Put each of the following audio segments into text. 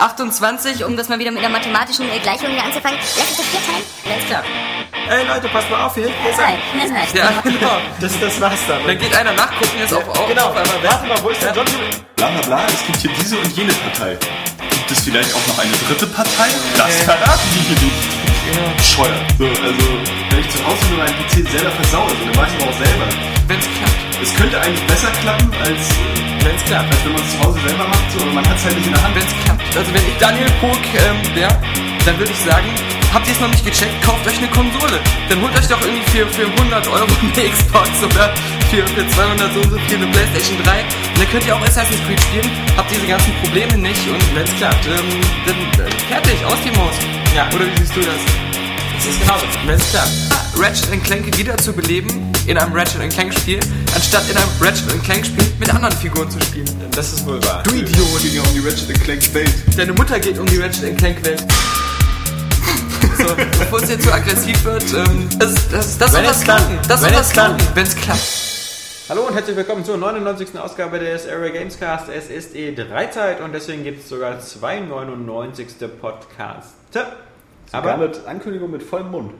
28, um das mal wieder mit einer mathematischen Gleichung hier anzufangen. Lass uns das vier teilen. Alles klar. Ey Leute, passt mal auf, hier Nein, ein. nein, nein. Ja, genau. Das, das war's dann. Dann geht einer nachgucken, jetzt auf, auf, genau, auf einmal warte mal, wo ist der John? Bla bla bla, es gibt hier diese und jene Partei. Gibt es vielleicht auch noch eine dritte Partei? Das verraten die hier nicht. Bescheuert. So, also, wenn ich zu Hause nur meinen PC selber versaue, dann weiß ich aber auch selber. Wenn's klappt. Es könnte eigentlich besser klappen, als, Wenn's klappt. als wenn man es zu Hause selber macht, so, aber man hat es halt nicht in der Hand. Wenn's klappt. Also wenn ich Daniel Pog ähm, wäre, dann würde ich sagen, habt ihr es noch nicht gecheckt, kauft euch eine Konsole. Dann holt euch doch irgendwie für, für 100 Euro eine Xbox oder für, für 200 so und so viel eine Playstation 3. Und dann könnt ihr auch Assassin's Creed spielen, habt diese ganzen Probleme nicht und wenn's klappt, ähm, dann äh, fertig, aus die Maus. Ja. Oder wie siehst du das? Das ist genauso. Wenn's klappt. Ratchet Clank wieder zu beleben in einem Ratchet Clank Spiel, anstatt in einem Ratchet Clank Spiel mit anderen Figuren zu spielen. Das ist wohl wahr. Du Idiot! Ging ja um die Ratchet Clank Welt. Deine Mutter geht um die Ratchet Clank Welt. So, bevor es jetzt zu aggressiv wird, ähm, das, das, das Wenn soll das klappen. Das soll Wenn das es klappt. klappen, wenn es klappt. Hallo und herzlich willkommen zur 99. Ausgabe des Area Gamescast. Es ist E3-Zeit und deswegen gibt es sogar zwei 99. Podcasts. Aber Aber mit Ankündigung mit vollem Mund.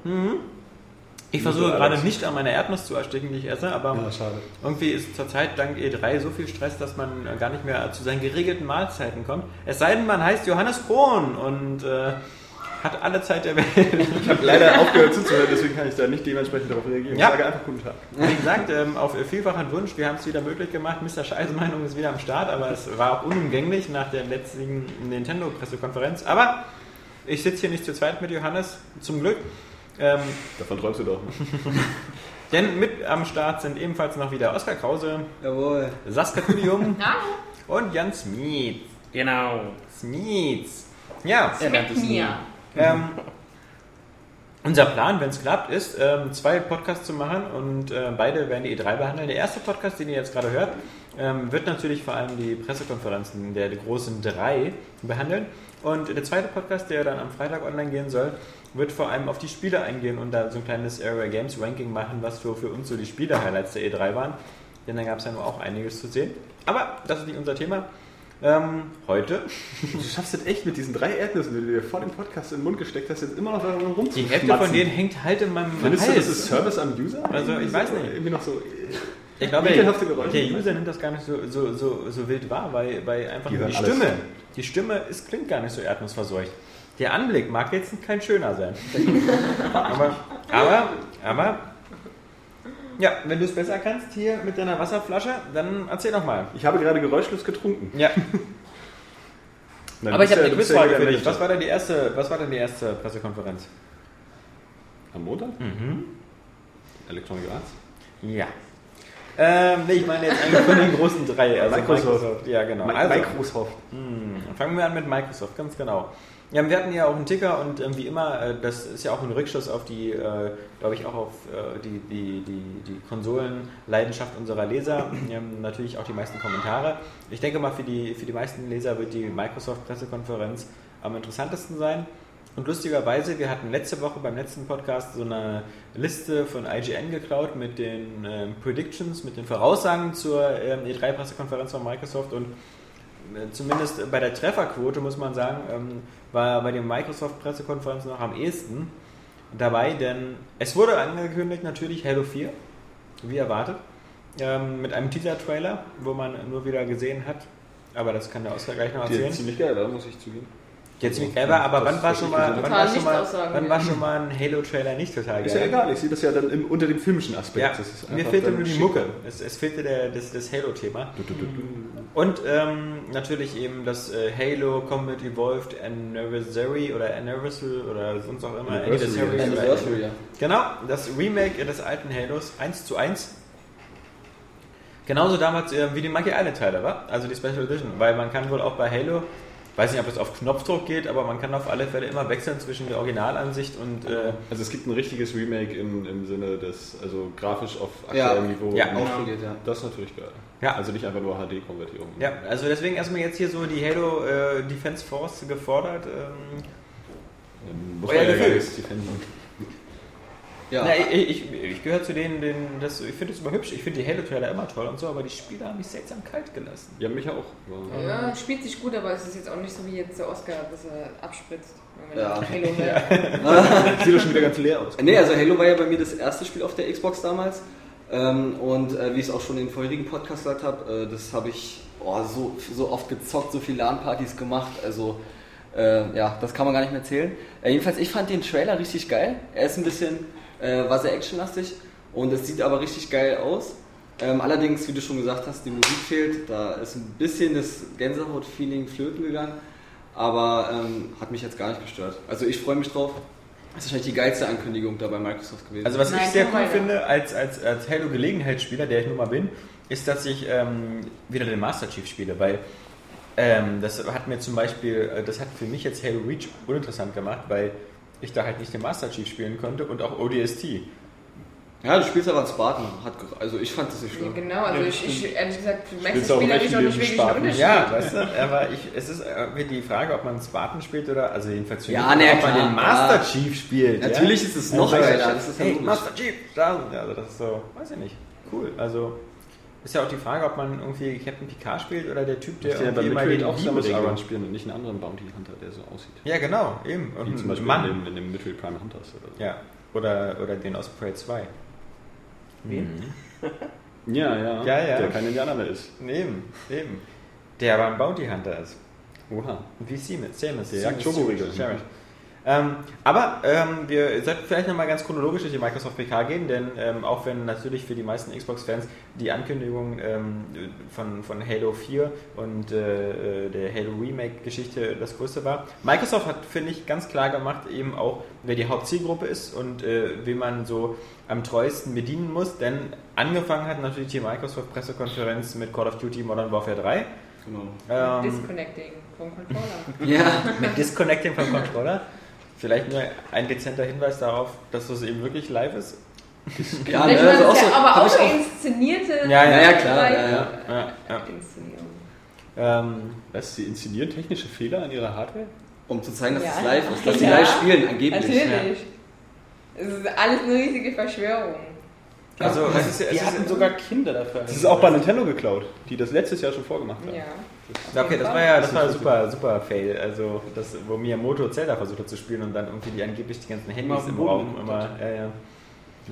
ich versuche gerade nicht an meiner Erdnuss zu ersticken, die ich esse, aber Ja, schade. irgendwie ist zurzeit dank E3 so viel Stress, dass man äh, gar nicht mehr zu seinen geregelten Mahlzeiten kommt. Es sei denn, man heißt Johannes Krohn und äh, hat alle Zeit der Welt. Ich habe leider aufgehört zuzuhören, deswegen kann ich da nicht dementsprechend darauf reagieren. Ja. Ich sage einfach guten Tag. Wie gesagt, ähm, auf vielfachen Wunsch, wir haben es wieder möglich gemacht. Mr. Scheißmeinung ist wieder am Start, aber es war auch unumgänglich nach der letzten Nintendo-Pressekonferenz. Aber ich sitze hier nicht zu zweit mit Johannes, zum Glück. Ähm, Davon träumst du doch. denn mit am Start sind ebenfalls noch wieder Oskar Krause, Jawohl. Saskia Tudium und Jan Smith. Genau. Smith. Ja, Er nennt es nie. Ähm, unser Plan, wenn es klappt, ist, ähm, zwei Podcasts zu machen und äh, beide werden die E3 behandeln. Der erste Podcast, den ihr jetzt gerade hört, ähm, wird natürlich vor allem die Pressekonferenzen der großen drei behandeln. Und der zweite Podcast, der dann am Freitag online gehen soll, wird vor allem auf die Spiele eingehen und da so ein kleines Area Games Ranking machen, was für, für uns so die Spiele-Highlights der E3 waren. Denn da gab es ja nur auch einiges zu sehen. Aber das ist nicht unser Thema. Ähm, heute Du schaffst es echt mit diesen drei Erdnüssen, die du dir vor dem Podcast in den Mund gesteckt hast, jetzt immer noch die rumzuschmatzen. Hälfte von denen hängt halt in meinem Findest du, Hals. das ist Service am User? Also, ich weiß nicht. Irgendwie noch so... Ich glaube, der User nimmt das gar nicht so, so, so, so wild wahr, weil, weil einfach Die nur die alles. Stimme, die Stimme ist, klingt gar nicht so erdnussverseucht. Der Anblick mag jetzt kein schöner sein. aber, aber, aber, ja, wenn du es besser kannst hier mit deiner Wasserflasche, dann erzähl doch mal. Ich habe gerade geräuschlos getrunken. Ja, aber ich habe eine Quizfrage für dich. Was war denn die erste, was war denn die erste Pressekonferenz? Am Montag? Mhm. Electronic Arts? Ja. Ähm, nee, ich meine jetzt eigentlich von den großen drei. Also Microsoft. Ja, genau. Also, Microsoft. Hm, Fangen wir an mit Microsoft, ganz genau. Ja, wir hatten ja auch einen Ticker und ähm, wie immer, äh, das ist ja auch ein Rückschluss auf die, äh, glaube ich, auch auf äh, die, die, die, die Konsolenleidenschaft unserer Leser. Natürlich auch die meisten Kommentare. Ich denke mal, für die, für die meisten Leser wird die Microsoft-Pressekonferenz am interessantesten sein. Und lustigerweise, wir hatten letzte Woche beim letzten Podcast so eine Liste von IGN geklaut mit den ähm, Predictions, mit den Voraussagen zur ähm, E3-Pressekonferenz von Microsoft und äh, zumindest bei der Trefferquote muss man sagen, ähm, war bei der Microsoft-Pressekonferenz noch am ehesten dabei, denn es wurde angekündigt natürlich Halo 4, wie erwartet, ähm, mit einem Teaser-Trailer, wo man nur wieder gesehen hat, aber das kann der Oscar gleich noch Die erzählen. ist ziemlich geil, da muss ich zugeben. Jetzt nicht selber, aber wann war schon mal, wann war schon mal, wann war schon mal ein Halo-Trailer nicht total Ist ja geil? egal, ich sehe das ja dann im, unter dem filmischen Aspekt. Ja, Das ist mir fehlte nur die. Mucke. Es, es fehlte der, das, das Halo-Thema. Und ähm, natürlich eben das äh, Halo Combat Evolved Anniversary oder Anniversary oder sonst auch immer. Anniversary. Anniversary, ja. Genau, das Remake des alten Halos 1 zu 1. Genauso damals äh, wie die Monkey Island Teile, war? Also die Special Edition, weil man kann wohl auch bei Halo, weiß nicht, ob das auf Knopfdruck geht, aber man kann auf alle Fälle immer wechseln zwischen der Originalansicht und äh, Also es gibt ein richtiges Remake im, im Sinne des, also grafisch auf Ja. aktuellem Niveau. Ja. Aufgeht, ja. Das ist natürlich geil. Ja. Also nicht einfach nur HD-Konvertierung. ja, also deswegen erstmal jetzt hier so die Halo äh, Defense Force gefordert. Ähm, muss man ja Gefühl. gar nichts defenden. Ja. Na, ich ich, ich gehöre zu denen, denen das, ich finde es immer hübsch, ich finde die Halo-Trailer immer toll und so, aber die Spiele haben mich seltsam kalt gelassen. Ja, mich auch. Ja, spielt sich gut, aber es ist jetzt auch nicht so wie jetzt der Oscar, dass er abspritzt. Ja. Halo hört. Sieht doch schon wieder ganz leer aus. Nee, also Halo war ja bei mir das erste Spiel auf der Xbox damals. Ähm, und äh, wie ich es auch schon in den vorherigen Podcast gesagt habe, äh, das habe ich oh, so, so oft gezockt, so viele LAN-Partys gemacht. Also äh, ja, das kann man gar nicht mehr erzählen. Äh, jedenfalls, ich fand den Trailer richtig geil. Er ist ein bisschen, äh, war sehr actionlastig und es sieht aber richtig geil aus. Ähm, allerdings, wie du schon gesagt hast, die Musik fehlt. Da ist ein bisschen das Gänsehaut-Feeling flöten gegangen. Aber ähm, hat mich jetzt gar nicht gestört. Also ich freue mich drauf. Das ist wahrscheinlich die geilste Ankündigung da bei Microsoft gewesen. Also was Nein, ich sehr cool weiter. finde als, als, als Halo-Gelegenheitsspieler, der ich nun mal bin, ist, dass ich ähm, wieder den Master Chief spiele, weil ähm, das hat mir zum Beispiel, äh, das hat für mich jetzt Halo Reach uninteressant gemacht, weil ich da halt nicht den Master Chief spielen konnte und auch ODST. ja, du spielst aber einen Spartan. Hat, also ich fand das nicht Ja, schlimm. genau, also ich, ich ehrlich gesagt, Spielst auch Spieler nicht wirklich ein Spaten. Unterschied. Ja, weißt du, aber ich, es ist äh, die Frage, ob man Spartan spielt oder, also jedenfalls für Ja, nee, ob man klar, den Master ja. Chief spielt. Natürlich ja? ist es noch Also, geiler, das ist ja hey. Master Chief, da, ja, also das ist so, weiß ich nicht, cool. Also ist ja auch die Frage, ob man irgendwie Captain Picard spielt oder der Typ, der bei irgendwie immer Midfield den auch Samus Aran spielen und nicht einen anderen Bounty Hunter, der so aussieht. Ja, genau, eben. Und Wie zum Beispiel Mann. in dem, in dem Midfield Prime Hunters oder so. Ja, oder, oder den aus Prey 2. Wen? Ja, ja. Ja, ja. Der kein Indianer mehr ist. Eben, eben. Der aber ein Bounty Hunter ist. Oha. Wie Seamus. Seamus. Der jagt Schokoriegel. Ähm, aber ähm, wir sollten vielleicht nochmal ganz chronologisch durch die Microsoft PK gehen, denn ähm, auch wenn natürlich für die meisten Xbox-Fans die Ankündigung ähm, von, von Halo 4 und äh, äh, der Halo Remake-Geschichte das größte war, Microsoft hat, finde ich, ganz klar gemacht, eben auch, wer die Hauptzielgruppe ist und äh, wen man so am treuesten bedienen muss, denn angefangen hat natürlich die Microsoft-Pressekonferenz mit Call of Duty Modern Warfare 3. Genau. Ähm, Disconnecting vom Controller. Ja, mit Disconnecting vom Controller. Vielleicht nur ein dezenter Hinweis darauf, dass das eben wirklich live ist. ja, ne, also auch ja so, aber auch auch inszenierte Ja, ja, ja, klar, ja, ja. Ja, ja. Inszenierung. Ähm, Was, sie inszenieren technische Fehler an ihrer Hardware? um zu zeigen, dass Ja. es live ist, dass sie live spielen, angeblich. Natürlich. Es ist alles eine riesige Verschwörung. also, es ist, es Die ist, hatten sogar Kinder dafür. Das ist auch bei Nintendo geklaut, die das letztes Jahr schon vorgemacht haben. Ja. Okay, das war ja das war ein super, super Fail. Also, das, wo Miyamoto Zelda versucht hat zu spielen und dann irgendwie die angeblich die ganzen Handys im Raum immer. Ja, ja.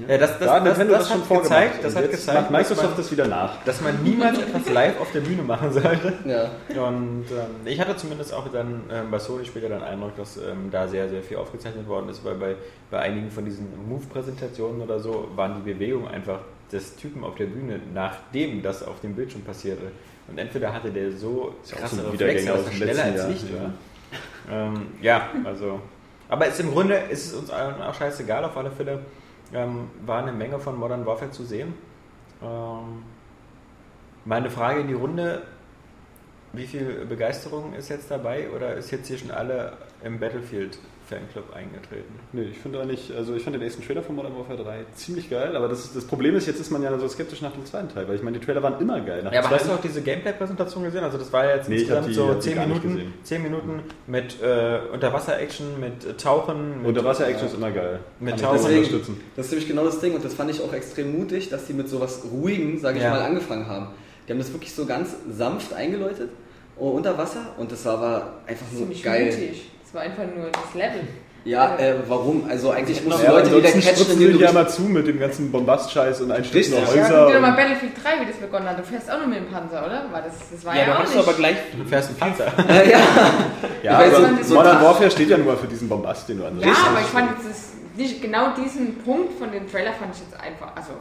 Ja, das, das, Da hat das, das, das, schon hat gezeigt, das hat gezeigt, macht Microsoft dass man, das wieder nach. dass man niemals etwas live auf der Bühne machen sollte. Ja. Und ähm, ich hatte zumindest auch dann ähm, bei Sony später den Eindruck, dass ähm, da sehr, sehr viel aufgezeichnet worden ist, weil bei, bei einigen von diesen Move-Präsentationen oder so waren die Bewegungen einfach des Typen auf der Bühne, nachdem das auf dem Bildschirm passierte. Und entweder hatte der so Ist krasse so Reflexe, dass er schneller als Licht ja. war. Ähm, ja, also. Aber es, im Grunde ist es uns allen auch scheißegal, auf alle Fälle. Ähm, war eine Menge von Modern Warfare zu sehen. Ähm, meine Frage in die Runde: Wie viel Begeisterung ist jetzt dabei oder ist jetzt hier schon alle im Battlefield Fanclub eingetreten? Nee, ich finde eigentlich, also ich fand den ersten Trailer von Modern Warfare 3 ziemlich geil, aber das, das Problem ist, jetzt ist man ja so skeptisch nach dem zweiten Teil, weil ich meine, die Trailer waren immer geil. Nach Ja, aber hast du auch diese Gameplay-Präsentation gesehen? Also das war ja jetzt Nee, insgesamt die- so hab die 10 gar nicht Minuten, gesehen. 10 Minuten mit äh, Unterwasser-Action, mit äh, Tauchen, mit Unterwasser-Action ist immer geil. Mit Kann Tauchen. das Deswegen, unterstützen. das ist nämlich genau das Ding und das fand ich auch extrem mutig, dass die mit sowas Ruhigem, sage ich Ja. mal, angefangen haben. Die haben das wirklich so ganz sanft eingeläutet, oh, unter Wasser und das war aber einfach nur Ziemlich geil. mutig. War einfach nur das Level. Ja, äh, warum? Also eigentlich musst du Ja, Leute wieder catchen, spritzen indem du ja mal zu mit dem ganzen Bombast-Scheiß und einstürzen Richtig. auf Ja, Häuser. guck doch mal Battlefield 3, wie das begonnen hat. Du fährst auch nur mit dem Panzer, oder? War das, das war ja, Ja, auch hast nicht. du aber gleich. Du fährst einen Panzer. Äh, ja. ja, weiß aber so Modern Warfare steht ja nur für diesen Bombast, den du an ja, aber ich fand jetzt das, nicht, genau diesen Punkt von dem Trailer fand ich jetzt einfach, also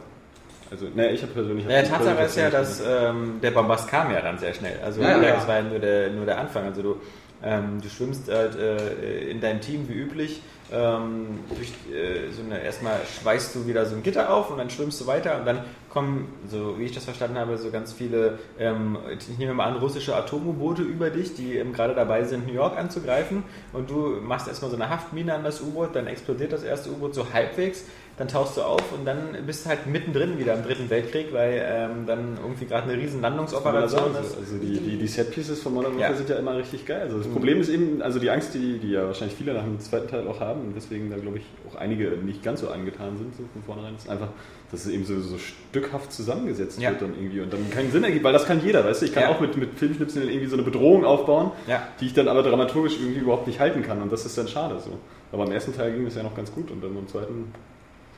Also, ne, ich habe persönlich... Ja, hab Tatsache ist ja, dass ähm, der Bombast kam ja dann sehr schnell. Also Ja, ja. das war ja nur der, nur der Anfang. Also du, ähm, du schwimmst halt äh, in deinem Team wie üblich. Ähm, durch äh, so eine, erstmal schweißt du wieder so ein Gitter auf und dann schwimmst du weiter und dann kommen, so wie ich das verstanden habe, so ganz viele, ähm, ich nehme mal an, russische Atom-U-Boote über dich, die eben gerade dabei sind, New York anzugreifen und du machst erstmal so eine Haftmine an das U-Boot, dann explodiert das erste U-Boot so halbwegs, dann tauchst du auf und dann bist du halt mittendrin wieder im dritten Weltkrieg, weil ähm, dann irgendwie gerade eine riesen Landungsoperation ist. Also die, die, die Set-Pieces von Modern Warfare Ja. sind ja immer richtig geil. Also das Problem ist eben, also die Angst, die, die ja wahrscheinlich viele nach dem zweiten Teil auch haben, und deswegen da, glaube ich, auch einige nicht ganz so angetan sind, so von vornherein. ist einfach, dass es eben so, so stückhaft zusammengesetzt Ja. wird dann irgendwie und dann keinen Sinn ergibt, weil das kann jeder, weißt du? Ich kann Ja. auch mit, mit Filmschnipseln irgendwie so eine Bedrohung aufbauen, die ich dann aber dramaturgisch irgendwie überhaupt nicht halten kann und das ist dann schade so. Aber im ersten Teil ging das ja noch ganz gut und dann im zweiten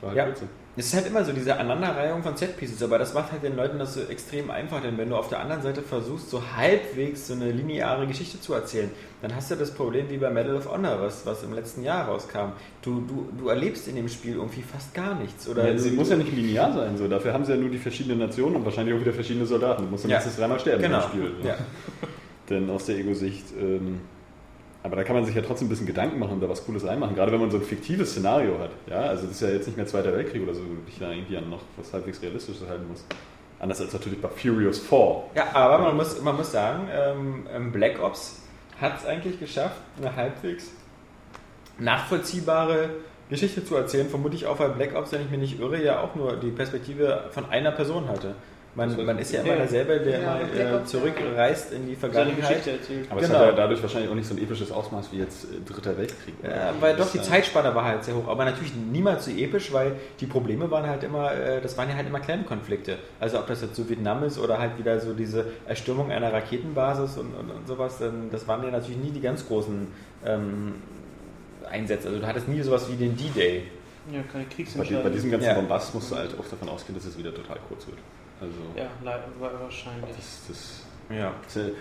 war halt Ja. Blödsinn. Es ist halt immer so diese Aneinanderreihung von Setpieces, aber das macht halt den Leuten das so extrem einfach, denn wenn du auf der anderen Seite versuchst, so halbwegs so eine lineare Geschichte zu erzählen, dann hast du das Problem wie bei Medal of Honor, was, was im letzten Jahr rauskam. Du, du, du erlebst in dem Spiel irgendwie fast gar nichts. Oder Ja, sie muss ja nicht linear sein, so. dafür haben sie ja nur die verschiedenen Nationen und wahrscheinlich auch wieder verschiedene Soldaten. Du musst dann Ja. mindestens dreimal sterben Genau. im Spiel. so. Ja. Denn aus der Ego-Sicht, ähm, aber da kann man sich ja trotzdem ein bisschen Gedanken machen und da was Cooles reinmachen, gerade wenn man so ein fiktives Szenario hat. Ja, also das ist ja jetzt nicht mehr Zweiter Weltkrieg oder so, wo du dich da irgendwie an noch was halbwegs Realistisches halten musst. Anders als natürlich bei Furious 4. Ja, aber man muss, man muss sagen, ähm, ähm, Black Ops hat es eigentlich geschafft, eine halbwegs nachvollziehbare Geschichte zu erzählen. Vermutlich auch, weil Black Ops, wenn ich mich nicht irre, ja auch nur die Perspektive von einer Person hatte. Man, man ist ja immer Ja. derselbe, der Ja, mal Black äh, zurückreist in die seine Vergangenheit. Geschichte erzählt. Aber es Genau. hat ja dadurch wahrscheinlich auch nicht so ein episches Ausmaß wie jetzt äh, Dritter Weltkrieg. Ja, weil doch die äh, Zeitspanne war halt sehr hoch, aber natürlich niemals so episch, weil die Probleme waren halt immer, äh, das waren ja halt immer kleine Konflikte. Also ob das jetzt so Vietnam ist oder halt wieder so diese Erstürmung einer Raketenbasis und, und, und sowas, dann, das waren ja natürlich nie die ganz großen ähm, Einsätze. Also du hattest nie sowas wie den D-Day. Ja, keine Bei, Kriegsentscheidung. bei diesem ganzen Ja. Bombast musst du halt auch davon ausgehen, dass es wieder total kurz wird. Also, Ja, wahrscheinlich. das, das Ja.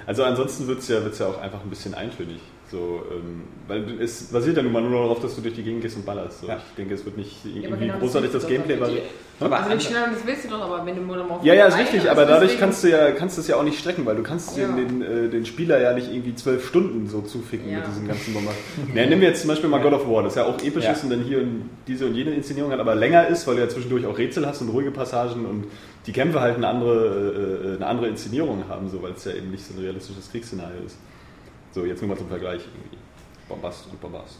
Also ansonsten wird es ja, wird's ja auch einfach ein bisschen eintönig. So, ähm, weil es basiert ja nun mal nur darauf, dass du durch die Gegend gehst und ballerst. So. Ja. Ich denke, es wird nicht irgendwie aber genau das großartig das doch Gameplay variieren. Aber also an- nicht schnell, das willst du doch, aber wenn du Warfare Ja, ja, ist 3 richtig, aber dadurch deswegen- kannst du ja, kannst du es ja auch nicht strecken, weil du kannst Ja. den, den, äh, den Spieler ja nicht irgendwie zwölf Stunden so zuficken Ja. mit diesem ganzen Bomber. ja, nehmen wir jetzt zum Beispiel mal God of War, das ja auch episch Ja. ist und dann hier und diese und jene Inszenierung hat, aber länger ist, weil du ja zwischendurch auch Rätsel hast und ruhige Passagen und die Kämpfe halt eine andere, äh, eine andere Inszenierung haben, so, weil es ja eben nicht so ein realistisches Kriegsszenario ist. So, jetzt nur mal zum Vergleich irgendwie. Bombast und Bombast.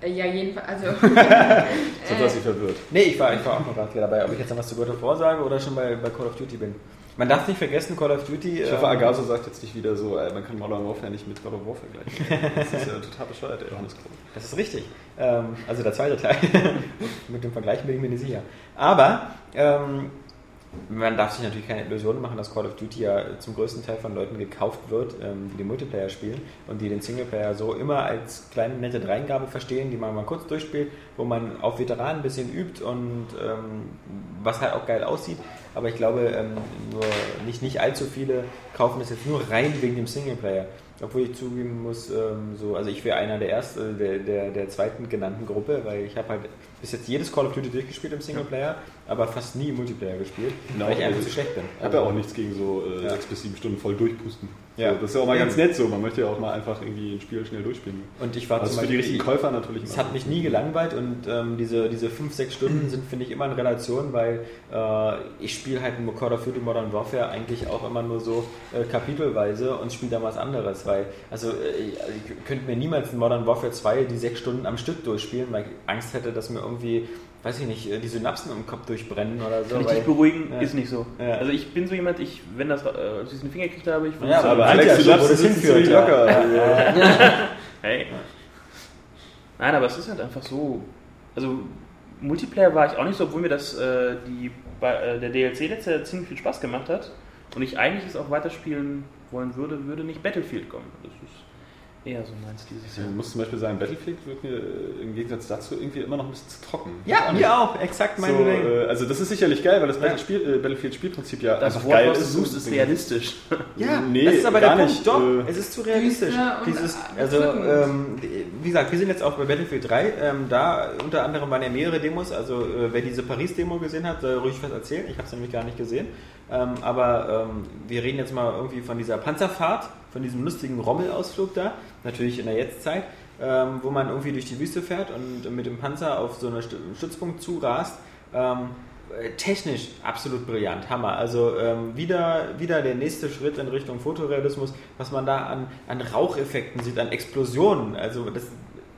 Äh, Ja, jedenfalls, also. Jetzt hat das sie verwirrt. Nee, ich war, ich war auch noch gerade dabei, ob ich jetzt noch was zu God of War sage oder schon bei, bei Call of Duty bin. Man darf nicht vergessen, Call of Duty. Ich hoffe, ähm, Agaso sagt jetzt nicht wieder so, ey, man kann Modern Warfare nicht mit God of War vergleichen. Das ist ja total bescheuert, der Johannes. Das ist richtig. Ähm, also der zweite Teil. Mit dem Vergleich bin ich mir nicht sicher. Aber ähm, man darf sich natürlich keine Illusionen machen, dass Call of Duty ja zum größten Teil von Leuten gekauft wird, ähm, die den Multiplayer spielen und die den Singleplayer so immer als kleine nette Dreingabe verstehen, die man mal kurz durchspielt, wo man auf Veteranen ein bisschen übt und ähm, was halt auch geil aussieht. Aber ich glaube, ähm, nur nicht, nicht allzu viele kaufen das jetzt nur rein wegen dem Singleplayer. Obwohl ich zugeben muss, ähm, so, also ich wäre einer der ersten, der, der, der zweiten genannten Gruppe, weil ich habe halt bis jetzt jedes Call of Duty durchgespielt im Singleplayer, aber fast nie im Multiplayer gespielt, Genau, weil ich einfach also zu schlecht bin. Ich habe ja auch nichts gegen so äh, Ja. sechs bis sieben Stunden voll durchpusten. Ja. So, das ist ja auch mal ganz nett so. Man möchte ja auch mal einfach irgendwie ein Spiel schnell durchspielen. Und ich war Das ist zum für die richtigen Käufer natürlich Es hat mich nie gelangweilt und ähm, diese, diese 5, 6 Stunden sind, finde ich, immer in Relation, weil äh, ich spiele halt in Call of Duty Modern Warfare eigentlich auch immer nur so äh, kapitelweise und spiele da was anderes, weil, also äh, ich könnte mir niemals in Modern Warfare 2 die 6 Stunden am Stück durchspielen, weil ich Angst hätte, dass mir irgendwie, weiß ich nicht, äh, die Synapsen im Kopf durchbrennen oder so. Kann ich weil, dich beruhigen? Ja. Ist nicht so. Ja. Also ich bin so jemand, ich, wenn das, äh, als ich es in den Finger gekriegt habe, ich Ja, so- aber Alex, du wo das das hinführt, locker. Also, Hey. Nein, aber es ist halt einfach so. Also Multiplayer war ich auch nicht so, obwohl mir das äh, die, bei, äh, der DLC letztes Jahr ziemlich viel Spaß gemacht hat und ich eigentlich es auch weiterspielen wollen würde, würde nicht Battlefield kommen. Das ist eher so meins dieses Jahr. Ich muss zum Beispiel sagen, Battlefield wird mir äh, im Gegensatz dazu irgendwie immer noch ein bisschen zu trocken. Ja, mir auch, exakt So, meine Meinung. äh, also das ist sicherlich geil, weil das Ja. Battlefield, äh, Battlefield-Spielprinzip ja Das einfach Wort, geil was du ist. suchst, ist realistisch. Ja, Nee, das ist aber gar der nicht. Punkt. Doch, Äh, es ist zu realistisch. Dieses, also, ähm, wie gesagt, wir sind jetzt auch bei Battlefield 3. Ähm, da unter anderem waren ja mehrere Demos. Also, äh, wer diese Paris-Demo gesehen hat, soll ruhig was erzählen. Ich habe es nämlich gar nicht gesehen. Ähm, aber ähm, wir reden jetzt mal irgendwie von dieser Panzerfahrt, von diesem lustigen Rommelausflug da. Natürlich in der Jetztzeit. Ähm, wo man irgendwie durch die Wüste fährt und mit dem Panzer auf so einen St- Stützpunkt zurast. Ähm, äh, technisch absolut brillant, Hammer. Also ähm, wieder, wieder der nächste Schritt in Richtung Fotorealismus, was man da an, an Raucheffekten sieht, an Explosionen. Also das,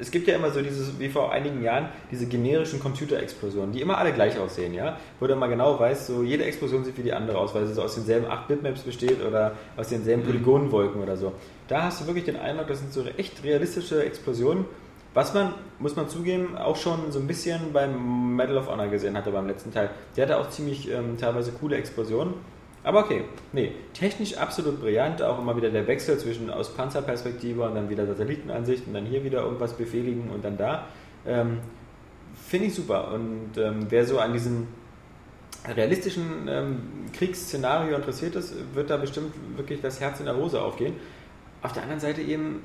es gibt ja immer so dieses, wie vor einigen Jahren, diese generischen Computerexplosionen, die immer alle gleich aussehen, ja? Wo du mal genau weißt, so jede Explosion sieht wie die andere aus, weil sie so aus denselben 8-Bit-Maps besteht oder aus denselben Polygonenwolken oder so. Da hast du wirklich den Eindruck, das sind so echt realistische Explosionen Was man, muss man zugeben, auch schon so ein bisschen beim Medal of Honor gesehen hatte beim letzten Teil. Der hatte auch ziemlich ähm, teilweise coole Explosionen. Aber okay, nee, technisch absolut brillant, auch immer wieder der Wechsel zwischen aus Panzerperspektive und dann wieder Satellitenansicht und dann hier wieder irgendwas befehligen und dann da. Ähm, Finde ich super. Und ähm, wer so an diesem realistischen ähm, Kriegsszenario interessiert ist, wird da bestimmt wirklich das Herz in der Hose aufgehen. Auf der anderen Seite eben,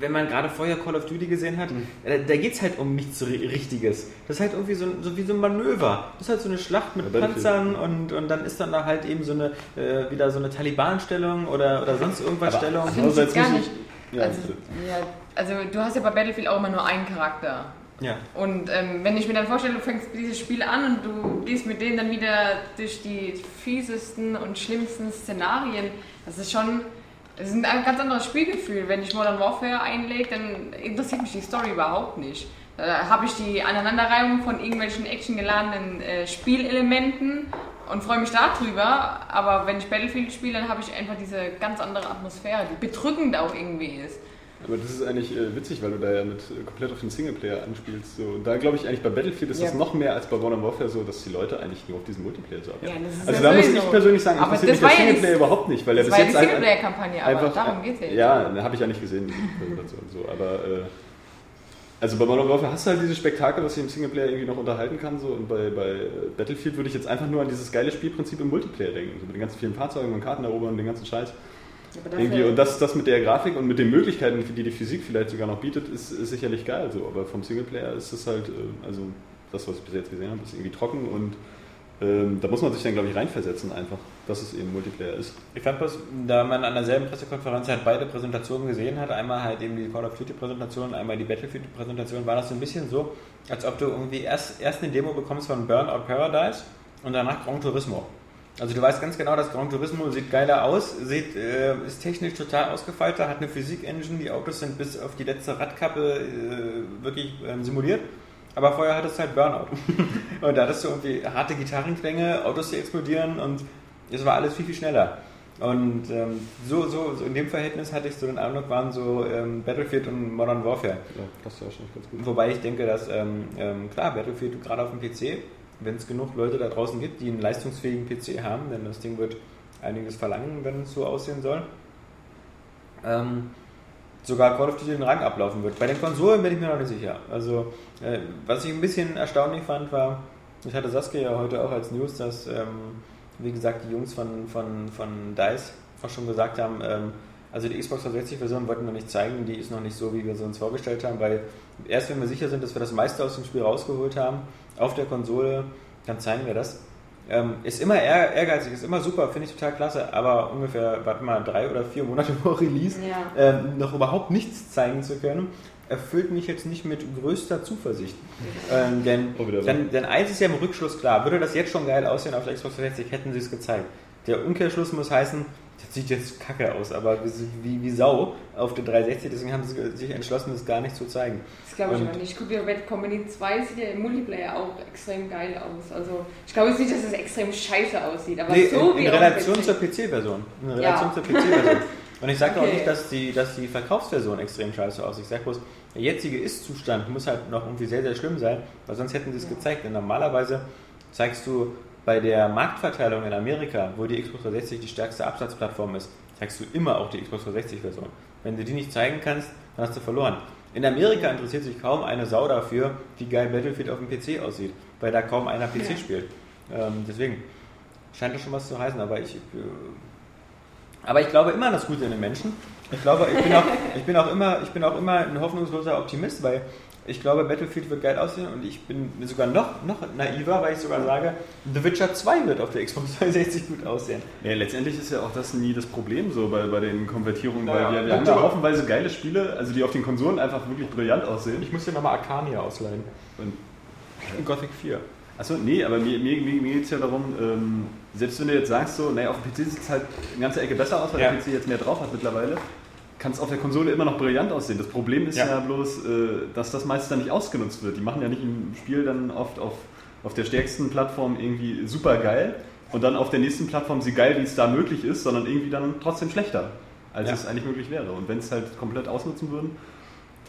wenn man gerade vorher Call of Duty gesehen hat, äh, da geht es halt um nichts Ri- Richtiges. Das ist halt irgendwie so, so wie so ein Manöver. Das ist halt so eine Schlacht mit Ja. Panzern und, und dann ist dann da halt eben so eine, äh, wieder so eine Taliban-Stellung oder, oder sonst irgendwas Aber- Stellung. Ich jetzt gar nicht. Ja, also, ja, also du hast ja bei Battlefield auch immer nur einen Charakter. Ja. Und ähm, wenn ich mir dann vorstelle, du fängst dieses Spiel an und du gehst mit dem dann wieder durch die fiesesten und schlimmsten Szenarien, das ist schon das ist ein ganz anderes Spielgefühl. Wenn ich Modern Warfare einlege, dann interessiert mich die Story überhaupt nicht. Da habe ich die Aneinanderreihung von irgendwelchen actiongeladenen äh, Spielelementen und freue mich darüber. Aber wenn ich Battlefield spiele, dann habe ich einfach diese ganz andere Atmosphäre, die bedrückend auch irgendwie ist. Aber das ist eigentlich äh, witzig, weil du da ja mit äh, komplett auf den Singleplayer anspielst. So. Und da glaube ich eigentlich bei Battlefield ist das Ja. noch mehr als bei Modern Warfare so, dass die Leute eigentlich nur auf diesen Multiplayer so abgehen. Ja, das also ja da muss ich persönlich sagen, Aber interessiert das mich der war ja die- Singleplayer überhaupt nicht, weil er Das bis war ja die jetzt ein- Singleplayer-Kampagne, aber einfach, darum geht es ja jetzt. Ja, habe ich ja nicht gesehen, die Präsentation so. Aber äh, also bei Modern Warfare hast du halt dieses Spektakel, was sich im Singleplayer irgendwie noch unterhalten kann. So. Und bei, bei Battlefield würde ich jetzt einfach nur an dieses geile Spielprinzip im Multiplayer denken. So mit den ganzen vielen Fahrzeugen und Karten erobern und den ganzen Scheiß. Irgendwie, und das, das mit der Grafik und mit den Möglichkeiten, die die Physik vielleicht sogar noch bietet, ist, ist sicherlich geil. So. Aber vom Singleplayer ist es halt, äh, also das, was ich bis jetzt gesehen habe, ist irgendwie trocken und ähm, da muss man sich dann, glaube ich, reinversetzen einfach, dass es eben Multiplayer ist. Ich fand bloß, da man an derselben Pressekonferenz halt beide Präsentationen gesehen hat, einmal halt eben die Call of Duty Präsentation, einmal die Battlefield Präsentation, war das so ein bisschen so, als ob du irgendwie erst, erst eine Demo bekommst von Burnout Paradise und danach Gran Turismo. Also du weißt ganz genau, dass Gran Turismo sieht geiler aus, sieht, äh, ist technisch total ausgefeilter, hat eine Physik-Engine, die Autos sind bis auf die letzte Radkappe äh, wirklich ähm, simuliert. Aber vorher hattest du halt Burnout. und da hattest du irgendwie harte Gitarrenklänge, Autos, die explodieren und es war alles viel, viel schneller. Und ähm, so, so, so in dem Verhältnis hatte ich so den Eindruck, waren so ähm, Battlefield und Modern Warfare. Ja, passt ja wahrscheinlich ganz gut. Wobei ich denke, dass, ähm, ähm, klar, Battlefield gerade auf dem PC, wenn es genug Leute da draußen gibt, die einen leistungsfähigen PC haben, denn das Ding wird einiges verlangen, wenn es so aussehen soll, ähm, sogar Call of Duty den Rang ablaufen wird. Bei den Konsolen bin ich mir noch nicht sicher. Also, äh, was ich ein bisschen erstaunlich fand, war, ich hatte Saskia ja heute auch als News, dass, ähm, wie gesagt, die Jungs von, von, von DICE auch schon gesagt haben, ähm, also die Xbox 360-Version wollten wir nicht zeigen, die ist noch nicht so, wie wir sie uns vorgestellt haben, weil erst wenn wir sicher sind, dass wir das meiste aus dem Spiel rausgeholt haben, auf der Konsole, dann zeigen wir das. Ähm, ist immer ehr- ehrgeizig, ist immer super, finde ich total klasse, aber ungefähr, warte mal, drei oder vier Monate vor Release Ja. ähm, noch überhaupt nichts zeigen zu können, erfüllt mich jetzt nicht mit größter Zuversicht. Ähm, denn, Oh, denn, denn eins ist ja im Rückschluss klar, würde das jetzt schon geil aussehen auf der Xbox 360, hätten sie es gezeigt. Der Umkehrschluss muss heißen, sieht jetzt kacke aus, aber wie, wie Sau auf der 360, deswegen haben sie sich entschlossen, das gar nicht zu zeigen. Das glaube ich aber nicht. Ich gucke ja Bad Company 2 sieht ja im Multiplayer auch extrem geil aus. Also ich glaube jetzt nicht, dass es extrem scheiße aussieht, aber Nee, so in, wie in Relation PC. zur PC-Version. In Ja. Relation zur PC-Version. Und ich sage auch Okay. nicht, dass die, dass die Verkaufsversion extrem scheiße aussieht. Ich sage bloß, der jetzige Ist-Zustand muss halt noch irgendwie sehr, sehr schlimm sein, weil sonst hätten sie es gezeigt. Denn normalerweise zeigst du bei der Marktverteilung in Amerika, wo die Xbox 360 die stärkste Absatzplattform ist, zeigst du immer auch die Xbox 360-Version. Wenn du die nicht zeigen kannst, dann hast du verloren. In Amerika interessiert sich kaum eine Sau dafür, wie geil Battlefield auf dem PC aussieht, weil da kaum einer PC Ja. spielt. Ähm, deswegen scheint das schon was zu heißen, aber ich, äh, aber ich glaube immer an das Gute in den Menschen. Ich glaube, ich bin auch, ich bin auch immer, ich bin auch immer ein hoffnungsloser Optimist, weil ich glaube, Battlefield wird geil aussehen und ich bin sogar noch, noch naiver, weil ich sogar sage, The Witcher 2 wird auf der Xbox 360 gut aussehen. Ja, letztendlich ist ja auch das nie das Problem so bei, bei den Konvertierungen, weil Ja, wir, wir ja. haben da haufenweise geile Spiele, also die auf den Konsolen einfach wirklich brillant aussehen. Ich muss dir nochmal Arcania ausleihen. Und Gothic 4. Achso, nee, aber mir, mir, mir, mir geht es ja darum, ähm, selbst wenn du jetzt sagst, so, naja, auf dem PC sieht es halt eine ganze Ecke besser aus, weil Ja. der PC jetzt mehr drauf hat mittlerweile, kann es auf der Konsole immer noch brillant aussehen. Das Problem ist ja, Ja. bloß, äh, dass das meist dann nicht ausgenutzt wird. Die machen ja nicht im Spiel dann oft auf, auf der stärksten Plattform irgendwie super geil und dann auf der nächsten Plattform sie geil, wie es da möglich ist, sondern irgendwie dann trotzdem schlechter, als Ja. es eigentlich möglich wäre. Und wenn es halt komplett ausnutzen würden,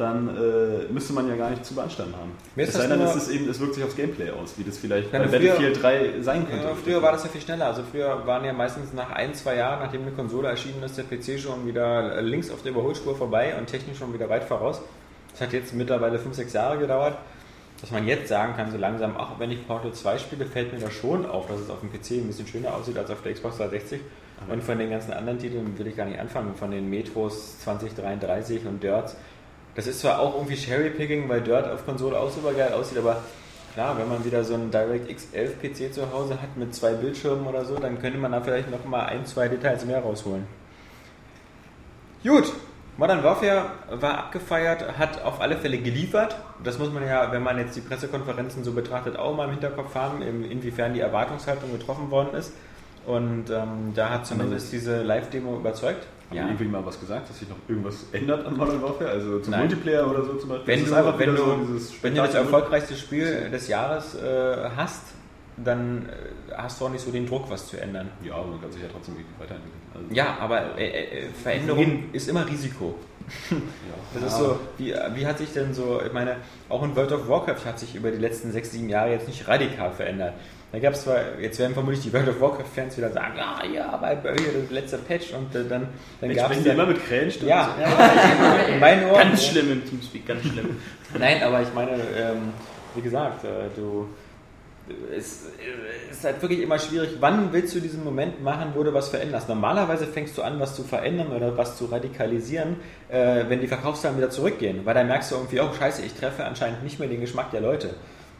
dann äh, müsste man ja gar nicht zu beanstanden haben. Mir es das sei denn, es, ist eben, es wirkt sich aufs Gameplay aus, wie das vielleicht Ja, bei früher- Battlefield 3 sein könnte. Ja, früher war das ja viel schneller. Also früher waren ja meistens nach ein, zwei Jahren, nachdem eine Konsole erschienen ist, der PC schon wieder links auf der Überholspur vorbei und technisch schon wieder weit voraus. Das hat jetzt mittlerweile fünf, sechs Jahre gedauert. Dass man jetzt sagen kann, so langsam, auch wenn ich Portal 2 spiele, fällt mir da schon auf, dass es auf dem PC ein bisschen schöner aussieht als auf der Xbox 360. Und von den ganzen anderen Titeln will ich gar nicht anfangen. Von den Metros 2033 und Dirt. Das ist zwar auch irgendwie Cherry-Picking, weil Dirt auf Konsole auch super geil aussieht, aber klar, wenn man wieder so einen DirectX 11 PC zu Hause hat mit zwei Bildschirmen oder so, dann könnte man da vielleicht noch mal ein, zwei Details mehr rausholen. Gut, Modern Warfare war abgefeiert, hat auf alle Fälle geliefert. Das muss man ja, wenn man jetzt die Pressekonferenzen so betrachtet, auch mal im Hinterkopf haben, in- inwiefern die Erwartungshaltung getroffen worden ist. Und ähm, da hat zumindest diese Live-Demo überzeugt. Haben ja. irgendwie mal was gesagt, dass sich noch irgendwas ändert an Modern Warfare? Also zum Nein. Multiplayer oder so zum Beispiel? Wenn du, einfach wenn, du, so wenn du das erfolgreichste Spiel des Jahres äh, hast, dann äh, hast du auch nicht so den Druck, was zu ändern. Ja, aber man kann sich ja trotzdem irgendwie weiterentwickeln. Also, Ja, aber äh, äh, Veränderung ist immer Risiko. Das ist so, wie, wie hat sich denn so, ich meine, auch in World of Warcraft hat sich über die letzten sechs, sieben Jahre jetzt nicht radikal verändert. Da gab es zwar, jetzt werden vermutlich die World of Warcraft-Fans wieder sagen, ah ja, aber hier das letzte Patch und äh, dann, dann gab es immer mit Krähenstimmen. ja, ja, in meinen Ohren. Ganz schlimm im Teamspeak, ganz schlimm. Nein, aber ich meine, ähm, wie gesagt, äh, du. Es äh, ist halt wirklich immer schwierig, wann willst du diesen Moment machen, wo du was veränderst. Normalerweise fängst du an, was zu verändern oder was zu radikalisieren, äh, wenn die Verkaufszahlen wieder zurückgehen. Weil dann merkst du irgendwie, oh scheiße, ich treffe anscheinend nicht mehr den Geschmack der Leute.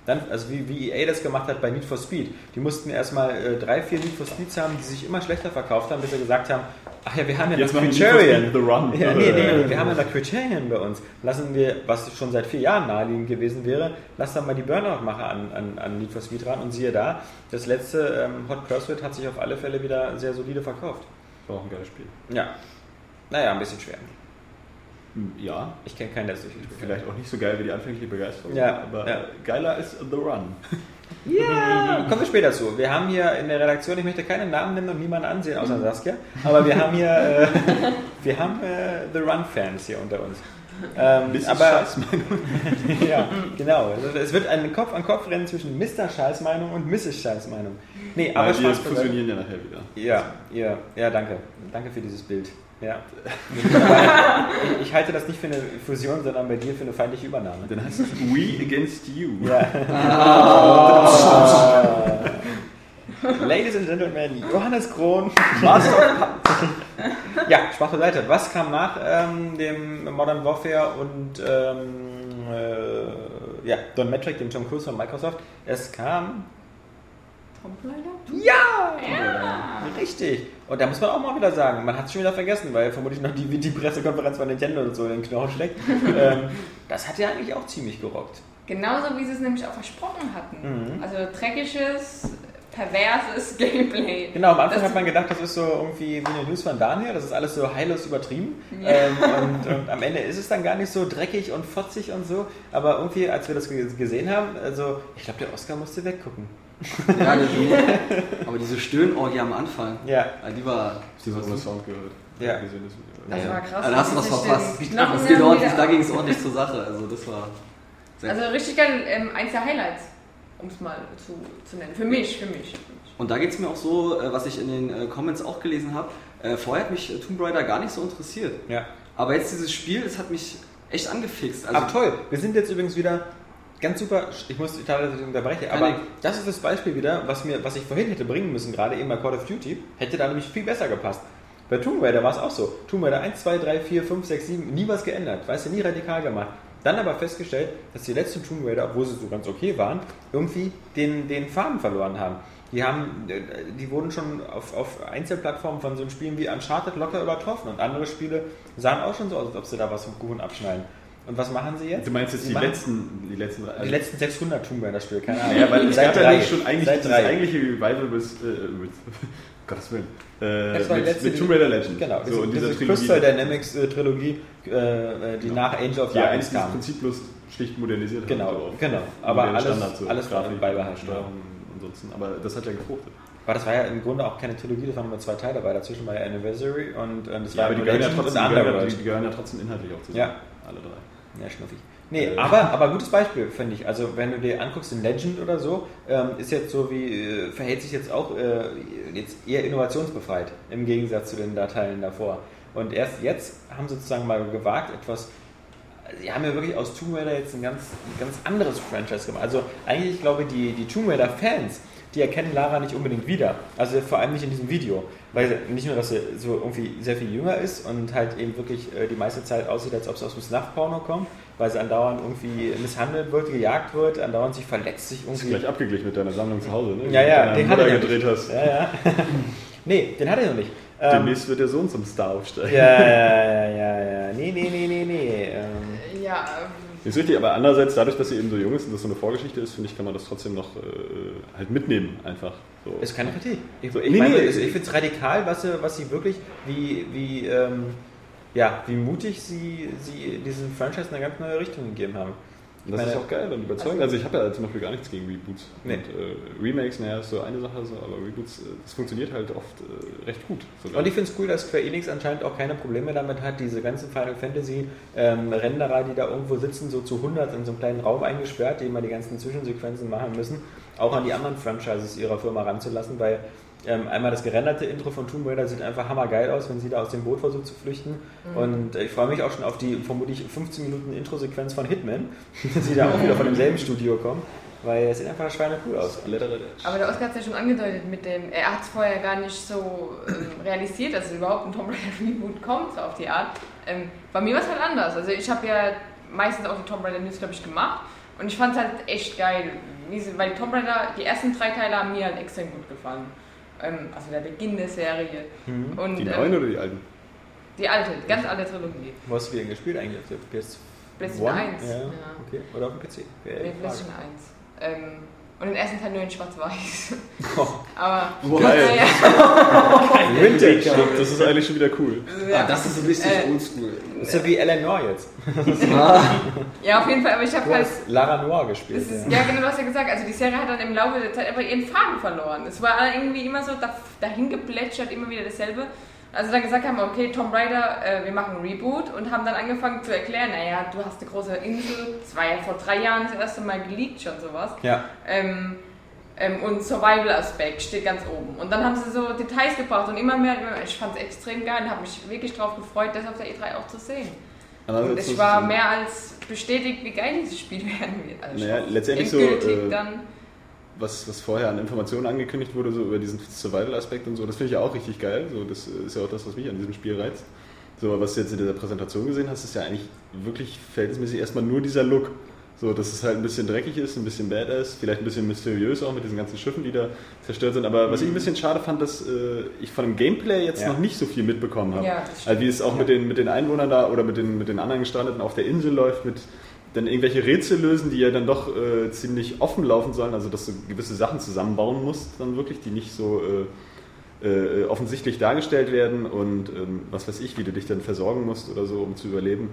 Dann, also wie, wie EA das gemacht hat bei Need for Speed. Die mussten erstmal äh, drei, vier Need for Speeds haben, die sich immer schlechter verkauft haben, bis sie gesagt haben, ach ja, wir haben ja Jetzt noch Criterion. Speed The Run. Ja, nee, nee, nee, wir haben ja noch Criterion bei uns. Lassen wir, was schon seit vier Jahren naheliegend gewesen wäre, lass dann mal die Burnout-Macher an, an, an Need for Speed ran und siehe da, das letzte ähm, Hot Pursuit hat sich auf alle Fälle wieder sehr solide verkauft. War auch ein geiles Spiel. Ja. Naja, ein bisschen schwer. Hm, Ja, Ich kenne keinen, der es durchgespielt hat. vielleicht auch nicht so geil wie die anfängliche Begeisterung, Ja, aber ja. geiler ist The Run. Ja, kommen wir später zu. Wir haben hier in der Redaktion, ich möchte keinen Namen nennen und niemanden ansehen, außer Saskia, aber wir haben hier, äh, wir haben äh, The Run-Fans hier unter uns. Ähm, Bisschen aber, Scheißmeinung. ja, genau. Es wird ein Kopf-an-Kopf-Rennen zwischen Mr. Scheißmeinung und Mrs. Scheißmeinung. Nee, aber wir Spaß beiseite. fusionieren ja nachher wieder. Ja, ja, ja, danke. Danke für dieses Bild. Ja. Ich, ich halte das nicht für eine Fusion, sondern bei dir für eine feindliche Übernahme. Dann heißt es We Against You. Ja. Ladies and Gentlemen, Johannes Krohn, Puppets. Ja, Spaß beiseite. Was kam nach ähm, dem Modern Warfare und ähm, äh, ja, Don Metric, dem Tom Cruise von Microsoft? Es kam Tomb Raider? ja, richtig. Und da muss man auch mal wieder sagen, man hat es schon wieder vergessen, weil vermutlich noch die, die Pressekonferenz von Nintendo und so in den Knochen steckt. ähm, das hat ja eigentlich auch ziemlich gerockt. Genauso wie sie es nämlich auch versprochen hatten. Mhm. Also dreckiges, perverses Gameplay. Genau, am Anfang Das- hat man gedacht, das ist so irgendwie wie eine News von Daniel, das ist alles so heillos übertrieben. Ja. Ähm, und, und am Ende ist es dann gar nicht so dreckig und fotzig und so. Aber irgendwie, als wir das ge- gesehen haben, also ich glaube, der Oscar musste weggucken. Ja, die, aber diese Stöhnorgie am Anfang, Ja, ja, die war. Hast du das ohne Sound gehört? Ja. Das war krass. Also, da hast du was verpasst. Das geht ordentlich, da ging es ordentlich zur Sache. Also das war. sehr Also richtig geil, ähm, eins der Highlights, um es mal zu, zu nennen. Für mich, für mich. Und da geht es mir auch so, äh, was ich in den äh, Comments auch gelesen habe. Äh, vorher hat mich äh, Tomb Raider gar nicht so interessiert. ja. Aber jetzt dieses Spiel, das hat mich echt angefixt. Also, Ach toll, wir sind jetzt übrigens wieder ganz super, ich muss teilweise unterbrechen, aber das ist das Beispiel wieder, was, mir, was ich vorhin hätte bringen müssen, gerade eben bei Call of Duty, hätte da nämlich viel besser gepasst. Bei Tomb Raider war es auch so. Tomb Raider 1, 2, 3, 4, 5, 6, 7, nie was geändert, weißt du, nie radikal gemacht. Dann aber festgestellt, dass die letzten Tomb Raider, obwohl sie so ganz okay waren, irgendwie den, den Faden verloren haben. Die, haben, äh, die wurden schon auf, auf Einzelplattformen von so Spielen wie Uncharted locker übertroffen und andere Spiele sahen auch schon so aus, als ob sie da was vom Kuchen abschneiden. Und was machen sie jetzt? Du meinst jetzt die machen- letzten, die letzten drei? die letzten 600 Tomb Raider Spiele, keine Ahnung. Ja, weil es gab ja nicht schon eigentlich Seit dieses drei. eigentliche Revival mit, äh, mit Gottes Willen, äh, Das war die mit, letzte, mit Tomb Raider Legend. Genau, so, diese. Crystal Dynamics äh, Trilogie, äh, die nach Angel of die ja Darkness das kam. Prinzip bloß schlicht modernisiert Genau, haben. auf genau. Aber alles- so alles Grafik, beibehalten, Steuerung und sonst. Aber das hat ja gefruchtet. Aber das war ja im Grunde auch keine Trilogie, das waren nur zwei Teile dabei. Dazwischen war ja Anniversary und äh, das Ja, war aber die gehören ja trotzdem, die gehören ja, die gehören ja trotzdem inhaltlich auch zusammen. Ja. Alle drei. Ja, schnuffig. Nee, aber, aber gutes Beispiel, finde ich. Also, wenn du dir anguckst, in Legend oder so, ähm, ist jetzt so wie, äh, verhält sich jetzt auch äh, jetzt eher innovationsbefreit im Gegensatz zu den Dateien davor. Und erst jetzt haben sie sozusagen mal gewagt, etwas. Sie haben ja wirklich aus Tomb Raider jetzt ein ganz, ein ganz anderes Franchise gemacht. Also, eigentlich, ich glaube, die, die Tomb Raider-Fans, die erkennen Lara nicht unbedingt wieder. Also vor allem nicht in diesem Video. Weil nicht nur, dass sie so irgendwie sehr viel jünger ist und halt eben wirklich äh, die meiste Zeit aussieht, als ob sie aus dem Snuff-Porno kommt, weil sie andauernd irgendwie misshandelt wird, gejagt wird, andauernd sich verletzt, sich Das ist irgendwie. gleich abgeglichen mit deiner Sammlung zu Hause, ne? Ja, ja, den den du hat er da ja gedreht hast. Ja, ja. nee, den hat er noch nicht. Ähm, Demnächst wird der Sohn zum Star aufsteigen. ja, ja, ja, ja. Nee, nee, nee, nee, nee. Ähm, Ja, Ist richtig, aber andererseits, dadurch, dass sie eben so jung ist und das so eine Vorgeschichte ist, finde ich, kann man das trotzdem noch äh, halt mitnehmen, einfach. So. Ist keine Kritik. Ich, So, ich nee, meine, nee. ich finde es radikal, was sie, was sie wirklich, wie, wie, ähm, ja, wie mutig sie, sie diesem Franchise eine ganz neue Richtung gegeben haben. Und das meine- ist auch geil und überzeugend. Also ich habe ja zum Beispiel gar nichts gegen Reboots. Nee. Und äh, Remakes, naja, ist so eine Sache, so, aber Reboots, äh, das funktioniert halt oft äh, recht gut. sogar. Und ich finde es cool, dass Square Enix anscheinend auch keine Probleme damit hat, diese ganzen Final Fantasy ähm, Renderer, die da irgendwo sitzen, so zu 100 in so einem kleinen Raum eingesperrt, die immer die ganzen Zwischensequenzen machen müssen, auch an die anderen Franchises ihrer Firma ranzulassen, weil ähm, einmal das gerenderte Intro von Tomb Raider sieht einfach hammergeil aus, wenn sie da aus dem Boot versucht zu flüchten. Und äh, ich freue mich auch schon auf die vermutlich 15 Minuten Intro-Sequenz von Hitman, die da auch wieder von demselben Studio kommt, weil es sieht einfach schweine cool aus. aber der Oscar hat es ja schon angedeutet mit dem, er hat es vorher gar nicht so ähm, realisiert, dass es überhaupt ein Tomb Raider Reboot kommt, so auf die Art. Ähm, bei mir war es halt anders. Also ich habe ja meistens auch die Tomb Raider News, glaube ich, gemacht. Und ich fand es halt echt geil, wie sie, weil die Tomb Raider, die ersten drei Teile haben mir halt extrem gut gefallen. Ähm, also der Beginn der Serie. Und, die ähm, neuen oder die alten? Die alte, die ganz alte Trilogie. Wo hast du die denn gespielt eigentlich? Auf der PS PlayStation One? 1. Ja, Ja. okay. Oder auf dem PC? Nee. PlayStation 1. Ähm, und den ersten Teil nur in schwarz-weiß. Oh. Aber. Geil. Ja, Vintage. Das ist eigentlich schon wieder cool. ja. Ah, das ist so richtig Äh, oldschool. Das ist ja wie Eleanor jetzt. ja, auf jeden Fall, aber ich habe halt. Lara Noir gespielt. Das ist, ja. ja, genau, du hast ja gesagt, also die Serie hat dann im Laufe der Zeit einfach ihren Faden verloren. Es war irgendwie immer so da, dahin geplätschert, immer wieder dasselbe. Also dann gesagt haben, okay, Tomb Raider, äh, wir machen ein Reboot und haben dann angefangen zu erklären, naja, du hast eine große Insel, das war ja vor drei Jahren das erste Mal geleakt schon sowas. ja. Ähm, ähm, und Survival-Aspekt steht ganz oben. Und dann haben sie so Details gebracht und immer mehr, ich fand es extrem geil und habe mich wirklich darauf gefreut, das auf der E3 auch zu sehen. Und ist war es- mehr als bestätigt, wie geil dieses Spiel werden wird. Also Naja, letztendlich so, äh, dann. Was, was vorher an Informationen angekündigt wurde, so über diesen Survival-Aspekt und so, das finde ich ja auch richtig geil. So, das ist ja auch das, was mich an diesem Spiel reizt. So, aber was du jetzt in dieser Präsentation gesehen hast, ist ja eigentlich wirklich verhältnismäßig erstmal nur dieser Look. So, dass es halt ein bisschen dreckig ist, ein bisschen badass, vielleicht ein bisschen mysteriös auch mit diesen ganzen Schiffen, die da zerstört sind. Aber was ich ein bisschen schade fand, dass äh, ich von dem Gameplay jetzt Ja. noch nicht so viel mitbekommen habe. Ja, das stimmt. also wie es auch mit den, mit den Einwohnern da oder mit den, mit den anderen Gestrandeten auf der Insel läuft, mit dann irgendwelche Rätsel lösen, die ja dann doch äh, ziemlich offen laufen sollen, also dass du gewisse Sachen zusammenbauen musst, dann wirklich, die nicht so äh, äh, offensichtlich dargestellt werden und ähm, was weiß ich, wie du dich dann versorgen musst oder so, um zu überleben.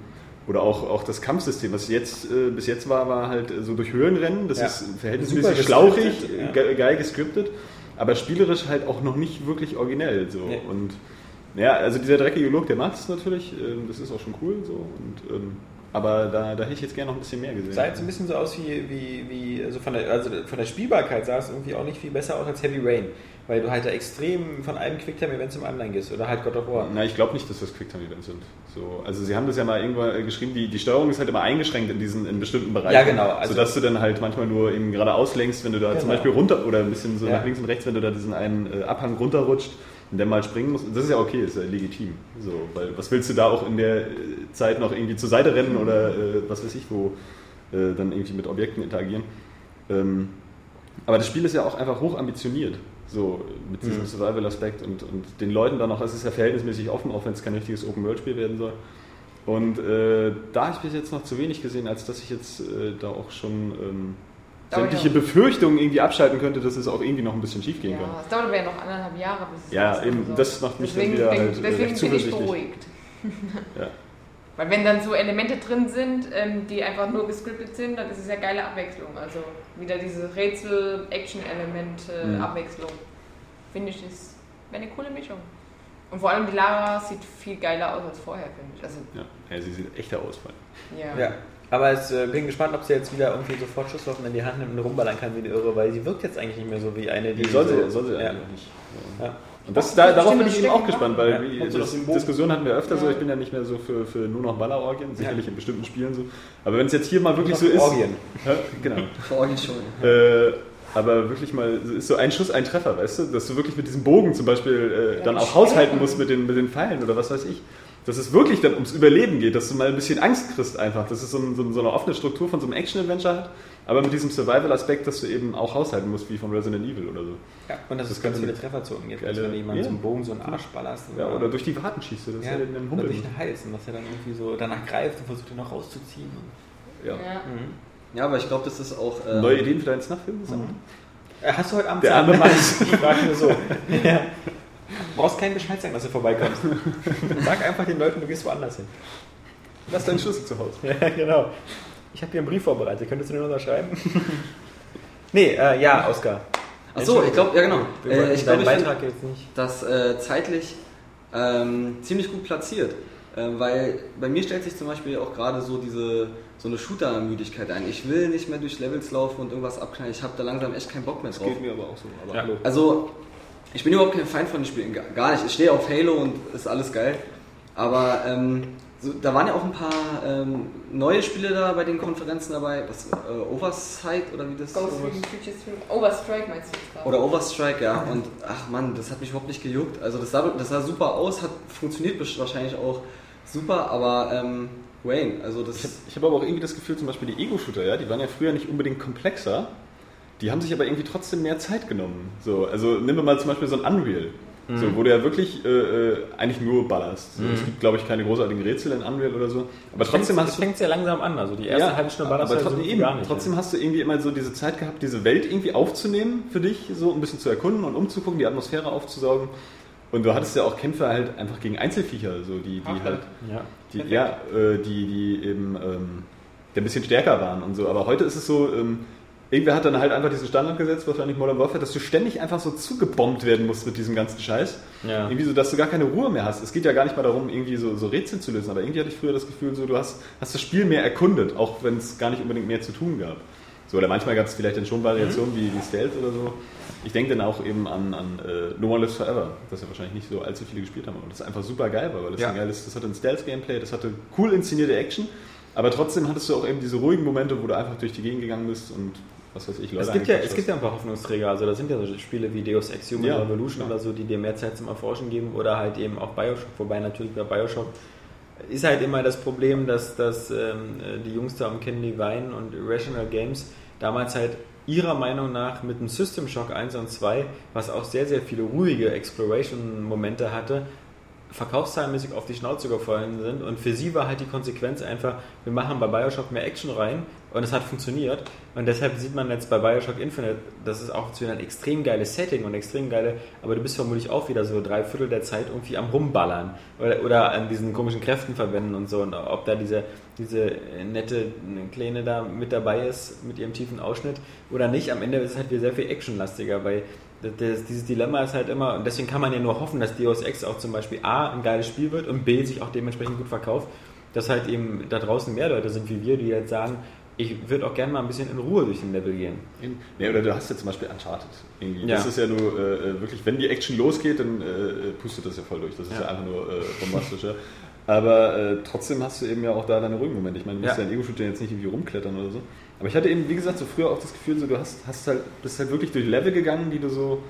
Oder auch, auch das Kampfsystem, was jetzt äh, bis jetzt war, war halt äh, so durch Höhlenrennen, das Ja. ist verhältnismäßig schlauchig, ja. ge geil gescriptet, aber spielerisch halt auch noch nicht wirklich originell. So. Nee. Und ja, also dieser dreckige Look, der macht es natürlich, ähm, das ist auch schon cool so. Und, ähm, aber da, da hätte ich jetzt gerne noch ein bisschen mehr gesehen. Sah jetzt ein bisschen so aus wie, wie, wie also von der, also von der Spielbarkeit sah es irgendwie auch nicht viel besser aus als Heavy Rain, weil du halt da extrem von einem Quicktime-Event zum anderen gehst oder halt God of War. Na, ich glaube nicht, dass das Quicktime-Events sind. So, also sie haben das ja mal irgendwann äh, geschrieben, die, die Steuerung ist halt immer eingeschränkt in diesen in bestimmten Bereichen. Ja, genau, also- sodass du dann halt manchmal nur eben geradeaus lenkst, wenn du da zum Genau. Beispiel runter oder ein bisschen so Ja. nach links und rechts, wenn du da diesen einen äh, Abhang runterrutscht und dann mal springen musst. Das ist ja okay, ist ja legitim. So, weil was willst du da auch in der äh, Zeit noch irgendwie zur Seite rennen oder äh, was weiß ich wo äh, dann irgendwie mit Objekten interagieren. Ähm, aber das Spiel ist ja auch einfach hoch ambitioniert. So, mit diesem Mhm. Survival-Aspekt und, und den Leuten dann noch, es ist ja verhältnismäßig offen, auch wenn es kein richtiges Open-World-Spiel werden soll. Und äh, da habe ich bis jetzt noch zu wenig gesehen, als dass ich jetzt äh, da auch schon ähm, sämtliche. Befürchtungen irgendwie abschalten könnte, dass es auch irgendwie noch ein bisschen schief gehen Ja, kann. es dauert aber ja noch anderthalb Jahre, bis es Ja, eben, soll. das macht mich dann deswegen, wieder bin- halt, äh, Deswegen recht bin ich beruhigt. Ja. Weil wenn dann so Elemente drin sind, ähm, die einfach nur gescriptet sind, dann ist es ja geile Abwechslung. Also wieder diese Mhm. Rätsel-Action-Element-Abwechslung. Finde ich, ist wäre eine coole Mischung. Und vor allem die Lara sieht viel geiler aus als vorher, finde ich. Also, Ja. ja, sie sieht echt ausfallen. ja. Ja. Aber ich äh, bin gespannt, ob sie jetzt wieder irgendwie sofort Schusswaffen in die Hand nimmt und rumballern kann wie eine Irre, weil sie wirkt jetzt eigentlich nicht mehr so wie eine, die. Die soll so, sie, soll sie ja. eigentlich nicht. Ja. Und das, da, darauf bin ich eben auch gespannt, weil Ja. so Bogen. Diskussion hatten wir öfter so, Ja. ich bin ja nicht mehr so für, für nur noch Ballerorgien, sicherlich in bestimmten Spielen so. Aber wenn es jetzt hier mal wirklich so ist. Orgien. Ja, genau. Orgien schon. Äh, aber wirklich mal, so ist so ein Schuss, ein Treffer, weißt du? Dass du wirklich mit diesem Bogen zum Beispiel äh, Ja, dann die auch haushalten musst mit den, mit den Pfeilen oder was weiß ich. Dass es wirklich dann ums Überleben geht, dass du mal ein bisschen Angst kriegst einfach. Dass es so, ein, so, ein- so eine offene Struktur von so einem Action-Adventure hat, aber mit diesem Survival-Aspekt, dass du eben auch haushalten musst, wie von Resident Evil oder so. Ja, und dass Das es ganz viele Treffer zu umgeht. Geile- Also wenn du jemanden Ja. zum Bogen so einen Arsch ballerst. Ja, oder durch die Warten schießt du, das ja, ist ja den oder Humpel. durch den Hals und dass er dann irgendwie so danach greift und versucht ihn noch rauszuziehen. Ja. Ja. Mhm. Ja, aber ich glaube, das ist auch. ähm, Neue Ideen für deinen Snuff-Film? gesammelt? Äh, Hast du heute Abend Der Zeit? arme Mann. Ich frage nur so. ja. Brauchst keinen Bescheid sagen, dass du vorbeikommst. Sag einfach den Leuten, du gehst woanders hin. Lass deinen Schlüssel zu Hause. Ja, genau. Ich habe hier einen Brief vorbereitet. Könntest du den unterschreiben? nee, äh, ja, Oskar. Achso, ich glaube, ja genau. Äh, ich glaube, Beitrag jetzt nicht. das äh, zeitlich ähm, ziemlich gut platziert. Ähm, weil bei mir stellt sich zum Beispiel auch gerade so diese so eine Shooter-Müdigkeit ein. Ich will nicht mehr durch Levels laufen und irgendwas abknallen. Ich habe da langsam echt keinen Bock mehr Das drauf. geht mir aber auch so. Aber Ja. Also, ich bin überhaupt kein Feind von den Spielen, gar- nicht. Ich stehe auf Halo und ist alles geil. Aber ähm, so, da waren ja auch ein paar ähm, neue Spiele da bei den Konferenzen dabei. Was, äh, Oversight oder wie das Ghost Recon Future Stream. Overstrike meinst du jetzt? Oder Overstrike, ja. Und ach man, das hat mich überhaupt nicht gejuckt. Also das sah, das sah super aus, hat funktioniert wahrscheinlich auch super, aber ähm, Wayne, also das. Ich habe hab aber auch irgendwie das Gefühl, zum Beispiel die Ego-Shooter, ja, die waren ja früher nicht unbedingt komplexer, die haben sich aber irgendwie trotzdem mehr Zeit genommen. So, also nehmen wir mal zum Beispiel so ein Unreal, so, wo du ja wirklich äh, äh, eigentlich nur ballerst. So, Es gibt, glaube ich, keine großartigen Rätsel in Unreal oder so. Aber trotzdem das hast du. fängt sehr langsam an. Also die erste halbe Stunde das aber halt so trotzdem, wie eben, gar nicht. trotzdem hast du irgendwie immer so diese Zeit gehabt, diese Welt irgendwie aufzunehmen für dich, so ein bisschen zu erkunden und umzugucken, die Atmosphäre aufzusaugen. Und du hattest ja auch Kämpfe halt einfach gegen Einzelviecher, so die, die halt ja. die, ja, äh, die, die eben ähm, ein bisschen stärker waren und so. Aber heute ist es so, ähm, irgendwer hat dann halt einfach diesen Standard gesetzt, wahrscheinlich Modern Warfare, dass du ständig einfach so zugebombt werden musst mit diesem ganzen Scheiß. Ja. Irgendwie so, dass du gar keine Ruhe mehr hast. Es geht ja gar nicht mal darum, irgendwie so, so Rätsel zu lösen, aber irgendwie hatte ich früher das Gefühl, so, du hast, hast das Spiel mehr erkundet, auch wenn es gar nicht unbedingt mehr zu tun gab. So, oder manchmal gab es vielleicht dann schon Variationen wie, wie Stealth oder so. Ich denke dann auch eben an, an äh, No One Lives Forever, das ja wahrscheinlich nicht so allzu viele gespielt haben, aber das einfach super geil war, weil das Ja. ein geiles, das hatte ein Stealth-Gameplay, das hatte cool inszenierte Action, aber trotzdem hattest du auch eben diese ruhigen Momente, wo du einfach durch die Gegend gegangen bist und was weiß ich, Leute Es gibt, ja, es gibt ja ein paar Hoffnungsträger, also da sind ja so Spiele wie Deus Ex Human Ja, Revolution klar. oder so, die dir mehr Zeit zum Erforschen geben oder halt eben auch Bioshock, wobei natürlich bei Bioshock ist halt immer das Problem, dass, dass ähm, die Jungs da um Ken Levine und Irrational Games damals halt ihrer Meinung nach mit dem System Shock 1 und 2, was auch sehr, sehr viele ruhige Exploration-Momente hatte, verkaufszahlenmäßig auf die Schnauze gefallen sind. Und für sie war halt die Konsequenz einfach, wir machen bei Bioshock mehr Action rein und es hat funktioniert. Und deshalb sieht man jetzt bei Bioshock Infinite, das ist auch zu ein extrem geiles Setting und extrem geile, aber du bist vermutlich auch wieder so drei Viertel der Zeit irgendwie am Rumballern oder, oder an diesen komischen Kräften verwenden und so. Und ob da diese, diese nette Kleine da mit dabei ist mit ihrem tiefen Ausschnitt oder nicht, am Ende ist es halt wieder sehr viel actionlastiger, weil das, dieses Dilemma ist halt immer, und deswegen kann man ja nur hoffen, dass Deus Ex auch zum Beispiel A, ein geiles Spiel wird und B, sich auch dementsprechend gut verkauft, dass halt eben da draußen mehr Leute sind wie wir, die jetzt sagen, ich würde auch gerne mal ein bisschen in Ruhe durch den Level gehen. Nee, oder du hast ja zum Beispiel Uncharted. Irgendwie. Ja. Das ist ja nur äh, wirklich, wenn die Action losgeht, dann äh, pustet das ja voll durch. Das ist ja, Ja. einfach nur äh, bombastisch. ja. Aber äh, trotzdem hast du eben ja auch da deine ruhigen Momente. Ich meine, du musst Ja. ja Ego-Shooter jetzt nicht irgendwie rumklettern oder so. Aber ich hatte eben, wie gesagt, so früher auch das Gefühl, so, du hast, hast halt, bist halt wirklich durch Level gegangen, die du so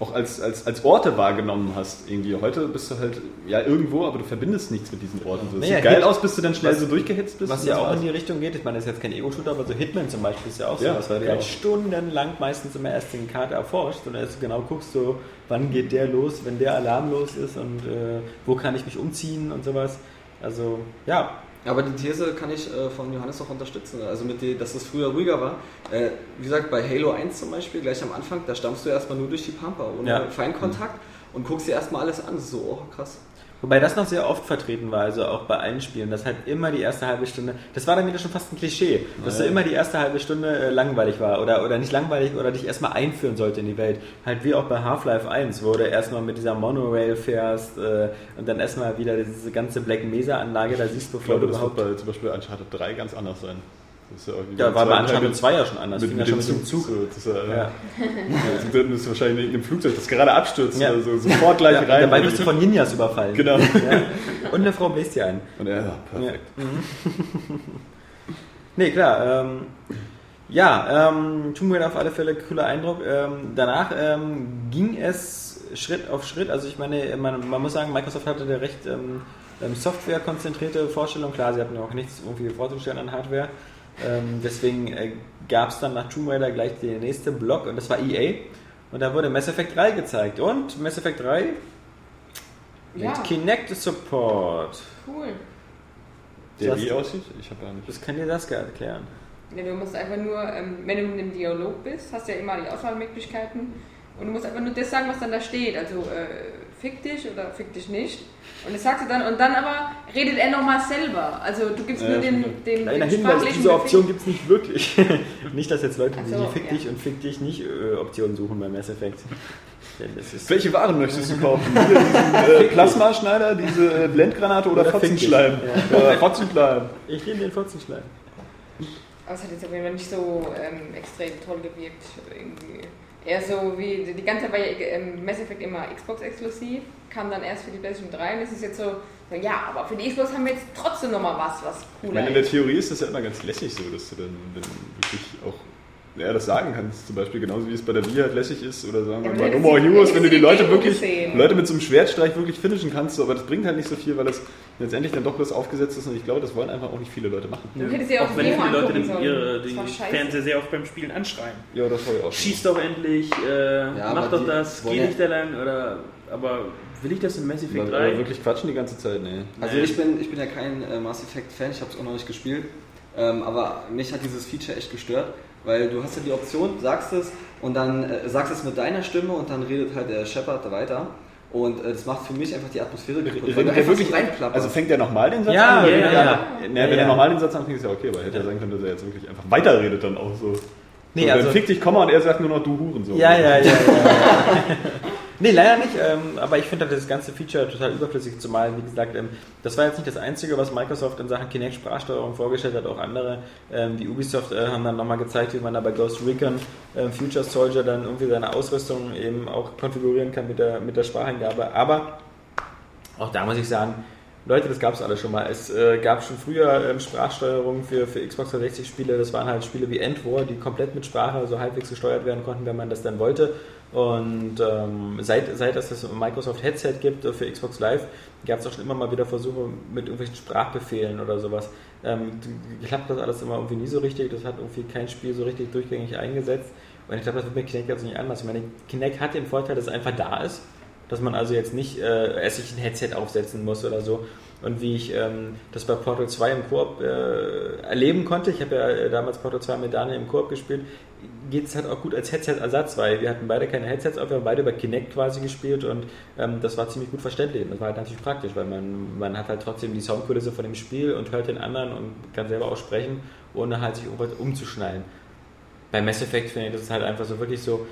auch als, als, als Orte wahrgenommen hast. Irgendwie. Heute bist du halt ja irgendwo, aber du verbindest nichts mit diesen Orten. So. Es Naja, sieht geil Hit- aus, bis du dann schnell was- so durchgehetzt bist. Was ja auch in die Richtung geht, ich meine, das ist jetzt kein Ego-Shooter, aber so Hitman zum Beispiel ist ja auch Ja, sowas, weil du genau. halt stundenlang meistens immer erst den Karte erforscht und erst genau guckst so, wann geht der los, wenn der Alarm los ist und äh, wo kann ich mich umziehen und sowas. Also, ja, Aber die These kann ich äh, von Johannes auch unterstützen. Also mit die, dass es früher ruhiger war. Äh, wie gesagt, bei Halo 1 zum Beispiel, gleich am Anfang, da stammst du erstmal nur durch die Pampa ohne Ja. Feinkontakt und guckst dir erstmal alles an. Das ist so, oh krass. Wobei das noch sehr oft vertreten war, also auch bei allen Spielen, dass halt immer die erste halbe Stunde, das war dann wieder schon fast ein Klischee, dass so immer die erste halbe Stunde äh, langweilig war oder, oder nicht langweilig oder dich erstmal einführen sollte in die Welt. Halt wie auch bei Half-Life 1, wo du erstmal mit dieser Monorail fährst äh, und dann erstmal wieder diese ganze Black Mesa-Anlage da siehst, Ich bevor glaube, du das wird überhaupt... bei zum Beispiel Uncharted 3 ganz anders sein. Das ja, Ja, war bei Uncharted Teile 2 ja schon anders, Mit, mit ja schon mit dem Zug. Zug. So, das ist, ja, Ja. Also, dann ist wahrscheinlich in einem Flugzeug, das gerade abstürzt, Ja. oder so, sofort gleich rein. dabei wirst du von Ninjas überfallen. Genau. Und eine Frau bläst dir ein. Und er, ja, perfekt. Nee, klar. Ähm, ja, ähm, Tomb Raider auf alle Fälle cooler Eindruck. Ähm, danach ähm, ging es Schritt auf Schritt. Also ich meine, man, man muss sagen, Microsoft hatte eine recht ähm, ähm, Software-konzentrierte Vorstellung. Klar, sie hatten ja auch nichts irgendwie vorzustellen an Hardware. Ähm, deswegen äh, gab es dann nach Tomb Raider gleich den nächste Block und das war EA. Und da wurde Mass Effect 3 gezeigt. Und Mass Effect 3 Ja. mit Kinect Support. Cool. Der Das- wie aussieht? Ich habe ja nicht. Das kann dir das erklären. Ja, du musst einfach nur, ähm, wenn du in einem Dialog bist, hast du ja immer die Auswahlmöglichkeiten und du musst einfach nur das sagen, was dann da steht. Also äh, fick dich oder fick dich nicht. Und das sagst du dann und dann aber redet er nochmal selber. Also du gibst Ja, nur den, den, Kleiner den Hinweis, diese Option gibt es nicht wirklich. nicht, dass jetzt Leute, so, die Fick ja. dich und Fick dich nicht äh, Optionen suchen bei Mass Effect. Ist Welche Waren möchtest du kaufen? Hier diesen äh, Plasmaschneider, diese äh, Blendgranate oder, Oder Fotzenschleim? Oder Fotzenschleim. ich nehme den Fotzenschleim. Aber es hat jetzt auf jeden Fall nicht so ähm, extrem toll gewirkt. Irgendwie. Eher so wie, die ganze Zeit war ja ähm, Mass Effect immer Xbox-exklusiv, kam dann erst für die PlayStation 3 und es ist jetzt so, so, ja, aber für die Xbox haben wir jetzt trotzdem nochmal was, was Ich cooler meine, in der ist. Theorie ist das ja immer ganz lässig so, dass du dann, dann wirklich auch ja, das sagen kannst, zum Beispiel genauso wie es bei der Wii halt lässig ist oder sagen wir Ja, mal aber No More Heroes, wenn du die Leute wirklich, gesehen? Leute mit so einem Schwertstreich wirklich finishen kannst, aber das bringt halt nicht so viel, weil das letztendlich dann doch was aufgesetzt ist und ich glaube, das wollen einfach auch nicht viele Leute machen. Du hättest ja auch, Auch wenn viele Leute sollen. ihre, die. Fernseher sehr oft beim Spielen anschreien. Ja, das war ja auch Schieß doch endlich, äh, Ja, mach aber doch das, geh ja- nicht da lang, oder, aber will ich das in Mass Effect Aber 3? wirklich quatschen die ganze Zeit, nee. Also Nee. ich bin, ich bin ja kein äh, Mass Effect Fan, ich habe es auch noch nicht gespielt. Ähm, aber mich hat dieses Feature echt gestört, weil du hast ja die Option, sagst es und dann äh, sagst es mit deiner Stimme und dann redet halt der Shepard weiter. Und äh, das macht für mich einfach die Atmosphäre kaputt. einfach wirklich so reinplapperst. Also fängt der nochmal den Satz Ja, an? ja, ja, er ja. Ja, wenn ja. er nochmal den Satz anfängt, ist ja okay, weil hätte ja sein können, dass er jetzt wirklich einfach weiterredet dann auch so. Nee, so, also- dann fick dich, Komma und er sagt nur noch du Huren so. Ja, ja, ja. ja, ja. nee, leider nicht. Ähm, aber ich finde halt das ganze Feature total überflüssig, zumal, wie gesagt, ähm, das war jetzt nicht das Einzige, was Microsoft in Sachen Kinect-Sprachsteuerung vorgestellt hat, auch andere. Ähm, die Ubisoft äh, haben dann nochmal gezeigt, wie man da bei Ghost Recon ähm, Future Soldier dann irgendwie seine Ausrüstung eben auch konfigurieren kann mit der, mit der Spracheingabe. Aber auch da muss ich sagen, Leute, das gab es alle schon mal. Es äh, gab schon früher ähm, Sprachsteuerung für, für Xbox 360 Spiele. Das waren halt Spiele wie End War, die komplett mit Sprache so halbwegs gesteuert werden konnten, wenn man das dann wollte. Und ähm, seit, seit es das Microsoft Headset gibt äh, für Xbox Live, gab es auch schon immer mal wieder Versuche mit irgendwelchen Sprachbefehlen oder sowas. Ähm, klappt das alles immer irgendwie nie so richtig. Das hat irgendwie kein Spiel so richtig durchgängig eingesetzt. Und ich glaube, das wird mit Kinect jetzt nicht anders. Ich meine, Kinect hat den Vorteil, dass es einfach da ist dass man also jetzt nicht äh, erst sich ein Headset aufsetzen muss oder so. Und wie ich ähm, das bei Portal 2 im Koop äh, erleben konnte, ich habe ja äh, damals Portal 2 mit Daniel im Koop gespielt, geht es halt auch gut als Headset-Ersatz, weil wir hatten beide keine Headsets auf, wir haben beide über Kinect quasi gespielt und ähm, das war ziemlich gut verständlich und das war halt natürlich praktisch, weil man, man hat halt trotzdem die Soundkulisse von dem Spiel und hört den anderen und kann selber auch sprechen, ohne halt sich irgendwas umzuschneiden. Bei Mass Effect finde ich das halt einfach so wirklich so,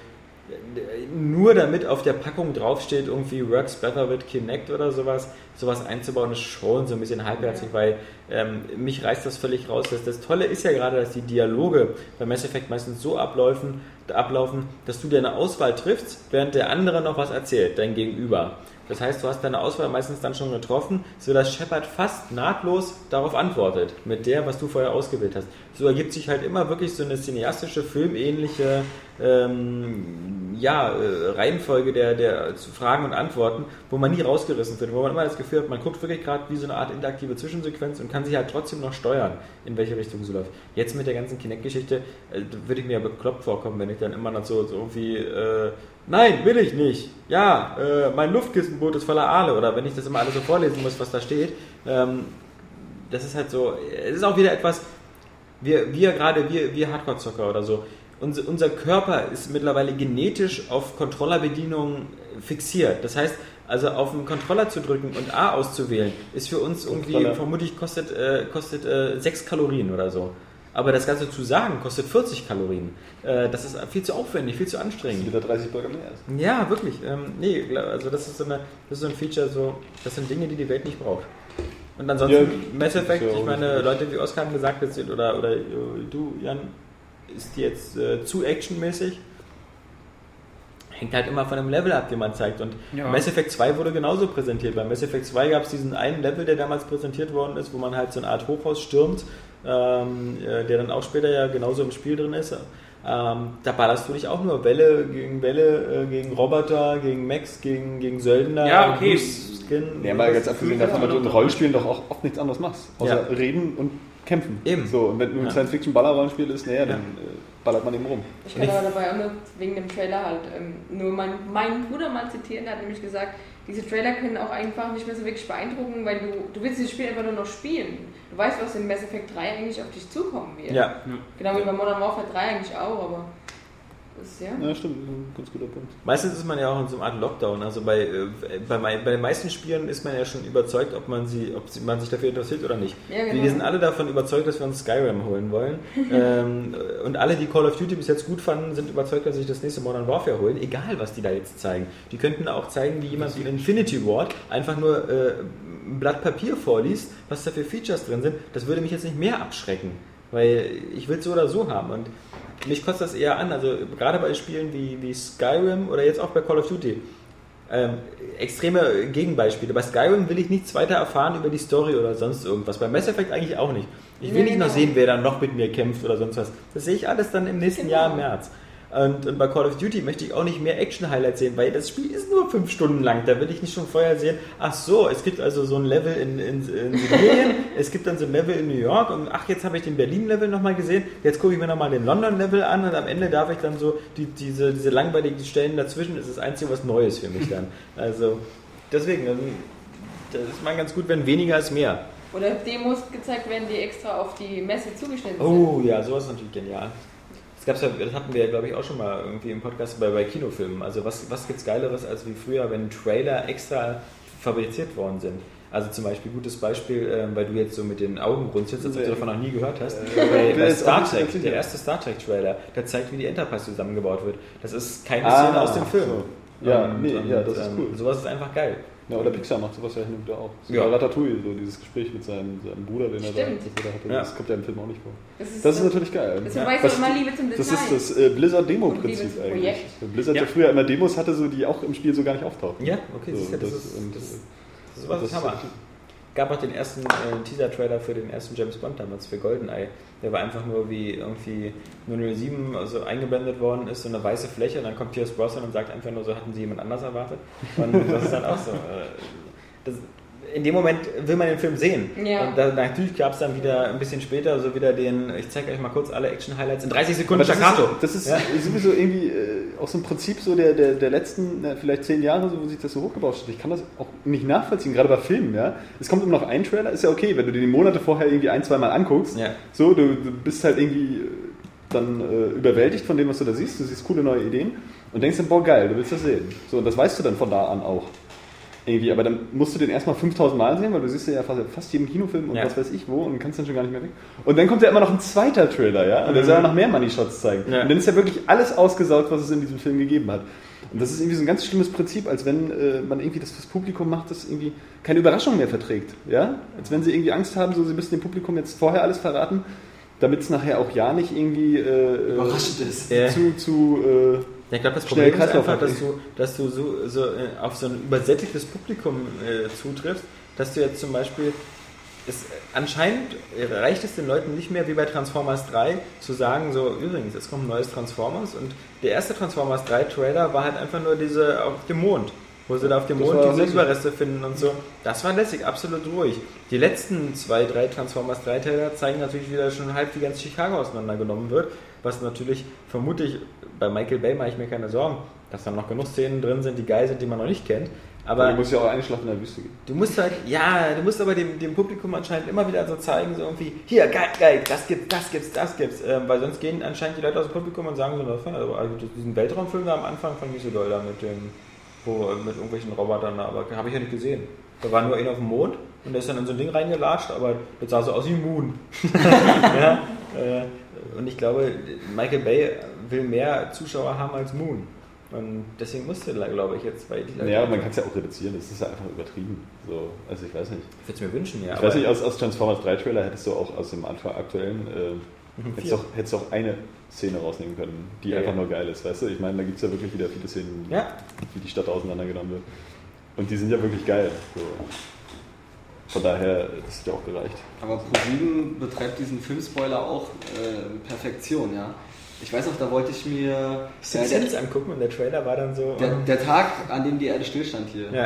nur damit auf der Packung draufsteht, irgendwie Works Better with Kinect oder sowas, sowas einzubauen, ist schon so ein bisschen halbherzig, weil ähm, mich reißt das völlig raus. Das, das Tolle ist ja gerade, dass die Dialoge bei Mass Effect meistens so ablaufen, ablaufen, dass du dir eine Auswahl triffst, während der andere noch was erzählt, dein Gegenüber. Das heißt, du hast deine Auswahl meistens dann schon getroffen, sodass Shepard fast nahtlos darauf antwortet, mit der, was du vorher ausgewählt hast. So ergibt sich halt immer wirklich so eine cineastische, filmähnliche ähm, ja, äh, Reihenfolge der, der Fragen und Antworten, wo man nie rausgerissen wird, wo man immer das Gefühl hat, man guckt wirklich gerade wie so eine Art interaktive Zwischensequenz und kann sich halt trotzdem noch steuern, in welche Richtung so läuft. Jetzt mit der ganzen Kinect-Geschichte äh, würde ich mir ja bekloppt vorkommen, wenn ich dann immer noch so, so irgendwie äh, Nein, will ich nicht. Ja, äh, mein Luftkissenboot ist voller Aale. Oder wenn ich das immer alles so vorlesen muss, was da steht. Ähm, das ist halt so. Es ist auch wieder etwas. Wir, wir gerade, wir, wir Hardcore-Zocker oder so. Unser, unser Körper ist mittlerweile genetisch auf Controllerbedienungen fixiert. Das heißt, Also auf den Controller zu drücken und A auszuwählen, ist für uns irgendwie, Controller. vermutlich kostet, äh, kostet äh, 6 Kalorien oder so. Aber das Ganze zu sagen, kostet 40 Kalorien. Äh, das ist viel zu aufwendig, viel zu anstrengend. Wieder 30 Burger mehr ist. Ja, wirklich. Ähm, nee, also das ist, so eine, das ist so ein Feature, so, das sind Dinge, die die Welt nicht braucht. Und ansonsten, Ja, Mass Effect, ich meine, Leute wie Oskar haben gesagt, oder, oder äh, du, Jan, ist jetzt äh, zu actionmäßig? Hängt halt immer von dem Level ab, den man zeigt. Und Ja. Mass Effect 2 wurde genauso präsentiert. Bei Mass Effect 2 gab es diesen einen Level, der damals präsentiert worden ist, wo man halt so eine Art Hochhaus stürmt, ähm, äh, der dann auch später ja genauso im Spiel drin ist. Ähm, da ballerst du dich auch nur Welle gegen Welle, äh, gegen Roboter, gegen Mechs, gegen, gegen Söldner. Ja, okay. Skin. Ja, mal ganz abgesehen davon, dass du in Rollenspielen doch auch oft nichts anderes machst. Außer Ja. reden und kämpfen. Eben. So, und wenn du ein Ja. Science-Fiction-Ballerrollenspiel ist, naja, dann äh, ballert man eben rum. Ich kann aber dabei auch nur wegen dem Trailer halt ähm, nur mein, meinen Bruder mal zitieren, der hat nämlich gesagt, diese Trailer können auch einfach nicht mehr so wirklich beeindrucken, weil du, du willst dieses Spiel einfach nur noch spielen. Du weißt, was in Mass Effect 3 eigentlich auf dich zukommen wird. Ja, Genau wie bei Modern Warfare 3 eigentlich auch, aber ist ja. Ja, stimmt, ganz guter Punkt. Meistens ist man ja auch in so einer Art Lockdown. Also bei, äh, bei, bei den meisten Spielen ist man ja schon überzeugt, ob man, sie, ob man sich dafür interessiert oder nicht. Ja, genau. Wir sind alle davon überzeugt, dass wir uns Skyrim holen wollen. ähm, und alle, die Call of Duty bis jetzt gut fanden, sind überzeugt, dass sie sich das nächste Modern Warfare holen. Egal, was die da jetzt zeigen. Die könnten auch zeigen, wie jemand wie in Infinity Ward einfach nur äh, ein Blatt Papier vorliest, was da für Features drin sind. Das würde mich jetzt nicht mehr abschrecken. Weil ich will es so oder so haben. Und mich kotzt das eher an. Also gerade bei Spielen wie, wie Skyrim oder jetzt auch bei Call of Duty. Ähm, extreme Gegenbeispiele. Bei Skyrim will ich nichts weiter erfahren über die Story oder sonst irgendwas. Bei Mass Effect eigentlich auch nicht. Ich will Ja, nicht noch sehen, wer dann noch mit mir kämpft oder sonst was. Das sehe ich alles dann im nächsten Genau. Jahr im März. Und, und bei Call of Duty möchte ich auch nicht mehr Action-Highlights sehen, weil das Spiel ist nur fünf Stunden lang. Da will ich nicht schon vorher sehen, ach so, es gibt also so ein Level in, in, in Sibirien, es gibt dann so ein Level in New York und ach, jetzt habe ich den Berlin-Level nochmal gesehen, jetzt gucke ich mir nochmal den London-Level an und am Ende darf ich dann so die, diese, diese langweiligen Stellen dazwischen, ist das Einzige was Neues für mich dann. Also deswegen, also, das ist mal ganz gut, wenn weniger ist mehr. Oder Demos gezeigt werden, die extra auf die Messe zugeschnitten sind. Oh ja, sowas ist natürlich genial. Das, gab's ja, das hatten wir ja, glaube ich, auch schon mal irgendwie im Podcast bei, bei Kinofilmen. Also was, was gibt es Geileres als wie früher, wenn Trailer extra fabriziert worden sind? Also zum Beispiel, gutes Beispiel, ähm, weil du jetzt so mit den Augen runzelst, als ob du davon noch nie gehört hast. bei, wer bei Star Trek, der erste Star Trek Trailer, der zeigt, wie die Enterprise zusammengebaut wird. Das ist keine Ah, Szene aus dem Film. so. Ja, nee, ja, das ist ähm, cool. Sowas ist einfach geil. Ja, oder Pixar macht sowas ja hin und wieder auch. So Ja. bei Ratatouille, so dieses Gespräch mit seinem, seinem Bruder, den er da, Stimmt. das er da hatte. Ja. Das kommt ja im Film auch nicht vor. Das ist, Das ist natürlich geil. Das Ja. Was- auch immer Liebe zum Das ist das äh, Blizzard-Demo-Prinzip eigentlich. Projekt. Blizzard ja. Ja. früher immer Demos hatte, so, die auch im Spiel so gar nicht auftauchen. Ja, okay, So, das, das- ist, und- das, das, ist das- Hammer. gab auch den ersten äh, Teaser-Trailer für den ersten James Bond damals für GoldenEye. Der war einfach nur wie irgendwie 007 also eingeblendet worden ist, so eine weiße Fläche und dann kommt Pierce Brosnan und sagt einfach nur so, hatten Sie jemand anders erwartet? Und das ist dann auch so. Äh, das, in dem Moment will man den Film sehen. Ja. Und da, natürlich gab es dann wieder ein bisschen später so wieder den, ich zeige euch mal kurz alle Action-Highlights in 30 Sekunden Aber das Staccato. ist, das ist Ja. sowieso irgendwie äh, auch so ein Prinzip so der, der, der letzten na, vielleicht zehn Jahre, so, wo sich das so hochgebaut hat. Ich kann das auch nicht nachvollziehen, gerade bei Filmen. Ja? Es kommt immer noch ein Trailer, ist ja okay, wenn du den die Monate vorher irgendwie ein, zwei Mal anguckst. Ja. So, du, du bist halt irgendwie äh, dann äh, überwältigt von dem, was du da siehst. Du siehst coole neue Ideen und denkst dann, boah, geil, du willst das sehen. So, und das weißt du dann von da an auch. Irgendwie, aber dann musst du den erstmal 5000 Mal sehen, weil du siehst ja fast, fast jeden Kinofilm und Ja. was weiß ich wo und kannst dann schon gar nicht mehr weg. Und dann kommt ja immer noch ein zweiter Trailer, ja, und der soll ja noch mehr Money Shots zeigen. Ja. Und dann ist ja wirklich alles ausgesaugt, was es in diesem Film gegeben hat. Und das ist irgendwie so ein ganz schlimmes Prinzip, als wenn äh, man irgendwie das fürs Publikum macht, das irgendwie keine Überraschung mehr verträgt, ja. Als wenn sie irgendwie Angst haben, so sie müssen dem Publikum jetzt vorher alles verraten, damit es nachher auch ja nicht irgendwie äh, Überraschend ist. Ja. zu, zu äh, ich glaube, das Problem ist einfach, dass du, dass du so, so äh, auf so ein übersättigtes Publikum äh, zutriffst, dass du jetzt zum Beispiel, es, anscheinend reicht es den Leuten nicht mehr wie bei Transformers 3 zu sagen, so übrigens, es kommt ein neues Transformers und der erste Transformers 3 Trailer war halt einfach nur diese auf dem Mond. Wo sie da auf dem Das Mond diese. Überreste finden und so. Das war lässig, absolut ruhig. Die letzten zwei, drei Transformers 3 Trailer zeigen natürlich wieder schon halb, wie ganz Chicago auseinandergenommen wird. Was natürlich vermutlich bei Michael Bay mache ich mir keine Sorgen, dass da noch genug Szenen drin sind, die geil sind, die man noch nicht kennt. aber du musst ja auch eingeschlafen in der Wüste gehen. du musst halt, ja, du musst aber dem, dem Publikum anscheinend immer wieder so zeigen, so irgendwie, hier, geil, geil, das gibt's, das gibt's, das gibt's. Ähm, weil sonst gehen anscheinend die Leute aus dem Publikum und sagen so, das fand, also, also diesen Weltraumfilm da am Anfang fand ich so doll da mit dem, wo äh, mit irgendwelchen Robotern, aber habe ich ja nicht gesehen. Da war nur einer auf dem Mond und der ist dann in so ein Ding reingelatscht, aber das sah so aus wie Moon. ja, äh, und ich glaube, Michael Bay will mehr Zuschauer haben als Moon. Und deswegen musste er, glaube ich, jetzt, die Leute. Naja, man kann es ja auch reduzieren, das ist ja einfach übertrieben. So, also ich weiß nicht. Ich würde es mir wünschen, ja. Ich weiß nicht, aus, aus Transformers 3 Trailer hättest du auch aus dem Anfang aktuellen, äh, hättest, du auch, hättest auch eine Szene rausnehmen können, die Ja, einfach ja. nur geil ist, weißt du? Ich meine, da gibt es ja wirklich wieder viele Szenen, Ja. wie die Stadt auseinandergenommen wird. Und die sind ja wirklich geil. So. Von daher, das hat ja auch gereicht. Aber ProSieben betreibt diesen Filmspoiler auch äh, Perfektion, ja. Ich weiß noch, da wollte ich mir Six äh, Sense angucken und der Trailer war dann so. der, der Tag, an dem die Erde stillstand hier. ja,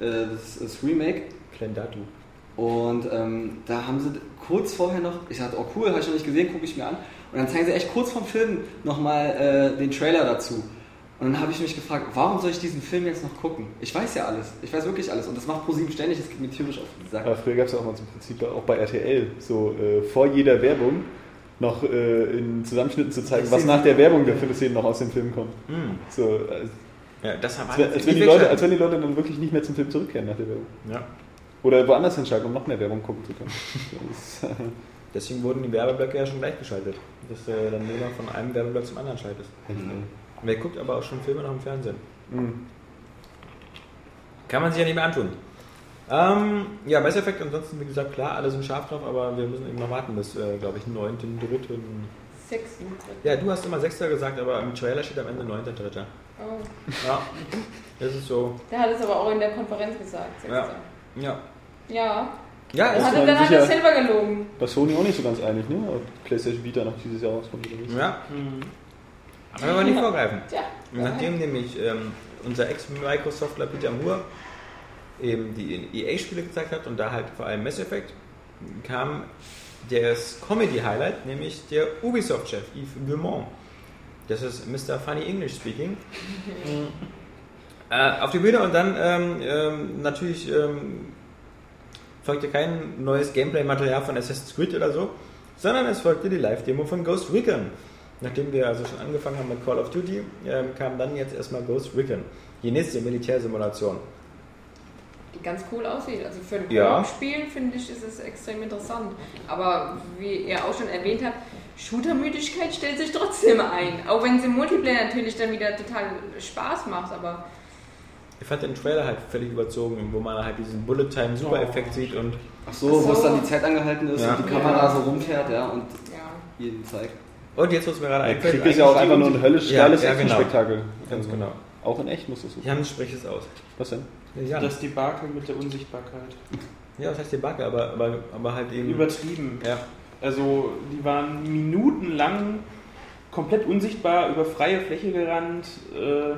Äh, das ist das Remake. Klein Datu. Und ähm, da haben sie kurz vorher noch, ich sagte, oh cool, habe ich noch nicht gesehen, gucke ich mir an. Und dann zeigen sie echt kurz vorm Film nochmal äh, den Trailer dazu. Und dann habe ich mich gefragt, warum soll ich diesen Film jetzt noch gucken? Ich weiß ja alles. Ich weiß wirklich alles. Und das macht ProSieben ständig, das geht mir tierisch auf den Sack. Aber früher gab es ja auch mal zum Prinzip auch bei RTL, so äh, vor jeder Werbung noch äh, in Zusammenschnitten zu zeigen, was nach der Werbung der Szenen noch aus dem Film kommt. Mhm. So, als, Ja, das als, wenn- als, wenn die Leute, als wenn die Leute dann wirklich nicht mehr zum Film zurückkehren nach der Werbung. Ja. Oder woanders hinschalten, um noch mehr Werbung gucken zu können. Das äh, Deswegen wurden die Werbeblöcke ja schon gleichgeschaltet. Dass du dann nur noch von einem Werbeblock zum anderen schaltest. Wer guckt aber auch schon Filme noch im Fernsehen? Mhm. Kann man sich ja nicht mehr antun. Ähm, ja, Mass Effect ansonsten, wie gesagt, klar, alle sind scharf drauf, aber wir müssen eben noch warten bis, äh, glaube ich, 9.3. Sechsten. Ja, du hast immer 6. gesagt, aber im Trailer steht am Ende 9.3. Oh. Ja, das ist so. Der hat es aber auch in der Konferenz gesagt. Ja. Sechster. Ja. Ja. Ja, Dann ist hat, er, dann hat er selber gelogen. bei Sony auch nicht so ganz einig, ne? Ob PlayStation Vita noch dieses Jahr rauskommt oder nicht. Ja. Aber wir wollen nicht vorgreifen. Tja. Nachdem nämlich ähm, unser Ex-Microsoftler Peter Moore eben die EA-Spiele gezeigt hat und da halt vor allem Mass Effect, kam das Comedy-Highlight, nämlich der Ubisoft-Chef Yves Guillemot. Das ist Mr. Funny English Speaking. äh, auf die Bühne und dann ähm, ähm, natürlich ähm, folgte kein neues Gameplay-Material von Assassin's Creed oder so, sondern es folgte die Live-Demo von Ghost Recon. Nachdem wir also schon angefangen haben mit Call of Duty, ähm, kam dann jetzt erstmal Ghost Recon, die nächste Militärsimulation. Die ganz cool aussieht. Also für ein Ja. Koop-Spiel finde ich, ist es extrem interessant. Aber wie ihr auch schon erwähnt habt, Shooter-Müdigkeit stellt sich trotzdem ein. Auch wenn es im Multiplayer natürlich dann wieder total Spaß macht, aber Ich fand den Trailer halt völlig überzogen, wo man halt diesen Bullet-Time-Super-Effekt sieht und Ach so, Ach wo es so. dann die Zeit angehalten ist Ja. und die Kamera so rumfährt, ja, und ja. jeden zeigt. Und jetzt, was mir gerade einfällt, Krieg ist ja auch einfach nur ein höllisch Ja, geiles ja, genau. Action-Spektakel. Ganz Also, genau. Auch in echt muss das so Jan spricht es aus. Was denn? Ja, Das Debakel mit der Unsichtbarkeit. ja das heißt Debakel, aber, aber, aber halt eben... Übertrieben. Ja, Also die waren minutenlang komplett unsichtbar über freie Fläche gerannt, äh,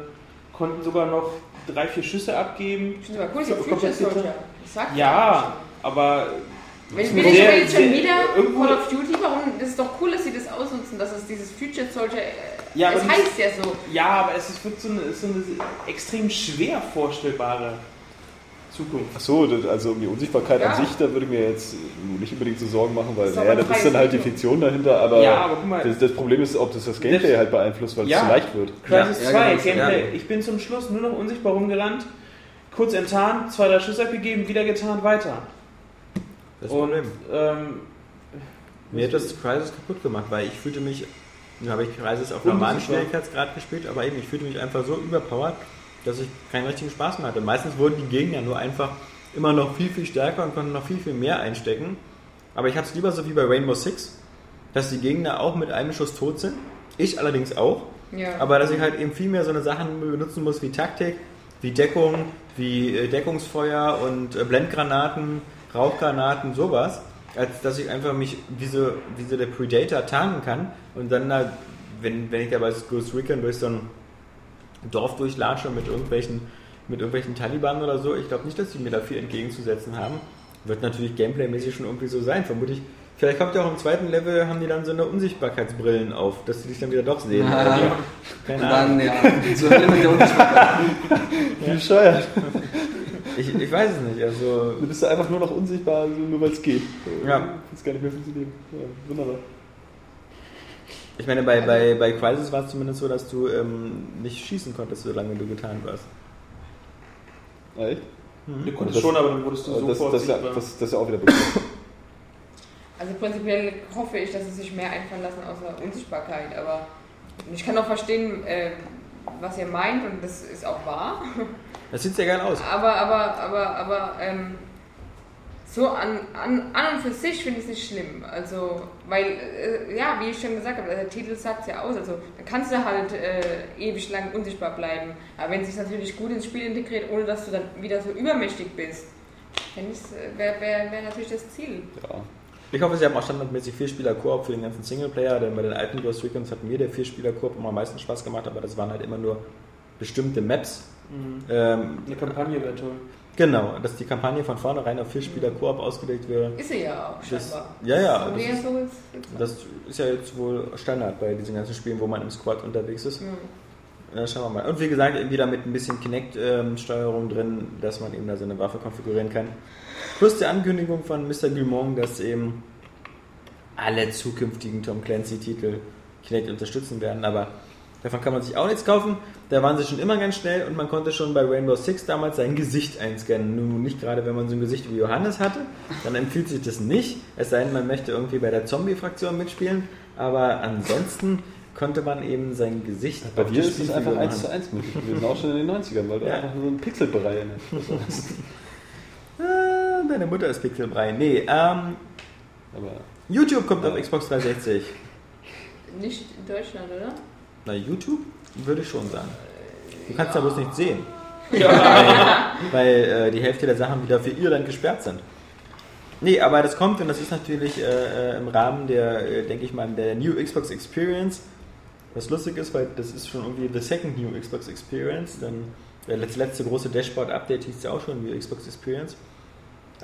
konnten sogar noch drei, vier Schüsse abgeben. Stimmt, aber cool, ist So ja Future komplizierte- Soldier. Ich sag Ja, aber Wenn, ich aber jetzt schon wieder irgendwo- Call of Duty, warum? Das ist doch cool, dass sie das ausnutzen, dass es dieses Future Soldier. Äh, Ja, aber es heißt ja so. ja, aber es ist wirklich so eine, so eine extrem schwer vorstellbare Zukunft. Achso, also um die Unsichtbarkeit Ja. an sich, da würde ich mir jetzt nicht unbedingt so Sorgen machen, weil Ist naja, das ist dann halt die. Fiktion dahinter, aber, Ja, aber guck mal- das, das Problem ist, ob das das Gameplay Das- halt beeinflusst, weil Ja. es zu leicht wird. Crisis Ja, 2, genau, Gameplay. ja. Ich bin zum Schluss nur noch unsichtbar rumgerannt, kurz enttarnt, zwei, drei Schüsse abgegeben, wieder getarnt, weiter. Das Und Problem. ähm, Mir hat das Crisis kaputt gemacht, weil ich fühlte mich, nun habe ich Crisis auf normalen Unsichtbar. Schwierigkeitsgrad gespielt, aber eben, ich fühlte mich einfach so überpowered, dass ich keinen richtigen Spaß mehr hatte. Meistens wurden die Gegner nur einfach immer noch viel, viel stärker und konnten noch viel, viel mehr einstecken. Aber ich habe es lieber so wie bei Rainbow Six, dass die Gegner auch mit einem Schuss tot sind. Ich allerdings auch. Ja. Aber dass ich halt eben viel mehr so eine Sachen benutzen muss wie Taktik, wie Deckung, wie äh, Deckungsfeuer und äh, Blendgranaten, Rauchgranaten, sowas, als dass ich einfach mich wie so, wie so der Predator tarnen kann und dann da, wenn, wenn ich da bei Ghost Recon durch so ein Dorf durchlatsche mit irgendwelchen, mit irgendwelchen Taliban oder so, ich glaube nicht, dass die mir da viel entgegenzusetzen haben. Wird natürlich gameplaymäßig schon irgendwie so sein, vermutlich. Vielleicht kommt ja auch im zweiten Level, haben die dann so eine Unsichtbarkeitsbrillen auf, dass die dich dann wieder doch sehen. Und Keine Ahnung. dann, ja, zur Hölle mit der Unsichtbarkeit. Wie bescheuert. Ich, ich weiß es nicht. Also, Du bist ja einfach nur noch unsichtbar, also nur weil es geht. So, Ja. Das gar nicht mehr funktionieren. Ja, wunderbar. ich meine, bei, bei, bei Crisis war es zumindest so, dass du ähm, nicht schießen konntest, solange du getarnt warst. Ja, echt? Du konntest schon, aber dann wurdest du das, sofort das, das, sichtbar. das, das ist ja auch wieder bekannt. Also prinzipiell hoffe ich, dass sie sich mehr einfallen lassen außer Unsichtbarkeit, aber ich kann auch verstehen, äh, was ihr meint und das ist auch wahr. Das sieht sehr geil aus. Aber, aber, aber, aber ähm, so an, an, an und für sich finde ich es nicht schlimm. Also, weil, äh, ja, wie ich schon gesagt habe, der Titel sagt es ja aus. Also, da kannst du halt äh, ewig lang unsichtbar bleiben. Aber wenn es sich natürlich gut ins Spiel integriert, ohne dass du dann wieder so übermächtig bist, wäre wär, wär, wär natürlich das Ziel. Ja. Ich hoffe, sie haben auch standardmäßig Vierspieler-Koop für den ganzen Singleplayer, denn bei den alten Ghost Recons hat mir der Vierspieler-Koop immer am meisten Spaß gemacht, aber das waren halt immer nur bestimmte Maps. Mhm. Ähm, Eine Kampagne wäre toll. genau, dass die Kampagne von vornherein auf Vierspieler-Koop ausgelegt wäre. Ist sie ja auch Das- scheinbar. ja, ja, So das ist-. Das ist ja jetzt wohl Standard bei diesen ganzen Spielen, wo man im Squad unterwegs ist. Mhm. Ja, schauen wir mal. Und wie gesagt, eben wieder mit ein bisschen Kinect-Steuerung drin, dass man eben da seine Waffe konfigurieren kann. Plus die Ankündigung von Mr. Gilmore, dass eben alle zukünftigen Tom Clancy-Titel Kinect unterstützen werden, aber davon kann man sich auch nichts kaufen. Da waren sie schon immer ganz schnell und man konnte schon bei Rainbow Six damals sein Gesicht einscannen. Nun nicht gerade, wenn man so ein Gesicht wie Johannes hatte, dann empfiehlt sich das nicht. Es sei denn, man möchte irgendwie bei der Zombie-Fraktion mitspielen, aber ansonsten konnte man eben sein Gesicht Bei dir ist es einfach 1 machen. zu 1 möglich gewesen, auch schon in den 90ern, weil du Ja. einfach so einen Pixelbrei hast. Deine Mutter ist Pixelbrei. Nee, ähm, Aber YouTube kommt auf Xbox 360. Nicht in Deutschland, oder? Na, YouTube würde ich schon sagen. Du kannst ja bloß nicht sehen. Weil, weil äh, die Hälfte der Sachen wieder für Irland gesperrt sind. Nee, aber das kommt und das ist natürlich äh, äh, im Rahmen der, äh, denke ich mal, der New Xbox Experience. Was lustig ist, weil das ist schon irgendwie the second New Xbox Experience. Dann letzte, letzte große Dashboard-Update hieß ja auch schon New Xbox Experience.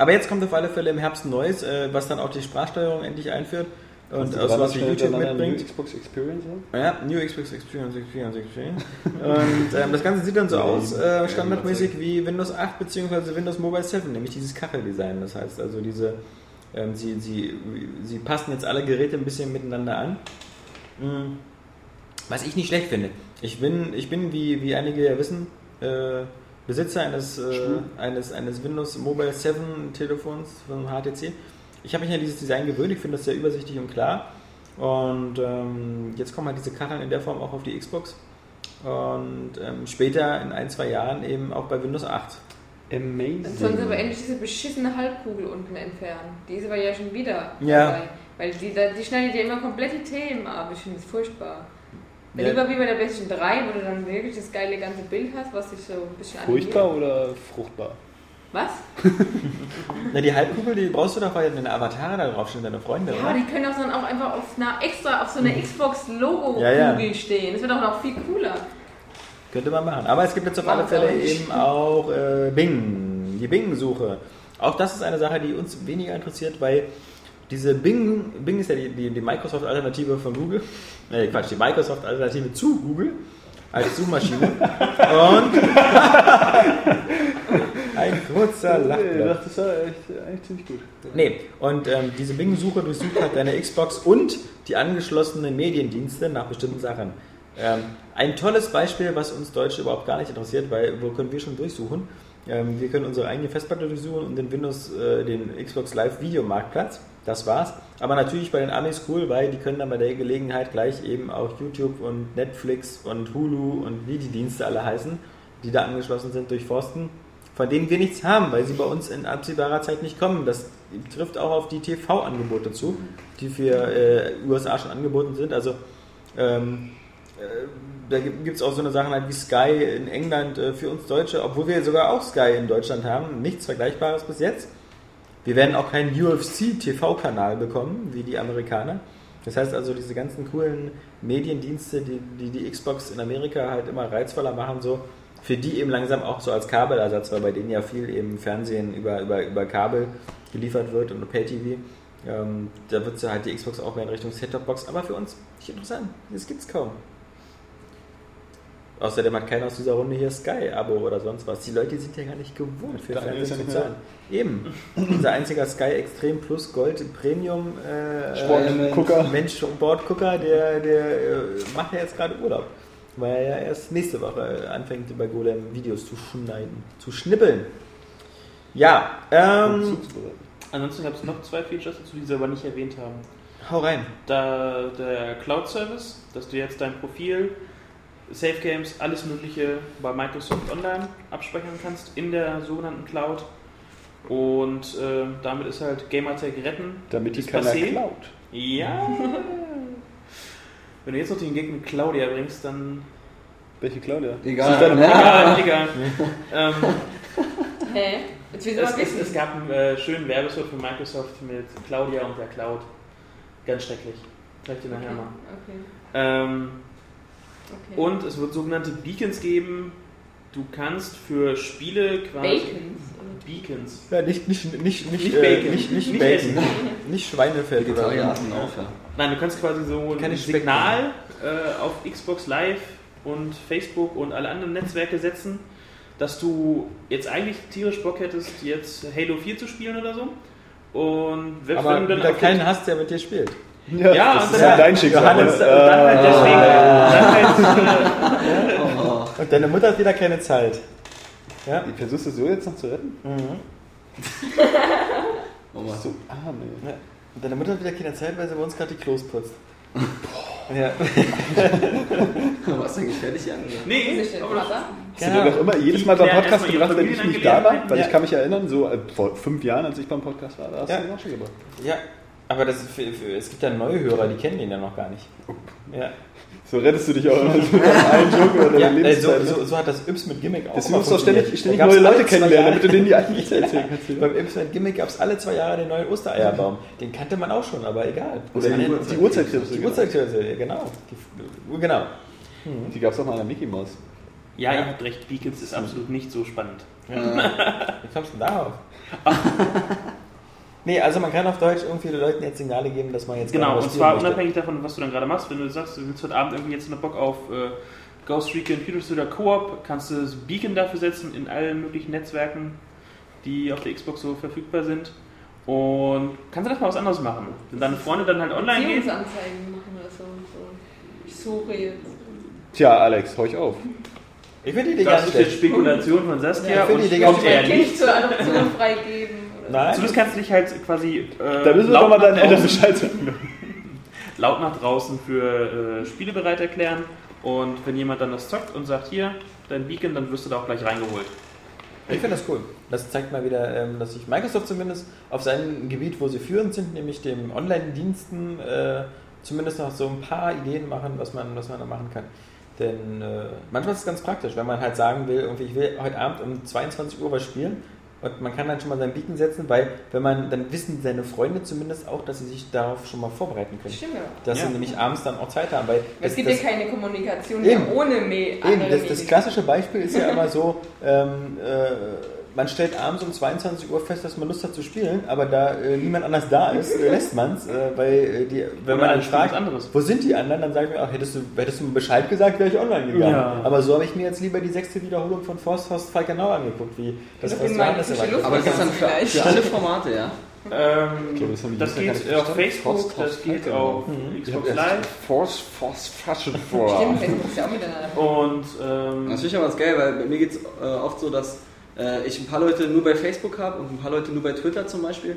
Aber jetzt kommt auf alle Fälle im Herbst ein neues, äh, was dann auch die Sprachsteuerung endlich einführt und aus was wie YouTube mitbringt. New Xbox Experience haben? Ja, New Xbox Experience, Experience, Experience. Und ähm, das Ganze sieht dann so aus, äh, standardmäßig wie Windows 8 bzw. Windows Mobile 7, nämlich dieses Kacheldesign. Das heißt also, diese, ähm, sie, sie, sie passen jetzt alle Geräte ein bisschen miteinander an. Mm. Was ich nicht schlecht finde. Ich bin, ich bin wie, wie einige ja wissen, äh, Besitzer eines, äh, eines, eines Windows Mobile 7 Telefons von HTC. Ich habe mich an dieses Design gewöhnt, ich finde das sehr übersichtlich und klar. Und ähm, jetzt kommen halt diese Kacheln in der Form auch auf die Xbox. Und ähm, später in ein, zwei Jahren eben auch bei Windows 8. Amazing. Dann sollen sie aber endlich diese beschissene Halbkugel unten entfernen. Die ist aber ja schon wieder Ja. dabei. Weil die, die schneidet ja immer komplett die Themen ab. Ich finde das furchtbar. Ja. Lieber wie bei der PlayStation 3, wo du dann wirklich das geile ganze Bild hast, was dich so ein bisschen Furchtbar oder fruchtbar? Was? Na, die Halbkugel, die brauchst du doch, weil deine Avatare da drauf stehen, deine Freunde, Ja, oder? die können auch dann auch einfach auf einer extra, auf so einer Xbox-Logo-Kugel Ja, ja. stehen. Das wird doch noch viel cooler. Könnte man machen. Aber es gibt jetzt auf alle Fälle eben auch äh, Bing, die Bing-Suche. Auch das ist eine Sache, die uns weniger interessiert, weil diese Bing, Bing ist ja die, die, die Microsoft-Alternative von Google. Äh, Quatsch, die Microsoft-Alternative zu Google als Suchmaschine. Und ein kurzer Nee, Lachflash. das ist ja echt, eigentlich ziemlich gut. Nee, und ähm, diese Bing-Suche durchsucht halt deine Xbox und die angeschlossenen Mediendienste nach bestimmten Sachen. Ähm, ein tolles Beispiel, was uns Deutsche überhaupt gar nicht interessiert, weil wo können wir schon durchsuchen? Ähm, wir können unsere eigene Festplatte durchsuchen und den Windows, äh, den Xbox Live Videomarktplatz. Das war's. Aber natürlich bei den Amis cool, weil die können dann bei der Gelegenheit gleich eben auch YouTube und Netflix und Hulu und wie die Dienste alle heißen, die da angeschlossen sind, durchforsten von denen wir nichts haben, weil sie bei uns in absehbarer Zeit nicht kommen. Das trifft auch auf die TV-Angebote zu, die für äh, USA schon angeboten sind. Also ähm, äh, da gibt es auch so eine Sache halt wie Sky in England äh, für uns Deutsche, obwohl wir sogar auch Sky in Deutschland haben. Nichts Vergleichbares bis jetzt. Wir werden auch keinen UFC-TV-Kanal bekommen, wie die Amerikaner. Das heißt also, diese ganzen coolen Mediendienste, die, die die Xbox in Amerika halt immer reizvoller machen, so für die eben langsam auch so als Kabelersatz, weil bei denen ja viel eben Fernsehen über, über, über Kabel geliefert wird und Pay-TV. Ähm, da wird halt die Xbox auch mehr in Richtung Set-Top-Box, aber für uns nicht interessant. Das gibt's kaum. Außerdem hat keiner aus dieser Runde hier Sky-Abo oder sonst was. Die Leute sind ja gar nicht gewohnt, für Fernsehen zu zahlen. Eben. Unser einziger Sky Extrem Plus Gold Premium äh, Sportgucker. Mensch Bordgucker, der, der äh, macht ja jetzt gerade Urlaub. weil er ja erst nächste Woche anfängt, bei Golem Videos zu schneiden, zu schnippeln. Ja, ähm, Ansonsten gab es noch zwei Features dazu, die sie aber nicht erwähnt haben. hau rein. Da der Cloud-Service, dass du jetzt dein Profil, Safe Games, alles Mögliche bei Microsoft Online abspeichern kannst in der sogenannten Cloud. Und äh, damit ist halt Gamertag retten. Damit die keiner passé. klaut. Ja. Wenn du jetzt noch den mit Claudia bringst, dann. Welche Claudia? Egal. Ja. Egal, egal. ähm, Hä? Jetzt will ich es, es, wissen. es gab einen äh, schönen Werbespot von Microsoft mit Claudia und der Cloud. Ganz schrecklich. Zeig ich dir nachher mal. Okay, Ähm, okay. Und es wird sogenannte Beacons geben. Du kannst für Spiele quasi. Bacons. Beacons. Ja, nicht, nicht, nicht, nicht, Nicht äh, Bacon. nicht, nicht, Nicht Bacon. nicht Schweinefeld oder so. Ja. Nein, du kannst quasi so Keine ein Signal äh, auf Xbox Live und Facebook und alle anderen Netzwerke setzen, dass du jetzt eigentlich tierisch Bock hättest, jetzt Halo 4 zu spielen oder so. Und wenn Aber wenn du wieder auf keinen hast, der mit dir spielt. Ja, Ja, das und ist dann- ja dein Schicksal. Johannes, und dann halt deswegen. Dann halt, äh, Oh, Und deine Mutter hat wieder keine Zeit. Ja? Äh, Versuchst du so jetzt noch zu retten? oh Mann. So arm, ey. Ja. Und deine Mutter hat wieder keine Zeit, weil sie bei uns gerade die Klos putzt. ja. Warst du fertig, Jan? nee, Ist nicht der aber Vater? Hast du dir doch immer jedes Mal beim Podcast gebracht, wenn ich nicht da war? Weil Ja. ich kann mich erinnern, so äh, vor fünf Jahren, als ich beim Podcast war, da hast Ja. du ihn auch schon gebracht. ja. Aber das für, für, es gibt ja neue Hörer, die kennen ihn ja noch gar nicht. Ja, So rettest du dich auch immer so einem Joke oder ja deine äh, so, Lebenszeit. so, ne? so hat das Yps mit Gimmick auch Deswegen immer musst du auch ständig, ständig neue Leute kennenlernen, damit du denen die alten Witze erzählen kannst. Beim Yps mit Gimmick gab es alle zwei Jahre den neuen Ostereierbaum. Den kannte man auch schon, aber egal. Oder Das die, die Uhrzeitkrebse. Die Uhrzeitkrebse, ja, genau. Die, genau. Die gab es auch mal an der Mickey Maus. Ja, ihr habt recht, Beacons ist absolut nicht so spannend. Wie kommst du denn darauf? Nee, also man kann auf Deutsch irgendwie den Leuten jetzt Signale geben, dass man jetzt Genau, und zwar möchte. unabhängig davon, was du dann gerade machst. Wenn du sagst, du willst heute Abend irgendwie jetzt noch Bock auf äh, Ghost Recon Computers oder Koop, kannst du das Beacon dafür setzen in allen möglichen Netzwerken, die auf der Xbox so verfügbar sind. Und kannst du das mal was anderes machen. Wenn deine Freunde dann halt online gehen, Beziehungsanzeigen machen oder so. so. Ich suche jetzt. Tja, Alex, heu ich auf. Ich finde die Idee das ist jetzt. Spekulation von Saskia Ja, ich finde und die Idee kommt ganz er Mein Kind nicht. zur Adoption freigeben. Nein. Zumindest kannst du dich halt quasi äh, Da müssen wir laut doch mal nach deinen Eltern draußen- Bescheid sagen. laut nach draußen für äh, Spiele bereit erklären. Und wenn jemand dann das zockt und sagt, hier, dein Beacon, dann wirst du da auch gleich reingeholt. Ich finde das cool. Das zeigt mal wieder, ähm, dass sich Microsoft zumindest auf seinem Gebiet, wo sie führend sind, nämlich dem Online-Diensten, äh, zumindest noch so ein paar Ideen machen, was man, was man da machen kann. Denn äh, manchmal ist es ganz praktisch, wenn man halt sagen will, irgendwie, ich will heute Abend um 22 Uhr was spielen und man kann dann schon mal sein Beacon setzen, weil wenn man, dann wissen seine Freunde zumindest auch, dass sie sich darauf schon mal vorbereiten können. Stimmt ja. Dass Ja. sie nämlich abends dann auch Zeit haben. Weil Es das- gibt das- ja keine Kommunikation Eben. mehr ohne Me Eben, andere das, das klassische Beispiel ist ja immer so, ähm, äh, man stellt abends um 22 Uhr fest, dass man Lust hat zu spielen, aber da äh, niemand anders da ist, äh, lässt man es, äh, weil äh, die, wenn Oder man dann was fragt, anderes. wo sind die anderen, dann sage ich mir auch, hättest du, hättest du mir Bescheid gesagt, wäre ich online gegangen. Ja. Aber so habe ich mir jetzt lieber die sechste Wiederholung von Forst Horst Falkenau angeguckt, wie das was Luft Aber das ist dann für, Vielleicht. für alle Formate, ja? Ähm, glaube, das das geht auf. Facebook, Forst, das geht genau. auf Xbox Live Force, Force, Fashion vor. Stimmt, Facebook ist ja auch miteinander. und ähm, Das finde ich aber ganz geil, weil bei mir geht es äh, oft so, dass äh, ich ein paar Leute nur bei Facebook habe und ein paar Leute nur bei Twitter zum Beispiel.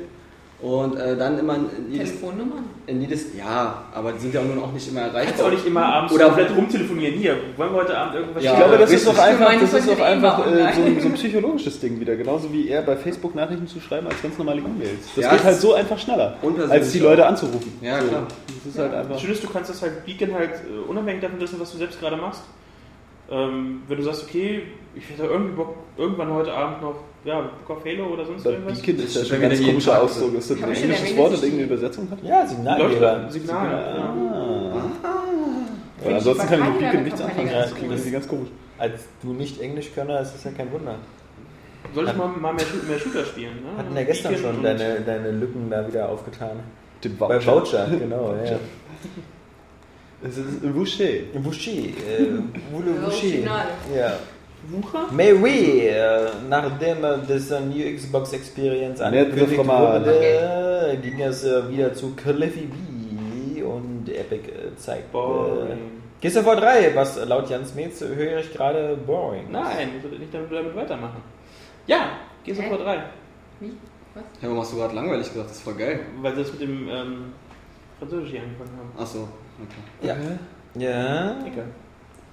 Und äh, dann immer in jedes, Telefonnummern. in jedes. Ja, aber die sind ja nun auch nicht immer kannst erreichbar. auch nicht immer abends Oder- komplett rumtelefonieren. Hier, wollen wir heute Abend irgendwas Ja, Ich glaube, das ist richtig. doch einfach, das ist doch einfach äh, so, so ein psychologisches Ding wieder. Genauso wie er bei Facebook Nachrichten zu schreiben als ganz normale E-Mails. Das Ja, geht halt ist so einfach schneller, als die. Leute anzurufen. Ja, so. klar. Das ist halt einfach. Schön ist, du kannst das halt Beacon halt äh, unabhängig davon wissen, was du selbst gerade machst. Ähm, wenn du sagst, okay, ich hätte irgendwie Bock, irgendwann heute Abend noch, ja, Bock auf Halo oder sonst Das irgendwas. Beacon ist ja schon ein ganz komischer Ausdruck. Ist das ein englisches Wort, das irgendeine Übersetzung hat? Ja, Signalgeber. Leuchte, Signal. Ja. Ah. Ja, ansonsten kann ich mit Beacon nichts anfangen. ganz Das klingt ganz komisch. Als du nicht Englischkönner, ist das ja kein Wunder. Soll ich mal, mal mehr, mehr Shooter spielen? Ne? Hatten ja gestern Beacon schon deine, deine Lücken da wieder aufgetan. Den Bei Voucher, genau. Ja. Es ist ein Boucher. Boucher, äh, Voulez Boucher. Original. Ja. Wucher? Mais oui, äh, nachdem äh, das äh, New Xbox Experience angekündigt wurde, ging es äh, wieder zu Cliffy B und Epic äh, zeigt. Äh, Boring. Gears of War 3, was laut Jans Metz höre ich gerade boring. Nein, ich würde nicht damit, damit weitermachen. Ja, Gears of Hä? War 3. Wie? Was? Ja, warum hast du gerade langweilig gesagt? Das ist voll geil. Weil sie das mit dem ähm, Französisch hier angefangen haben. Achso, okay. Ja. Ja. Egal.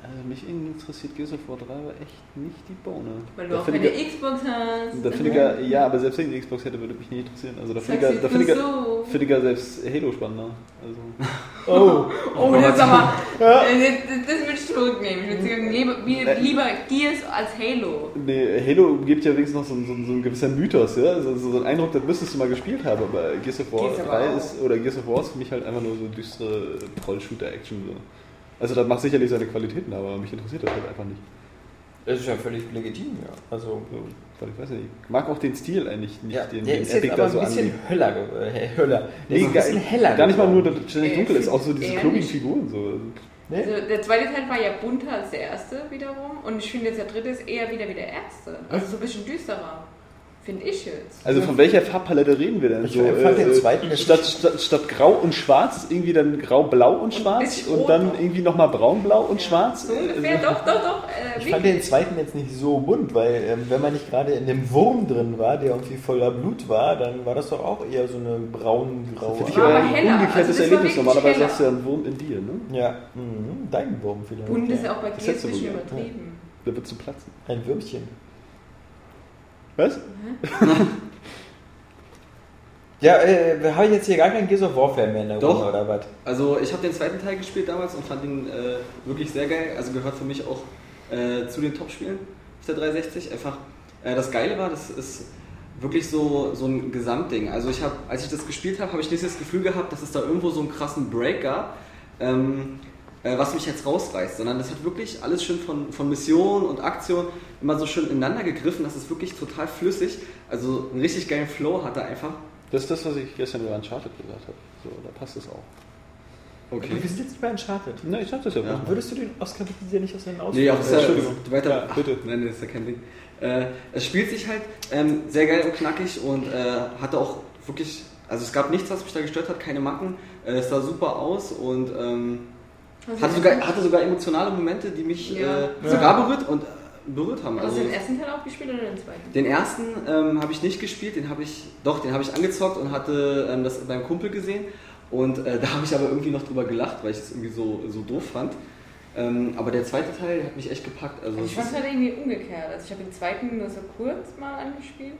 Also mich interessiert Gears of War 3 aber echt nicht die Bohne. Weil du Da auch keine ich- Xbox hast. Da finde ich ja, ja, aber selbst wenn ich eine Xbox hätte, würde mich nicht interessieren. Also da finde ich, ja- da du finde ich, ja- so. finde ich ja selbst Halo spannender. Also, Oh. Oh, das ist aber. äh, Das, das würde ich zurücknehmen. Ich würde sagen, lieber, wie- lieber Gears als Halo. nee, Halo gibt ja wenigstens noch so, so, so ein gewisser Mythos, ja? Also, so ein Eindruck, das müsstest du mal gespielt haben, aber Gears of War Gears aber 3 auch. ist, oder Gears of War ist für mich halt einfach nur so düstere Troll-Shooter-Action. So. Also das macht sicherlich seine Qualitäten, aber mich interessiert das halt einfach nicht. Das ist ja völlig legitim, ja. Also, So, weil ich weiß nicht, ich mag auch den Stil eigentlich nicht, ja, den, der den ist jetzt aber ein bisschen höller, äh, höller. Der Nee, ist ein bisschen heller. Gar nicht mal nur, dass es ständig Äh, dunkel ist, auch so diese klobigen nicht. Figuren. So. Nee? Also der zweite Teil war ja bunter als der erste wiederum. Und ich finde jetzt der dritte ist eher wieder wie der erste. Also so ein bisschen düsterer. Finde ich jetzt. Also von welcher Farbpalette reden wir denn? Ich so, fand den zweiten jetzt statt, statt, statt grau und schwarz irgendwie dann grau-blau und schwarz und rot dann noch. irgendwie nochmal braun-blau und schwarz. So ungefähr, Also- doch, doch, doch. Äh, Ich fand den zweiten jetzt nicht so bunt, weil ähm, wenn man nicht gerade in dem Wurm drin war, der irgendwie voller Blut war, dann war das doch auch eher so eine braun-graue. Für dich War aber ein heller. umgekehrtes Also das Erlebnis. Normalerweise heller. hast du ja einen Wurm in dir, ne? Ja, mhm. dein Wurm vielleicht. Bunt ist ja ja. auch bei Das du ein bisschen wohl, ja. übertrieben. Da wird zu platzen. Ein Würmchen. Was? Ja, äh, habe ich jetzt hier gar keinen Gears of War Fan mehr in der Doch. Runde oder was? Also ich habe den zweiten Teil gespielt damals und fand ihn äh, wirklich sehr geil. Also gehört für mich auch äh, zu den Top-Spielen auf der 360. Einfach äh, das Geile war, das ist wirklich so, so ein Gesamtding. Also ich habe, als ich das gespielt habe, habe ich nicht das Gefühl gehabt, dass es da irgendwo so einen krassen Break gab, ähm, äh, was mich jetzt rausreißt, sondern das hat wirklich alles schön von, von Mission und Aktion immer so schön ineinander gegriffen. Das ist wirklich total flüssig. Also einen richtig geilen Flow hat er einfach. Das ist das, was ich gestern über Uncharted gesagt habe. So, da passt es auch. Wir sind jetzt nicht bei Uncharted. Na, ich sag das ja, Ja. Würdest du den Oscar bitte dir nicht aus den Ausdruck? Nee, auch ja, Entschuldigung. weiter. Ja, bitte. Ach, nein, das ist ja kein Ding. Äh, es spielt sich halt ähm, sehr geil und knackig und äh, hatte auch wirklich, also es gab nichts, was mich da gestört hat, keine Macken. Äh, es sah super aus und ähm, Also hatte, sogar, hatte sogar emotionale Momente, die mich Ja. äh, sogar berührt und äh, berührt haben. Hast Also du den ersten Teil auch gespielt oder den zweiten? den ersten ähm, habe ich nicht gespielt, den habe ich, doch, den habe ich angezockt und hatte ähm, das beim Kumpel gesehen. Und äh, da habe ich aber irgendwie noch drüber gelacht, weil ich das irgendwie so, so doof fand. Ähm, aber der zweite Teil der hat mich echt gepackt. Also Also ich es fand es halt irgendwie umgekehrt. Also ich habe den zweiten nur so kurz mal angespielt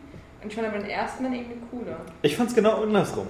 ich fand aber den ersten dann irgendwie cooler. Ich fand's genau andersrum.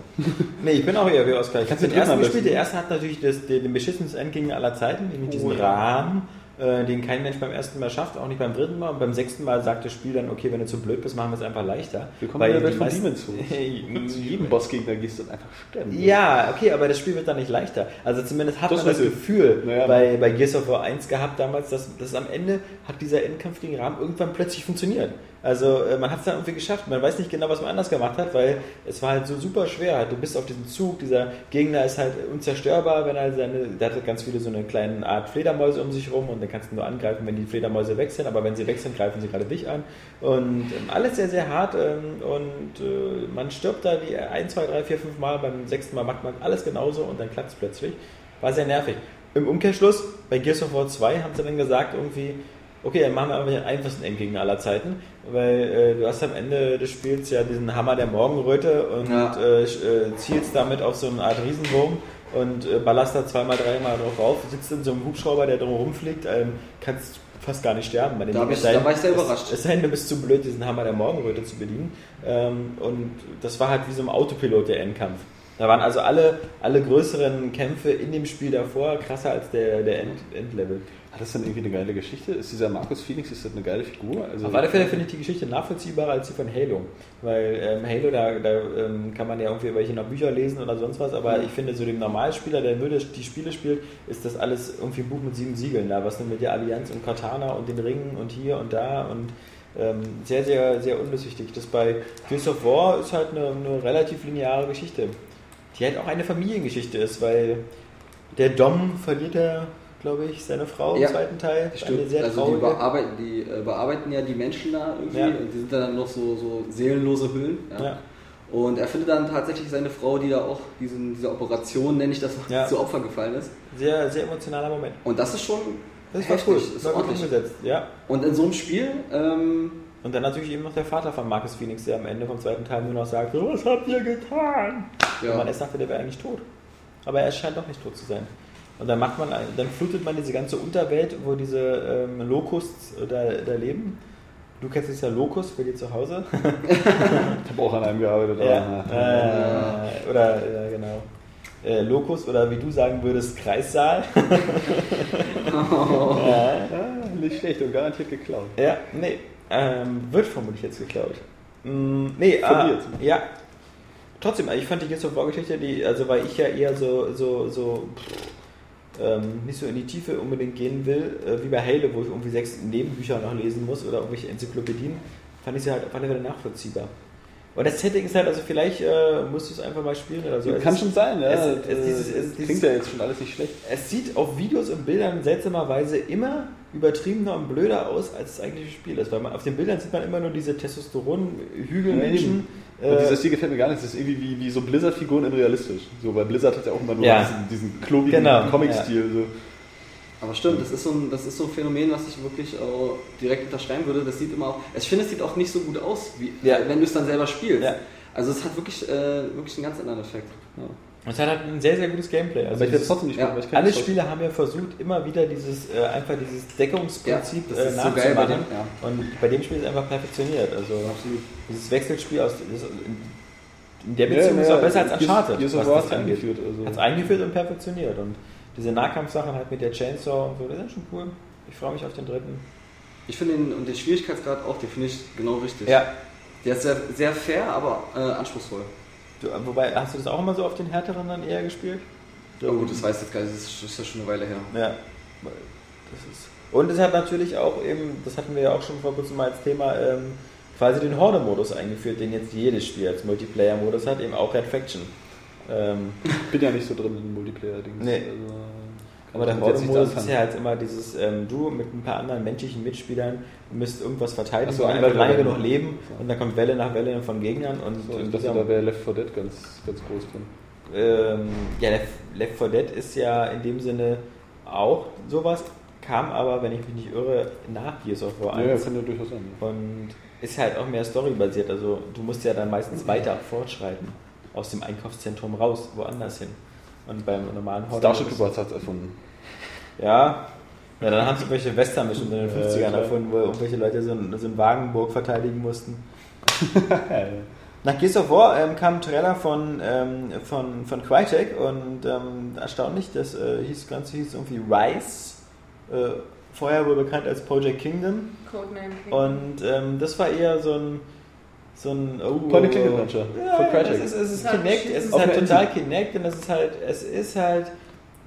nee, ich bin auch eher wie Oscar. Ich du den den ersten gespielt. Der erste hat natürlich das, den, den beschissensten Endgegner aller Zeiten, nämlich diesen Oh ja. Rahmen, äh, den kein Mensch beim ersten Mal schafft, auch nicht beim dritten Mal. Und beim sechsten Mal sagt das Spiel dann, okay, wenn du zu blöd bist, machen wir es einfach leichter. Willkommen in der Welt die von meisten- Demon's Souls. Zu jedem Bossgegner gehst du dann einfach sterben. Ja, okay, aber das Spiel wird dann nicht leichter. Also zumindest hat Das man das. Gefühl Naja. bei, bei Gears of War 1 gehabt damals, dass, dass am Ende hat dieser Endkampf gegen Rahmen irgendwann plötzlich funktioniert. Also äh, man hat es dann irgendwie geschafft. Man weiß nicht genau, was man anders gemacht hat, weil es war halt so super schwer. Halt, Du bist auf diesem Zug, dieser Gegner ist halt unzerstörbar, wenn er seine, der hat ganz viele so eine kleine Art Fledermäuse um sich rum und dann kannst du nur angreifen, wenn die Fledermäuse sind, aber wenn sie sind, greifen sie gerade dich an. Und ähm, alles sehr, sehr hart ähm, und äh, man stirbt da die 1, 2, 3, 4, 5 Mal, beim sechsten Mal macht man alles genauso und dann klappt es plötzlich. War sehr nervig. Im Umkehrschluss, bei Gears of War 2 haben sie dann gesagt, irgendwie, okay, dann machen wir einfach den einfachsten Endgegner aller Zeiten, weil äh, du hast am Ende des Spiels ja diesen Hammer der Morgenröte und Ja. äh, äh, zielst damit auf so eine Art Riesenwurm und äh, ballerst da zweimal, dreimal drauf auf, sitzt in so einem Hubschrauber, der drum rumfliegt, ähm, kannst fast gar nicht sterben. Bei dem Da denn- da war ich sehr überrascht. Es sei denn, du bist zu blöd, diesen Hammer der Morgenröte zu bedienen. Ähm, und das war halt wie so ein Autopilot der Endkampf. Da waren also alle, alle größeren Kämpfe in dem Spiel davor krasser als der, der End, Endlevel. Hat das dann irgendwie eine geile Geschichte? Ist dieser Markus Phoenix, ist das eine geile Figur? Also, Auf alle Fälle finde ich die Geschichte nachvollziehbarer als die von Halo. Weil ähm, Halo, da, da ähm, kann man ja irgendwie welche noch Bücher lesen oder sonst was, aber ich finde, so dem Normalspieler, der nur die Spiele spielt, ist das alles irgendwie ein Buch mit sieben Siegeln da, was denn mit der Allianz und Cortana und den Ringen und hier und da und ähm, sehr, sehr, sehr undurchsichtig. Das bei Gears of War ist halt eine, eine relativ lineare Geschichte, die halt auch eine Familiengeschichte ist, weil der Dom verliert ja, glaube ich, seine Frau Ja, im zweiten Teil. Stimmt. sehr Also die, bearbeiten, die äh, bearbeiten ja die Menschen da irgendwie Ja. und die sind dann noch so, so seelenlose Hüllen. Ja. Und er findet dann tatsächlich seine Frau, die da auch diesen, dieser Operation, nenne ich das, Ja. zu Opfer gefallen ist. Sehr, sehr emotionaler Moment. Und das ist schon Das war heftig, cool. ist War ordentlich. umgesetzt. Ja. Und in so einem Spiel, ähm, Und dann natürlich eben noch der Vater von Marcus Phoenix, der am Ende vom zweiten Teil nur noch sagt, "Oh, was habt ihr getan? Und ja, man erst dachte, der wäre eigentlich tot. Aber er scheint doch nicht tot zu sein. Und dann macht man, dann flutet man diese ganze Unterwelt, wo diese ähm, Locusts da, da leben. Du kennst es ja Locust bei dir zu Hause. Ich habe auch an einem gearbeitet. ja. Äh, oder, ja, genau. Äh, Locust oder wie du sagen würdest, Kreissaal. ja, Ja, nicht schlecht und garantiert geklaut. ja, nee. Ähm, wird vermutlich jetzt geklaut. Mm, nee, Verliert. äh, ja. Trotzdem, ich fand die Gears of War Geschichte, die, also weil ich ja eher so, so, so pff, ähm, nicht so in die Tiefe unbedingt gehen will, äh, wie bei Halo, wo ich irgendwie sechs Nebenbücher noch lesen muss oder irgendwelche Enzyklopädien, fand ich sie halt auf alle Fälle nachvollziehbar. Und das Setting ist halt, also vielleicht äh, musst du es einfach mal spielen oder so. Es Kann ist- schon sein, ja. es- Es, es- dieses- es- klingt dieses- ja jetzt schon alles nicht schlecht. es sieht auf Videos und Bildern seltsamerweise immer übertriebener und blöder aus, als das eigentliche Spiel ist. Weil man, auf den Bildern sieht man immer nur diese Testosteron-Hügelmenschen. Und Äh, dieser Stil gefällt mir gar nicht. Das ist irgendwie wie, wie so Blizzard-Figuren in realistisch. So, weil Blizzard hat ja auch immer nur Ja. diesen, diesen klobigen Genau, Comic-Stil. So. aber stimmt, das ist, so ein, das ist so ein Phänomen, was ich wirklich auch direkt unterschreiben würde. Das sieht immer auch, ich finde, es sieht auch nicht so gut aus, wie, Ja. wenn du es dann selber spielst. Ja. Also es hat wirklich, äh, wirklich einen ganz anderen Effekt. Es hat halt ein sehr, sehr gutes Gameplay. Also Aber ich dieses- trotzdem nicht ja, spielen, weil ich kann alle Spiele haben ja versucht, immer wieder dieses äh, einfach dieses Deckungsprinzip Ja, das äh, ist so geil bei nachzumachen. dem, ja. Und bei dem Spiel ist es einfach perfektioniert. Also Absolut. dieses Wechselspiel aus das, in der Ja, Beziehung ist ja, auch besser als Uncharted. Gears was das eingeführt, also. Hat es eingeführt und perfektioniert. Und diese Nahkampfsachen halt mit der Chainsaw und so, das ist schon cool. Ich freue mich auf den dritten. Ich finde den, und den Schwierigkeitsgrad auch, den finde ich genau richtig. Ja. Der ist sehr, sehr fair, aber äh, anspruchsvoll. Du, wobei, hast du das auch immer so auf den härteren dann eher gespielt? Ja gut, das weiß ich jetzt gar nicht, das ist, ja schon eine Weile her. Ja. Das ist und es hat natürlich auch eben, das hatten wir ja auch schon vor kurzem mal als Thema, ähm, quasi den Horde-Modus eingeführt, den jetzt jedes Spiel als Multiplayer-Modus hat, eben auch Red Faction. Ähm, Ich bin ja nicht so drin in Multiplayer-Dings. Nee. Also, aber der Horde-Modus ist ja halt immer dieses, ähm, du mit ein paar anderen menschlichen Mitspielern müsst irgendwas verteidigen, Ach so, und einfach lange genug leben und dann kommt Welle nach Welle von Gegnern und So, dachte, dieser- da wäre Left 4 Dead ganz, ganz groß drin. ähm, ja, Left, Left 4 Dead ist ja in dem Sinne auch sowas, kam aber, wenn ich mich nicht irre, nach Gears of War Ja, 1 kann ja durchaus sein. ja. und ist halt auch mehr storybasiert. Also du musst ja dann meistens weiter fortschreiten, aus dem Einkaufszentrum raus, woanders hin. Und beim normalen Horde- Starship Troopers hat es erfunden. Ja. Ja, dann haben sie irgendwelche Western-Missionen in den 50ern Ja, klar. erfunden, wo irgendwelche Leute so, ein- so einen Wagenburg verteidigen mussten. Nach Gears of War ähm, kam ein Trailer von, ähm, von, von Crytek und ähm, erstaunlich, das äh, hieß, das Ganze hieß irgendwie Rise, äh, vorher wohl bekannt als Project Kingdom Codename. und ähm, das war eher so ein so ein oh, Point and Click Adventure ja, von ja, Crytek. es ist, es ist Kinect, beschissen. es ist halt total. Kinect und es ist halt es ist halt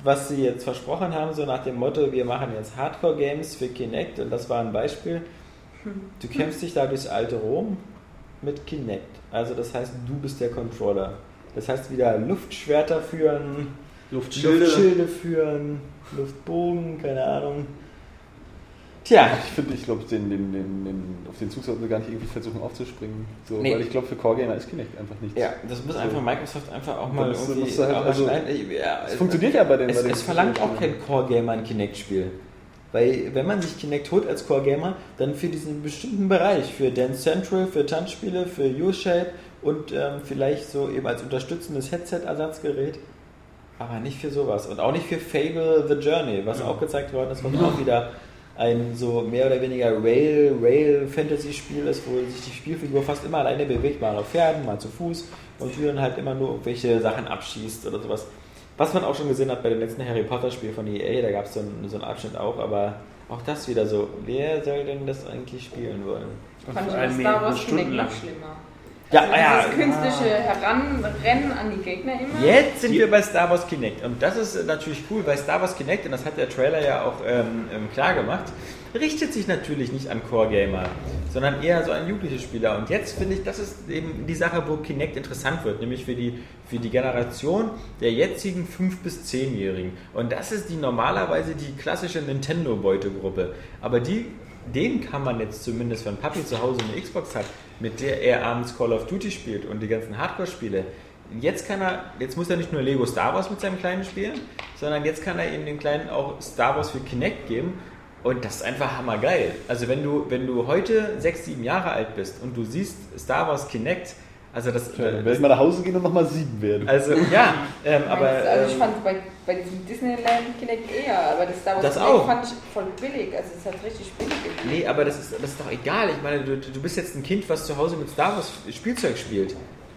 was sie jetzt versprochen haben, so nach dem Motto, wir machen jetzt Hardcore-Games für Kinect und das war ein Beispiel. Du kämpfst dich da durchs alte Rom mit Kinect. Also das heißt, du bist der Controller. Das heißt wieder Luftschwerter führen, Luftschilde. Luftschilde führen, Luftbogen, keine Ahnung. Tja, Ich finde, ich glaube, den, den, den, auf den Zug sollten wir gar nicht irgendwie versuchen aufzuspringen. So, Nee. Weil ich glaube, für Core Gamer ist Kinect einfach nichts. ja, das muss einfach Microsoft einfach auch mal Das irgendwie muss halt- mal also- schneiden. Ja, Es funktioniert ja bei den Es, bei den es verlangt auch kein Core-Gamer ein Kinect-Spiel. Weil wenn man sich Kinect holt als Core-Gamer, dann für diesen bestimmten Bereich, für Dance Central, für Tanzspiele, für U-Shape und ähm, vielleicht so eben als unterstützendes Headset-Ersatzgerät, aber nicht für sowas. Und auch nicht für Fable The Journey, was auch gezeigt worden ist, was auch wieder ein so mehr oder weniger Rail, Rail-Fantasy-Spiel ist, wo sich die Spielfigur fast immer alleine bewegt, mal auf Pferden, mal zu Fuß und du dann halt immer nur irgendwelche Sachen abschießt oder sowas. Was man auch schon gesehen hat bei dem letzten Harry Potter Spiel von EA, da gab es so, einen- so einen Abschnitt auch, aber auch das wieder so, wer soll denn das eigentlich spielen wollen? Fand ich Star Wars Stunden Kinect noch schlimmer. Ja, also ja, dieses künstliche Heranrennen an die Gegner immer. Jetzt sind wir bei Star Wars Kinect und das ist natürlich cool, weil Star Wars Kinect, und das hat der Trailer ja auch ähm, ähm, klar gemacht, richtet sich natürlich nicht an Core-Gamer, sondern eher so an jugendliche Spieler. Und jetzt finde ich, das ist eben die Sache, wo Kinect interessant wird, nämlich für die, für die Generation der jetzigen 5- bis 10-Jährigen. Und das ist die normalerweise die klassische Nintendo-Beutegruppe. Aber die den kann man jetzt zumindest, wenn Papi zu Hause eine Xbox hat, mit der er abends Call of Duty spielt und die ganzen Hardcore-Spiele, jetzt kann er, jetzt muss er nicht nur Lego Star Wars mit seinem Kleinen spielen, sondern jetzt kann er ihm dem Kleinen auch Star Wars für Kinect geben und das ist einfach hammergeil. Also wenn du, wenn du heute sechs, sieben Jahre alt bist und du siehst Star Wars Kinect, also das, Ja, dann werde ich mal nach Hause gehen und nochmal sieben werden. also ja, ähm, aber also ich ähm, fand bei, bei diesem Disneyland Kinect eher, aber das Star Wars Das auch. fand ich voll billig. Also es hat richtig billig gegeben. Nee, aber das ist, das ist doch egal. Ich meine, du, du bist jetzt ein Kind, was zu Hause mit Star Wars Spielzeug spielt.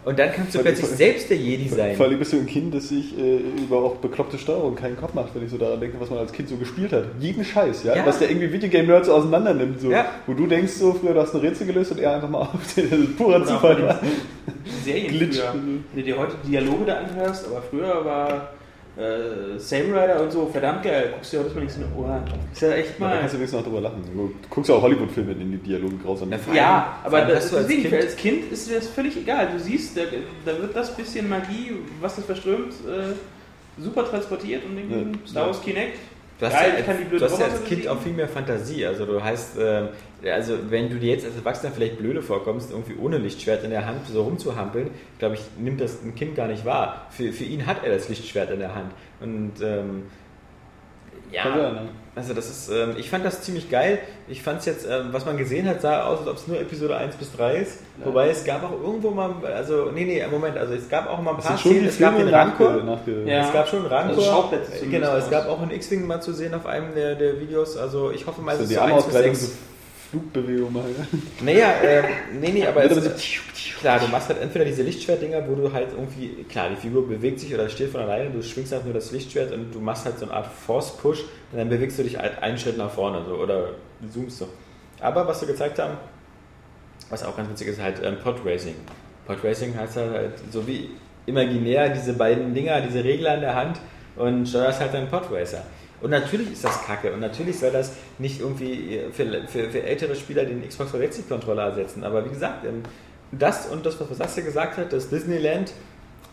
Und dann kannst du plötzlich selbst der Jedi sein. Vor allem bist du ein Kind, das sich äh, über auch bekloppte Steuerung keinen Kopf macht, wenn ich so daran denke, was man als Kind so gespielt hat. Jeden Scheiß, ja? Ja. Was der irgendwie Videogame-Nerds auseinander nimmt. So. Ja. Wo du denkst, so früher du hast ein Rätsel gelöst und er einfach mal auf den purer Zufall. Serien Glitch. früher. Wenn du dir heute Dialoge da anhörst, aber früher war äh, Same Rider und so verdammt geil. Guckst du dir heute mal nicht so eine Ohr. Ist ja echt Ja, da mal. kannst du wenigstens noch drüber lachen. Du guckst ja auch Hollywood-Filme, in die Dialoge grausam Ja, vor aber das, du als Kind- als Kind ist dir das völlig egal. Du siehst, da, da wird das bisschen Magie, was das verströmt, äh, super transportiert und irgendwie Ja. Star Wars Kinect. Du hast, Geil, ja, ich kann die als, du hast ja als Kind auch viel mehr Fantasie. Also du heißt, ähm, also wenn du dir jetzt als Erwachsener vielleicht blöde vorkommst, irgendwie ohne Lichtschwert in der Hand so rumzuhampeln, glaube ich, nimmt das ein Kind gar nicht wahr. Für, für ihn hat er das Lichtschwert in der Hand. Und ähm, ja, ne? also das ist, ähm, ich fand das ziemlich geil. Ich fand es jetzt, ähm, was man gesehen hat, sah aus, als ob es nur Episode 1 bis 3 ist. Wobei es gab auch irgendwo mal, also, nee, nee, Moment, also es gab auch mal ein Das paar Szenen, es gab den Rancor. Ja. Es gab schon Rancor. Also Schauplätze zumindest genau, es gab auch einen X-Wing mal zu sehen auf einem der, der Videos. Also ich hoffe mal, Also es ist so 1 bis Armausbreitung, 6. Flugbewegung machen. Naja, ähm, nee, nee, aber es, so- klar, du machst halt entweder diese Lichtschwertdinger, wo du halt irgendwie, klar, die Figur bewegt sich oder steht von alleine, du schwingst halt nur das Lichtschwert und du machst halt so eine Art Force-Push und dann bewegst du dich halt einen Schritt nach vorne so, oder zoomst so. Aber was wir gezeigt haben, was auch ganz witzig ist, halt ähm, Pod-Racing. Pod-Racing heißt halt, halt so wie imaginär diese beiden Dinger, diese Regler in der Hand und steuerst halt deinen Podracer. Und natürlich ist das kacke und natürlich soll das nicht irgendwie für, für, für ältere Spieler den Xbox 360 Controller ersetzen. Aber wie gesagt, ähm, das und das, was Saskia gesagt hat, das Disneyland,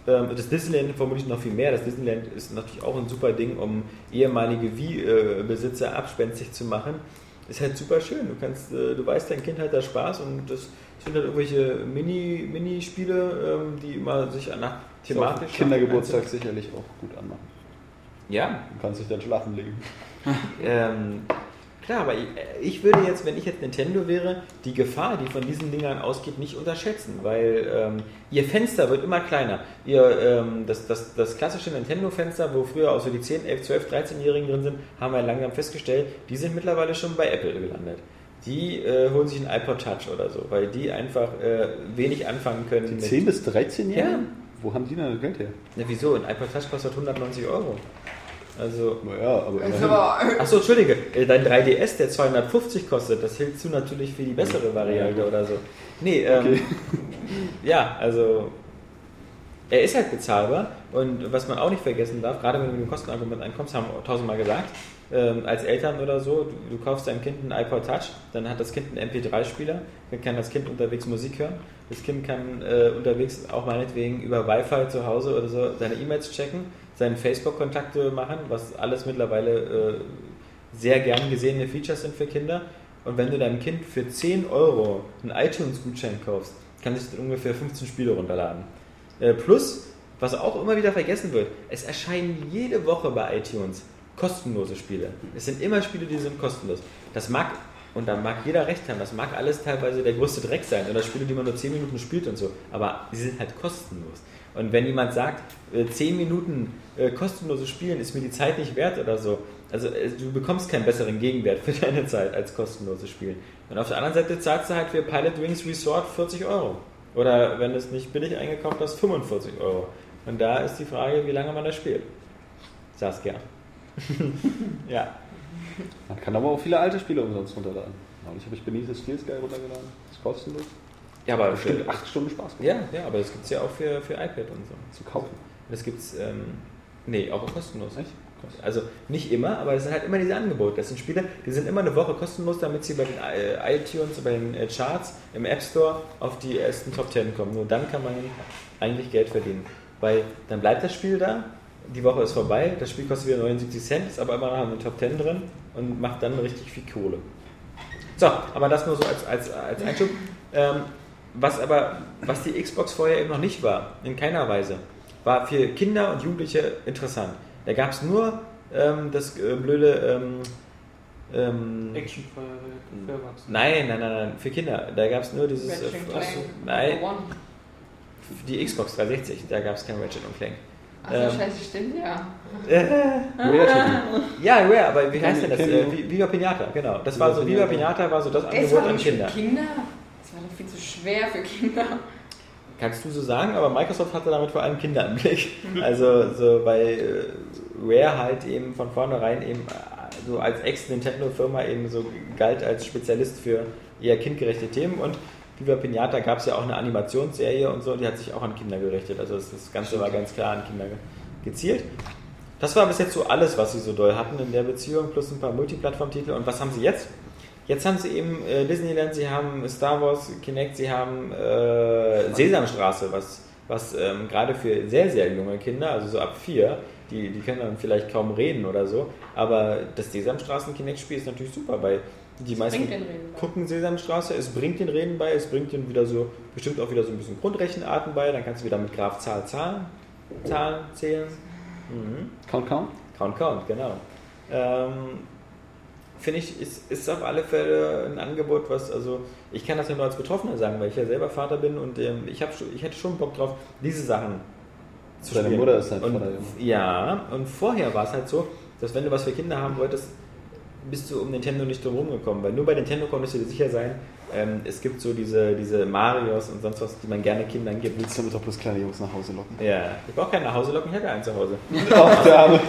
ähm, das Disneyland vermutlich noch viel mehr. Das Disneyland ist natürlich auch ein super Ding, um ehemalige Wii-Besitzer abspenstig zu machen. Ist halt super schön. Du kannst, äh, du weißt, dein Kind hat da Spaß und das sind halt irgendwelche Mini- Minispiele, ähm, die immer sich nach thematisch. Kindergeburtstag sicherlich auch gut anmachen. Ja, Du kannst dich dann schlafen legen. Ähm, klar, aber ich, ich würde jetzt, wenn ich jetzt Nintendo wäre, die Gefahr, die von diesen Dingern ausgeht, nicht unterschätzen, weil ähm, ihr Fenster wird immer kleiner. Ihr, ähm, das, das, das klassische Nintendo-Fenster, wo früher auch so die 10, 11, 12, 13-Jährigen drin sind, haben wir langsam festgestellt, die sind mittlerweile schon bei Apple gelandet. Die äh, holen sich einen iPod Touch oder so, weil die einfach äh, wenig anfangen können. Die mit- 10 bis 13 Jahre? Ja. Wo haben die denn das Geld her? Ja, wieso? Ein iPod Touch kostet 190 Euro. Also, Naja, aber immerhin. Achso, Entschuldige, äh, dein 3DS, der 250 kostet, das hältst du natürlich für die bessere Variante oder so. Nee, ähm, Okay. ja, also er ist halt bezahlbar und was man auch nicht vergessen darf, gerade wenn du mit dem Kostenargument ankommst, haben wir tausendmal gesagt, ähm, als Eltern oder so, du, du kaufst deinem Kind einen iPod Touch, dann hat das Kind einen MP3-Spieler, dann kann das Kind unterwegs Musik hören, das Kind kann äh, unterwegs auch meinetwegen über Wi-Fi zu Hause oder so seine E-Mails checken, seine Facebook-Kontakte machen, was alles mittlerweile äh, sehr gern gesehene Features sind für Kinder. Und wenn du deinem Kind für 10 Euro einen iTunes-Gutschein kaufst, kann sich dann ungefähr 15 Spiele runterladen. Äh, plus, was auch immer wieder vergessen wird, es erscheinen jede Woche bei iTunes kostenlose Spiele. Es sind immer Spiele, die sind kostenlos. Das mag, und da mag jeder recht haben, das mag alles teilweise der größte Dreck sein oder Spiele, die man nur 10 Minuten spielt und so, aber sie sind halt kostenlos. Und wenn jemand sagt, äh, 10 Minuten äh, kostenloses Spielen ist mir die Zeit nicht wert oder so, also äh, du bekommst keinen besseren Gegenwert für deine Zeit als kostenloses Spielen. Und auf der anderen Seite zahlst du halt für Pilot Wings Resort 40 Euro. Oder wenn du es nicht billig eingekauft hast, 45 Euro. Und da ist die Frage, wie lange man das spielt. Saskia. ja. Man kann aber auch viele alte Spiele umsonst runterladen. Neulich habe ich Benitez Steel Sky runtergeladen. Das ist kostenlos. Ja, aber Bestimmt acht Stunden Spaß gemacht. Ja, ja, aber das gibt es ja auch für, für iPad und so. Zu kaufen. Das gibt's, ähm, nee, auch kostenlos. Echt? Also nicht immer, aber es sind halt immer diese Angebote. Das sind Spiele, die sind immer eine Woche kostenlos, damit sie bei den äh, iTunes, bei den äh, Charts, im App Store auf die ersten Top 10 kommen. Nur dann kann man eigentlich Geld verdienen. Weil dann bleibt das Spiel da, die Woche ist vorbei, das Spiel kostet wieder 79 Cent, ist aber immer noch in den Top 10 drin und macht dann richtig viel Kohle. So, aber das nur so als, als, als Einschub. Ähm, was aber, was die Xbox vorher eben noch nicht war, in keiner Weise, war für Kinder und Jugendliche interessant. Da gab es nur ähm, das äh, blöde ähm, ähm, Actionfeuerwerk. Nein, nein, nein, nein, für Kinder. Da gab es nur dieses. Äh, nein, die Xbox 360, da gab es kein Ratchet und Clank. Achso, Ähm. scheiße, stimmt, ja. Ja, Rare, aber wie heißt denn das? Äh, Vi- Viva Pinata, genau. Das war so, Viva Pinata war so das Angebot war an Kinder. für Kinder. Das war doch viel zu schwer für Kinder. Kannst du so sagen, aber Microsoft hatte damit vor allem Kinder im Blick. Also so bei äh, Rare halt eben von vornherein eben äh, so als Ex-Nintendo-Firma eben so galt als Spezialist für eher kindgerechte Themen und Viva Pinata gab es ja auch eine Animationsserie und so, die hat sich auch an Kinder gerichtet. Also das, das Ganze war ganz klar an Kinder ge- gezielt. Das war bis jetzt so alles, was sie so doll hatten in der Beziehung, plus ein paar Multiplattform-Titel. Und was haben sie jetzt? Jetzt haben sie eben äh, Disneyland, sie haben Star Wars Kinect, sie haben äh, Sesamstraße, was, was ähm, gerade für sehr, sehr junge Kinder, also so ab vier, die, die können dann vielleicht kaum reden oder so, aber das Sesamstraßen Kinect-Spiel ist natürlich super, weil die meisten bringt den Reden bei. gucken Sesamstraße, es bringt den Reden bei, es bringt den wieder so, bestimmt auch wieder so ein bisschen Grundrechenarten bei, dann kannst du wieder mit Graf Zahl, Zahlen, Zahlen zählen. Mhm. Count, count? Count, Count, genau. Ähm, Finde ich, ist, ist auf alle Fälle ein Angebot, was, also ich kann das ja nur als Betroffener sagen, weil ich ja selber Vater bin und ähm, ich, hab schon, ich hätte schon Bock drauf, diese Sachen zu Deine spielen. Mutter ist halt und, Vater, Ja, und vorher war es halt so, dass wenn du was für Kinder haben wolltest, bist du um Nintendo nicht drum rumgekommen, weil nur bei Nintendo konntest du dir sicher sein, ähm, es gibt so diese, diese Marios und sonst was, die man gerne Kindern gibt. Willst du damit doch bloß kleine Jungs nach Hause locken? Ja, ich brauche keinen nach Hause locken, ich hätte einen zu Hause. Ach, der Arme.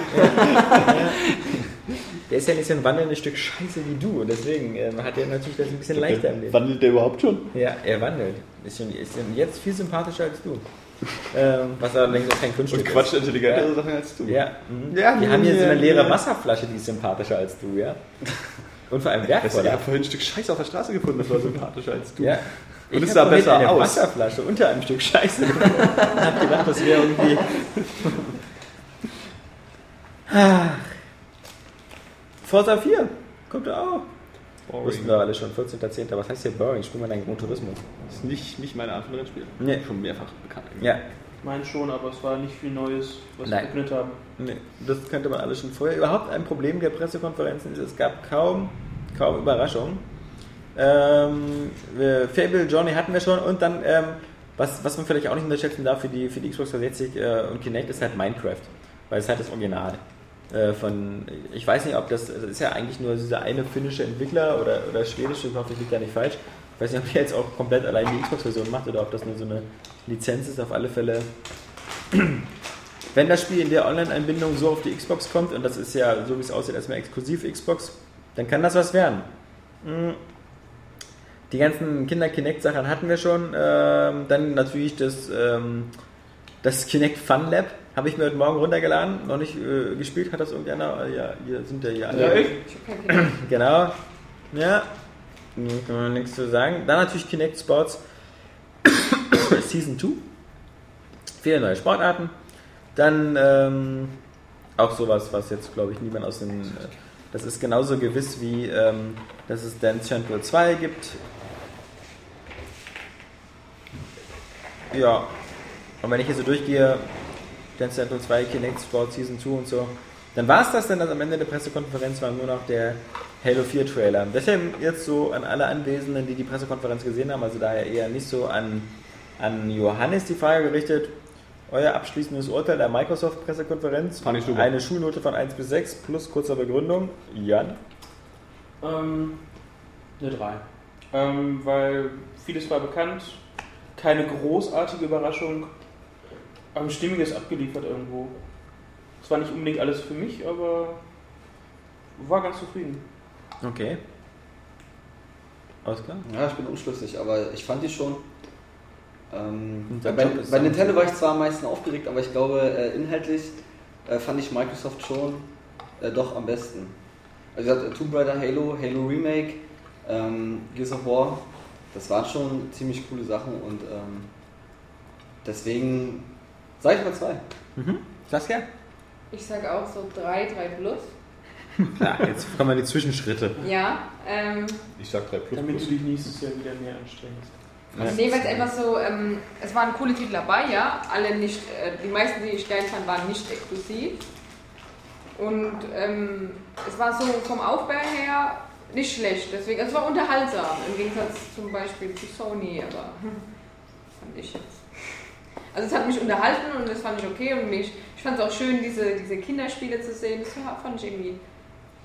Der ist ja nicht so ein wandelndes Stück Scheiße wie du und deswegen ähm, hat er natürlich das ein bisschen leichter im Leben. Wandelt der überhaupt schon? Ja, er wandelt. Ist, schon, ist jetzt viel sympathischer als du. Ähm, was allerdings auch kein Kunststück Und quatscht ist. intelligentere Ja. Sachen als du. Ja, mhm. Ja, die haben hier so eine leere ja. Wasserflasche, die ist sympathischer als du, ja. Und vor allem du, ich wertvoller. habe vorhin ein Stück Scheiße auf der Straße gefunden, das war sympathischer als du. Ja. Und es sah besser eine aus. Wasserflasche unter einem Stück Scheiße gefunden. und hab gedacht, das wäre irgendwie. Ach. Forza 4 kommt da auch. Wussten wir alle schon, 14.10. Was heißt hier Boring? Spielen wir dann Gran Turismo. Das ist nicht, nicht meine Art von Rennspiel. Nee. Schon mehrfach bekannt. Ja, Ich meine schon, aber es war nicht viel Neues, was Nein. wir verkündet haben. nee, das könnte man alles schon vorher. Überhaupt ein Problem der Pressekonferenzen ist, es gab kaum, kaum Überraschungen. Ähm, Fable Johnny hatten wir schon und dann, ähm, was, was man vielleicht auch nicht unterschätzen darf für die, für die Xbox 360 äh, und Kinect ist halt Minecraft, weil es halt das Original von, ich weiß nicht, ob das, das ist ja eigentlich nur dieser eine finnische Entwickler oder, oder schwedische, ich hoffe, ich liege da nicht falsch. Ich weiß nicht, ob der jetzt auch komplett allein die Xbox-Version macht oder ob das nur so eine Lizenz ist, auf alle Fälle. Wenn das Spiel in der Online-Einbindung so auf die Xbox kommt, und das ist ja, so wie es aussieht, erstmal exklusiv Xbox, dann kann das was werden. Mm. Die ganzen Kinder-Kinect-Sachen hatten wir schon. Ähm, dann natürlich das, ähm, das Kinect Fun Lab habe ich mir heute Morgen runtergeladen. Noch nicht äh, gespielt, hat das irgendeiner? Ah, Ja, hier sind ja hier alle. Ich kein Kind. Genau. Ja. Kann man nichts zu sagen. Dann natürlich Kinect Sports Season 2. Viele neue Sportarten. Dann ähm, auch sowas, was jetzt, glaube ich, niemand aus den. Äh, das ist genauso gewiss wie, ähm, dass es Dance Central 2 gibt. Ja. Und wenn ich hier so durchgehe, Dance Central 2, Kinect Sport Season 2 und so, dann war es das denn, dass am Ende der Pressekonferenz war nur noch der Halo 4 Trailer. Deshalb jetzt so an alle Anwesenden, die die Pressekonferenz gesehen haben, also daher eher nicht so an, an Johannes die Frage gerichtet. Euer abschließendes Urteil der Microsoft-Pressekonferenz. Fand ich super. Eine Schulnote von 1 bis 6 plus kurzer Begründung. Jan? Ähm, eine 3. Ähm, weil vieles war bekannt, keine großartige Überraschung, aber Stimmiges abgeliefert irgendwo. Es war nicht unbedingt alles für mich, aber war ganz zufrieden. Okay. Alles klar? Ja, ich bin unschlüssig, aber ich fand die schon. Ähm, bei, bei Nintendo war ich zwar am meisten aufgeregt, aber ich glaube, äh, inhaltlich äh, fand ich Microsoft schon äh, doch am besten. Also, gesagt, Tomb Raider, Halo, Halo Remake, ähm, Gears of War, das waren schon ziemlich coole Sachen und ähm, deswegen sage ich mal zwei. Mhm. Saskia? Ich sag auch so 3, 3 plus. Klar, jetzt kommen wir in die Zwischenschritte. Ja, ähm, Ich sag 3 plus. Damit du dich nächstes Jahr wieder mehr anstrengst. nee, weil es einfach so, ähm, es waren coole Titel dabei, ja. Alle nicht, äh, die meisten, die ich geil fand, waren nicht exklusiv. Und ähm, es war so vom Aufbau her nicht schlecht. Deswegen, es war unterhaltsam im Gegensatz zum Beispiel zu Sony, aber fand ich jetzt. Also es hat mich unterhalten und das fand ich okay und mich, ich fand es auch schön, diese, diese Kinderspiele zu sehen. Das fand ich irgendwie,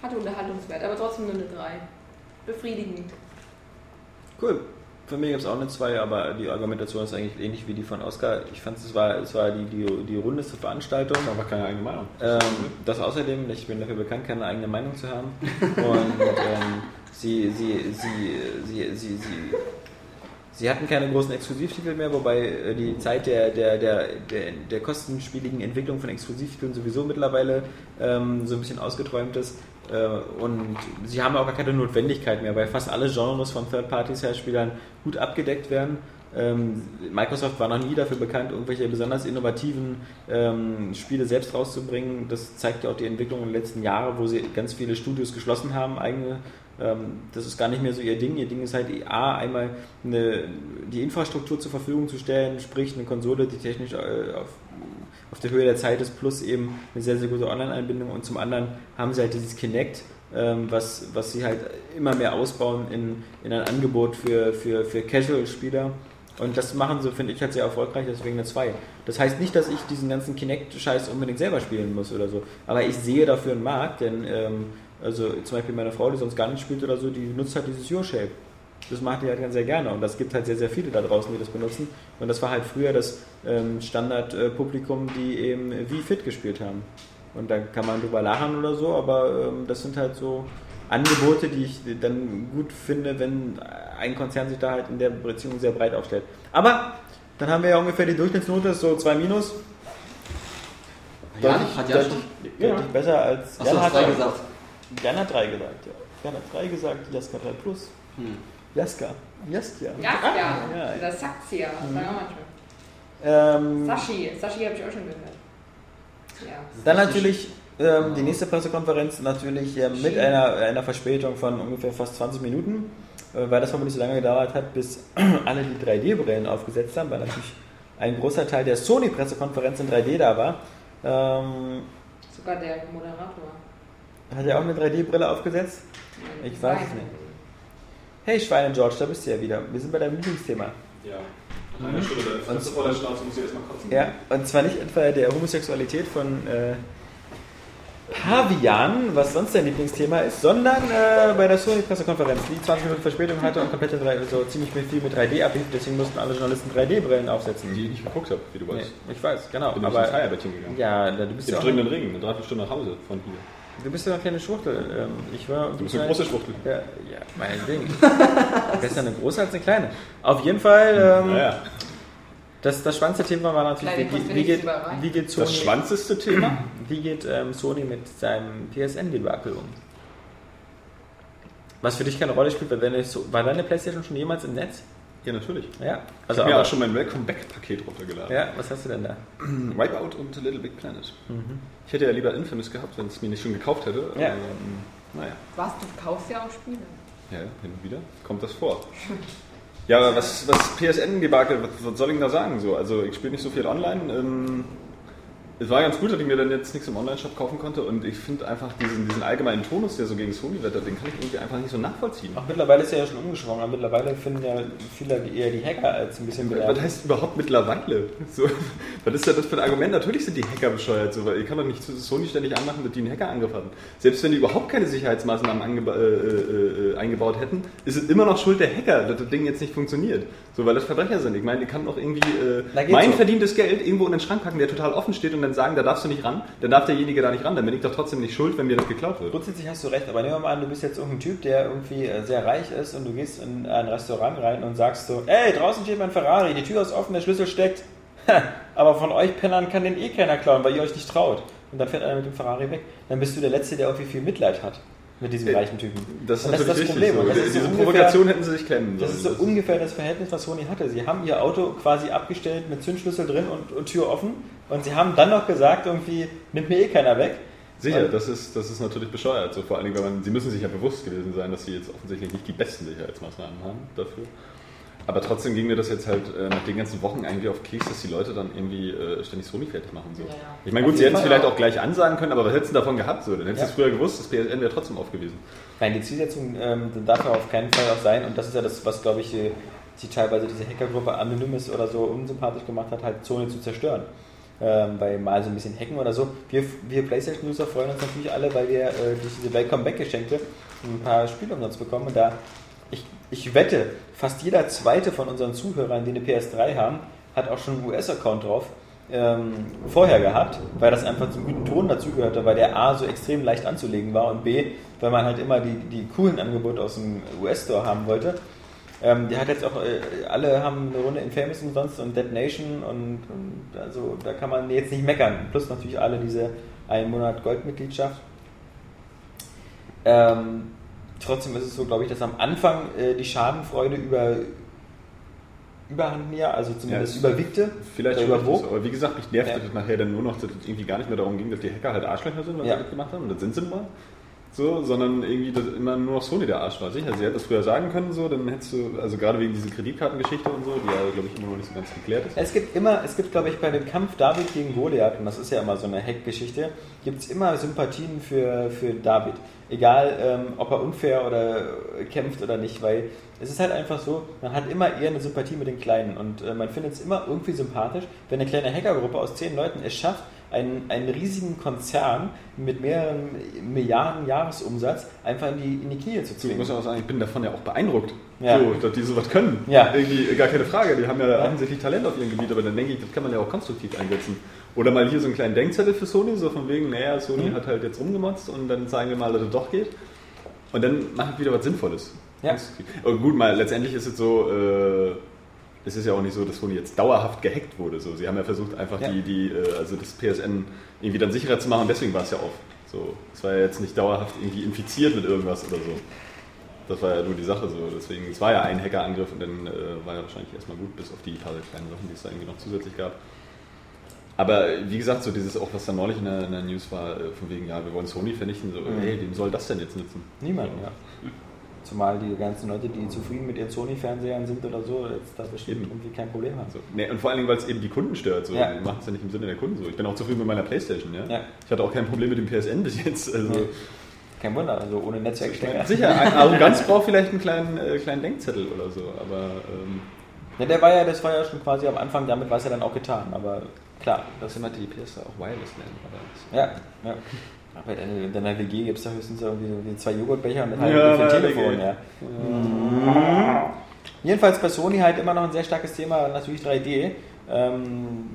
hatte Unterhaltungswert, aber trotzdem nur eine 3. Befriedigend. Cool. Von mir gibt es auch eine 2, aber die Argumentation ist eigentlich ähnlich wie die von Oscar. Ich fand, es war, es war die, die, die rundeste Veranstaltung. Aber keine eigene Meinung. Ähm, das außerdem, ich bin dafür bekannt, keine eigene Meinung zu haben. Und ähm, sie, sie, sie, sie, sie, sie, sie hatten keine großen Exklusivtitel mehr, wobei äh, die Zeit der, der, der, der, der kostenspieligen Entwicklung von Exklusivtiteln sowieso mittlerweile ähm, so ein bisschen ausgeträumt ist. Äh, und sie haben auch gar keine Notwendigkeit mehr, weil fast alle Genres von Third-Party-Herstellern gut abgedeckt werden. Ähm, Microsoft war noch nie dafür bekannt, irgendwelche besonders innovativen ähm, Spiele selbst rauszubringen. Das zeigt ja auch die Entwicklung in den letzten Jahren, wo sie ganz viele Studios geschlossen haben, eigene. Ähm, das ist gar nicht mehr so ihr Ding. Ihr Ding ist halt A, einmal eine, die Infrastruktur zur Verfügung zu stellen, sprich eine Konsole, die technisch äh, auf, auf der Höhe der Zeit ist, plus eben eine sehr, sehr gute Online-Einbindung. Und zum anderen haben sie halt dieses Kinect, ähm, was, was sie halt immer mehr ausbauen in, in ein Angebot für, für, für Casual-Spieler. Und das machen sie, finde ich, halt sehr erfolgreich, deswegen eine 2. Das heißt nicht, dass ich diesen ganzen Kinect-Scheiß unbedingt selber spielen muss oder so. Aber ich sehe dafür einen Markt, denn ähm, also zum Beispiel meine Frau, die sonst gar nicht spielt oder so, die nutzt halt dieses Your-Shape. Das macht die halt ganz sehr gerne und das gibt halt sehr, sehr viele da draußen, die das benutzen. Und das war halt früher das ähm, Standardpublikum, die eben wie fit gespielt haben. Und da kann man drüber lachen oder so, aber ähm, das sind halt so Angebote, die ich dann gut finde, wenn ein Konzern sich da halt in der Beziehung sehr breit aufstellt. Aber dann haben wir ja ungefähr die Durchschnittsnote, ist so 2 minus. Deutlich- hat Jan deutlich, schon? deutlich besser als Achso, hat gesagt. Jan hat 3 gesagt, ja. Jan hat 3 gesagt, Jaska 3 plus. Hm. Jaska. Jaska. Ja, ja. ja. Oder Saxia, sagen manchmal. Ähm, Sashi, Sashi habe ich auch schon gehört. Ja. Dann natürlich ähm, die nächste Pressekonferenz natürlich ähm, mit einer, einer Verspätung von ungefähr fast 20 Minuten, äh, weil das vermutlich so lange gedauert hat, bis alle die 3D-Brillen aufgesetzt haben, weil natürlich ein großer Teil der Sony-Pressekonferenz in 3D da war. Ähm, Sogar der Moderator. Hat er auch eine 3D-Brille aufgesetzt? Ich weiß es nicht. Hey Schweine George, da bist du ja wieder. Wir sind bei deinem Lieblingsthema. Ja. Einer Stunde der Fresse vor der Schnauze muss ich erstmal kotzen. Ja, und zwar nicht etwa der Homosexualität von äh, Pavian, was sonst dein Lieblingsthema ist, sondern äh, bei der Sony-Pressekonferenz, die 20 Minuten Verspätung hatte und komplett so ziemlich viel mit 3D ablief, deswegen mussten alle Journalisten 3D-Brillen aufsetzen. Die ich nicht geguckt habe, wie du Nee, weißt. ich weiß, genau. Bin ich aber ins Feierbettchen gegangen. ja, da- du bist Im ja dringenden Ring, eine Dreiviertelstunde nach Hause von hier. Du bist ja eine kleine Schwuchtel. Ähm, ich war Du bist eine große Schwuchtel. Ja, ja mein Ding. Besser eine große als eine kleine. Auf jeden Fall. Ähm, Naja, Das, das spannendste Thema war natürlich, Kleine wie, wie, geht, wie geht Sony, das schwanzeste Thema? wie geht ähm, Sony mit seinem PSN-Debakel um? Was für dich keine Rolle spielt, weil deine, So- war deine Playstation schon jemals im Netz? Ja, natürlich. Ja. Ich Also habe mir aber, auch schon mein Welcome Back-Paket runtergeladen. ja, was hast du denn da? Wipeout und Little Big Planet. Mhm. Ich hätte ja lieber Infamous gehabt, wenn es mir nicht schon gekauft hätte. Ja. Ähm, naja, Was, du kaufst ja auch Spiele. ja, hin und wieder kommt das vor. Ja, aber was, was PSN-Debakel, was, was soll ich denn da sagen? So? Also ich spiele nicht so viel online. Ähm, es war ganz gut, dass ich mir dann jetzt nichts im Online-Shop kaufen konnte und ich finde einfach diesen, diesen allgemeinen Tonus, der so gegen Sony wettert, den kann ich irgendwie einfach nicht so nachvollziehen. Auch mittlerweile ist er ja schon umgeschwungen, aber mittlerweile finden ja viele eher die Hacker als ein bisschen Was belernt. heißt überhaupt mittlerweile? So, was ist ja das für ein Argument? Natürlich sind die Hacker bescheuert, so, weil ihr kann doch nicht Sony ständig anmachen, dass die einen Hacker angriffen haben. Selbst wenn die überhaupt keine Sicherheitsmaßnahmen äh, äh, äh, eingebaut hätten, ist es immer noch Schuld der Hacker, dass das Ding jetzt nicht funktioniert. So, weil das Verbrecher sind. Ich meine, die kann doch irgendwie äh, mein so. verdientes Geld irgendwo in den Schrank packen, der total offen steht und dann sagen, da darfst du nicht ran, dann darf derjenige da nicht ran, dann bin ich doch trotzdem nicht schuld, wenn mir das geklaut wird. Grundsätzlich hast du recht, aber nehmen wir mal an, du bist jetzt irgendein Typ, der irgendwie äh, sehr reich ist und du gehst in ein Restaurant rein und sagst so, ey, draußen steht mein Ferrari, die Tür ist offen, der Schlüssel steckt. Aber von euch Pennern kann den eh keiner klauen, weil ihr euch nicht traut. Und dann fährt einer mit dem Ferrari weg. Dann bist du der Letzte, der irgendwie viel Mitleid hat mit diesem Äh, reichen Typen. Das ist Und das ist das. Problem. So. das ist so Diese ungefähr- Provokation hätten sie sich klemmen Das ist so sollen. ungefähr das Verhältnis, was Sony hatte. Sie haben ihr Auto quasi abgestellt mit Zündschlüssel drin und, und Tür offen und sie haben dann noch gesagt, irgendwie, nimmt mir eh keiner weg. Sicher, das ist, das ist natürlich bescheuert. So, vor allen Dingen, weil man, sie müssen sich ja bewusst gewesen sein, dass sie jetzt offensichtlich nicht die besten Sicherheitsmaßnahmen haben dafür. Aber trotzdem ging mir das jetzt halt äh, nach den ganzen Wochen eigentlich auf Keks, dass die Leute dann irgendwie äh, ständig Sony fertig machen. So. Ja, ja. Ich meine, gut, sie hätten es vielleicht auch gleich ansagen können, aber was hättest du davon gehabt? So? Dann hättest du Ja. es früher gewusst, das PSN wäre trotzdem aufgewiesen. Nein, die Zielsetzung ähm, darf ja auf keinen Fall auch sein, und das ist ja das, was, glaube ich, äh, die teilweise diese Hackergruppe Anonymous oder so unsympathisch gemacht hat, halt Zone zu zerstören. Ähm, bei mal so ein bisschen Hacken oder so. Wir, wir PlayStation-User freuen uns natürlich alle, weil wir äh, durch diese Welcome Back-Geschenke ein paar Spiele umsonst bekommen. Und da, ich, ich wette, fast jeder zweite von unseren Zuhörern, die eine PS3 haben, hat auch schon einen US-Account drauf. Ähm, vorher gehabt, weil das einfach zum guten Ton dazugehörte, weil der A so extrem leicht anzulegen war und B, weil man halt immer die, die coolen Angebote aus dem US-Store haben wollte. Ähm, der hat jetzt auch, äh, alle haben eine Runde Infamous umsonst und Dead Nation und, und also da kann man jetzt nicht meckern. Plus natürlich alle diese einen Monat Goldmitgliedschaft. Ähm, trotzdem ist es so, glaube ich, dass am Anfang äh, die Schadenfreude über überhand mir, also zumindest Ja, überwiegte, Vielleicht überwog. so. Aber wie gesagt, mich nervt Ja. das nachher dann nur noch, dass es irgendwie gar nicht mehr darum ging, dass die Hacker halt Arschlöcher sind, was Ja. sie das gemacht haben. Und das sind sie mal. So, sondern irgendwie dass immer nur noch Sony der Arsch war. Sicher, sie hätte das früher sagen können, so, dann hättest du, also gerade wegen dieser Kreditkartengeschichte und so, die ja, glaube ich, immer noch nicht so ganz geklärt ist. Es gibt immer, es gibt, glaube ich, bei dem Kampf David gegen Goliath, und das ist ja immer so eine Hack-Geschichte, gibt es immer Sympathien für, für David. Egal, ähm, ob er unfair oder äh, kämpft oder nicht, weil es ist halt einfach so, man hat immer eher eine Sympathie mit den Kleinen und äh, man findet es immer irgendwie sympathisch, wenn eine kleine Hackergruppe aus zehn Leuten es schafft, einen, einen riesigen Konzern mit mehreren Milliarden Jahresumsatz einfach in die, in die Knie zu So, ich muss auch sagen, ich bin davon ja auch beeindruckt, Ja. so, dass die sowas können. Ja. Irgendwie, gar keine Frage, die haben ja, offensichtlich Talent auf ihrem Gebiet, aber dann denke ich, das kann man ja auch konstruktiv einsetzen. Oder mal hier so einen kleinen Denkzettel für Sony, so von wegen, naja, Sony Mhm. hat halt jetzt rumgemotzt und dann zeigen wir mal, dass es doch geht. Und dann machen wir wieder was Sinnvolles. Ja. Und gut, mal letztendlich ist es so, äh, es ist ja auch nicht so, dass Sony jetzt dauerhaft gehackt wurde. So, sie haben ja versucht, einfach Ja. die, die, äh, also das PSN irgendwie dann sicherer zu machen, deswegen war es ja auf. So, es war ja jetzt nicht dauerhaft irgendwie infiziert mit irgendwas oder so. Das war ja nur die Sache so. Deswegen, es war ja ein Hackerangriff und dann äh, war ja wahrscheinlich erstmal gut, bis auf die paar kleinen Sachen, die es da irgendwie noch zusätzlich gab. Aber wie gesagt, so dieses auch, was da neulich in der, in der News war, äh, von wegen, ja, wir wollen Sony vernichten, so, Mhm. hey, wem soll das denn jetzt nützen? Niemand, ja. Zumal die ganzen Leute, die zufrieden mit ihren Sony-Fernsehern sind oder so, jetzt da bestimmt Eben. irgendwie kein Problem haben. So. Nee, und vor allen Dingen, weil es eben die Kunden stört. So. Ja. Machen es ja nicht im Sinne der Kunden so. Ich bin auch zufrieden mit meiner Playstation. Ja? Ja. Ich hatte auch kein Problem mit dem PSN bis jetzt. Also, Nee. Kein Wunder, also ohne Netzwerkstecker. Sicher, Arroganz braucht vielleicht einen kleinen, äh, kleinen Denkzettel oder so. Aber ähm, Ja, der war ja, das war ja schon quasi am Anfang, damit war es ja dann auch getan, aber klar. das immer die PS auch wireless nennen. Aber Ja, ja. Aber in deiner WG gibt es da höchstens irgendwie so die zwei Joghurtbecher und eine Ja, der Telefon, ja. Mhm. Jedenfalls bei Sony halt immer noch ein sehr starkes Thema, natürlich 3D. Ähm,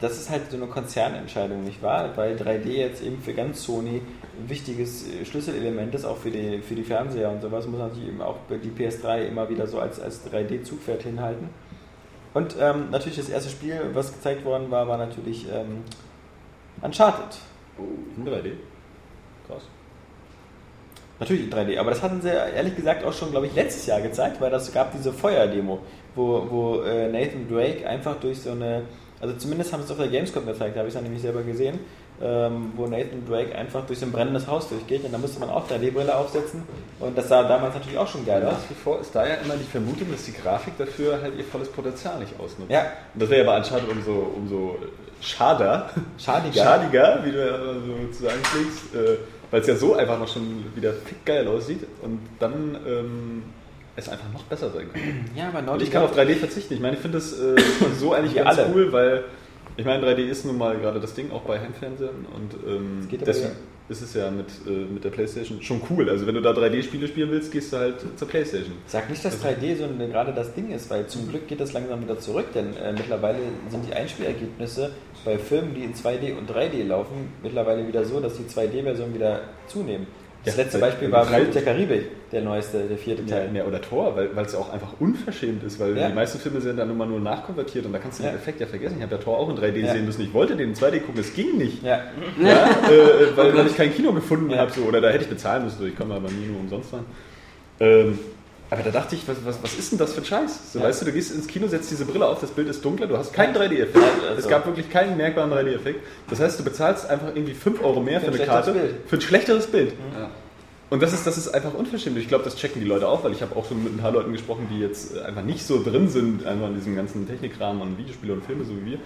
das ist halt so eine Konzernentscheidung, nicht wahr? Weil 3D jetzt eben für ganz Sony ein wichtiges äh, Schlüsselelement ist, auch für die, für die Fernseher und sowas, muss natürlich eben auch die PS3 immer wieder so als, als 3D-Zugpferd hinhalten. Und ähm, natürlich das erste Spiel, was gezeigt worden war, war natürlich ähm, Uncharted. In 3D. Krass. Natürlich in 3D, aber das hatten sie ehrlich gesagt auch schon, glaube ich, letztes Jahr gezeigt, weil das gab diese Feuerdemo, wo, wo äh, Nathan Drake einfach durch so eine, also zumindest haben sie es auf der Gamescom gezeigt, da habe ich es dann nämlich selber gesehen, ähm, wo Nathan Drake einfach durch so ein brennendes Haus durchgeht und da musste man auch 3D-Brille aufsetzen und das sah damals natürlich auch schon geil aus. Nach wie vor ist da ja immer die Vermutung, dass die Grafik dafür halt ihr volles Potenzial nicht ausnutzt. Ja. Und das wäre bei Uncharted umso, umso schader, Schadiger. schadiger, wie du ja immer so zu sagen pflegst, äh, weil es ja so einfach noch schon wieder fick geil aussieht und dann ähm, es einfach noch besser sein kann. Ja, aber Und Naughty ich kann auf 3D verzichten. Ich meine, ich finde das äh, so eigentlich ganz alle. cool, weil ich meine, 3D ist nun mal gerade das Ding auch bei Heimfernsehen und ähm, deswegen ja. ist es ja mit, äh, mit der Playstation schon cool. Also wenn du da 3D-Spiele spielen willst, gehst du halt zur Playstation. Sag nicht, dass 3D so ein- gerade das Ding ist, weil zum Glück geht das langsam wieder zurück, denn äh, mittlerweile sind die Einspielergebnisse bei Filmen, die in 2D und 3D laufen, mittlerweile wieder so, dass die 2D-Versionen wieder zunehmen. Das Ja, letzte Beispiel war Fluch der Karibik, der neueste, der vierte Teil. ja, oder Tor, weil es ja auch einfach unverschämt ist, weil Ja. die meisten Filme sind dann immer nur nachkonvertiert und da kannst du den Effekt ja vergessen. Ich habe ja Tor auch in 3D Ja. sehen müssen. Ich wollte den in 2D gucken, es ging nicht. Ja, Ja, äh, weil, weil ich kein Kino gefunden habe. So, oder da hätte ich bezahlen müssen. So, ich komme aber nie nur umsonst rein. Ähm, Aber da dachte ich, was, was, was ist denn das für ein Scheiß? So, Weißt du, du gehst ins Kino, setzt diese Brille auf, das Bild ist dunkler, du hast keinen 3D-Effekt. also- Es gab wirklich keinen merkbaren 3D-Effekt. Das heißt, du bezahlst einfach irgendwie 5 Euro mehr für, Für ein eine Karte schlechteres Bild. für ein schlechteres Bild. Ja. Und das ist, das ist einfach unverschämt. Ich glaube, das checken die Leute auch, weil ich habe auch schon mit ein paar Leuten gesprochen, die jetzt äh, einfach nicht so drin sind, einfach in diesem ganzen Technikrahmen und Videospiele und Filme, so wie wir.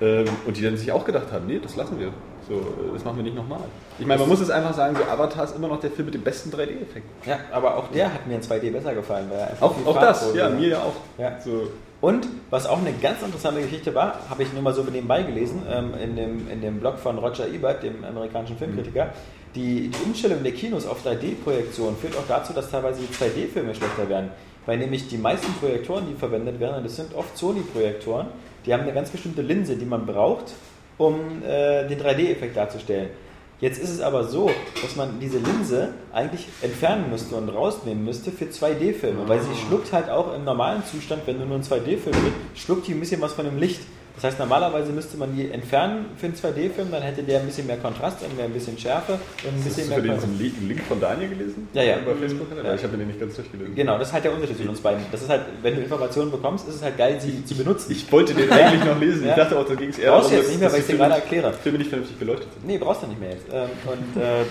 Ähm, und die dann sich auch gedacht haben, nee, das lassen wir. So, das machen wir nicht nochmal. Ich meine, man muss es einfach sagen, so Avatar ist immer noch der Film mit dem besten 3D-Effekt. Ja, aber auch der hat mir in 2D besser gefallen. Weil er einfach Auch, auch das, ja, mir ja auch. Ja. So, Und was auch eine ganz interessante Geschichte war, habe ich nur mal so nebenbei gelesen, ähm, in, dem, in dem Blog von Roger Ebert, dem amerikanischen Filmkritiker. Die, die Umstellung der Kinos auf 3D-Projektion führt auch dazu, dass teilweise die 2D-Filme schlechter werden. Weil nämlich die meisten Projektoren, die verwendet werden, das sind oft Sony-Projektoren, die haben eine ganz bestimmte Linse, die man braucht, um äh, den 3D-Effekt darzustellen. Jetzt ist es aber so, dass man diese Linse eigentlich entfernen müsste und rausnehmen müsste für 2D-Filme, weil sie schluckt halt auch im normalen Zustand, wenn du nur einen 2D-Film hast, schluckt die ein bisschen was von dem Licht. Das heißt, normalerweise müsste man die entfernen für einen 2D-Film, dann hätte der ein bisschen mehr Kontrast und mehr ein bisschen Schärfe und ein hast bisschen du für mehr den Kontrast. diesen Link von Daniel gelesen? Ja, ja. Bei Facebook? Ja. Ich habe den nicht ganz durchgelesen. Genau, das ist halt der Unterschied zwischen uns beiden. Das ist halt, wenn du Informationen bekommst, ist es halt geil, sie zu benutzen. Ich wollte den eigentlich noch lesen. Ja. Ich dachte auch, da ging es eher Brauchst du jetzt nicht mehr, weil ich dir gerade erkläre. Filme nicht vernünftig beleuchtet sind. Nee, brauchst du nicht mehr jetzt. Ähm, Und äh,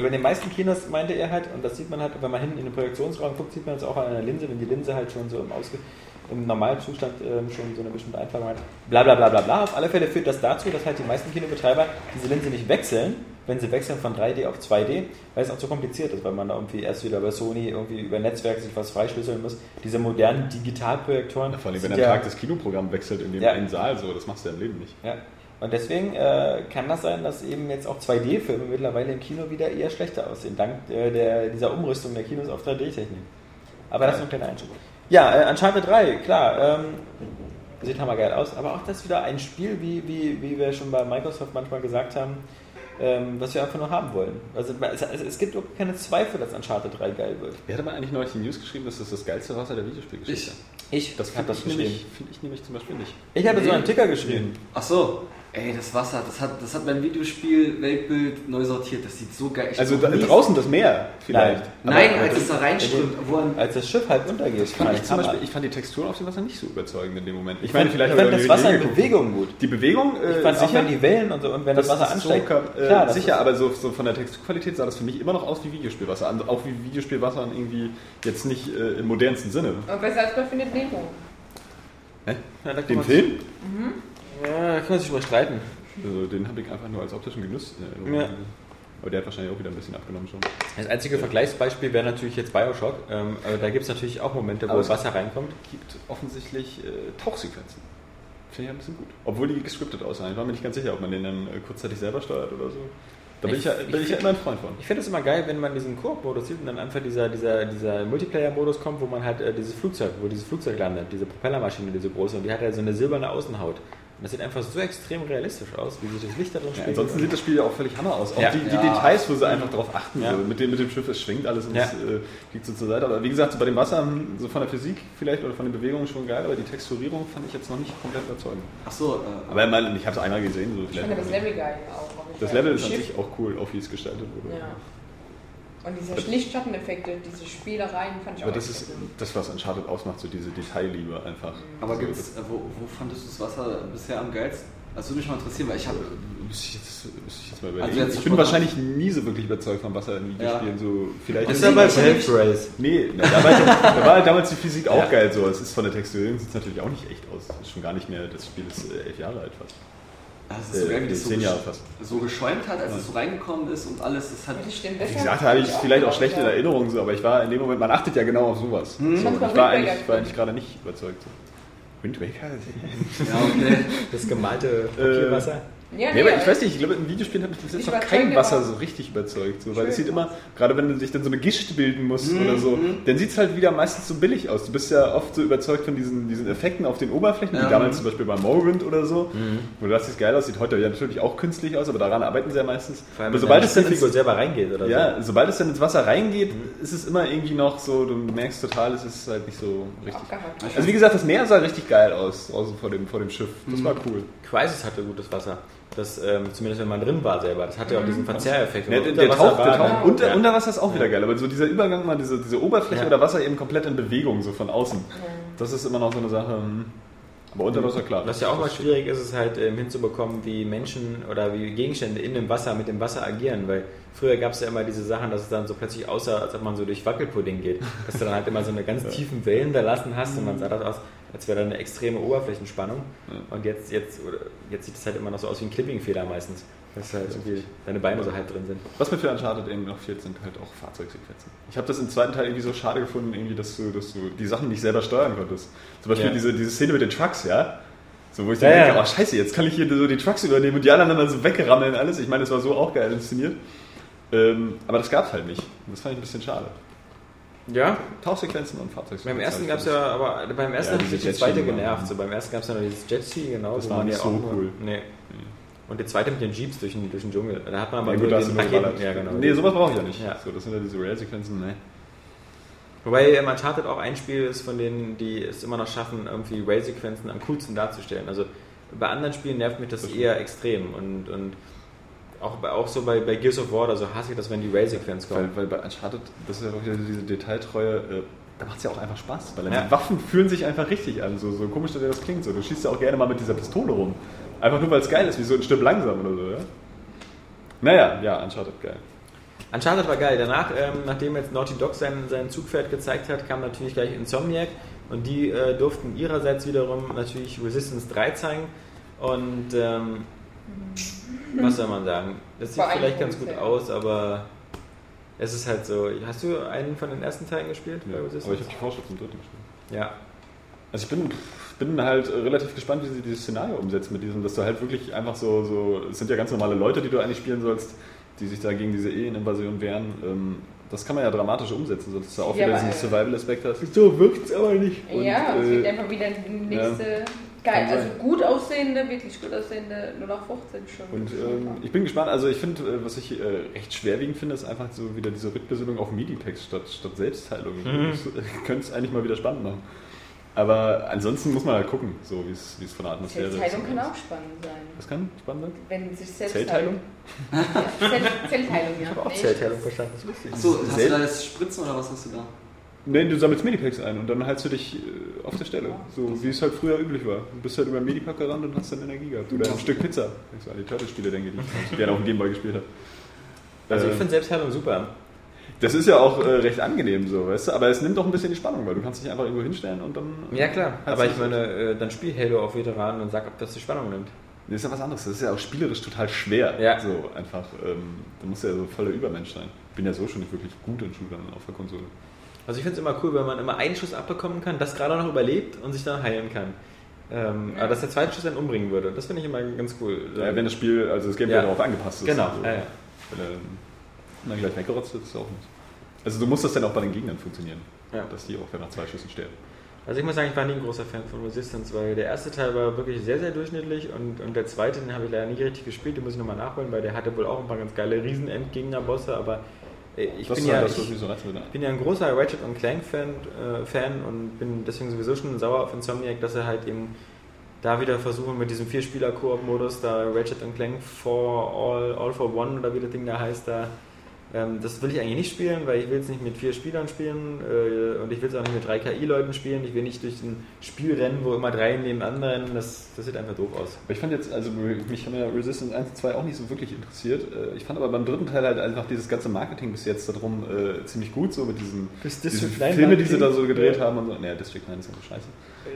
bei den meisten Kinos meinte er halt, und das sieht man halt, wenn man hinten in den Projektionsraum guckt, sieht man es auch an einer Linse, wenn die Linse halt schon so im, Ausge im Normalzustand ähm, schon so eine bestimmte Einfärbung hat. Bla bla bla bla bla. Auf alle Fälle führt das dazu, dass halt die meisten Kinobetreiber diese Linse nicht wechseln, wenn sie wechseln von 3D auf 2D, weil es auch zu kompliziert ist, weil man da irgendwie erst wieder bei Sony irgendwie über Netzwerk sich was freischlüsseln muss. Diese modernen Digitalprojektoren. Vor allem, wenn am ja- Tag das Kinoprogramm wechselt in dem Ja. einen Saal, so, das machst du ja im Leben nicht. Ja. Und deswegen äh, kann das sein, dass eben jetzt auch 2D-Filme mittlerweile im Kino wieder eher schlechter aussehen, dank äh, der, dieser Umrüstung der Kinos auf 3D-Technik. Aber das ist nur ein kleiner Einschub. Ja, äh, Uncharted 3, klar, ähm, sieht hammergeil aus, aber auch das wieder ein Spiel, wie, wie, wie wir schon bei Microsoft manchmal gesagt haben, ähm, was wir einfach nur haben wollen. Also es, es, gibt überhaupt keine Zweifel, dass Uncharted 3 geil wird. Wer hat aber eigentlich neulich die News geschrieben, dass das das geilste Wasser der Videospielgeschichte ist? Ich Das hab finde das ich, geschrieben. finde ich nämlich zum Beispiel nicht. Ich habe so Nee. einen Ticker geschrieben. Ach so. Ey, das Wasser, das hat, das hat mein Videospiel-Weltbild neu sortiert. Das sieht so geil aus. Also da, draußen das Meer vielleicht. Nein, Aber- als es da reinströmt, wo ein Als das Schiff halb untergeht. Das fand ich, zum. Beispiel, ich fand die Texturen auf dem Wasser nicht so überzeugend in dem Moment. Ich fand, ich fand das Wasser in. Bewegung gut. Die Bewegung, äh, Ich fand auch, sicher, wenn die Wellen und so und wenn das, Wasser ist ansteigt. So, äh, klar, das sicher, ist- aber so, so von der Texturqualität sah das für mich immer noch aus wie Videospielwasser. Also auch wie Videospielwasser und irgendwie jetzt nicht äh, im modernsten Sinne. Aber besser als bei Findet Nemo. Hä? Ja, Den Film? Ja, da kann man sich drüber streiten. Also, den habe ich einfach nur als optischen Genuss. Ja. Aber der hat wahrscheinlich auch wieder ein bisschen abgenommen schon. Das einzige Vergleichsbeispiel wäre natürlich jetzt Bioshock. Ähm, aber da gibt es natürlich auch Momente, wo Aber das es- Wasser reinkommt. gibt offensichtlich äh, Tauchsequenzen. Finde ich ein bisschen gut. Obwohl die gescriptet aussahen. Ich war mir nicht ganz sicher, ob man den dann äh, kurzzeitig selber steuert oder so. Da bin ich, Ich- ja, ich bin ich ja find- immer ein Freund von. Ich finde es immer geil, wenn man diesen Koop-Modus sieht und dann einfach dieser, dieser, dieser Multiplayer-Modus kommt, wo man halt äh, dieses Flugzeug, wo dieses Flugzeug landet, diese Propellermaschine, diese große, und die hat ja so eine silberne Außenhaut. Und das sieht einfach so extrem realistisch aus, wie sich das Licht da drin Ja, spiegelt. ansonsten sieht das Spiel ja auch völlig hammer aus. Auch Ja. die, die Ja. Details, wo sie einfach drauf achten. Ja. So. Mit, dem, mit dem Schiff, es schwingt alles und Ja. es äh, fliegt so zur Seite. Aber wie gesagt, so bei dem Wasser, hm, so von der Physik vielleicht oder von den Bewegungen schon geil, aber die Texturierung fand ich jetzt noch nicht komplett überzeugend. Ach so, äh, Aber ich, meine, ich habe es einmal gesehen. So Ich fand vielleicht. das Level geil auch. Das. Level ist an sich auch cool, auch wie es gestaltet wurde. Ja. Und diese Lichtschatteneffekte, diese Spielereien fand ich Aber auch das ist cool. das, was Uncharted ausmacht, so diese Detailliebe einfach. aber so, gibt's, äh, wo, wo fandest du das Wasser bisher am geilsten? Das würde mich mal interessieren, weil ich habe. Müsste ich jetzt, müsste ich jetzt mal Also überlegen. jetzt ich bin wahrscheinlich nie so wirklich überzeugt vom Wasser in Videospielen. So, vielleicht Das ist ja ja bei bei Self Race. Nee, ne, da, war, da war halt damals die Physik auch Ja. geil so. Es ist von der Texturierung sieht es natürlich auch nicht echt aus. Es ist schon gar nicht mehr, das Spiel ist äh, elf Jahre alt fast. Also es ist so Äh, geil, wie das so, zehn Jahre gesch- fast. so geschäumt hat, als es so reingekommen ist und alles. Das hat. Das stimmt. Wie gesagt, habe ich vielleicht auch schlechte Erinnerungen so, aber ich war in dem Moment, man achtet ja genau auf sowas. So, und ich war eigentlich, war eigentlich gerade nicht überzeugt. So. Wind Waker? Ja, okay. Das gemalte Papierwasser. Ja, Nee, aber ich weiß nicht, ich glaube, in Videospielen hat mich bis jetzt noch kein Wasser so richtig überzeugt. So, weil es sieht immer, gerade wenn du sich dann so eine Gischt bilden musst Mhm, oder so, mhm. dann sieht es halt wieder meistens so billig aus. Du bist ja oft so überzeugt von diesen, diesen Effekten auf den Oberflächen, Ja. wie damals zum Beispiel bei Morrowind oder so. Mhm. Wo du dachtest, geil aus, sieht heute ja natürlich auch künstlich aus, aber daran arbeiten sie ja meistens. Vor allem, aber sobald es dann ins, selber reingeht oder ja, sobald es dann ins Wasser reingeht, ist es immer irgendwie noch so, du merkst total, es ist halt nicht so richtig. Also wie gesagt, das Meer sah richtig geil aus, draußen vor dem, vor dem Schiff. Das war cool. so. Crisis hatte gutes Wasser. Das, ähm, zumindest wenn man drin war selber. Das hatte ja auch diesen Verzehreffekt. Ja, der, der unter Tauch, Wasser der war, Tauch dann- unter, ja. unter Wasser ist auch wieder geil, aber so dieser Übergang mal, diese, diese Oberfläche Ja. oder Wasser eben komplett in Bewegung, so von außen. Das ist immer noch so eine Sache. hm. Aber unter Wasser, klar. Was ja auch mal schwierig ist, ist halt ähm, hinzubekommen, wie Menschen oder wie Gegenstände in dem Wasser mit dem Wasser agieren, weil früher gab es ja immer diese Sachen, dass es dann so plötzlich aussah, als ob man so durch Wackelpudding geht, dass du dann halt immer so eine ganz tiefen Wellen da lassen hast und man sah das aus, als wäre da eine extreme Oberflächenspannung und jetzt, jetzt, jetzt sieht es halt immer noch so aus wie ein Clipping-Fehler meistens, dass halt irgendwie deine Beine so halb drin sind. Was mir für Uncharted eben noch fehlt, sind halt auch Fahrzeugsequenzen. Ich habe das im zweiten Teil irgendwie so schade gefunden, irgendwie, dass du, dass du die Sachen nicht selber steuern konntest. Zum Beispiel Ja. diese, diese Szene mit den Trucks, ja. So, wo ich Ja, dann denke, ja. oh scheiße, jetzt kann ich hier so die Trucks übernehmen und die anderen dann so wegrammeln alles. Ich meine, das war so auch geil inszeniert. Ähm, aber das gab's halt nicht. Und das fand ich ein bisschen schade. Ja, Tauchsequenzen und Fahrzeugsequenzen. beim ersten gab es ja, aber beim ersten Ja, hat mich diese die zweite genervt. So, beim ersten gab es ja noch dieses Jetski, genau. Das war man nicht ja so auch nur- cool. Nee. Und die zweite mit den Jeeps durch den, durch den Dschungel. Da hat man aber Ja, nur gut, den nur Raketen-. Ja, genau. Nee, sowas brauche ich ja nicht. Ja. So, das sind ja diese Rail-Sequenzen, ne. Wobei ähm, Uncharted auch ein Spiel ist, von denen, die es immer noch schaffen, irgendwie Rail-Sequenzen am coolsten darzustellen. Also bei anderen Spielen nervt mich das, Das eher extrem. Und, und auch, bei, auch so bei, bei Gears of War, oder so hasse ich das, wenn die Rail-Sequenz Weil, kommt. weil bei Uncharted, das ist ja auch wieder diese Detailtreue, äh, da macht es ja auch einfach Spaß. Weil Ja. die Waffen fühlen sich einfach richtig an, so, so komisch, dass das klingt. So. Du schießt ja auch gerne mal mit dieser Pistole rum. Einfach nur, weil es geil ist, wie so ein Stück langsam oder so, ja? Naja, ja, Uncharted geil. Uncharted war geil. Danach, ähm, nachdem jetzt Naughty Dog sein, sein Zugpferd gezeigt hat, kam natürlich gleich Insomniac und die äh, durften ihrerseits wiederum natürlich Resistance 3 zeigen und ähm, was soll man sagen? Das sieht vielleicht ganz gut aus, aber es ist halt so. Hast du einen von den ersten Teilen gespielt? bei Ja, aber ich habe die Vorschau zum dritten gespielt. ja. Also ich bin, bin halt relativ gespannt, wie sie dieses Szenario umsetzen mit diesem, dass du halt wirklich einfach so, so, es sind ja ganz normale Leute, die du eigentlich spielen sollst, die sich da gegen diese Alien-Invasion wehren. Ähm, das kann man ja dramatisch umsetzen, sodass du auch Ja, wieder diesen Survival-Aspekt hast. So wirkt es aber nicht. Und, ja, es wird äh, einfach wieder die nächste, geil, also gut aussehende, wirklich gut aussehende 0815 schon. Und ähm, ich bin gespannt, also ich finde, äh, was ich äh, recht schwerwiegend finde, ist einfach so wieder diese Rückbesinnung auf MIDI-Packs statt, statt Selbstheilung. Mhm. Das äh, könnte es eigentlich mal wieder spannend machen. Aber ansonsten muss man halt gucken, so wie es von der Atmosphäre ist. Zellteilung kann auch spannend sein. Was kann spannend sein? Wenn sich selbst Zellteilung? Ja, Zell, Zellteilung, ja. Ich habe auch Nee, Zellteilung verstanden. Achso, hast du Selten- da jetzt Spritzen oder was hast du da? Nee, du sammelst Medipacks ein und dann hältst du dich äh, auf der Stelle. So wie es halt früher üblich war. Du bist halt über ein Medipack gerannt und hast dann Energie gehabt. Oder ein Stück Pizza. Wenn ich so an die Turtle-Spiele denke, die ich gerne auf dem Gameboy gespielt habe. Also ich Äh, finde Selbstheilung super. das ist ja auch äh, recht angenehm so, weißt du? Aber es nimmt doch ein bisschen die Spannung, weil du kannst dich einfach irgendwo hinstellen und dann. Ja klar, aber du- ich meine, äh, dann spiel Halo auf Veteranen und sag, ob das die Spannung nimmt. Das ist ja was anderes. Das ist ja auch spielerisch total schwer. Ja. So einfach. Ähm, du musst ja so voller Übermensch sein. Ich bin ja so schon nicht wirklich gut in Shootern auf der Konsole. Also ich finde es immer cool, wenn man immer einen Schuss abbekommen kann, das gerade noch überlebt und sich dann heilen kann. Ähm, Aber dass der zweite Schuss dann umbringen würde, das finde ich immer ganz cool. Ja, wenn das Spiel, also das Gameplay Ja. darauf angepasst ist. Genau, Also, ja, ja. Wenn er dann gleich weggerotzt wird, ist auch nicht. Also du musst das dann auch bei den Gegnern funktionieren. Ja. Dass die auch nach zwei Schüssen sterben. Also ich muss sagen, ich war nie ein großer Fan von Resistance, weil der erste Teil war wirklich sehr, sehr durchschnittlich und, und der zweite, den habe ich leider nie richtig gespielt, den muss ich nochmal nachholen, weil der hatte wohl auch ein paar ganz geile Riesen-Endgegner-Bosse, aber ich das bin ist ja, halt das, ich, bin ja ein großer Ratchet Clank Fan, äh, Fan und bin deswegen sowieso schon sauer auf Insomniac, dass er halt eben da wieder versuchen mit diesem Vier-Spieler-Koop-Modus, da Ratchet Clank for all, all for One oder wie das Ding da heißt, da ähm, das will ich eigentlich nicht spielen, weil ich will es nicht mit vier Spielern spielen äh, und ich will es auch nicht mit drei KI-Leuten spielen. Ich will nicht durch ein Spiel rennen, wo immer drei neben anderen. Das, das sieht einfach doof aus. Aber ich fand jetzt, also mich haben ja Resistance 1 und 2 auch nicht so wirklich interessiert. Äh, Ich fand aber beim dritten Teil halt einfach dieses ganze Marketing bis jetzt darum äh, ziemlich gut, so mit diesen, Bis diesen District 9 Filme, die sie da Marketing? so gedreht Ja. haben und so. Naja, District 9 ist nur scheiße.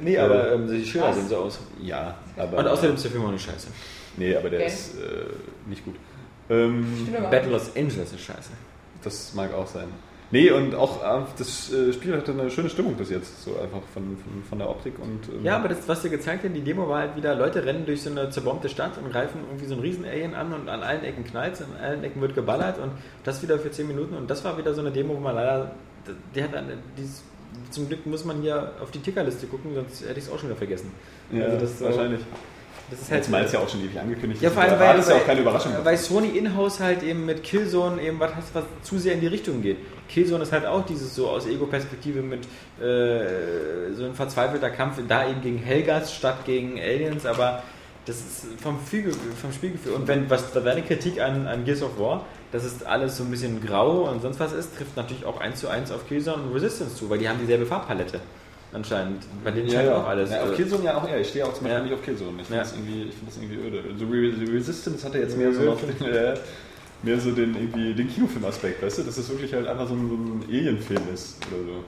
Nee, aber ähm, die Schilder sehen so aus. Ja, aber. Und außerdem ist der Film auch nicht scheiße. Nee, aber der Okay. ist äh, nicht gut. Ähm. Battle Los Angeles ist scheiße. Das mag auch sein. Nee, und auch äh, das äh, Spiel hatte eine schöne Stimmung bis jetzt, so einfach von, von, von der Optik und. ähm, Ja, aber das, was dir gezeigt hat, die Demo war halt wieder, Leute rennen durch so eine zerbombte Stadt und greifen irgendwie so einen riesen Alien an und an allen Ecken knallt an allen Ecken wird geballert und das wieder für 10 Minuten und das war wieder so eine Demo, wo man leider, die hat eine, die, ist- zum Glück muss man hier auf die Tickerliste gucken, sonst hätte ich es auch schon wieder vergessen. ja also das so- wahrscheinlich. Das ist Jetzt mal ist ja auch schon ewig angekündigt. Ja, ist. vor allem, Da weil, war das ja auch keine Überraschung. weil Sony in-house halt eben mit Killzone eben was was zu sehr in die Richtung geht. Killzone ist halt auch dieses so aus Ego-Perspektive mit äh, so ein verzweifelter Kampf, da eben gegen Helgas statt gegen Aliens, aber Das ist vom, Spielgefühl, vom Spielgefühl. Und wenn was deine Kritik an, an Gears of War, dass es alles so ein bisschen grau und sonst was ist, trifft natürlich auch eins zu eins auf Killzone und Resistance zu, weil die haben dieselbe Farbpalette. Anscheinend. Bei denen scheint auch alles. Ja, auf äh, Killzone ja auch eher. Ich stehe auch zum Beispiel Ja. nicht auf Killzone. Ich finde Ja. das, irgendwie- ich find das irgendwie öde. So Re The Resistance hatte jetzt mehr so, noch, äh, mehr so den, irgendwie, den Kinofilm-Aspekt, weißt du? Dass es wirklich halt einfach so ein, so ein Alien-Film ist oder so.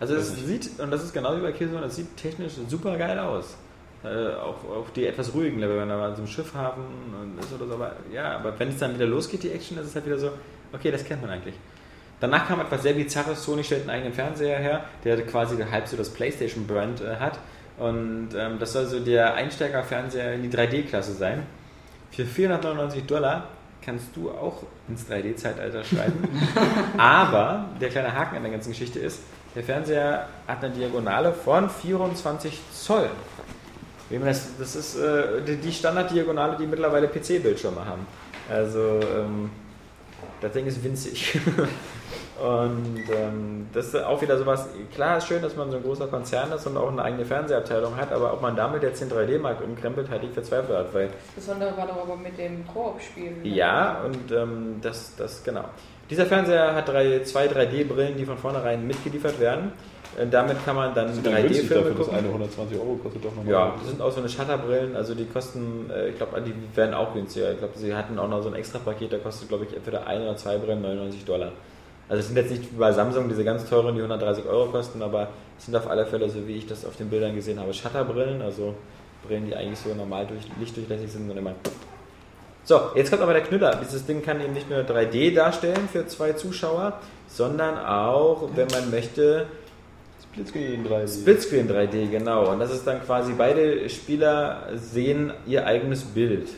Also es sieht, und das ist genau wie bei Killzone, es sieht technisch super geil aus. Äh, auch, auch die etwas ruhigen Level, wenn da mal so ein Schiffhafen und ist oder so. Aber ja, aber wenn es dann wieder losgeht, die Action, ist es halt wieder so, okay, das kennt man eigentlich. Danach kam etwas sehr bizarres, Sony stellt einen eigenen Fernseher her, der quasi halb so das Playstation-Brand äh, hat. Und ähm, das soll so der Einsteigerfernseher in die 3D-Klasse sein. Für 499 Dollar kannst du auch ins 3D-Zeitalter schreiben. Aber der kleine Haken an der ganzen Geschichte ist, der Fernseher hat eine Diagonale von 24 Zoll. Das, das ist äh, die- die Standarddiagonale, die mittlerweile PC-Bildschirme haben. Also ähm, das Ding ist winzig. Und ähm, das ist auch wieder sowas, klar ist schön, dass man so ein großer Konzern ist und auch eine eigene Fernsehabteilung hat, aber ob man damit jetzt den 3D-Markt umkrempelt, halte ich für zweifelhaft, weil Das Besondere war doch aber mit dem Koop-Spiel. ja, und ähm, das, das, genau. Dieser Fernseher hat drei, zwei 3D-Brillen, die von vornherein mitgeliefert werden. Äh, damit kann man dann Das ist dann günstig 3D-Filme dafür, dass gucken. eine 120 Euro kostet doch nochmal. Ja, das sind auch so eine Shutterbrillen, also die kosten, äh, ich glaube, die werden auch günstiger. Ich glaube, sie hatten auch noch so ein extra Paket, da kostet, glaube ich, entweder ein oder zwei Brillen 99 Dollar. Also es sind jetzt nicht wie bei Samsung diese ganz teuren, die 130 Euro kosten, aber es sind auf alle Fälle, so wie ich das auf den Bildern gesehen habe, Shutterbrillen, also Brillen, die eigentlich so normal durch, lichtdurchlässig sind und immer. So, jetzt kommt aber der Knüller. Dieses Ding kann eben nicht nur 3D darstellen für zwei Zuschauer, sondern auch, wenn man möchte, Splitscreen 3D. Splitscreen 3D, genau. Und das ist dann quasi, beide Spieler sehen ihr eigenes Bild.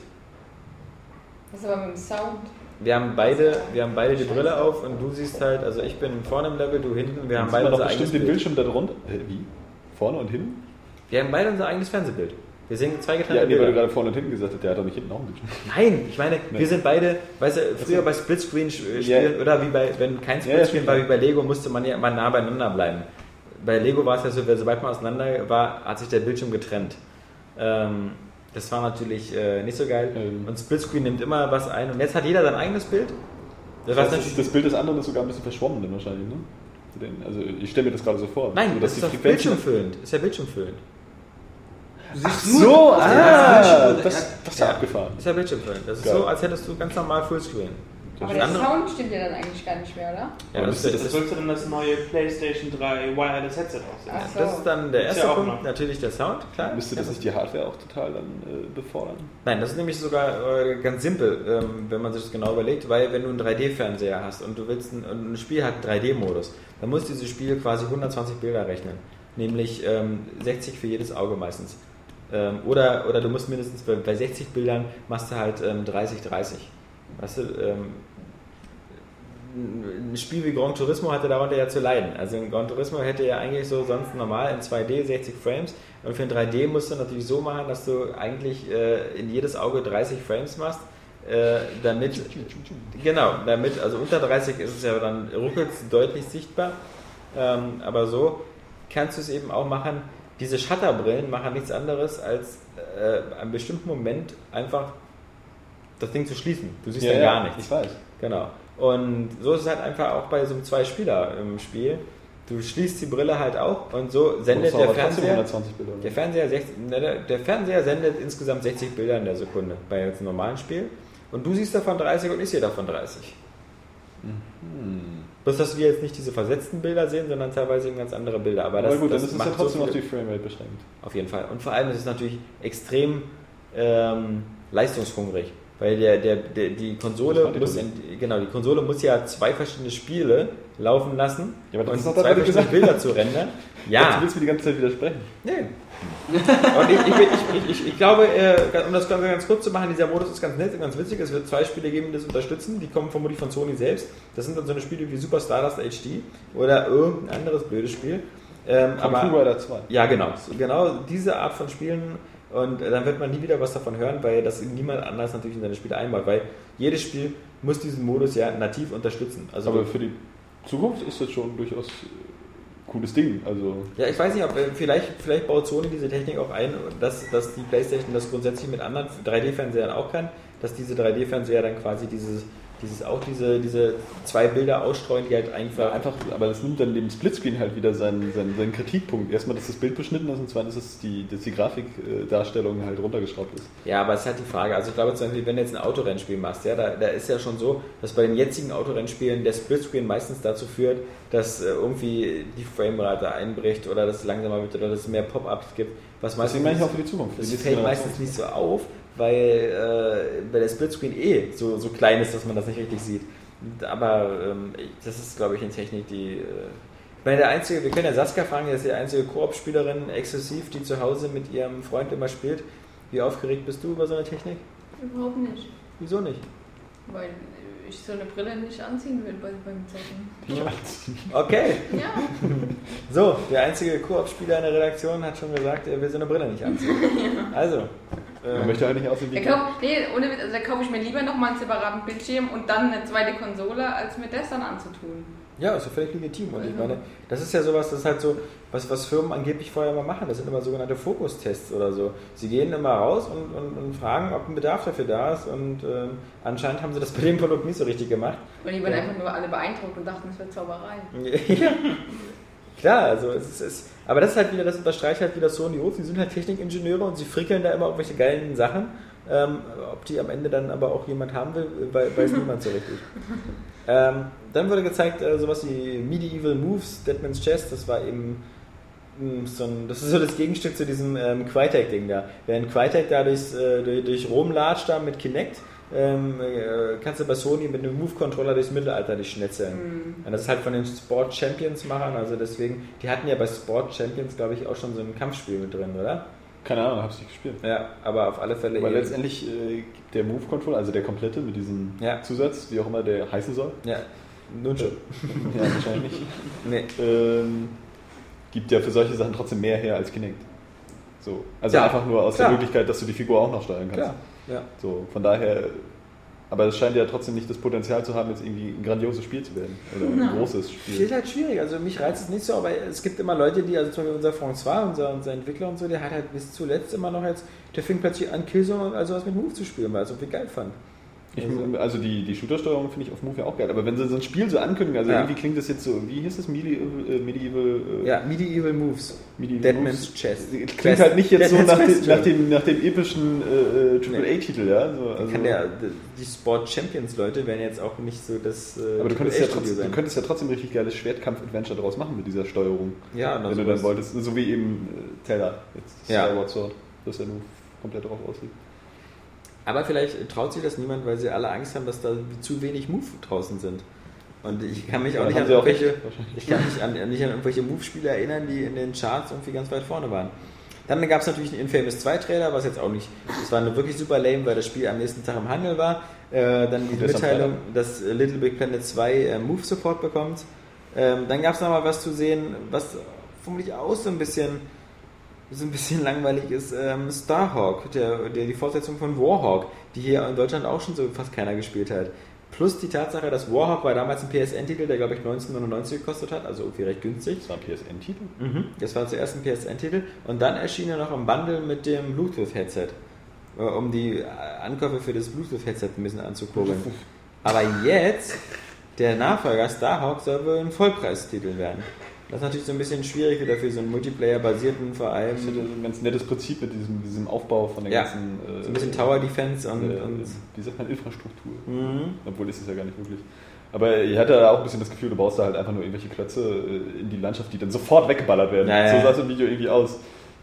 Das ist aber mit dem Sound. Wir haben beide, wir haben beide die Brille auf und du siehst halt, also ich bin vorne im Level, du hinten, wir haben Dann beide unser eigenes bestimmt den Bild. Bildschirm da drunter. Äh, wie? Vorne und hinten? Wir haben beide unser eigenes Fernsehbild. Wir sehen zwei getrennte Ja, nee, weil du Bilder. gerade vorne und hinten gesagt hast, der hat doch nicht hinten auch einen Bildschirm. Nein, ich meine, wir sind beide, weißt du, früher bei Splitscreen spielen Ja. oder wie bei, wenn kein Splitscreen ja, war, wie bei Lego, musste man ja immer nah beieinander bleiben. Bei Lego war es ja so, sobald man auseinander war, hat sich der Bildschirm getrennt. Ähm, das war natürlich äh, nicht so geil. Ähm. Und Splitscreen nimmt immer was ein. Und jetzt hat jeder sein eigenes Bild. Das Das, heißt, das, Bild des anderen ist sogar ein bisschen verschwommen dann wahrscheinlich, ne? Also ich stelle mir das gerade so vor. nein, so, das ist Frequenzen- bildschirmfüllend. Ist ja bildschirmfüllend. Ach so, ah, das, das ist ja abgefahren. Das ist ja bildschirmfüllend. Das ist Geil. so, als hättest du ganz normal Fullscreen. Aber der andere- Sound stimmt ja dann eigentlich gar nicht mehr, oder? Ja, das, das das, sollte dann das neue PlayStation 3 Wireless Headset aussehen. Ach so. das ist dann der erste ja Punkt. noch. Natürlich der Sound, klar. Müsste das nicht die Hardware auch total dann äh, befordern? Nein, das ist nämlich sogar äh, ganz simpel, ähm, wenn man sich das genau überlegt, weil wenn du einen 3D-Fernseher hast und du willst ein, ein Spiel hat einen 3D-Modus, dann muss dieses Spiel quasi 120 Bilder rechnen, nämlich ähm, 60 für jedes Auge meistens. Ähm, oder, oder du musst mindestens bei, bei 60 Bildern machst du halt ähm, 30, 30. Weißt du, ähm, ein Spiel wie Gran Turismo hatte darunter ja zu leiden. Also ein Gran Turismo hätte ja eigentlich so sonst normal in 2D 60 Frames und für ein 3D musst du natürlich so machen, dass du eigentlich äh, in jedes Auge 30 Frames machst, äh, damit genau, damit also unter 30 ist es ja dann ruckelt deutlich sichtbar, ähm, aber so kannst du es eben auch machen. Diese Shutterbrillen machen nichts anderes als äh, einem bestimmten Moment einfach das Ding zu schließen. Du siehst ja, gar nichts. Ich weiß. Genau. Und so ist es halt einfach auch bei so einem Zwei-Spieler im Spiel. Du schließt die Brille halt auch und so sendet Das der Fernseher. 120 Bilder. Der Fernseher, 60, ne, der- Fernseher sendet insgesamt 60 Bilder in der Sekunde bei jetzt einem normalen Spiel. Und du siehst davon 30 und ich sehe davon 30. Hm. Bloß, dass wir jetzt nicht diese versetzten Bilder sehen, sondern teilweise eben ganz andere Bilder. Aber Aber das, gut, das dann ist ja trotzdem so auf die Framerate beschränkt. Auf jeden Fall. Und vor allem ist es natürlich extrem ähm, leistungshungrig. Weil der, der, der, die Konsole muss in, genau, die Konsole muss ja zwei verschiedene Spiele laufen lassen Ja, aber das und ist zwei verschiedene. Bilder zu rendern. Du Ja, willst mir die ganze Zeit widersprechen. nee. Und ich, ich, ich, ich, glaube, äh, um das ganz kurz zu machen, dieser Modus ist ganz nett und ganz witzig. Es wird zwei Spiele geben, die das unterstützen. Die kommen vermutlich von Sony selbst. Das sind dann so eine Spiele wie Super Stardust HD oder irgendein anderes blödes Spiel. Ähm, aber, Fu Rider 2. ja, genau. Genau diese Art von Spielen. Und dann wird man nie wieder was davon hören, weil das niemand anders natürlich in seine Spiele einbaut. Weil jedes Spiel muss diesen Modus ja nativ unterstützen. Also Aber für die Zukunft ist das schon durchaus äh, cooles Ding. Also Ja, ich weiß nicht, ob äh, vielleicht, vielleicht baut Sony diese Technik auch ein, dass, dass die Playstation das grundsätzlich mit anderen 3D-Fernsehern auch kann, dass diese 3D-Fernseher dann quasi dieses, dieses auch diese, diese zwei Bilder ausstreuen, die halt einfach. einfach, aber das nimmt dann dem Splitscreen halt wieder seinen, seinen, seinen Kritikpunkt. Erstmal, dass das Bild beschnitten ist und zweitens, dass die, dass die Grafikdarstellung halt runtergeschraubt ist. Ja, aber es ist halt die Frage. Also ich glaube zum Beispiel, wenn du jetzt ein Autorennspiel machst, ja, da, da ist ja schon so, dass bei den jetzigen Autorennspielen der Splitscreen meistens dazu führt, dass äh, irgendwie die Framerate einbricht oder dass es langsamer wird oder dass es mehr Pop-ups gibt. Was meistens Deswegen meine ich auch für die Zukunft. Das fällt meistens nicht so auf, weil, äh, weil der Splitscreen eh so, so klein ist, dass man das nicht richtig sieht. Aber ähm, das ist, glaube ich, eine Technik, die. Äh, ich meine, der einzige, wir können ja Saskia fragen, die ist die einzige Koop-Spielerin exklusiv, die zu Hause mit ihrem Freund immer spielt. Wie aufgeregt bist du über so eine Technik? Überhaupt nicht. Wieso nicht? Weil ich so eine Brille nicht anziehen will bei, beim Zocken. Okay, Ja, so, der einzige Koop-Spieler in der Redaktion hat schon gesagt, er will so eine Brille nicht anziehen. Also, Man ähm, möchte eigentlich aussehen wie da kauf, nee, ohne Witz, also da kaufe ich mir lieber nochmal einen separaten Bildschirm und dann eine zweite Konsole, als mir das dann anzutun. Ja, ist ja völlig legitim. Und ich Mhm. meine, das ist ja sowas, das ist halt so, was, was Firmen angeblich vorher mal machen. Das sind immer sogenannte Fokustests oder so. Sie gehen immer raus und, und, und fragen, ob ein Bedarf dafür da ist. Und ähm, anscheinend haben sie das bei dem Produkt nicht so richtig gemacht. Und die waren Ja. einfach nur alle beeindruckt und dachten, es wäre Zauberei. ja. Klar, also es ist, es, aber das ist halt wieder, das unterstreicht halt wieder Sony Ruf. Sie sind halt Technikingenieure und sie frickeln da immer irgendwelche geilen Sachen. Ähm, ob die am Ende dann aber auch jemand haben will, wei- weiß niemand so richtig. Ähm, dann wurde gezeigt, äh, sowas wie Medieval Moves, Deadman's Chest, das war eben mh, so ein, das ist so das Gegenstück zu diesem ähm, Crytek-Ding da. Während Crytek da durchs, äh, durch, durch Rom latscht da mit Kinect, ähm, äh, kannst du bei Sony mit einem Move-Controller durchs Mittelalter dich schnetzeln. Und das ist halt von den Sport Champions Machern, also deswegen, die hatten ja bei Sport Champions, glaube ich, auch schon so ein Kampfspiel mit drin, oder? Keine Ahnung, hab's nicht gespielt. Ja, aber auf alle Fälle. Aber eben- letztendlich äh, gibt der Move-Controller, also der komplette mit diesem Ja. Zusatz, wie auch immer der heißen soll, Ja, nun schon. ja, wahrscheinlich nicht, Nee. ähm, gibt ja für solche Sachen trotzdem mehr her als Kinect. So. Also Ja, einfach nur aus klar. der Möglichkeit, dass du die Figur auch noch steuern kannst. Klar, ja. So, von daher, aber es scheint ja trotzdem nicht das Potenzial zu haben, jetzt irgendwie ein grandioses Spiel zu werden. Oder ein großes Viel Spiel. halt schwierig, also mich reizt es nicht so, aber es gibt immer Leute, die, also zum Beispiel unser François, unser, unser Entwickler und so, der hat halt bis zuletzt immer noch jetzt, der fing plötzlich an, Killzone und also was mit Move zu spielen, weil er es irgendwie geil fand. Ich, also die, die Shooter-Steuerung finde ich auf Move ja auch geil, aber wenn sie so ein Spiel so ankündigen, also Ja. irgendwie klingt das jetzt so, wie hieß das, Medieval, äh, Medieval äh, Ja, Medieval Moves. Medieval Deadman's Moves. Chest. Klingt halt nicht jetzt so Deadman's nach, Quest dem, nach, dem, nach dem epischen äh, AAA-Titel, ja. So, also, Kann der, die Sport Champions Leute werden jetzt auch nicht so das äh, aber du könntest, ja trotzdem, du könntest ja trotzdem richtig geiles Schwertkampf-Adventure daraus machen mit dieser Steuerung. Ja, wenn du sowas. dann wolltest, so wie eben äh, Zelda, jetzt das Ja. Skyward Sword, das ja nur komplett drauf aussieht. Aber vielleicht traut sich das niemand, weil sie alle Angst haben, dass da zu wenig Move draußen sind. Und ich kann mich auch nicht an auch ich kann mich an, nicht an irgendwelche Move-Spiele erinnern, die in den Charts irgendwie ganz weit vorne waren. Dann gab es natürlich einen Infamous 2 Trailer, was jetzt auch nicht, das war nur wirklich super lame, weil das Spiel am nächsten Tag im Handel war. Äh, dann die Mitteilung, dass äh, Little Big Planet 2 äh, Move Support bekommt. Ähm, dann gab es nochmal was zu sehen, was vermutlich auch so ein bisschen so ein bisschen langweilig ist, ähm, Starhawk, der, der, die Fortsetzung von Warhawk, die hier in Deutschland auch schon so fast keiner gespielt hat. Plus die Tatsache, dass Warhawk war damals ein PSN-Titel, der glaube ich 1999 gekostet hat, also irgendwie recht günstig. Das war ein PSN-Titel? Das war zuerst ein PSN-Titel und dann erschien er noch im Bundle mit dem Bluetooth-Headset, äh, um die Ankäufe für das Bluetooth-Headset ein bisschen anzukurbeln. Aber jetzt, der Nachfolger Starhawk soll wohl ein Vollpreistitel werden. Das ist natürlich so ein bisschen schwierig wieder für so einen Multiplayer-basierten vor allem. Ich finde ein ganz nettes Prinzip mit diesem, diesem Aufbau von der Ja, ganzen. äh, So ein bisschen Tower Defense und, äh, und wie sagt man, Infrastruktur. Mhm. Obwohl ist es ja gar nicht wirklich. Aber ich hatte auch ein bisschen das Gefühl, du baust da halt einfach nur irgendwelche Klötze äh, in die Landschaft, die dann sofort weggeballert werden. Ja, ja, so sah es im Video irgendwie aus.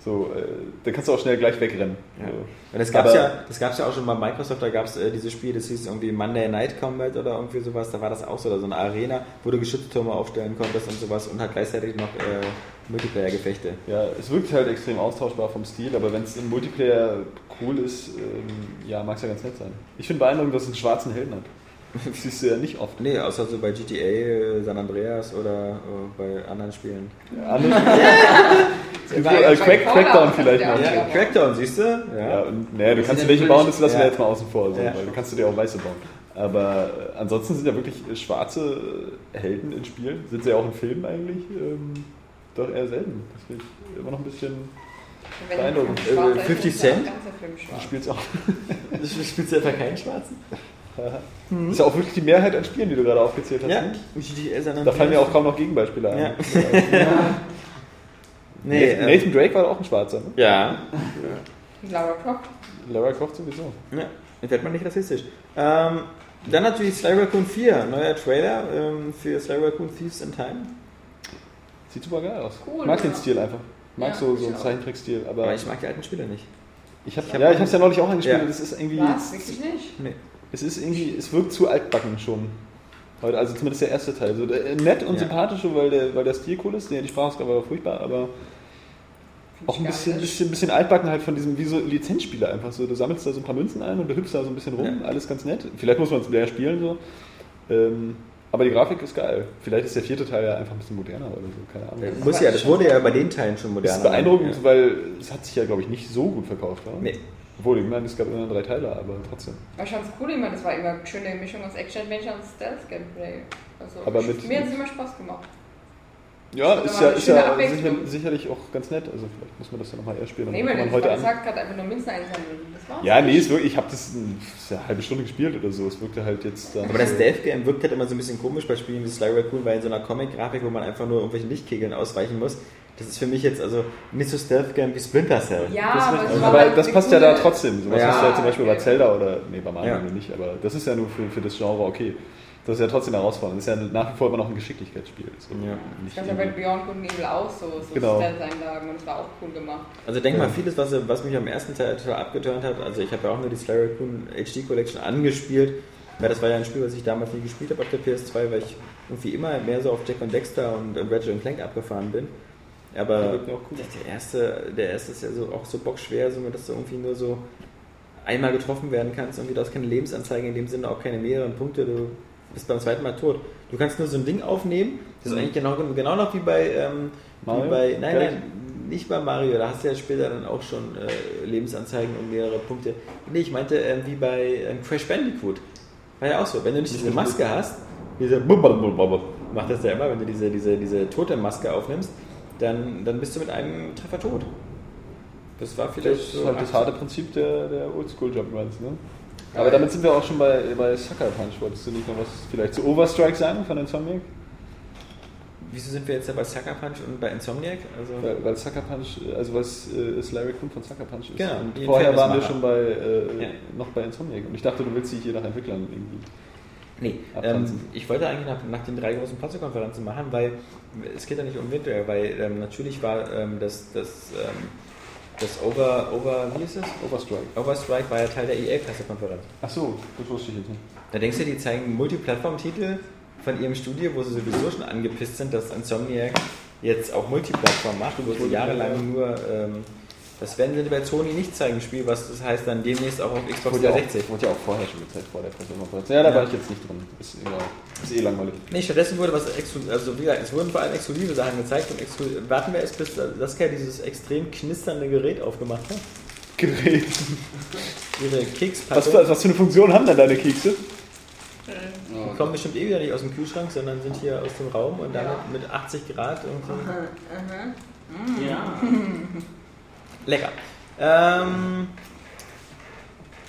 So, äh, da kannst du auch schnell gleich wegrennen. Ja. So. Und das gab es ja, das gab's ja auch schon bei Microsoft, da gab es äh, dieses Spiel, das hieß irgendwie Monday Night Combat oder irgendwie sowas, da war das auch so, oder so eine Arena, wo du Geschütztürme aufstellen konntest und sowas und halt gleichzeitig noch äh, Multiplayer-Gefechte. Ja, es wirkt halt extrem austauschbar vom Stil, aber wenn es im Multiplayer cool ist, ähm, ja, mag es ja ganz nett sein. Ich finde beeindruckend, dass es einen schwarzen Helden hat. Das siehst du ja nicht oft. Nee, außer so bei GTA, äh, San Andreas oder äh, bei anderen Spielen. Anders, Bei- äh, bei Crack, Fallout Crackdown vielleicht noch. Ja, Ja. Crackdown, siehst du? Ja, und, naja, du kannst dir welche bauen, das lassen ja. wir jetzt mal außen vor, so, Ja. weil du kannst du dir auch weiße bauen. Aber äh, ansonsten sind ja wirklich äh, schwarze äh, Helden in Spielen. Sind sie ja auch in Filmen eigentlich? Ähm, doch eher selten. Das finde ich immer noch ein bisschen. Wenn Beeindruckend. Äh, ist, 50 ist der Cent? Du spielst auch. Du spielst einfach keinen Schwarzen? Das ist ja auch wirklich die Mehrheit an Spielen, die du gerade aufgezählt hast. Ja. ne? Da fallen mir auch kaum noch Gegenbeispiele ein. Ja. Nee, Nee, Nathan, ähm, Nathan Drake war doch auch ein Schwarzer. Ne? Ja. Lara Croft. Lara Croft sowieso. Ja, jetzt wird man nicht rassistisch. Ähm, dann natürlich Sly Raccoon 4, neuer Trailer ähm, für Sly Raccoon Thieves in Time. Sieht super geil aus. Cool, mag ja. den Stil einfach. Mag Ja, so, so einen. Zeichentrickstil. Aber, Aber ich mag die alten Spiele nicht. ich hab, ich hab ja, ich hab's ja neulich auch angespielt. Ja. Das ist irgendwie. Was? Wirklich nicht? Nee. Es ist irgendwie, es wirkt zu altbacken schon. Heute, also zumindest der erste Teil. So, der, nett und Ja. sympathisch, weil der, weil der Stil cool ist. Die, die Sprachausgabe war furchtbar, aber auch ein bisschen, bisschen, bisschen altbacken halt von diesem, wie so Lizenzspieler einfach so. Du sammelst da so ein paar Münzen ein und du hüpfst da so ein bisschen rum, Ja. alles ganz nett. Vielleicht muss man es mehr spielen so. Ähm, aber die Grafik ist geil. Vielleicht ist der vierte Teil ja einfach ein bisschen moderner oder so, keine Ahnung. Muss ja, das wurde ja bei den Teilen schon Das moderner. ist beeindruckend, Ja. weil es hat sich ja, glaube ich, nicht so gut verkauft. Oder? Nee. Obwohl, ich meine, es gab immer drei Teile, aber trotzdem. Ich fand's cool immer, das war immer eine schöne Mischung aus Action-Adventure und Stealth-Gameplay. Also, Aber ich- mit- mir hat es immer Spaß gemacht. Ja, ist ja, ist ja sicher, sicherlich auch ganz nett. Also vielleicht muss man das ja nochmal eher spielen. Nee, das man heute gesagt hat, einfach nur Münzen einsammeln. Ja, nee, es wirklich, ich habe das, das ist ja eine halbe Stunde gespielt oder so. Es wirkte halt jetzt dann. Aber das so- Stealth-Game wirkt halt immer so ein bisschen komisch bei Spielen wie Sly Raccoon, weil in so einer Comic-Grafik, wo man einfach nur irgendwelchen Lichtkegeln ausweichen muss, das ist für mich jetzt also nicht so Stealth-Game wie Splinter Cell. Ja, das aber war Aber halt das passt ja da trotzdem. So was Ja, hast du ja zum Beispiel bei okay. Zelda oder. Nee, bei Mario Ja. nicht, aber das ist ja nur für, für das Genre okay. Das ist ja trotzdem herausfordernd. Das ist ja nach wie vor immer noch ein Geschicklichkeitsspiel. So. Ja. Das gab ja bei Beyond Good and Evil auch so, so Genau. Stealth-Einlagen und das war auch cool gemacht. Also denk mal, vieles, was, was mich am ersten Teil total abgeturnt hat, also ich habe ja auch nur die Sly Raccoon HD Collection angespielt, weil das war ja ein Spiel, was ich damals nie gespielt habe auf der PS2, weil ich irgendwie immer mehr so auf Jack und Dexter und, und Ratchet und Clank abgefahren bin. Aber auch cool. der erste, der erste ist ja so, auch so bockschwer, so, dass du irgendwie nur so einmal getroffen werden kannst. Irgendwie, du hast keine Lebensanzeige, in dem Sinne auch keine mehreren Punkte. Du bist beim zweiten Mal tot. Du kannst nur so ein Ding aufnehmen. Das ist eigentlich genau, genau noch wie bei, ähm, wie bei nein, Gleich? nein, nicht bei Mario. Da hast du ja später dann auch schon äh, Lebensanzeigen und mehrere Punkte. Nee, ich meinte ähm, wie bei ähm, Crash Bandicoot. War ja auch so. Wenn du nicht diese Maske hast, diese macht das ja immer, wenn du diese, diese, diese tote Maske aufnimmst, dann, dann bist du mit einem Treffer tot. Das war Das vielleicht ist so halt das 80. harte Prinzip der, der Oldschool-Jump-Runs, ne? Aber damit sind wir auch schon bei, bei Sucker Punch. Wolltest du nicht noch was vielleicht zu Overstrike sagen von Insomniac? Wieso sind wir jetzt ja bei Sucker Punch und bei Insomniac? Also, Weil, weil Sucker Punch, also was äh, Sly Raccoon von Sucker Punch ist. Genau, und vorher waren wir schon bei, äh, Ja. noch bei Insomniac. Und ich dachte, du willst dich hier nach Entwicklern irgendwie. Nee, ähm, ich wollte eigentlich nach, nach den drei großen Pressekonferenzen machen, weil es geht ja nicht um Winter, weil ähm, natürlich war ähm, das, das, ähm, das Over, Over, wie ist es? Overstrike. Overstrike war ja Teil der EA-Pressekonferenz. Ach so, das wusste ich jetzt nicht. Da denkst du, die zeigen Multiplattform-Titel von ihrem Studio, wo sie sowieso schon angepisst sind, dass Insomniac jetzt auch Multiplattform macht, wo sie jahrelang nur, ähm, das werden sie bei Sony nicht zeigen, Spiel, was das heißt dann demnächst auch auf Xbox Wurde ja, auch, 360. wurde ja auch vorher schon gezeigt, vor der Pressekonferenz. Ja, da Ja. war ich jetzt nicht drin. Ist, egal. ist eh langweilig. Nee, stattdessen wurde was exklusiv, also wie gesagt, es wurden vor allem exklusive Sachen gezeigt und exklu warten wir erst bis Saskia dieses extrem knisternde Gerät aufgemacht hat. Gerät. Ihre Kekspackung. was, was für eine Funktion haben denn deine Kekse? Die kommen bestimmt eh wieder nicht aus dem Kühlschrank, sondern sind hier aus dem Raum und damit mit 80 Grad irgendwie. Ja. Lecker. Ähm,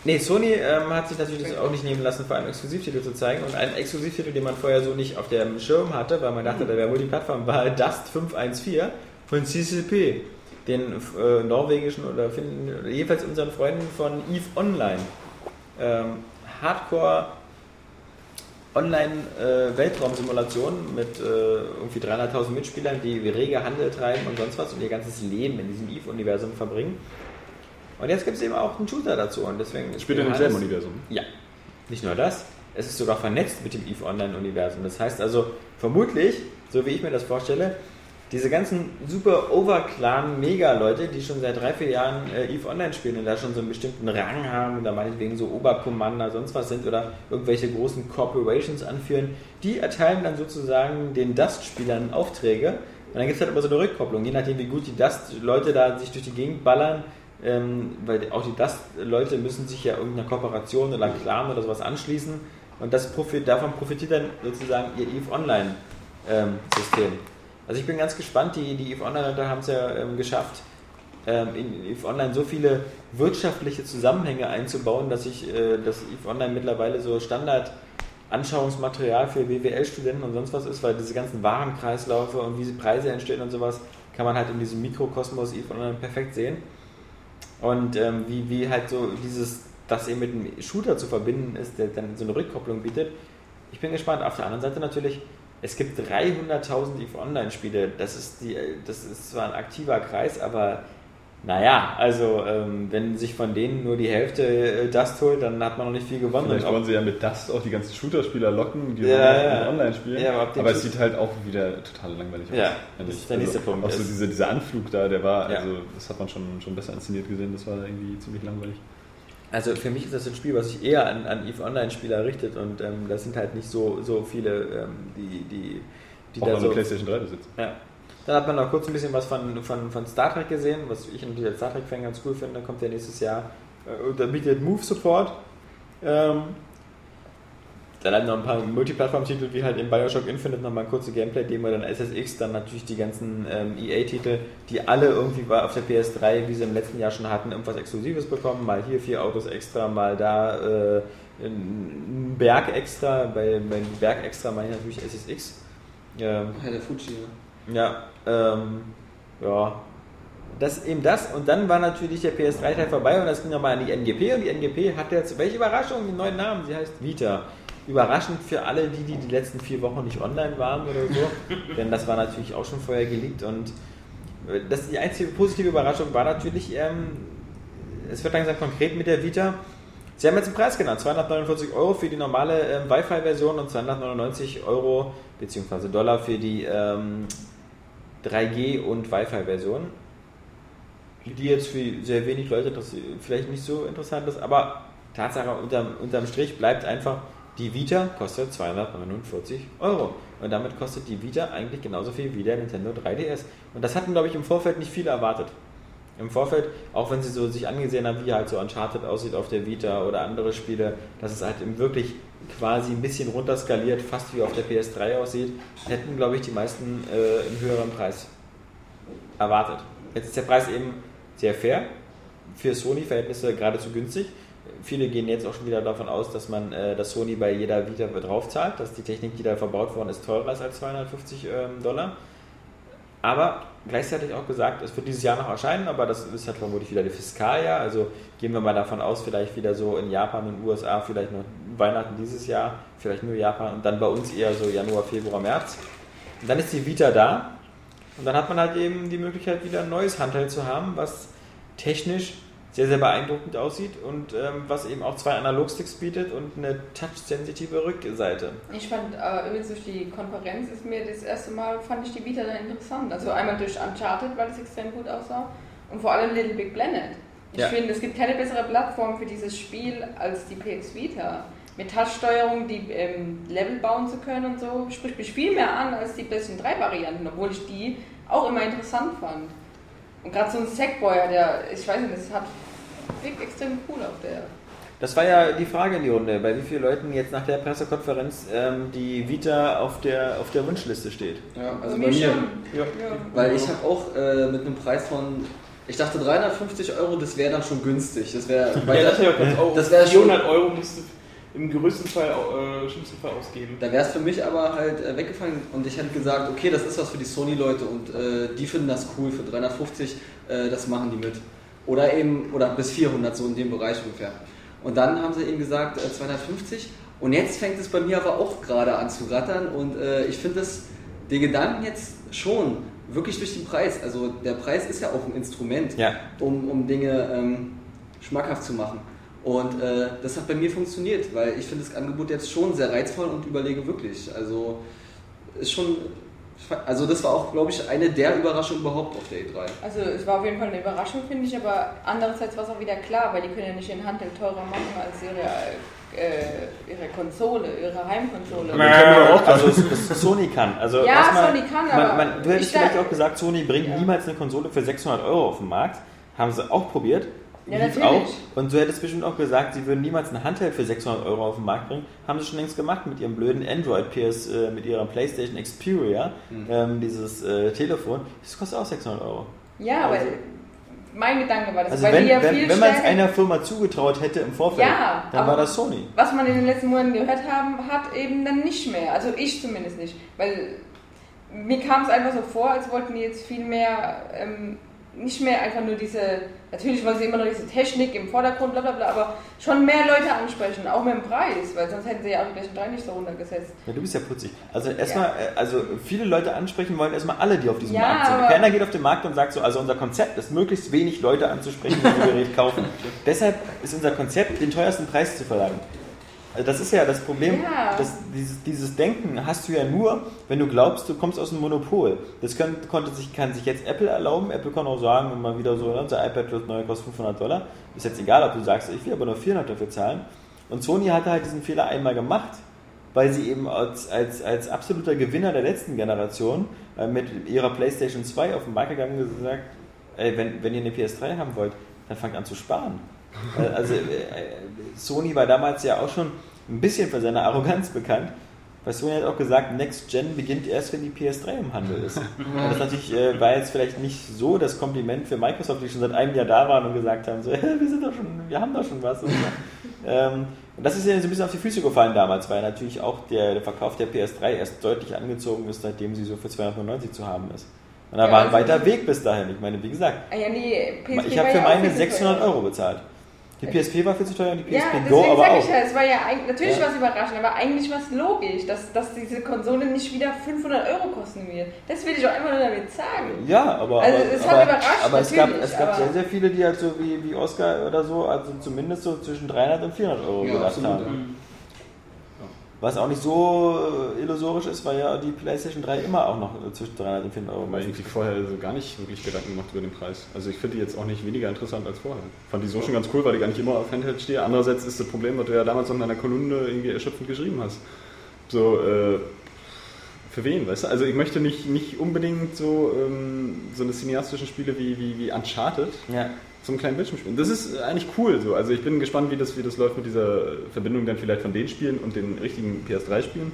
nee, Sony ähm, hat sich natürlich das auch nicht nehmen lassen, vor allem Exklusivtitel zu zeigen. Und ein Exklusivtitel, den man vorher so nicht auf dem Schirm hatte, weil man dachte, der wäre Multiplattform, war Dust 514 von CCP. Den äh, norwegischen oder finden, jedenfalls unseren Freunden von EVE Online. Ähm, Hardcore Online-Weltraumsimulation mit äh, irgendwie 300.000 Mitspielern, die rege Handel treiben und sonst was und ihr ganzes Leben in diesem EVE-Universum verbringen. Und jetzt gibt es eben auch einen Shooter dazu und deswegen Spielt in demselben Universum. Ja, nicht nur das, es ist sogar vernetzt mit dem EVE Online-Universum. Das heißt also, vermutlich, so wie ich mir das vorstelle, diese ganzen super Overclan Mega-Leute, die schon seit drei, vier Jahren äh, EVE Online spielen und da schon so einen bestimmten Rang haben oder meinetwegen so Obercommander, sonst was sind oder irgendwelche großen Corporations anführen, die erteilen dann sozusagen den Dust-Spielern Aufträge. Und dann gibt es halt immer so eine Rückkopplung, je nachdem wie gut die Dust-Leute da sich durch die Gegend ballern, ähm, weil auch die Dust-Leute müssen sich ja irgendeiner Kooperation oder Clan oder sowas anschließen und das profit, davon profitiert dann sozusagen ihr EVE Online-System. Also ich bin ganz gespannt, die, die EVE Online-Leute haben es ja ähm, geschafft, ähm, in EVE Online so viele wirtschaftliche Zusammenhänge einzubauen, dass ich, äh, dass EVE Online mittlerweile so Standard Anschauungsmaterial für BWL-Studenten und sonst was ist, weil diese ganzen Warenkreislaufe und wie sie Preise entstehen und sowas, kann man halt in diesem Mikrokosmos EVE Online perfekt sehen. Und ähm, wie, wie halt so dieses, das eben mit einem Shooter zu verbinden ist, der dann so eine Rückkopplung bietet. Ich bin gespannt. Auf der anderen Seite natürlich, es gibt 300.000 EVE Online-Spiele. Das ist, die, das ist zwar ein aktiver Kreis, aber naja, also ähm, wenn sich von denen nur die Hälfte äh, Dust holt, dann hat man noch nicht viel gewonnen. Vielleicht wollen sie ja mit Dust auch die ganzen Shooter-Spieler locken, die Ja, ja. online spielen. Ja, aber aber es sid halt auch wieder total langweilig aus. Ja, das ich. ist der nächste Punkt. Auch so Es- diese, dieser Anflug da, der war, also das hat man schon, schon besser inszeniert gesehen, das war irgendwie ziemlich langweilig. Also für mich ist das ein Spiel, was sich eher an, an EVE Online-Spieler richtet und ähm, das sind halt nicht so, so viele, ähm, die, die, die auch da an so... Playstation 3 besitzt. Ja. Dann hat man noch kurz ein bisschen was von, von, von Star Trek gesehen, was ich natürlich als Star Trek-Fan ganz cool finde. Kommt ja nächstes Jahr. Äh, da bietet Move Support. Ähm, dann halt noch ein paar Multiplattform-Titel wie halt in Bioshock Infinite nochmal kurze Gameplay-Demo, dann SSX, dann natürlich die ganzen ähm, EA-Titel, die alle irgendwie auf der PS3, wie sie im letzten Jahr schon hatten, irgendwas Exklusives bekommen. Mal hier vier Autos extra, mal da äh, ein Berg extra. Bei, bei Berg extra meine ich natürlich SSX. Ähm, Ja, der Fuji, ja. ja, ähm, ja. Das eben das und dann war natürlich der PS3-Teil vorbei und das ging nochmal an die NGP und die NGP hat jetzt, welche Überraschung, den neuen Namen, sie heißt Vita. Überraschend für alle, die, die die letzten vier Wochen nicht online waren oder so, denn das war natürlich auch schon vorher geleakt und äh, das, die einzige positive Überraschung war natürlich, ähm, es wird langsam konkret mit der Vita. Sie haben jetzt einen Preis genannt, 249 Euro für die normale ähm, Wi-Fi-Version und 299 Euro bzw. Dollar für die ähm, 3G und Wi-Fi-Version. Die jetzt für sehr wenig Leute das vielleicht nicht so interessant ist, aber Tatsache unterm, unterm Strich bleibt einfach, die Vita kostet 249 Euro. Und damit kostet die Vita eigentlich genauso viel wie der Nintendo 3DS. Und das hatten, glaube ich, im Vorfeld nicht viele erwartet. Im Vorfeld, auch wenn sie so sich angesehen haben, wie halt so Uncharted aussieht auf der Vita oder andere Spiele, dass es halt wirklich quasi ein bisschen runterskaliert, fast wie auf der PS3 aussieht, hätten, glaube ich, die meisten äh, einen höheren Preis erwartet. Jetzt ist der Preis eben sehr fair, für Sony-Verhältnisse geradezu günstig. Viele gehen jetzt auch schon wieder davon aus, dass man äh, das Sony bei jeder Vita drauf zahlt, dass die Technik, die da verbaut worden ist, teurer ist als 250 ähm, Dollar. Aber gleichzeitig auch gesagt, es wird dieses Jahr noch erscheinen, aber das ist halt vermutlich wieder das Fiskaljahr. Also gehen wir mal davon aus, vielleicht wieder so in Japan und USA, vielleicht noch Weihnachten dieses Jahr, vielleicht nur Japan und dann bei uns eher so Januar, Februar, März. Und dann ist die Vita da und dann hat man halt eben die Möglichkeit, wieder ein neues Handheld zu haben, was technisch sehr, sehr beeindruckend aussieht und ähm, was eben auch zwei Analogsticks bietet und eine touch-sensitive Rückseite. Ich fand, äh, übrigens durch die Konferenz ist mir das erste Mal, fand ich die Vita dann interessant. Also einmal durch Uncharted, weil es extrem gut aussah und vor allem Little Big Planet. Ich Ja. finde, es gibt keine bessere Plattform für dieses Spiel als die PS Vita. Mit Touchsteuerung die ähm, Level bauen zu können und so, spricht mich viel mehr an als die PlayStation 3 Varianten, obwohl ich die auch immer interessant fand. Und gerade so ein Sackboy, der, ich weiß nicht, das hat wirkt extrem cool auf der. Das war ja die Frage in die Runde, bei wie vielen Leuten jetzt nach der Pressekonferenz ähm, die Vita auf der, auf der Wunschliste steht. Ja, also Bei bei mir schon. Ja. Ja. Weil ich habe auch äh, mit einem Preis von, ich dachte 350 Euro, das wäre dann schon günstig. Das wäre, Ja, das da, wäre ganz auch. das wär schon- 400 Euro musst du im größten Fall, äh, schlimmsten Fall ausgeben. da wäre es für mich aber halt äh, weggefallen und ich hätte gesagt, okay, das ist was für die Sony-Leute und äh, die finden das cool für 350, äh, das machen die mit. Oder eben, oder bis 400, so in dem Bereich ungefähr. Und dann haben sie eben gesagt, äh, 250 und jetzt fängt es bei mir aber auch gerade an zu rattern und äh, ich finde das, den Gedanken jetzt schon, wirklich durch den Preis, also der Preis ist ja auch ein Instrument. Ja. um, um Dinge ähm, schmackhaft zu machen. Und äh, das hat bei mir funktioniert, weil ich finde das Angebot jetzt schon sehr reizvoll und überlege wirklich. Also ist schon, also das war auch, glaube ich, eine der Überraschungen überhaupt auf der E3. Also es war auf jeden Fall eine Überraschung, finde ich, aber andererseits war es auch wieder klar, weil die können ja nicht ihren Handel teurer machen als ihre, äh, ihre Konsole, ihre Heimkonsole. Also es- es Sony kann. Also Ja, erstmal, Sony kann, man, aber man, Du hättest vielleicht auch gesagt, Sony bringt Ja. niemals eine Konsole für 600 Euro auf den Markt. Haben sie auch probiert. Ja, lief natürlich. auch. Und du hättest bestimmt auch gesagt, sie würden niemals ein Handheld für 600 Euro auf den Markt bringen. Haben sie schon längst gemacht mit ihrem blöden Android PS, äh, mit ihrer PlayStation Xperia, Mhm. ähm, dieses äh, Telefon. Das kostet auch 600 Euro. Ja, aber mein Gedanke war das, Also wenn, ja wenn, wenn man es einer Firma zugetraut hätte im Vorfeld, Ja, dann war das Sony. was man in den letzten Monaten gehört haben, hat eben dann nicht mehr. Also ich zumindest nicht. Weil mir kam es einfach so vor, als wollten die jetzt viel mehr, ähm, nicht mehr einfach nur diese, natürlich wollen sie immer noch diese Technik im Vordergrund, bla bla bla, aber schon mehr Leute ansprechen, auch mit dem Preis, weil sonst hätten sie ja auch die PlayStation 3 nicht so runtergesetzt. Ja, du bist ja putzig. Also erstmal, äh, also viele Leute ansprechen wollen erstmal alle, die auf diesem Ja, Markt sind. Keiner geht auf den Markt und sagt so, also unser Konzept ist möglichst wenig Leute anzusprechen, die das Gerät kaufen. Deshalb ist unser Konzept, den teuersten Preis zu verlangen. Also das ist ja das Problem, Ja. dass dieses, dieses Denken hast du ja nur, wenn du glaubst, du kommst aus einem Monopol. Das kann, konnte sich, kann sich jetzt Apple erlauben. Apple kann auch sagen, immer wieder so, ne, unser iPad wird neu, kostet 500 Dollar. Ist jetzt egal, ob du sagst, ich will aber nur 400 dafür zahlen. Und Sony hatte halt diesen Fehler einmal gemacht, weil sie eben als, als, als absoluter Gewinner der letzten Generation äh, mit ihrer PlayStation 2 auf den Markt gegangen und gesagt, ey, wenn, wenn ihr eine PS3 haben wollt, dann fangt an zu sparen. Äh, Also äh, Sony war damals ja auch schon ein bisschen für seine Arroganz bekannt. Weil Sony hat auch gesagt, Next Gen beginnt erst, wenn die PS3 im Handel ist. Und das natürlich äh, war jetzt vielleicht nicht so das Kompliment für Microsoft, die schon seit einem Jahr da waren und gesagt haben, so, wir sind doch schon, wir haben doch schon was. Und, ähm, und das ist ja so ein bisschen auf die Füße gefallen damals, weil natürlich auch der, der Verkauf der PS3 erst deutlich angezogen ist, seitdem sie so für 299 zu haben ist. Und da Ja, war ein also- weiter Weg bis dahin. Ich meine, wie gesagt, Ah ja, ich habe für meine viel zu 600 teuer. Euro bezahlt. Die PSP war viel zu teuer und die Ja, PSP Go deswegen aber sage auch. ich ja, es war ja natürlich Ja. war es überraschend, aber eigentlich war es logisch, dass, dass diese Konsole nicht wieder 500 Euro kosten wird. Das will ich auch einfach nur damit sagen. Ja, aber, Also, aber, es hat aber, überrascht, aber es gab, es gab aber- sehr, sehr viele, die halt so wie, wie Oscar oder so, also zumindest so zwischen 300 und 400 Euro Ja, gedacht absolut, haben. Was auch nicht so äh, illusorisch ist, weil ja die PlayStation 3 immer auch noch äh, zwischen 300 und 400 Euro Weil meistens irgendwie vorher so gar nicht wirklich Gedanken gemacht über den Preis. Also ich finde die jetzt auch nicht weniger interessant als vorher. Fand die so schon ganz cool, weil ich gar nicht immer auf Handheld stehe. Andererseits ist das Problem, was du ja damals in deiner Kolumne irgendwie erschöpfend geschrieben hast. So, äh, für wen, weißt du? Also ich möchte nicht, nicht unbedingt so, ähm, so eine cineastischen Spiele wie, wie, wie Uncharted Ja. Zum kleinen Bildschirm spielen. Das ist eigentlich cool so. Also ich bin gespannt, wie das, wie das läuft mit dieser Verbindung dann vielleicht von den Spielen und den richtigen PS3-Spielen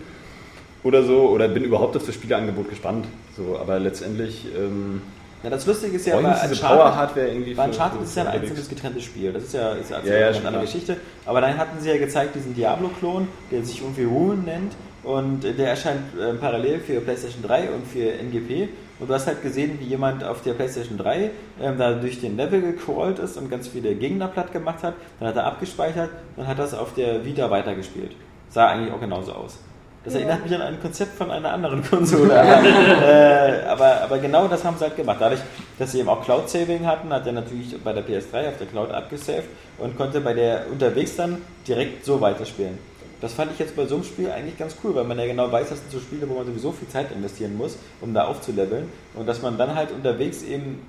oder so. Oder bin überhaupt auf das Spieleangebot gespannt. So, aber letztendlich ähm, ja, das Lustige ist ja, bei Uncharted, Power-Hardware irgendwie bei Uncharted ist ja ein einzelnes unterwegs. getrenntes Spiel. Das ist ja, ist ja, Ja, ja, eine andere. Geschichte. Aber dann hatten sie ja gezeigt, diesen Diablo-Klon, der sich irgendwie Ruin nennt. Und äh, der erscheint äh, parallel für PlayStation 3 und für NGP. Und du hast halt gesehen, wie jemand auf der PlayStation 3 ähm, da durch den Level gecrawlt ist und ganz viele Gegner platt gemacht hat. Dann hat er abgespeichert und hat das auf der Vita weitergespielt. Sah eigentlich auch genauso aus. Das Ja. erinnert mich an ein Konzept von einer anderen Konsole. Aber, äh, aber, aber genau das haben sie halt gemacht. Dadurch, dass sie eben auch Cloud-Saving hatten, hat er natürlich bei der PS3 auf der Cloud abgesaved und konnte bei der unterwegs dann direkt so weiterspielen. Das fand ich jetzt bei so einem Spiel eigentlich ganz cool, weil man ja genau weiß, das sind so Spiele, wo man sowieso viel Zeit investieren muss, um da aufzuleveln. Und dass man dann halt unterwegs eben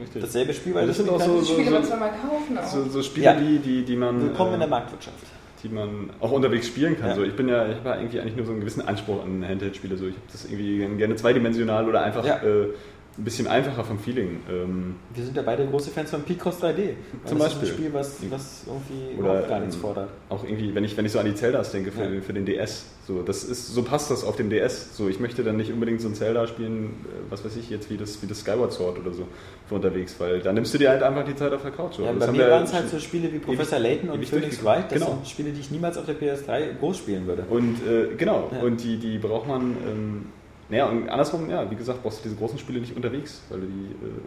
Richtig. dasselbe Spiel Ja, das sind auch Das so, Spiele so, man so, zweimal kaufen auch. so, so Spiele, Ja. die, die, die man. Willkommen in der äh, Marktwirtschaft. die man auch unterwegs spielen kann. Ja. So, ich bin ja, ich habe ja irgendwie eigentlich nur so einen gewissen Anspruch an Handheld-Spiele. So, ich habe das irgendwie gerne zweidimensional oder einfach Ja. äh, ein bisschen einfacher vom Feeling. Ähm, Wir sind ja beide große Fans von Picross 3D. Zum das Beispiel. ist ein Spiel, was, was irgendwie Oder, überhaupt gar nichts fordert. auch irgendwie, wenn ich, wenn ich so an die Zeldas denke für, Ja. für den DS, so, das ist, so passt das auf dem DS. So, ich möchte dann nicht unbedingt so ein Zelda spielen, äh, was weiß ich jetzt, wie das, wie das Skyward Sword oder so für unterwegs, weil da nimmst du dir halt einfach die Zeit auf der Couch. Ja, bei mir waren es halt so Spiele wie Professor Layton und Phoenix. Wright. Das Genau. sind Spiele, die ich niemals auf der PS3 groß spielen würde. Und äh, genau, Ja. und die, die braucht man, ähm, naja, und andersrum, ja, wie gesagt, brauchst du diese großen Spiele nicht unterwegs, weil du die äh,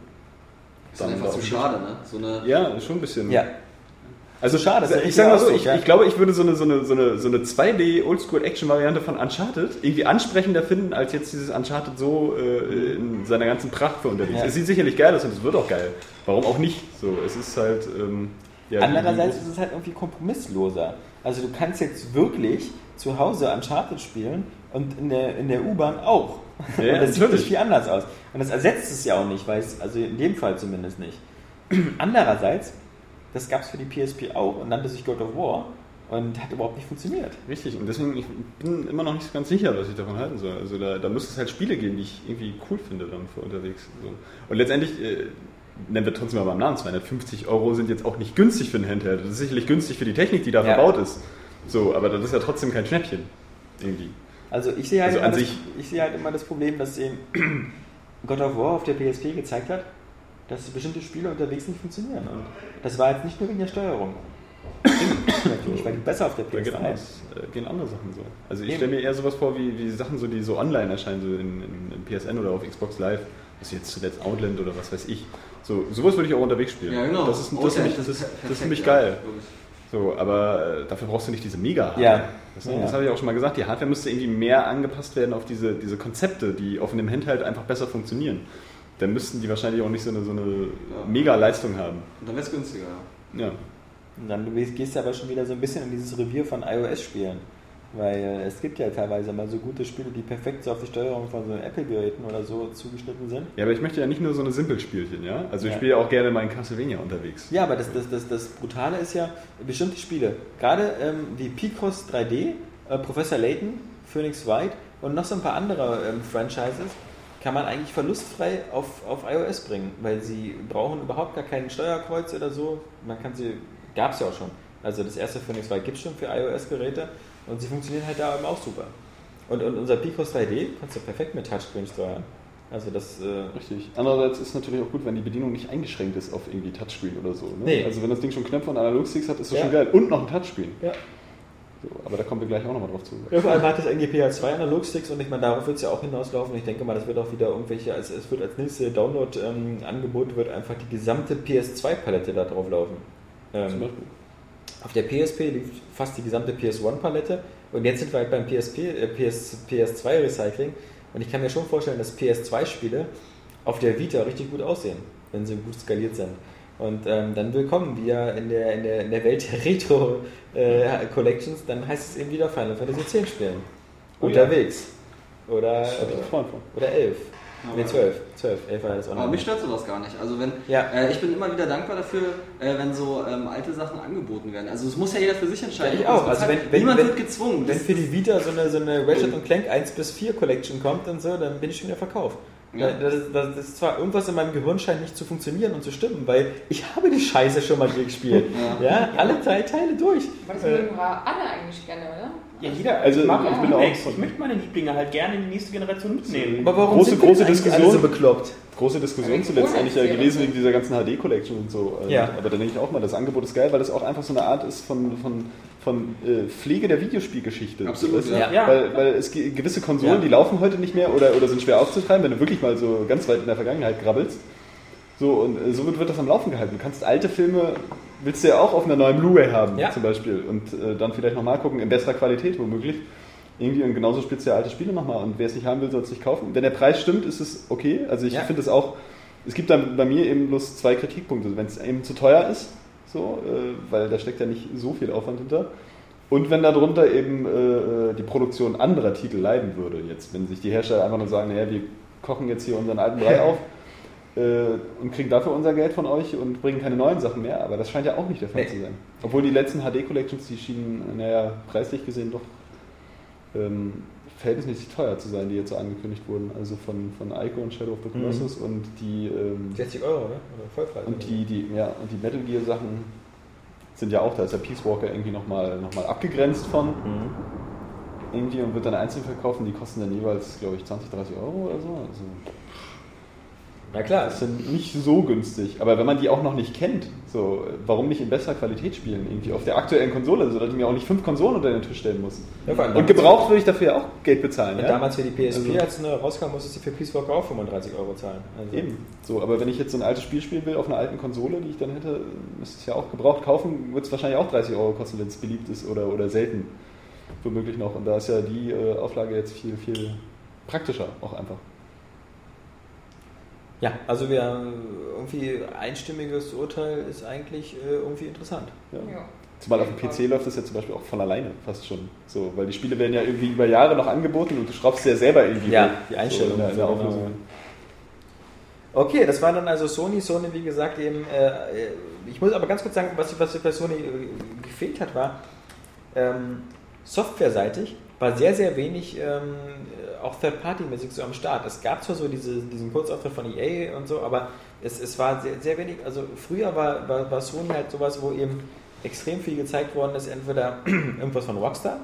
Das ist einfach zu schade, ne? So eine, Ja, schon ein bisschen. Ja, Also schade, ich sag mal so, ich, ja. ich glaube, ich würde so eine, so eine, so eine, so eine 2D Oldschool-Action-Variante von Uncharted irgendwie ansprechender finden, als jetzt dieses Uncharted so äh, in seiner ganzen Pracht für unterwegs. Ja. Es sieht sicherlich geil aus und es wird auch geil. Warum auch nicht? So, es ist halt. Ähm, ja, Andererseits ist es halt irgendwie kompromissloser. Also du kannst jetzt wirklich zu Hause Uncharted spielen und in der, in der U-Bahn auch. Ja, und das sieht nicht viel anders aus. Und das ersetzt es ja auch nicht, weil es, also in dem Fall zumindest nicht. Andererseits, das gab es für die PSP auch und nannte sich God of War und hat überhaupt nicht funktioniert. Richtig, und deswegen ich bin immer noch nicht so ganz sicher, was ich davon halten soll. Also da, da muss es halt Spiele geben, die ich irgendwie cool finde dann für unterwegs. So. Und letztendlich, äh, nennen wir trotzdem mal beim Namen, 250 Euro sind jetzt auch nicht günstig für ein Handheld. Das ist sicherlich günstig für die Technik, die da Ja. verbaut ist. So, aber das ist ja trotzdem kein Schnäppchen. Irgendwie. Also ich sehe halt, Also immer das, ich sehe halt immer das Problem, dass eben God of War auf der PSP gezeigt hat, dass bestimmte Spiele unterwegs nicht funktionieren. Und das war jetzt nicht nur wegen der Steuerung. Natürlich war die besser auf der Da geht PS3. anders, äh, gehen andere Sachen so. Also ich stelle mir eher sowas vor, wie, wie Sachen, so, die so online erscheinen, so in, in, in PSN oder auf Xbox Live. Also jetzt zuletzt Outland oder was weiß ich. So, sowas würde ich auch unterwegs spielen. Ja, genau. Das ist, das, ist, Okay, nämlich- das, das ist, ist ist nämlich ja, geil. wirklich. So, aber äh, dafür brauchst du nicht diese mega -Hardware. Ja. Das, Ja. das habe ich auch schon mal gesagt. Die Hardware müsste irgendwie mehr angepasst werden auf diese, diese Konzepte, die auf einem Handheld einfach besser funktionieren. Dann müssten die wahrscheinlich auch nicht so eine, so eine Mega-Leistung haben. Und dann wäre es günstiger. Ja. Und dann gehst du aber schon wieder so ein bisschen in dieses Revier von iOS-Spielen. Weil es gibt ja teilweise mal so gute Spiele, die perfekt so auf die Steuerung von so Apple-Geräten oder so zugeschnitten sind. ja, aber ich möchte ja nicht nur so eine Simpelspielchen, ja? Also ich Ja. spiele ja auch gerne mal in Castlevania unterwegs. Ja, aber das, das, das, das Brutale ist ja, bestimmte Spiele, gerade ähm, wie Picross 3D, äh, Professor Layton, Phoenix Wright und noch so ein paar andere ähm, Franchises, kann man eigentlich verlustfrei auf, auf iOS bringen, weil sie brauchen überhaupt gar kein Steuerkreuz oder so. Man kann sie, gab es ja auch schon. Also das erste Phoenix Wright gibt es schon für iOS-Geräte und sie funktionieren halt da eben auch super. Und, und unser Picross 3D kannst du perfekt mit Touchscreen steuern. Also das, äh, Richtig. Andererseits ist natürlich auch gut, wenn die Bedienung nicht eingeschränkt ist auf irgendwie Touchscreen oder so. Ne? Nee. Also wenn das Ding schon Knöpfe und Analogsticks hat, ist das Ja. schon geil. Und noch ein Touchscreen. Ja. So, aber da kommen wir gleich auch nochmal drauf zu. Ja, vor allem hat das NGPH 2 Analogsticks und ich meine, darauf wird es ja auch hinauslaufen. Ich denke mal, das wird auch wieder irgendwelche, also es wird als nächste Download-Angebot wird einfach die gesamte PS2-Palette da drauf laufen. Zum Ähm, Beispiel. Auf der PSP liegt fast die gesamte PS1-Palette und jetzt sind wir halt beim PSP, äh, PS, PS2-Recycling und ich kann mir schon vorstellen, dass PS2-Spiele auf der Vita richtig gut aussehen, wenn sie gut skaliert sind. Und ähm, dann willkommen wir in der, in der, in der Welt der Retro-Collections, dann heißt es eben wieder Final Fantasy X spielen. Oh ja. Unterwegs. Oder, ein Freund von. oder 11. Nee, 12. 12. 11 war das Aber online. mich stört sowas gar nicht. Also wenn Ja. äh, ich bin immer wieder dankbar dafür, äh, wenn so ähm, alte Sachen angeboten werden. Also es muss ja jeder für sich entscheiden. Ja, ich auch. Also wenn- wenn- Niemand wenn- wird gezwungen. Wenn für die Vita so eine, so eine Ratchet und Clank 1 bis 4 Collection kommt und so, dann bin ich schon wieder verkauft. Ja. Das, das, das ist zwar irgendwas in meinem Gehirn scheint nicht zu funktionieren und zu stimmen, weil ich habe die Scheiße schon mal durchgespielt. ja. alle drei Teile durch. Aber das Äh, mögen wir alle eigentlich gerne, oder? Ja, jeder. Also, ich mag ich auch bin auch Ich möchte meine Lieblinge halt gerne in die nächste Generation mitnehmen. aber warum Große- sind große Diskussion. alle so bekloppt? Große Diskussion zuletzt eigentlich ja gewesen wegen dieser ganzen HD-Collection und so. Und- Ja. Aber dann denke ich auch mal, das Angebot ist geil, weil das auch einfach so eine Art ist von, von, von äh, Pflege der Videospielgeschichte. Absolut, Weißt du? ja. Ja. Weil, weil es ge- gewisse Konsolen, Ja. die laufen heute nicht mehr oder, oder sind schwer aufzutreiben, wenn du wirklich mal so ganz weit in der Vergangenheit krabbelst. So, und äh, somit wird das am Laufen gehalten. Du kannst alte Filme, willst du ja auch auf einer neuen Blu-ray haben, Ja. zum Beispiel. Und äh, dann vielleicht nochmal gucken, in besserer Qualität womöglich. Irgendwie und genauso spielst du ja alte Spiele nochmal. Und wer es nicht haben will, soll es nicht kaufen. Wenn der Preis stimmt, ist es okay. Also ich Ja. finde es auch, es gibt dann bei mir eben bloß zwei Kritikpunkte. Wenn es eben zu teuer ist, so, äh, weil da steckt ja nicht so viel Aufwand hinter. Und wenn darunter eben äh, die Produktion anderer Titel leiden würde, jetzt, wenn sich die Hersteller einfach nur sagen, naja, wir kochen jetzt hier unseren alten Brei auf äh, und kriegen dafür unser Geld von euch und bringen keine neuen Sachen mehr, aber das scheint ja auch nicht der Fall Nee. zu sein. Obwohl die letzten HD-Collections, die schienen, naja, preislich gesehen doch ähm, verhältnismäßig teuer zu sein, die jetzt so angekündigt wurden. Also von, von Ico und Shadow of the Colossus und die ähm, 60 Euro, ne? Oder Vollpreis. und die, die, ja, und die Metal Gear Sachen sind ja auch, da ist der Peace Walker irgendwie nochmal noch mal abgegrenzt von Mhm. irgendwie und wird dann einzeln verkauft und die kosten dann jeweils, glaube ich, 20, 30 Euro oder so. Also Na klar. das sind nicht so günstig. Aber wenn man die auch noch nicht kennt, so, warum nicht in besserer Qualität spielen? Irgendwie auf der aktuellen Konsole, sodass ich mir auch nicht fünf Konsolen unter den Tisch stellen muss. Ja, Und gebraucht würde ich dafür ja auch Geld bezahlen. Ja? damals für die PSP, Also- als sie neu rauskam, musstest du für Peace Walker auch 35 Euro zahlen. Also Eben. So, aber wenn ich jetzt so ein altes Spiel spielen will auf einer alten Konsole, die ich dann hätte, müsste ich es ja auch gebraucht kaufen, wird es wahrscheinlich auch 30 Euro kosten, wenn es beliebt ist oder, oder selten. Womöglich noch. Und da ist ja die äh, Auflage jetzt viel, viel praktischer auch einfach. Ja, also wir haben irgendwie einstimmiges Urteil ist eigentlich äh, irgendwie interessant. Ja. Ja. Zumal auf dem PC läuft das ja zum Beispiel auch von alleine fast schon. So, weil die Spiele werden ja irgendwie über Jahre noch angeboten und du schraubst sie ja selber irgendwie. Ja, die Einstellungen So in der, in der so genau. Auflösung. Okay, das war dann also Sony. Sony, wie gesagt, eben. Äh, äh, ich muss aber ganz kurz sagen, was, was bei Sony äh, gefehlt hat, war ähm, softwareseitig war sehr, sehr wenig ähm, auch Third-Party-mäßig so am Start. Es gab zwar so diese, diesen Kurzauftritt von EA und so, aber es, es war sehr, sehr wenig. Also früher war, war, war Sony halt sowas, wo eben extrem viel gezeigt worden ist, entweder irgendwas von Rockstar,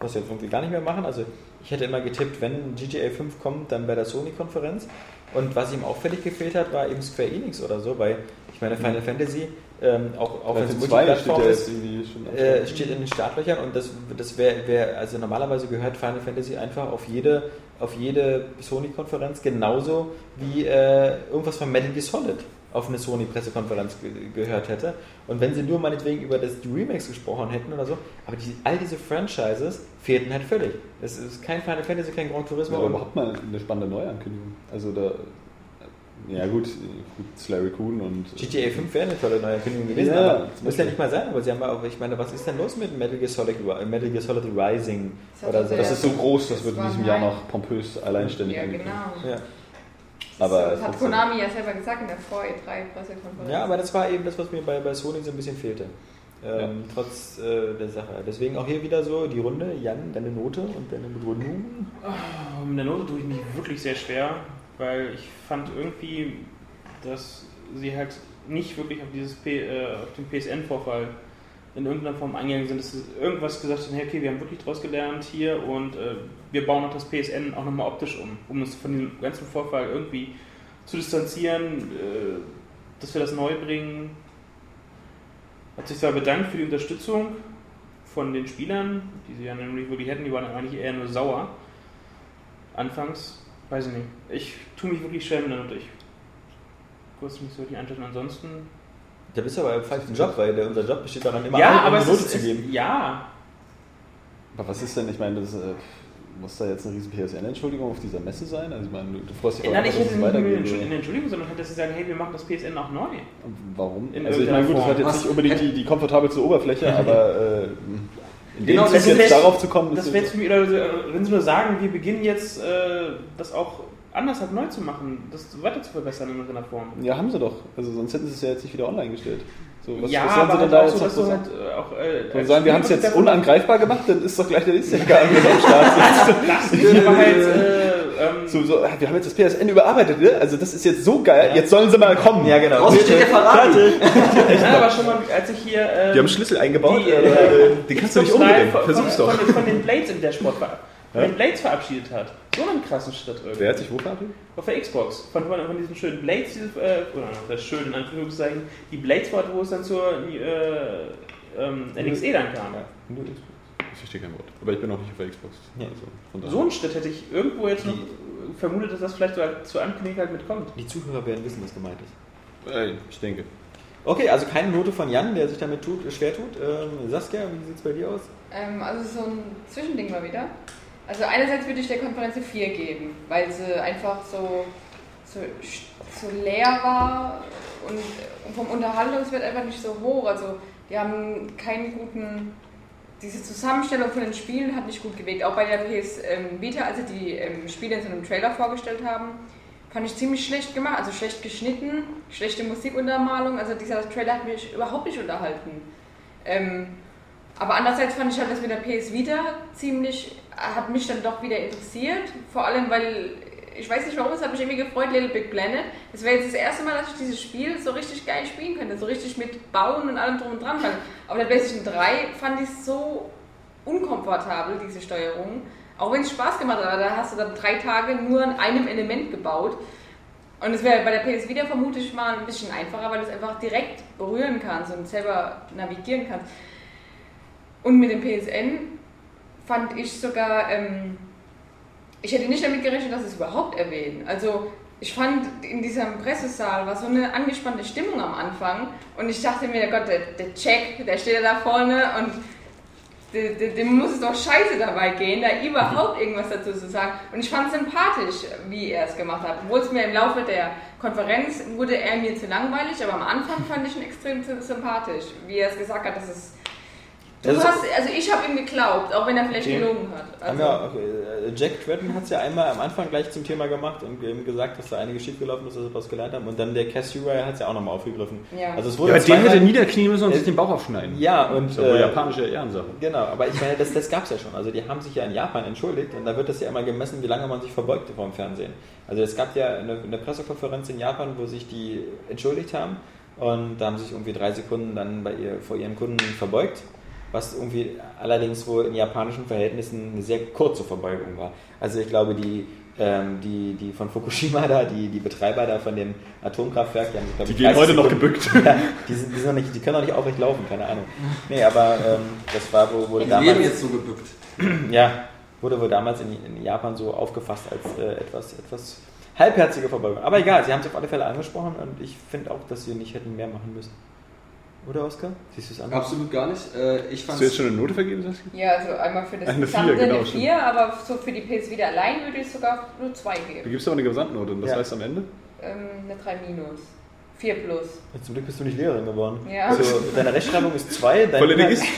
was wir jetzt irgendwie gar nicht mehr machen. Also ich hätte immer getippt, wenn GTA 5 kommt, dann bei der Sony-Konferenz. Und was ihm auffällig gefehlt hat, war eben Square Enix oder so, weil ich meine, Final Fantasy, ähm, auch, auch wenn es Battlefield 2 steht Multiplattform ja ist, äh, steht in den Startlöchern und das, das wäre, wär, also normalerweise gehört Final Fantasy einfach auf jede, auf jede Sony-Konferenz genauso wie äh, irgendwas von Metal Gear Solid auf eine Sony-Pressekonferenz ge gehört hätte. Und wenn sie nur meinetwegen über das, Remakes gesprochen hätten oder so, aber die, all diese Franchises fehlten halt völlig. Es ist kein Final Fantasy, kein Gran Turismo. Aber und- überhaupt mal eine spannende Neuankündigung. Also da, ja gut, gut Slary Coon und GTA 5 wäre eine tolle Neuankündigung gewesen, Ja, aber muss ja nicht mal sein. Aber sie haben auch, ich meine, was ist denn los mit Metal Gear Solid, Metal Gear Solid Rising Das oder so? das ist so groß, das wird in diesem Jahr noch pompös alleinständig Ja, angekündigt. genau. Ja. Aber das hat. Konami ja selber gesagt in der vor E3-Pressekonferenz. ja, aber das war eben das, was mir bei, bei Sony so ein bisschen fehlte. Ähm, Trotz äh, der Sache. Deswegen auch hier wieder so die Runde. Jan, deine Note und deine Begründung. Mit der Note tue ich mich wirklich sehr schwer, weil ich fand irgendwie, dass sie halt nicht wirklich auf, dieses P, äh, auf den PSN-Vorfall in irgendeiner Form eingegangen sind, dass sie irgendwas gesagt haben, hey, okay, wir haben wirklich draus gelernt hier und äh, wir bauen auch das PSN auch nochmal optisch um, um uns von diesem ganzen Vorfall irgendwie zu distanzieren, äh, dass wir das neu bringen. Hat sich zwar bedankt für die Unterstützung von den Spielern, die sie ja nämlich wirklich hätten, die waren eigentlich eher nur sauer. Anfangs, weiß ich nicht. Ich tue mich wirklich schwer mit der Note. Ich kurz mich so die einschätzen. Ansonsten. Da bist du aber im falschen Job, weil der, unser Job besteht daran, immer ja, eine Note ist, zu geben. Ja, Aber was ist denn, ich meine, das, äh, muss da jetzt eine riesen PSN-Entschuldigung auf dieser Messe sein? Also ich meine, du, du freust dich auch Nein, ich dass hätte nicht eine Entschuldigung, sondern hätte sie sagen, hey, wir machen das PSN auch neu. Warum? In also ich meine, gut, das hat jetzt nicht unbedingt die, die komfortabelste Oberfläche, aber äh, Genau, Zug jetzt darauf zu kommen, Das wäre jetzt oder wenn sie nur sagen, wir beginnen jetzt äh, das auch anders halt neu zu machen, das weiter zu verbessern in irgendeiner Form. ja, haben sie doch. Also sonst hätten sie es ja jetzt nicht wieder online gestellt. So, was, ja, was aber sie denn da auch jetzt so, dass du halt äh, auch. Äh, als sagen, wir haben es jetzt unangreifbar gemacht, dann ist doch gleich der nächste Hacker am Start. Das nicht, aber halt. Äh, ähm, So, so, wir haben jetzt das PSN überarbeitet, ne? Also das ist jetzt so geil, jetzt sollen sie mal kommen. Ja, genau. Draußen steht der Ferrari. Nein, aber schon mal, als ich hier. Ähm, Die haben Schlüssel eingebaut, die, äh, äh, den kannst du nicht umdrehen. Versuch's von, doch. Von, von den Blades Sport ver von Ja? den Blades verabschiedet hat. So einen krassen Schritt irgendwie. Wer hat sich wo verabschiedet? Auf der Xbox. Von, von, von diesen schönen Blades, diese, äh, oder das schön in Anführungszeichen, die Blades war, wo es dann zur äh, ähm, NXE dann kam. Xbox. Ich verstehe kein Wort. Aber ich bin noch nicht auf der Xbox. Ja. Also. So einen Schritt hätte ich irgendwo jetzt noch vermutet, dass das vielleicht so zur Ankündigung halt mitkommt. Die Zuhörer werden wissen, was gemeint ist. Äh, ich denke. Okay, also keine Note von Jan, der sich damit tut, schwer tut. Ähm, Saskia, wie sieht es bei dir aus? Ähm, also so ein Zwischending mal wieder. Also einerseits würde ich der Konferenz eine 4 geben, weil sie einfach so, so, so leer war und vom Unterhaltungswert einfach nicht so hoch. Also die haben keinen guten... Diese Zusammenstellung von den Spielen hat nicht gut gewirkt. Auch bei der PS ähm, Vita, als sie die ähm, Spiele in so einem Trailer vorgestellt haben, fand ich ziemlich schlecht gemacht. Also schlecht geschnitten, schlechte Musikuntermalung. Also dieser Trailer hat mich überhaupt nicht unterhalten. Ähm, aber andererseits fand ich halt das mit der PS Vita ziemlich, hat mich dann doch wieder interessiert. Vor allem, weil, ich weiß nicht warum, es hat mich irgendwie gefreut, Little Big Planet. Das wäre jetzt das erste Mal, dass ich dieses Spiel so richtig geil spielen könnte. So richtig mit Bauen und allem drum und dran. Weil auf der PlayStation 3 fand ich es so unkomfortabel, diese Steuerung. Auch wenn es Spaß gemacht hat, aber da hast du dann drei Tage nur an einem Element gebaut. Und es wäre bei der PS Vita vermutlich mal ein bisschen einfacher, weil du es einfach direkt berühren kannst und selber navigieren kannst. Und mit dem PSN fand ich sogar, ähm, ich hätte nicht damit gerechnet, dass es überhaupt erwähnen. Also ich fand in diesem Pressesaal war so eine angespannte Stimmung am Anfang und ich dachte mir, Gott, der, der Jack, der steht ja da vorne und dem, dem- muss es doch scheiße dabei gehen, da überhaupt irgendwas dazu zu sagen. Und ich fand es sympathisch, wie er es gemacht hat. Obwohl es mir im Laufe der Konferenz wurde er mir zu langweilig, aber am Anfang fand ich ihn extrem sy- sympathisch, wie er es gesagt hat, dass es Du Also- hast, also ich habe ihm geglaubt, auch wenn er vielleicht Okay. gelogen hat. Also, wir, okay, äh, Jack Tretton hat es ja einmal am Anfang gleich zum Thema gemacht und eben gesagt, dass da einiges schiefgelaufen ist, dass sie was gelernt haben. Und dann der Cass Uriah hat es ja auch nochmal aufgegriffen. Ja. Also es Ja, wurde aber den zweimal- hätte niederknien müssen und sich den Bauch aufschneiden. Ja, und Das äh, japanische Ehrensache. Genau, aber ich meine, das, das gab es ja schon. Also die haben sich ja in Japan entschuldigt und da wird das ja immer gemessen, wie lange man sich verbeugte vor dem Fernsehen. Also es gab ja eine, eine Pressekonferenz in Japan, wo sich die entschuldigt haben und da haben sich irgendwie drei Sekunden dann bei ihr, vor ihren Kunden verbeugt, was irgendwie allerdings wohl in japanischen Verhältnissen eine sehr kurze Verbeugung war. Also ich glaube, die, ähm, die, die von Fukushima da, die, die Betreiber da von dem Atomkraftwerk, die haben sich, glaube Die ich, gehen 30 heute noch gebückt. ja, die, sind, die, sind noch nicht, die können noch nicht aufrecht laufen, keine Ahnung. Nee, aber ähm, das war wohl, wurde Die damals. leben jetzt so gebückt. Ja, wurde wohl damals in, in Japan so aufgefasst als äh, etwas, etwas halbherzige Verbeugung. Aber egal, sie haben es auf alle Fälle angesprochen und ich finde auch, dass sie nicht hätten mehr machen müssen. Oder Oskar? Siehst du es anders? Absolut gar nicht. Äh, ich Hast du jetzt schon eine Note vergeben, Saskia? ja, also einmal für das Eine Gesamte vier, genau, eine stimmt. 4, aber so für die PS wieder allein würde ich sogar nur 2 Du geben. gibst aber eine Gesamtnote und das Ja. heißt am Ende? Ähm, eine 3 minus. 4 plus. Zum Glück bist du nicht Lehrerin geworden. Ja. Also, deine Rechtschreibung ist 2, dein Voll der Inhalt ist- ist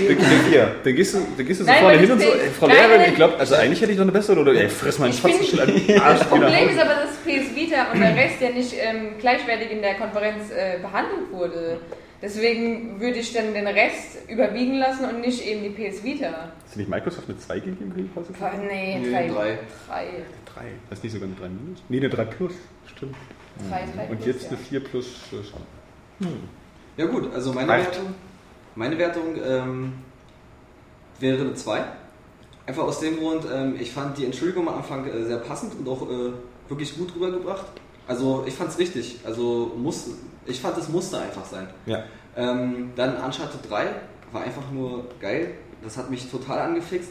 4. Dann gehst du, dann gehst du so Nein, vorne weil hin und so, ey, Frau Nein, Lehrerin, nein. ich glaube, also eigentlich hätte ich noch eine bessere oder ey, friss meinen schon Arsch Das wieder Problem ist aber, dass PS Vita und der Rest ja nicht ähm, gleichwertig in der Konferenz äh, behandelt wurde. Deswegen würde ich dann den Rest überwiegen lassen und nicht eben die PS Vita. Hast du nicht Microsoft eine 2 gegeben für die Pause? Boah, Nee, Nee, 3. drei. 3. 3. Das ist nicht sogar eine 3 minus? Nee, eine 3 plus. Stimmt. 3, 3 Und jetzt eine 4 plus. äh, schon. Ja gut, also meine Reicht. Wertung, meine Wertung ähm, wäre eine 2. Einfach aus dem Grund, ähm, ich fand die Entschuldigung am Anfang äh, sehr passend und auch äh, wirklich gut rübergebracht. Also ich fand es richtig. Also muss, ich fand es musste einfach sein. Ja. Ähm, dann Uncharted 3 war einfach nur geil. Das hat mich total angefixt.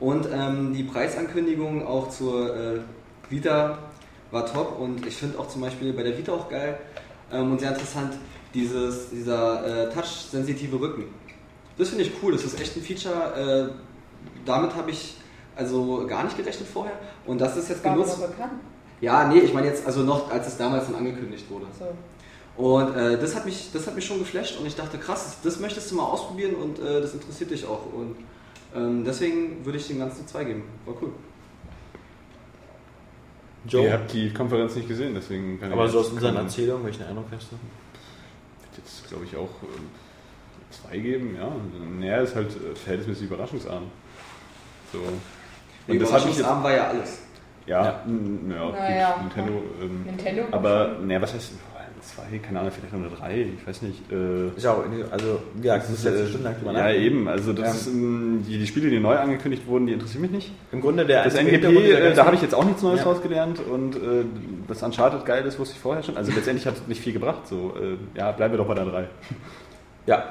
Und ähm, die Preisankündigung auch zur äh, Vita war top. Und ich finde auch zum Beispiel bei der Vita auch geil ähm, und sehr interessant dieses, dieser äh, touch-sensitive Rücken. Das finde ich cool. Das ist echt ein Feature. Äh, damit habe ich also gar nicht gerechnet vorher. Und das ist jetzt War aber genutzt. Ja, nee, ich meine jetzt also noch, als es damals dann angekündigt wurde. So. Und äh, das, hat mich, das hat mich schon geflasht und ich dachte, krass, das möchtest du mal ausprobieren und äh, das interessiert dich auch. Und ähm, deswegen würde ich dem Ganzen zwei geben. War cool. Joe? Ihr habt die Konferenz nicht gesehen, deswegen kann Aber ich so aus unseren Erzählungen, welchen Eindruck hast du? jetzt, glaube ich, auch 2 geben. Ja, naja, ist halt äh, verhältnismäßig überraschungsarm. So. Und das hat mich jetzt, Überraschungsarm war ja alles. ja, Ja. n- ja, gut, Naja. Nintendo. Ähm, Nintendo. aber, naja, was heißt, zwei, keine Ahnung, vielleicht eine drei, ich weiß nicht. Äh, Ist ja auch, also, ja, das ist jetzt eine Stunde lang drüber ja, eben. Also das Ja. ist, ähm, die, die Spiele, die neu angekündigt wurden, die interessieren mich nicht. Im Grunde der Das NGP, äh, da habe ich jetzt auch nichts Neues Ja. rausgelernt und äh, das Uncharted geil ist, wusste ich vorher schon. Also letztendlich hat es nicht viel gebracht. So, äh, ja, bleiben wir doch bei der 3. Ja,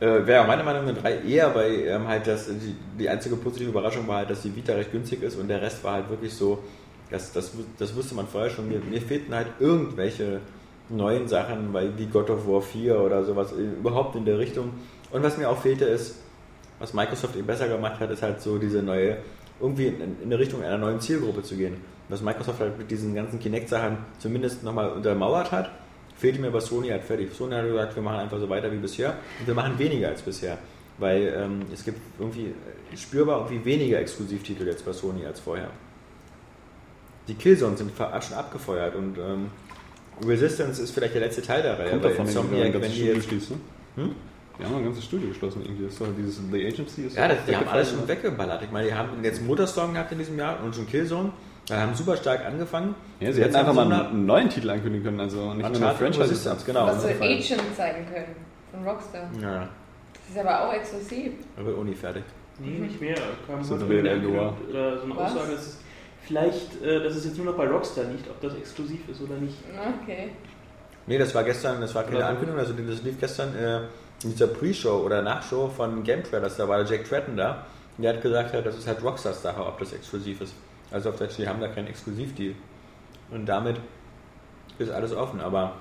äh, wäre auch meine Meinung eine 3 eher, weil ähm, halt das, die, die einzige positive Überraschung war halt, dass die Vita recht günstig ist und der Rest war halt wirklich so, das, das, das wusste man vorher schon, mir, mir fehlten halt irgendwelche neuen Sachen, weil wie God of War 4 oder sowas, äh, überhaupt in der Richtung. Und was mir auch fehlte ist, was Microsoft eben besser gemacht hat, ist halt so diese neue, irgendwie in, in Richtung einer neuen Zielgruppe zu gehen. Was Microsoft halt mit diesen ganzen Kinect-Sachen zumindest nochmal untermauert hat, fehlte mir, was Sony hat fertig. Sony hat gesagt, wir machen einfach so weiter wie bisher und wir machen weniger als bisher. Weil ähm, es gibt irgendwie spürbar irgendwie weniger Exklusivtitel jetzt bei Sony als vorher. Die Killzones sind schon abgefeuert und ähm, Resistance ist vielleicht der letzte Teil der Reihe. Kommt davon, wenn du Insomniac, ein wenn ganzes die Studio jetzt, schließt, ne? Hm? Die haben ein ganzes Studio geschlossen irgendwie. Das ist doch dieses The Agency. Ist ja, das, die haben alles schon weggeballert. Ich meine, die haben jetzt Motorstorm gehabt in diesem Jahr und schon Killzone. Die haben super stark angefangen. Ja, sie hätten einfach mal einen neuen Titel ankündigen können, also nicht nur eine Franchise. Resistance, genau. Was so Ja. Agent zeigen können von Rockstar. Ja, Das ist aber auch exklusiv. wird Uni fertig. Nee, nicht mehr. Kam So Oder so eine? Aussage, dass es vielleicht, äh, dass es jetzt nur noch bei Rockstar liegt, ob das exklusiv ist oder nicht. Okay. Nee, das war gestern, das war keine Oder. Ankündigung, also das lief gestern äh, in dieser Pre-Show oder Nachshow von Game Trailers, da war der Jack Tretton da. Und der hat gesagt, ja, das ist halt Rockstars Sache, ob das exklusiv ist. Also auf Deutsch, die haben da keinen Exklusivdeal. Und damit ist alles offen, aber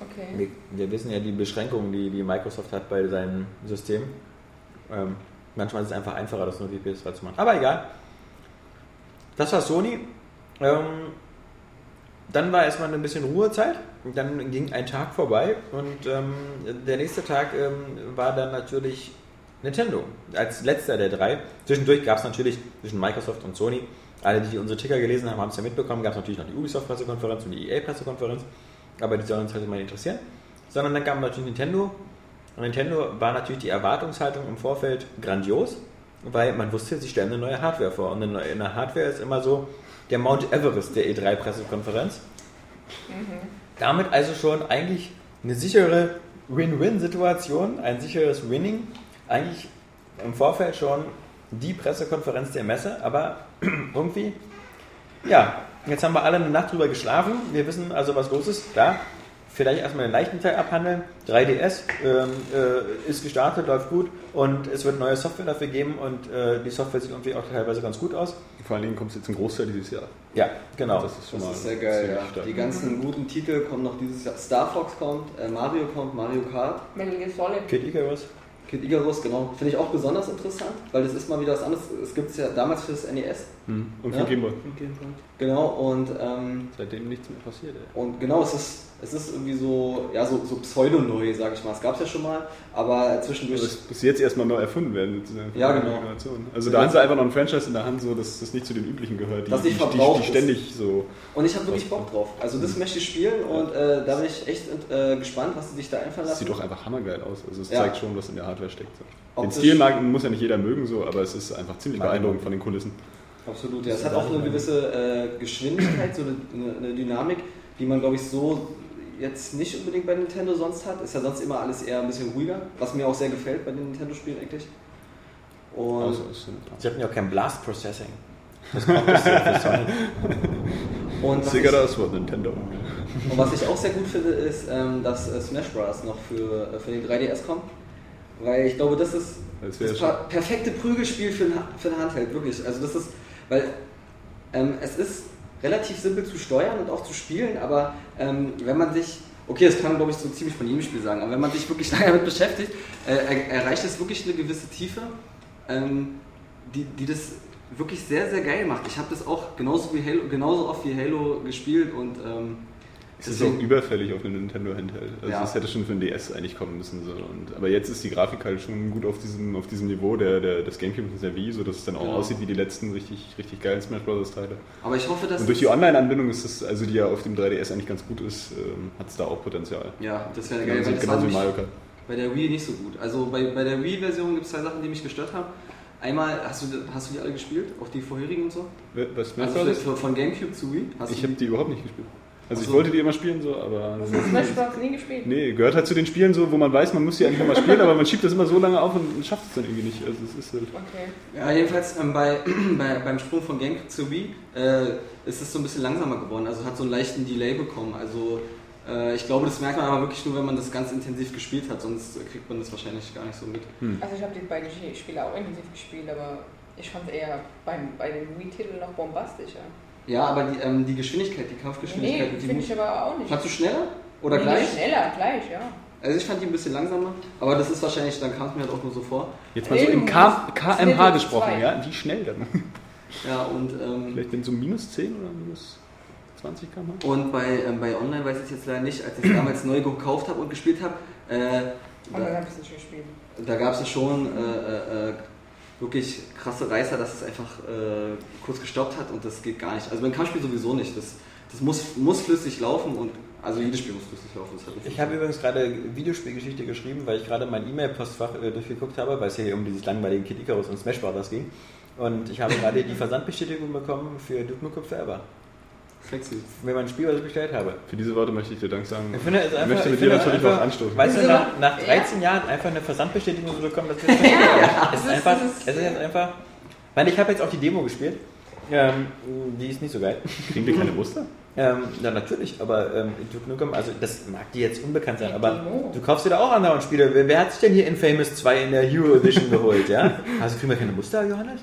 Okay. wir, wir wissen ja die Beschränkungen, die, die Microsoft hat bei seinem System. Ähm, manchmal ist es einfach einfacher, das nur die PS2 zu machen. Aber egal. Das war Sony. Ähm, dann war erstmal ein bisschen Ruhezeit. Dann ging ein Tag vorbei und ähm, der nächste Tag ähm, war dann natürlich Nintendo. Als letzter der drei. Zwischendurch gab es natürlich zwischen Microsoft und Sony, alle, die unsere Ticker gelesen haben, haben es ja mitbekommen, gab es natürlich noch die Ubisoft-Pressekonferenz und die EA-Pressekonferenz, aber die sollen uns halt nicht interessieren. Sondern dann kam natürlich Nintendo. Und Nintendo war natürlich die Erwartungshaltung im Vorfeld grandios, weil man wusste, sie stellen eine neue Hardware vor. Und eine neue eine Hardware ist immer so der Mount Everest der E3-Pressekonferenz. Damit also schon eigentlich eine sichere Win-Win-Situation, ein sicheres Winning. Eigentlich im Vorfeld schon die Pressekonferenz der Messe, aber irgendwie, ja, jetzt haben wir alle eine Nacht drüber geschlafen. Wir wissen also, was los ist. Klar, vielleicht erstmal den leichten Teil abhandeln. 3DS ähm, äh, ist gestartet, läuft gut und es wird neue Software dafür geben und äh, die Software sieht irgendwie auch teilweise ganz gut aus. Vor allen Dingen kommt es jetzt zum Großteil dieses Jahr. Ja, genau. Das ist schon Das mal ist sehr geil, ja. Die ganzen guten Titel kommen noch dieses Jahr. Star Fox kommt, äh, Mario kommt, Mario Kart, Metal Gear Solid. Kid Icarus. Kid Icarus, genau. Finde ich auch besonders interessant, weil das ist mal wieder was anderes. Es gibt es ja damals für das NES. Hm. Und für Ja. Gameboy. Genau, und, ähm, Seitdem nichts mehr passiert, ey. und genau, es ist, es ist irgendwie so, ja, so, so pseudo-neu, sag ich mal. Es gab es ja schon mal, aber zwischendurch. Das muss jetzt erstmal neu erfunden werden. mit dieser Ja, genau. Generation. Also da haben sie einfach noch ein Franchise in der Hand, so dass das nicht zu den üblichen gehört, die, Das nicht die, die, die ist. ständig so. Und ich habe wirklich Bock drauf. Also das möchte ich spielen und äh, da bin ich echt äh, gespannt, was sie dich da einfallen Das lassen. sieht doch einfach hammergeil aus. Also es Ja. zeigt schon, was in der Hardware steckt. So. Den Optisch- Stil mag, muss ja nicht jeder mögen, so, aber es ist einfach ziemlich beeindruckend von den Kulissen. Absolut, ja. Es hat auch eine gewisse äh, Geschwindigkeit, so eine, eine, eine Dynamik, die man, glaube ich, so jetzt nicht unbedingt bei Nintendo sonst hat. Ist ja sonst immer alles eher ein bisschen ruhiger, was mir auch sehr gefällt bei den Nintendo-Spielen eigentlich. Und Also, Sie hatten ja auch kein Blast Processing. Das kommt das. Und was, Sega ich, das Wort Nintendo. und was ich auch sehr gut finde, ist, ähm, dass äh, Smash Bros. noch für, äh, für den 3DS kommt. Weil ich glaube, das ist Das das perfekte Prügelspiel für ein, für ein Handheld, wirklich. Also das ist, weil ähm, es ist relativ simpel zu steuern und auch zu spielen, aber ähm, wenn man sich, okay, das kann man glaube ich so ziemlich von jedem Spiel sagen, aber wenn man sich wirklich lange damit beschäftigt, äh, er, erreicht es wirklich eine gewisse Tiefe, ähm, die, die das wirklich sehr, sehr geil macht. Ich habe das auch genauso, wie Halo, genauso oft wie Halo gespielt und ähm, Es ist auch überfällig auf eine Nintendo Handheld. Also Ja. es hätte schon für ein DS eigentlich kommen müssen. So. Und, aber jetzt ist die Grafik halt schon gut auf diesem, auf diesem Niveau der, der, des Gamecube und der Wii, sodass es dann auch Genau. aussieht wie die letzten richtig, richtig geilen Smash Bros. Teile. aber ich hoffe, dass Und durch die Online-Anbindung ist das, also die ja auf dem 3DS eigentlich ganz gut ist, ähm, hat es da auch Potenzial. ja, das wäre Genauso, geil, weil das war Mario Kart. Bei der Wii nicht so gut. Also bei, bei der Wii-Version gibt es zwei Sachen, die mich gestört haben. Einmal, hast du, hast du die alle gespielt? Auch die vorherigen und so? Was Smash Also von Gamecube zu Wii? Hast Ich habe die überhaupt nicht gespielt. Also Ach ich so. wollte die immer spielen, so, aber. Hast du Smash Bros. nie gespielt? Nee, gehört halt zu den Spielen so, wo man weiß, man muss die eigentlich nochmal spielen, aber man schiebt das immer so lange auf und schafft es dann irgendwie nicht. Also es ist halt. Okay. Ja, jedenfalls ähm, bei, bei, beim Sprung von Gamecube zu Wii äh, ist es so ein bisschen langsamer geworden. Also hat so einen leichten Delay bekommen. Also äh, ich glaube, das merkt man aber wirklich nur, wenn man das ganz intensiv gespielt hat. Sonst kriegt man das wahrscheinlich gar nicht so mit. Also ich habe die beiden Spiele auch intensiv gespielt, aber ich fand eher beim, bei den Wii-Titeln noch bombastischer. Ja, aber die, ähm, die Geschwindigkeit, die Nee, Kampfgeschwindigkeit, die finde ich aber auch nicht. Fandst du schneller? Oder Nee, gleich? Schneller, gleich, ja. Also ich fand die ein bisschen langsamer, aber das ist wahrscheinlich, dann kam es mir halt auch nur so vor. Jetzt mal so Eben, im KMH gesprochen, zwei. ja? Wie schnell dann? Ja, und, ähm, Vielleicht denn so minus 10 oder minus 20 km/h? und bei, ähm, bei Online weiß ich jetzt leider nicht, als ich es damals neu gekauft habe und gespielt habe, äh, da, habe ich es nicht gespielt. da gab es ja schon äh, äh, äh, wirklich krasse Reißer, dass es einfach äh, kurz gestoppt hat und das geht gar nicht. Also beim Kampfspiel sowieso nicht. Das, das muss, muss flüssig laufen und also jedes Spiel muss flüssig laufen. Ich habe übrigens gerade Videospielgeschichte geschrieben, weil ich gerade mein E-Mail-Postfach äh, durchgeguckt habe, weil es ja hier um dieses langweilige Kid Icarus und Smash Bros. ging. Und ich habe gerade die Versandbestätigung bekommen für Duke Nukem Forever. Sexy. Wenn man ein Spiel, was ich bestellt habe. Für diese Worte möchte ich dir Dank sagen. Ich finde es Ich einfach, möchte ich mit dir natürlich einfach, auch anstoßen. Weißt du, Wieso? nach, nach Ja. 13 Jahren einfach eine Versandbestätigung zu bekommen, das ist, ja, es ist einfach, es ist jetzt einfach. Ich meine, ich habe jetzt auch die Demo gespielt. Ähm, die ist nicht so geil. Kriegen wir keine Muster? Ähm, ja, natürlich, aber ähm, Duke Nukem, also das mag dir jetzt unbekannt sein, aber du kaufst dir da auch andauernd Spiele. Wer, wer hat sich denn hier Infamous 2 in der Hero Edition geholt, ja? Also kriegen wir keine Muster, Johannes?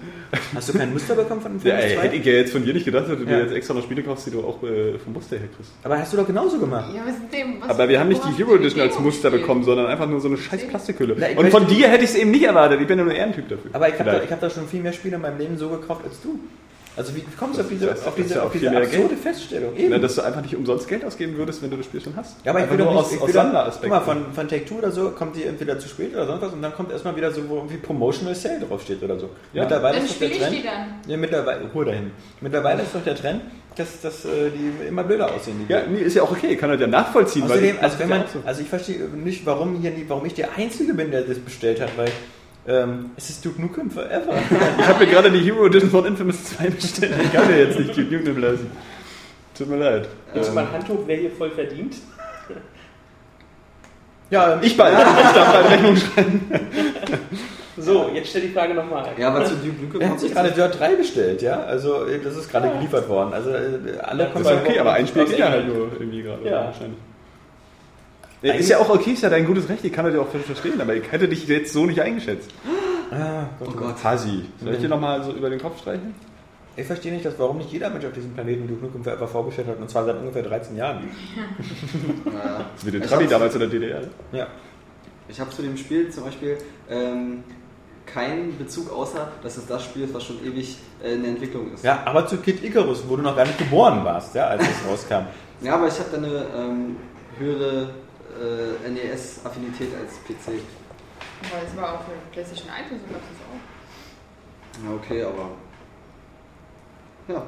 Hast du kein Muster bekommen von Ja, Infamous ey, 2? hätte ich ja jetzt von dir nicht gedacht, dass du dir Ja. jetzt extra noch Spiele kaufst, die du auch äh, vom Muster her kriegst. Aber hast du doch genauso gemacht. Ja, dem, was Aber wir haben nicht die hast Hero du Edition als Muster gespielt? bekommen, sondern einfach nur so eine scheiß Plastikhülle. Na, Und von dir hätte ich es eben nicht erwartet. Ich bin ja nur ein Ehrentyp dafür. Aber ich habe da, ich hab da schon viel mehr Spiele in meinem Leben so gekauft als du. Also wie kommst du auf diese, Das- auf das diese, auf diese absurde Geld. Feststellung? Na, dass du einfach nicht umsonst Geld ausgeben würdest, wenn du das Spiel schon hast. Ja, aber ich will doch nur nicht, aus, ich aus guck mal, von, von Take-Two oder so kommt die entweder zu spät oder sonst was und dann kommt erstmal wieder so, wo irgendwie Promotional Sale draufsteht oder so. Ja. Mittlerweile Dann ist doch der spiele ich Trend. die dann. Ja, mittlerweile, Ruhe dahin. Mittlerweile ist doch der Trend, dass, dass äh, die immer blöder aussehen. Die ja, nee, ist ja auch okay, kann er ja nachvollziehen. weil Außerdem, ich- also wenn man, so. also ich verstehe nicht, warum hier warum ich der Einzige bin, der das bestellt hat, weil ähm, es ist Duke Nukem Forever. Ich habe mir gerade die Hero Edition von Infamous 2 bestellt. Ich kann mir jetzt nicht Duke Nukem lassen. Tut mir leid. Jetzt Ähm, mal Hand hoch, wer hier voll verdient. ja, ähm, ich bald. Ich darf bald Rechnung schreiben. So, jetzt stell die Frage nochmal. Ja, aber zu Duke Nukem er hat sich gerade Dirt 3 bestellt, ja. Also das ist gerade geliefert worden. Also äh, alle Das ist okay, aber ein Spiel geht ja halt nur irgendwie gerade. Ja. Wahrscheinlich. Ja, ist ja auch okay, ist ja dein gutes Recht, ich kann das ja auch verstehen, aber ich hätte dich jetzt so nicht eingeschätzt. Ah, Gott, Oh oh Gott. Hasi. Soll ich dir nochmal so über den Kopf streichen? Ich verstehe nicht, dass, warum nicht jeder Mensch auf diesem Planeten Duke Nukem Forever vorgestellt hat, und zwar seit ungefähr 13 Jahren. Ja. Wie der Ich Trabi damals in der DDR. Ja. Ich habe zu dem Spiel zum Beispiel ähm, keinen Bezug, außer dass es das Spiel ist, was schon ewig äh, in der Entwicklung ist. ja, aber zu Kid Icarus, wo du noch gar nicht geboren warst, ja, als es rauskam. Ja, aber ich habe da eine ähm, höhere äh, NES-Affinität als PC. Aber es war auch für PlayStation 1 und so gab es das auch. Ja, okay, aber. Ja.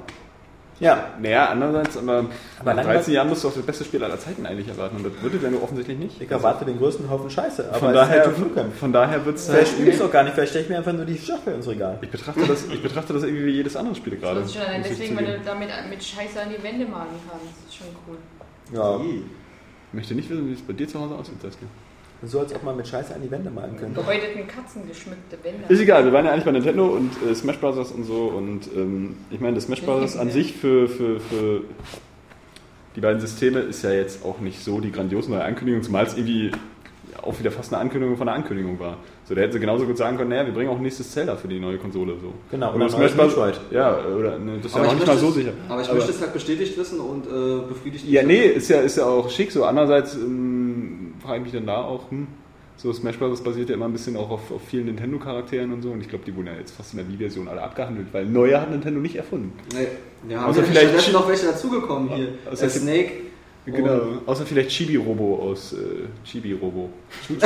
Ja, Naja, andererseits, aber, Aber nach lang- 13 Jahren musst du auch das beste Spiel aller Zeiten eigentlich erwarten und das würde der nur offensichtlich nicht. ich erwarte den größten Haufen Scheiße. Aber von es ist daher, halt Duke Nukem. von daher wird es Vielleicht halt. spiele ich es auch gar nicht, vielleicht stelle ich mir einfach nur die Schachtel ins Regal. Ich betrachte, das, ich betrachte das irgendwie wie jedes andere Spiel gerade. Das ist schon deswegen, weil du damit mit Scheiße an die Wände malen kannst. Das ist schon cool. Ja, Ich möchte nicht wissen, wie es bei dir zu Hause aussieht, Saskia. so als ob man mit Scheiße an die Wände malen könnte. Gehäuteten Katzen geschmückte Wände. Ist egal, wir waren ja eigentlich bei Nintendo und äh, Smash Bros. und so und ähm, ich meine, das Smash Bros. an sich für, für, für die beiden Systeme ist ja jetzt auch nicht so die grandiose neue Ankündigung, zumal es irgendwie auch wieder fast eine Ankündigung von einer Ankündigung war. So, da hätten sie genauso gut sagen können, naja, wir bringen auch nächstes Zelda für die neue Konsole. So. Genau, oder Smash neues Bros. Metroid. Ja, oder ne, das ist ja Aber noch ich nicht mal so es- sicher. Aber ich möchte es halt bestätigt wissen und äh, befriedigt Ja, nee, ist ja, ist ja auch schick so. Andererseits ähm, frage ich mich dann da auch, hm, so Smash Bros. basiert ja immer ein bisschen auch auf, auf vielen Nintendo-Charakteren und so. Und ich glaube, die wurden ja jetzt fast in der Wii-Version alle abgehandelt, weil neue hat Nintendo nicht erfunden. Nee. Ja, Außer haben vielleicht vielleicht noch welche dazugekommen hier. Außer Äh, Snake. Genau, außer vielleicht Chibi-Robo aus äh, Chibi-Robo.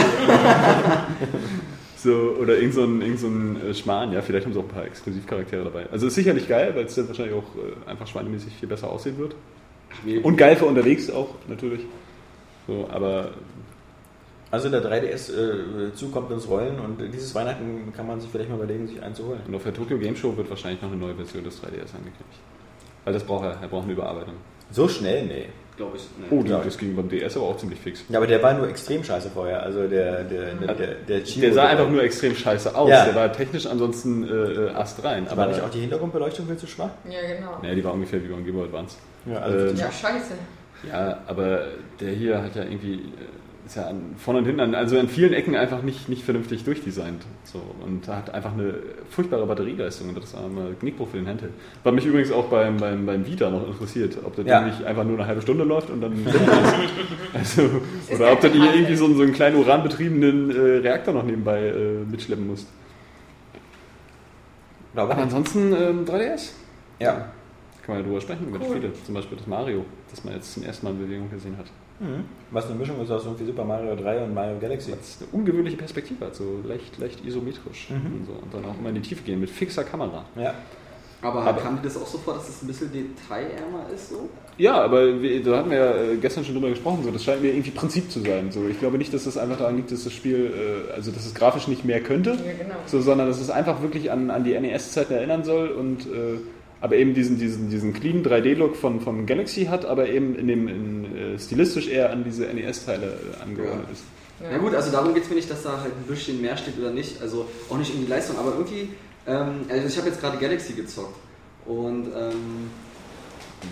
so, oder irgend so ein, irgend so ein äh, Schmarrn, ja, vielleicht haben sie auch ein paar Exklusivcharaktere dabei. Also ist sicherlich geil, weil es dann wahrscheinlich auch äh, einfach schweinemäßig viel besser aussehen wird. Und geil für unterwegs auch, natürlich. So, aber Also der 3DS äh, zukommt ins Rollen und dieses Weihnachten kann man sich vielleicht mal überlegen, sich einzuholen. Und auf der Tokyo Game Show wird wahrscheinlich noch eine neue Version des 3DS angekündigt. Weil das braucht er, er braucht eine Überarbeitung. So schnell? Nee. Glaube ich. Nee. Oh, Ja. das ging beim DS aber auch ziemlich fix. Ja, aber der war nur extrem scheiße vorher. Also der, der, der, der, der, Chibo- Der sah einfach nur extrem scheiße aus. Ja. Der war technisch ansonsten äh, äh, astrein. Aber nicht auch die Hintergrundbeleuchtung viel zu schwach? Ja, genau. Nee, die war ungefähr wie beim Game Boy Advance. Ja, Ähm, Ja, scheiße. Ja, aber der hier hat ja irgendwie, äh, ist ja an, vorne und hinten, an, also an vielen Ecken einfach nicht, nicht vernünftig durchdesignt. So, und hat einfach eine furchtbare Batterieleistung und das ist einmal Knickbruch für den Handheld. Was mich übrigens auch beim, beim, beim Vita noch interessiert, ob das Ja. Ding nicht einfach nur eine halbe Stunde läuft und dann also, oder ob du hier irgendwie so, einen- so einen kleinen uranbetriebenen äh, Reaktor noch nebenbei äh, mitschleppen musst. Aber ansonsten ähm, 3DS. Ja. Kann man ja drüber sprechen, über die Cool. Spiele. Zum Beispiel das Mario, das man jetzt zum ersten Mal in Bewegung gesehen hat. Mhm. Was eine Mischung ist aus irgendwie Super Mario 3 und Mario Galaxy. Was eine ungewöhnliche Perspektive hat, so leicht, leicht isometrisch Mhm. und, so. und dann auch immer in die Tiefe gehen mit fixer Kamera. Ja. Aber, Aber- kam dir das auch so vor, dass es ein bisschen detailärmer ist so? Ja, aber wir, da hatten wir ja äh, gestern schon drüber gesprochen, so, das scheint mir irgendwie Prinzip zu sein. So. Ich glaube nicht, dass es einfach daran liegt, dass das Spiel, äh, also dass es grafisch nicht mehr könnte, Ja, genau. so, sondern dass es einfach wirklich an, an die NES-Zeiten erinnern soll und äh, aber eben diesen, diesen, diesen clean 3D-Look von, von Galaxy hat, aber eben in dem in, äh, stilistisch eher an diese NES-Teile äh, angeordnet Ja. ist. Ja. gut, also darum geht es mir nicht, dass da halt ein bisschen mehr steht oder nicht. Also auch nicht um die Leistung, aber irgendwie, ähm, also ich habe jetzt gerade Galaxy gezockt. Und ähm,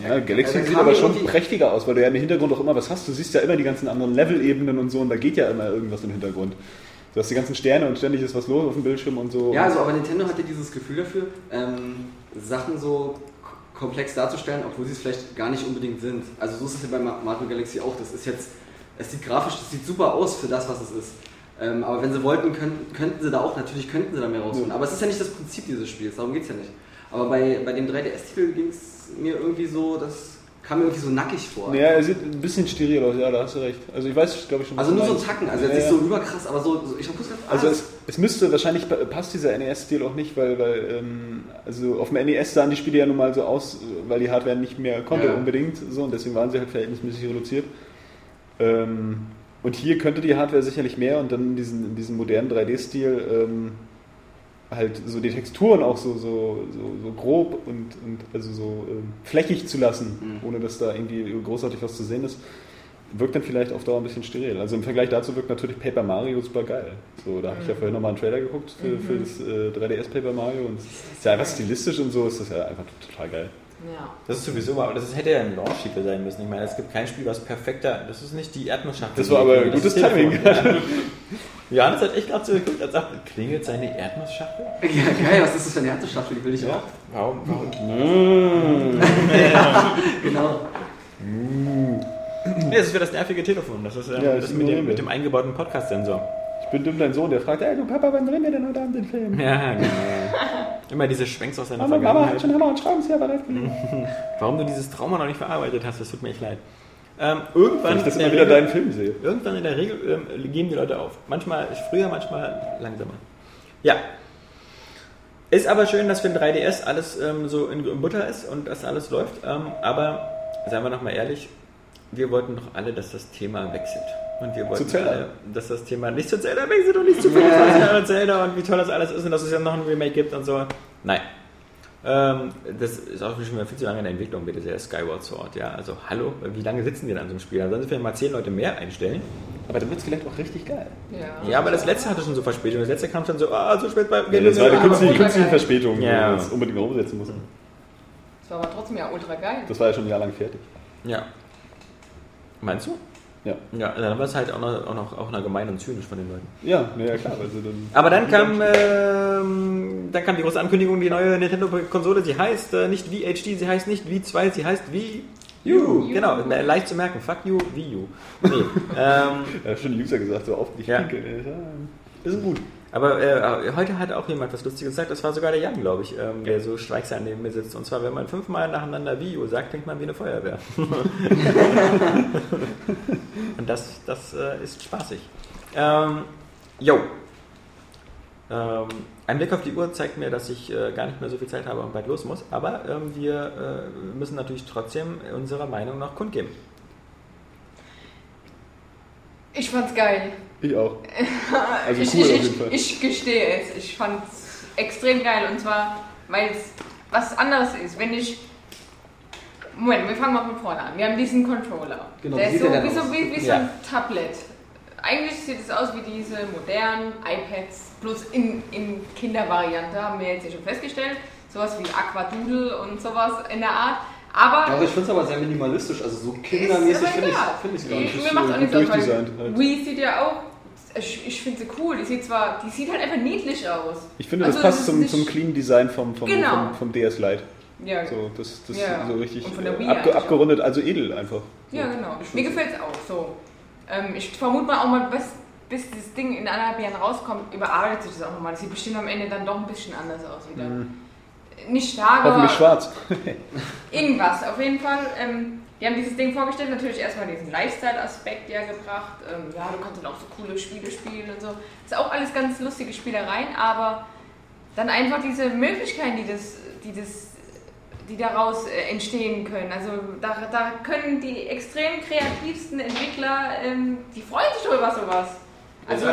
Ja, Galaxy Also sieht aber schon prächtiger aus, weil du ja im Hintergrund auch immer was hast. Du siehst ja immer die ganzen anderen Level-Ebenen und so und da geht ja immer irgendwas im Hintergrund. Du hast die ganzen Sterne und ständig ist was los auf dem Bildschirm und so. ja, also aber Nintendo hatte dieses Gefühl dafür, ähm, Sachen so komplex darzustellen, obwohl sie es vielleicht gar nicht unbedingt sind. Also so ist es ja bei Ma- Mario Galaxy auch. Das ist jetzt, es sieht grafisch, das sieht super aus für das, was es ist. Ähm, aber wenn sie wollten, könnten, könnten sie da auch, natürlich könnten sie da mehr rausholen. Aber es ist ja nicht das Prinzip dieses Spiels, darum geht es ja nicht. Aber bei, bei dem 3DS-Titel ging es mir irgendwie so, das kam mir irgendwie so nackig vor. Ja, er sieht ein bisschen steril aus, ja, da hast du recht. Also ich weiß, glaube ich schon. Also nur so ein. Tacken, also Ja, jetzt nicht ja. so überkrass, aber so, so ich hab kurz gedacht, Also ah, es, es müsste, wahrscheinlich pa- passt dieser NES-Stil auch nicht, weil, weil ähm, also auf dem NES sahen die Spiele ja nun mal so aus, weil die Hardware nicht mehr konnte Ja. unbedingt so und deswegen waren sie halt verhältnismäßig reduziert. Ähm, und hier könnte die Hardware sicherlich mehr und dann in diesen, in diesem modernen 3D-Stil ähm, halt so die Texturen auch so, so, so, so grob und, und also so ähm, flächig zu lassen, Mhm. ohne dass da irgendwie großartig was zu sehen ist, wirkt dann vielleicht auf Dauer ein bisschen steril. Also im Vergleich dazu wirkt natürlich Paper Mario super geil. So, da habe ich ja vorhin nochmal einen Trailer geguckt für, für das äh, 3DS Paper Mario und es ist ja einfach stilistisch und so, ist das ja einfach total geil. Ja. Das ist sowieso mal, das hätte ja ein Launch-Titel sein müssen. Ich meine, es gibt kein Spiel, was perfekter, das ist nicht die Erdnussschachtel. Das war aber Das gutes. Timing. Ja. Johannes hat echt gerade so geguckt, als sagt, klingelt seine Erdnussschachtel? ja, geil, was ist das für eine Härteschachtel, die will ich auch. Warum? warum? Genau. Nee, das ist für das nervige Telefon. Das ist ähm, Ja, das das mit dem, mit dem eingebauten Podcast-Sensor. Dumm dein Sohn, der fragt, ey du Papa, wann drehen wir denn heute Abend den Film? Ja, genau. Immer diese Schwenks aus seiner Mama, Mama hat Vergangenheit. schon Hammer und Schraubenzieher bereit gelegt. Warum du dieses Trauma noch nicht verarbeitet hast, das tut mir echt leid. Ähm, irgendwann, ich das in immer der wieder Regel- deinen Film sehe. irgendwann in der Regel ähm, geben die Leute auf. Manchmal früher, manchmal langsamer. Ja. Ist aber schön, dass für ein 3DS alles ähm, so in, in Butter ist und dass alles läuft. Ähm, aber seien wir nochmal ehrlich, wir wollten doch alle, dass das Thema wechselt. Und wir wollten Zelda. alle, dass das Thema nicht zu Zelda wechselt und nicht zu 25 Jahre Zelda und wie toll das alles ist und dass es ja noch ein Remake gibt und so. Nein. Ähm, das ist auch schon wieder viel zu lange in der Entwicklung, bitte sehr, Skyward Sword. Ja, also hallo, wie lange sitzen wir an so einem Spiel? Dann sollen sie vielleicht mal 10 Leute mehr einstellen. Aber dann wird es vielleicht auch richtig geil. Ja. Ja, aber das letzte hatte schon so Verspätung. Das letzte kam schon so, ah, so spät bei Ja, das war eine künstliche, künstliche. Verspätung, Ja. wo man unbedingt noch umsetzen muss. Das war aber trotzdem ja ultra geil. Das war ja schon ein Jahr lang fertig. Ja. Meinst du? Ja. Ja, dann war es halt auch noch, auch noch, auch noch gemein und zynisch von den Leuten. Ja, ja klar. Also dann Aber dann kam, ähm, dann kam die große Ankündigung, die neue Nintendo-Konsole, sie heißt äh, nicht Wii HD, sie heißt nicht Wii 2, sie heißt Wii U. Genau, äh, leicht zu merken. Fuck you, Wii U. Nee, ähm, hat schon User gesagt, so auf nicht Ja. pinkeln. Ja, Ist gut. Aber äh, heute hat auch jemand was Lustiges gesagt, das war sogar der Jan, glaube ich, ähm, der so schweigsam neben mir sitzt. Und zwar, wenn man fünfmal nacheinander U sagt, klingt man wie eine Feuerwehr. Und das, das äh, ist spaßig. Ähm, jo. Ähm, ein Blick auf die Uhr zeigt mir, dass ich äh, gar nicht mehr so viel Zeit habe und bald los muss. Aber ähm, wir äh, müssen natürlich trotzdem unsere Meinung noch kundgeben. Ich fand's geil. Ich auch. Also ich, cool ich, auf ich, jeden Fall. ich gestehe es. Ich fand's extrem geil. Und zwar, weil es was anderes ist. Wenn ich. Moment, wir fangen mal von vorne an. Wir haben diesen Controller. Genau, der wie ist sieht so der wie, so wie, wie so Ja. ein Tablet. Eigentlich sieht es aus wie diese modernen iPads, bloß in, in Kindervariante, haben wir jetzt hier schon festgestellt. Sowas wie Aquadoodle und sowas in der Art. Aber Ja, aber ich finde es aber sehr minimalistisch, also so kindermäßig finde ich egal. find gar nicht. Mir macht's so auch nichts gut aus, weil halt. Wii sieht ja auch, ich, ich finde sie cool. Die sieht zwar, die sieht halt einfach niedlich aus. Ich finde, Also das passt ist zum, zum clean Design vom, vom, Genau. vom, vom DS Lite. Ja, So, das das Ja. so richtig Und von der äh, Wii abge, eigentlich auch. abgerundet, also edel einfach. So. ja genau. Mir gefällt es auch so. Ähm, ich vermute mal auch mal, bis, bis das Ding in anderthalb Jahren rauskommt, überarbeitet sich das auch nochmal. Das sieht bestimmt am Ende dann doch ein bisschen anders aus wieder. Nicht stark, Mhm. Hoffentlich aber schwarz. irgendwas. Auf jeden Fall, ähm, die haben dieses Ding vorgestellt, natürlich erstmal diesen Lifestyle-Aspekt ja gebracht. Ähm, ja, du kannst dann auch so coole Spiele spielen und so. ist auch alles ganz lustige Spielereien, aber dann einfach diese Möglichkeiten, die das, die das die daraus äh, entstehen können. Also da, da können die extrem kreativsten Entwickler, ähm, die freuen sich doch über sowas. Also,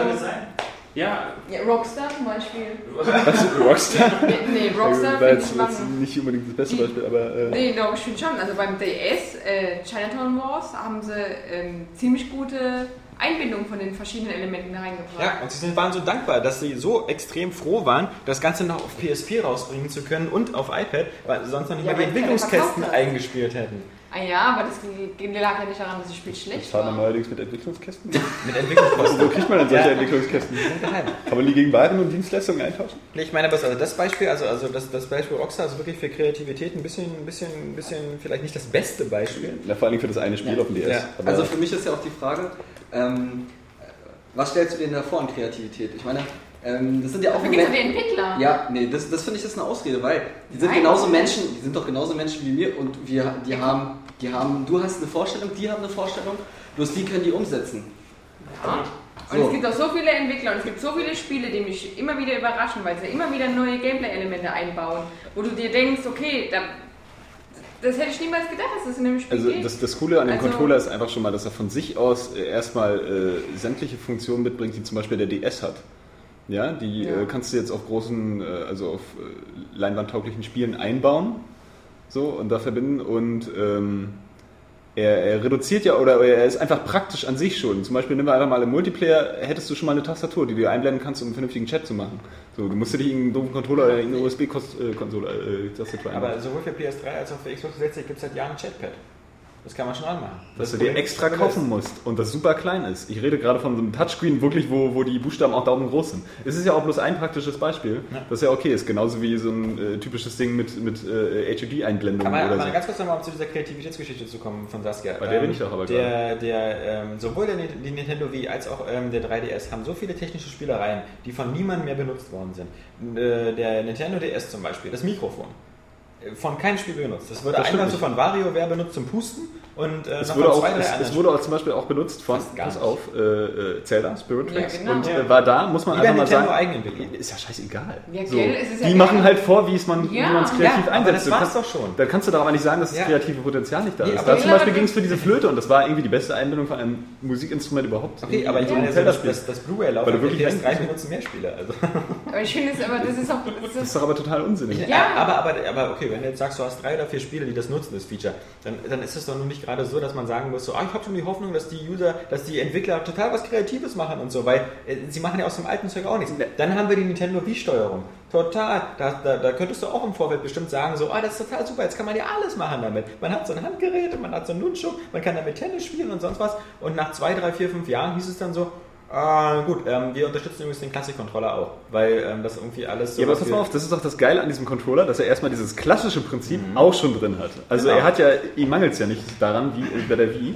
Ja, ja, Rockstar zum Beispiel. Was, Rockstar? Nee, Rockstar war finde jetzt, ich jetzt nicht unbedingt das beste Beispiel, aber äh, Nee, doch, ich finde schon. Also beim DS, äh, Chinatown Wars, haben sie ähm, ziemlich gute Einbindung von den verschiedenen Elementen reingebracht. Ja, und sie sind, waren so dankbar, dass sie so extrem froh waren, das Ganze noch auf PS4 rausbringen zu können und auf iPad, weil sie sonst noch nicht Ja, mal die Entwicklungskästen eingespielt hätten. Ah ja, aber das lag ja nicht daran, dass das Spiel das schlecht fahren wir war. neuerdings mit Entwicklungskästen. Mit Entwicklungskosten. Wo kriegt man denn solche Ja. Entwicklungskästen? Geheim. Kann man die gegen Waren und Dienstleistungen eintauschen? Nee, Ich meine, was, also das Beispiel, also, also das, das Beispiel Rockstar ist wirklich für Kreativität ein bisschen, ein bisschen, ein bisschen, vielleicht nicht das beste Beispiel. Na, vor allem für das eine Spiel auf dem DS. Ja. Aber Also für mich ist ja auch die Frage, ähm, was stellst du dir denn da vor an Kreativität? Ich meine, Ähm, das sind ja auch Dafür gibt es Momente- die Entwickler. Ja, nee, das, das finde ich ist eine Ausrede, weil die sind Nein, genauso das Menschen, die sind doch genauso Menschen wie wir und wir, die haben, die haben, du hast eine Vorstellung, die haben eine Vorstellung, bloß die können die umsetzen. Ja. Und So. es gibt auch so viele Entwickler und es gibt so viele Spiele, die mich immer wieder überraschen, weil sie immer wieder neue Gameplay-Elemente einbauen, wo du dir denkst, okay, da, das hätte ich niemals gedacht, dass das in einem Spiel Also geht. das, das Coole an dem Also- Controller ist einfach schon mal, dass er von sich aus äh, erstmal äh, sämtliche Funktionen mitbringt, die zum Beispiel der DS hat. Ja, die Ja. Äh, kannst du jetzt auf großen, äh, also auf äh, leinwandtauglichen Spielen einbauen, so und da verbinden und ähm, er, er reduziert ja oder er ist einfach praktisch an sich schon. Zum Beispiel nehmen wir einfach mal im Multiplayer, hättest du schon mal eine Tastatur, die du einblenden kannst, um einen vernünftigen Chat zu machen. So, du musst dir nicht irgendeinen doofen Controller oder irgendeine USB-Konsole äh, Tastatur einbauen. Aber sowohl für PS3 als auch für Xbox 360 gibt es seit Jahren ein Chatpad. Das kann man schon anmachen. Dass Das du dir extra kaufen musst und das super klein ist. Ich rede gerade von so einem Touchscreen, wirklich, wo, wo die Buchstaben auch daumengroß sind. Es ist ja auch bloß ein praktisches Beispiel, Ja. das ja okay ist. Genauso wie so ein äh, typisches Ding mit, mit äh, HUD-Einblendungen Aber, oder aber so. ganz kurz nochmal, um zu dieser Kreativitätsgeschichte zu kommen von Saskia. Bei der bin ich doch aber der, der, ähm, Sowohl der, die Nintendo Wii als auch ähm, der 3DS haben so viele technische Spielereien, die von niemandem mehr benutzt worden sind. Äh, der Nintendo DS zum Beispiel, das Mikrofon. Von keinem Spiel benutzt. Das wurde Das einmal so von WarioWare benutzt zum Pusten und äh, Es wurde, auch, zwei, drei es, es wurde auch zum Beispiel auch benutzt von, pass auf, äh, äh, Zelda, Spirit Ja, Tracks. genau. Und Ja. äh, war da, muss man Lieber einfach mal sagen, ist ja scheißegal. Ja, so. ja Die geil. machen halt vor, wie es man Ja. wie man es kreativ Ja, aber einsetzt. das war's kannst- doch schon. Dann kannst du doch aber nicht sagen, dass das Ja. kreative Potenzial nicht da ist. Da zum Beispiel das- ging es für diese Flöte und das war irgendwie die beste Einbindung von einem Musikinstrument überhaupt. Okay, aber ich meine, also das, das, das Blu-ray-Lauf Weil du auf der wirklich PS3 eigentlich- benutzen mehr Spiele. Also. aber ich finde es aber, das ist auch, das Das ist doch aber total unsinnig. Ja. Aber, aber, aber okay, wenn du jetzt sagst, du hast drei oder vier Spiele, die das nutzen, das Feature, dann, dann ist es doch nun nicht gerade so, dass man sagen muss, so, ah, ich habe schon die Hoffnung, dass die User, dass die Entwickler total was Kreatives machen und so, weil äh, sie machen ja aus dem alten Zeug auch nichts. Dann haben wir die Nintendo Wii-Steuerung. Total. Da, da, da könntest du auch im Vorfeld bestimmt sagen, so, ah, das ist total super, jetzt kann man ja alles machen damit. Man hat so ein Handgerät, man hat so ein Nunchuk, man kann damit Tennis spielen und sonst was. Und nach zwei, drei, vier, fünf Jahren hieß es dann so, Ah, gut, ähm, wir unterstützen übrigens den Classic-Controller auch, weil ähm, das irgendwie alles so. Ja, aber was pass mal auf, das ist doch das Geile an diesem Controller, dass er erstmal dieses klassische Prinzip auch schon drin hat. Also Genau. er hat ja, ihm mangelt es ja nicht daran, wie äh, bei der Wii.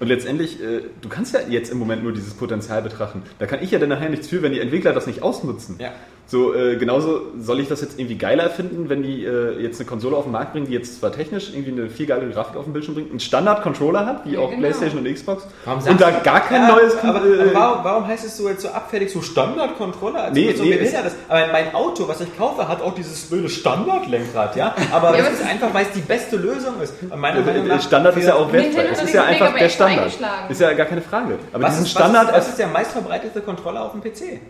Und letztendlich, äh, du kannst ja jetzt im Moment nur dieses Potenzial betrachten. Da kann ich ja dann nachher nichts für, wenn die Entwickler das nicht ausnutzen. Ja. So, äh, genauso soll ich das jetzt irgendwie geiler finden, wenn die äh, jetzt eine Konsole auf den Markt bringen, die jetzt zwar technisch irgendwie eine viel geile Grafik auf den Bildschirm bringt, einen Standard-Controller hat, wie Ja, auch genau. Playstation und Xbox, Warum und da gar kein Ja, neues... Aber, äh, aber warum, warum heißt es so jetzt so abfällig, so Standard-Controller? Also Nee, so nee, ist. Aber mein Auto, was ich kaufe, hat auch dieses blöde Standard-Lenkrad, ja? Aber Ja, das ist es- einfach, weil es die beste Lösung ist. Meiner Meinung nach Standard ist ja auch hat Es ist ja einfach der Standard. Ist ja gar keine Frage. Aber Was diesen ist, Standard was, ist, was ist der meistverbreitete Controller auf dem PC?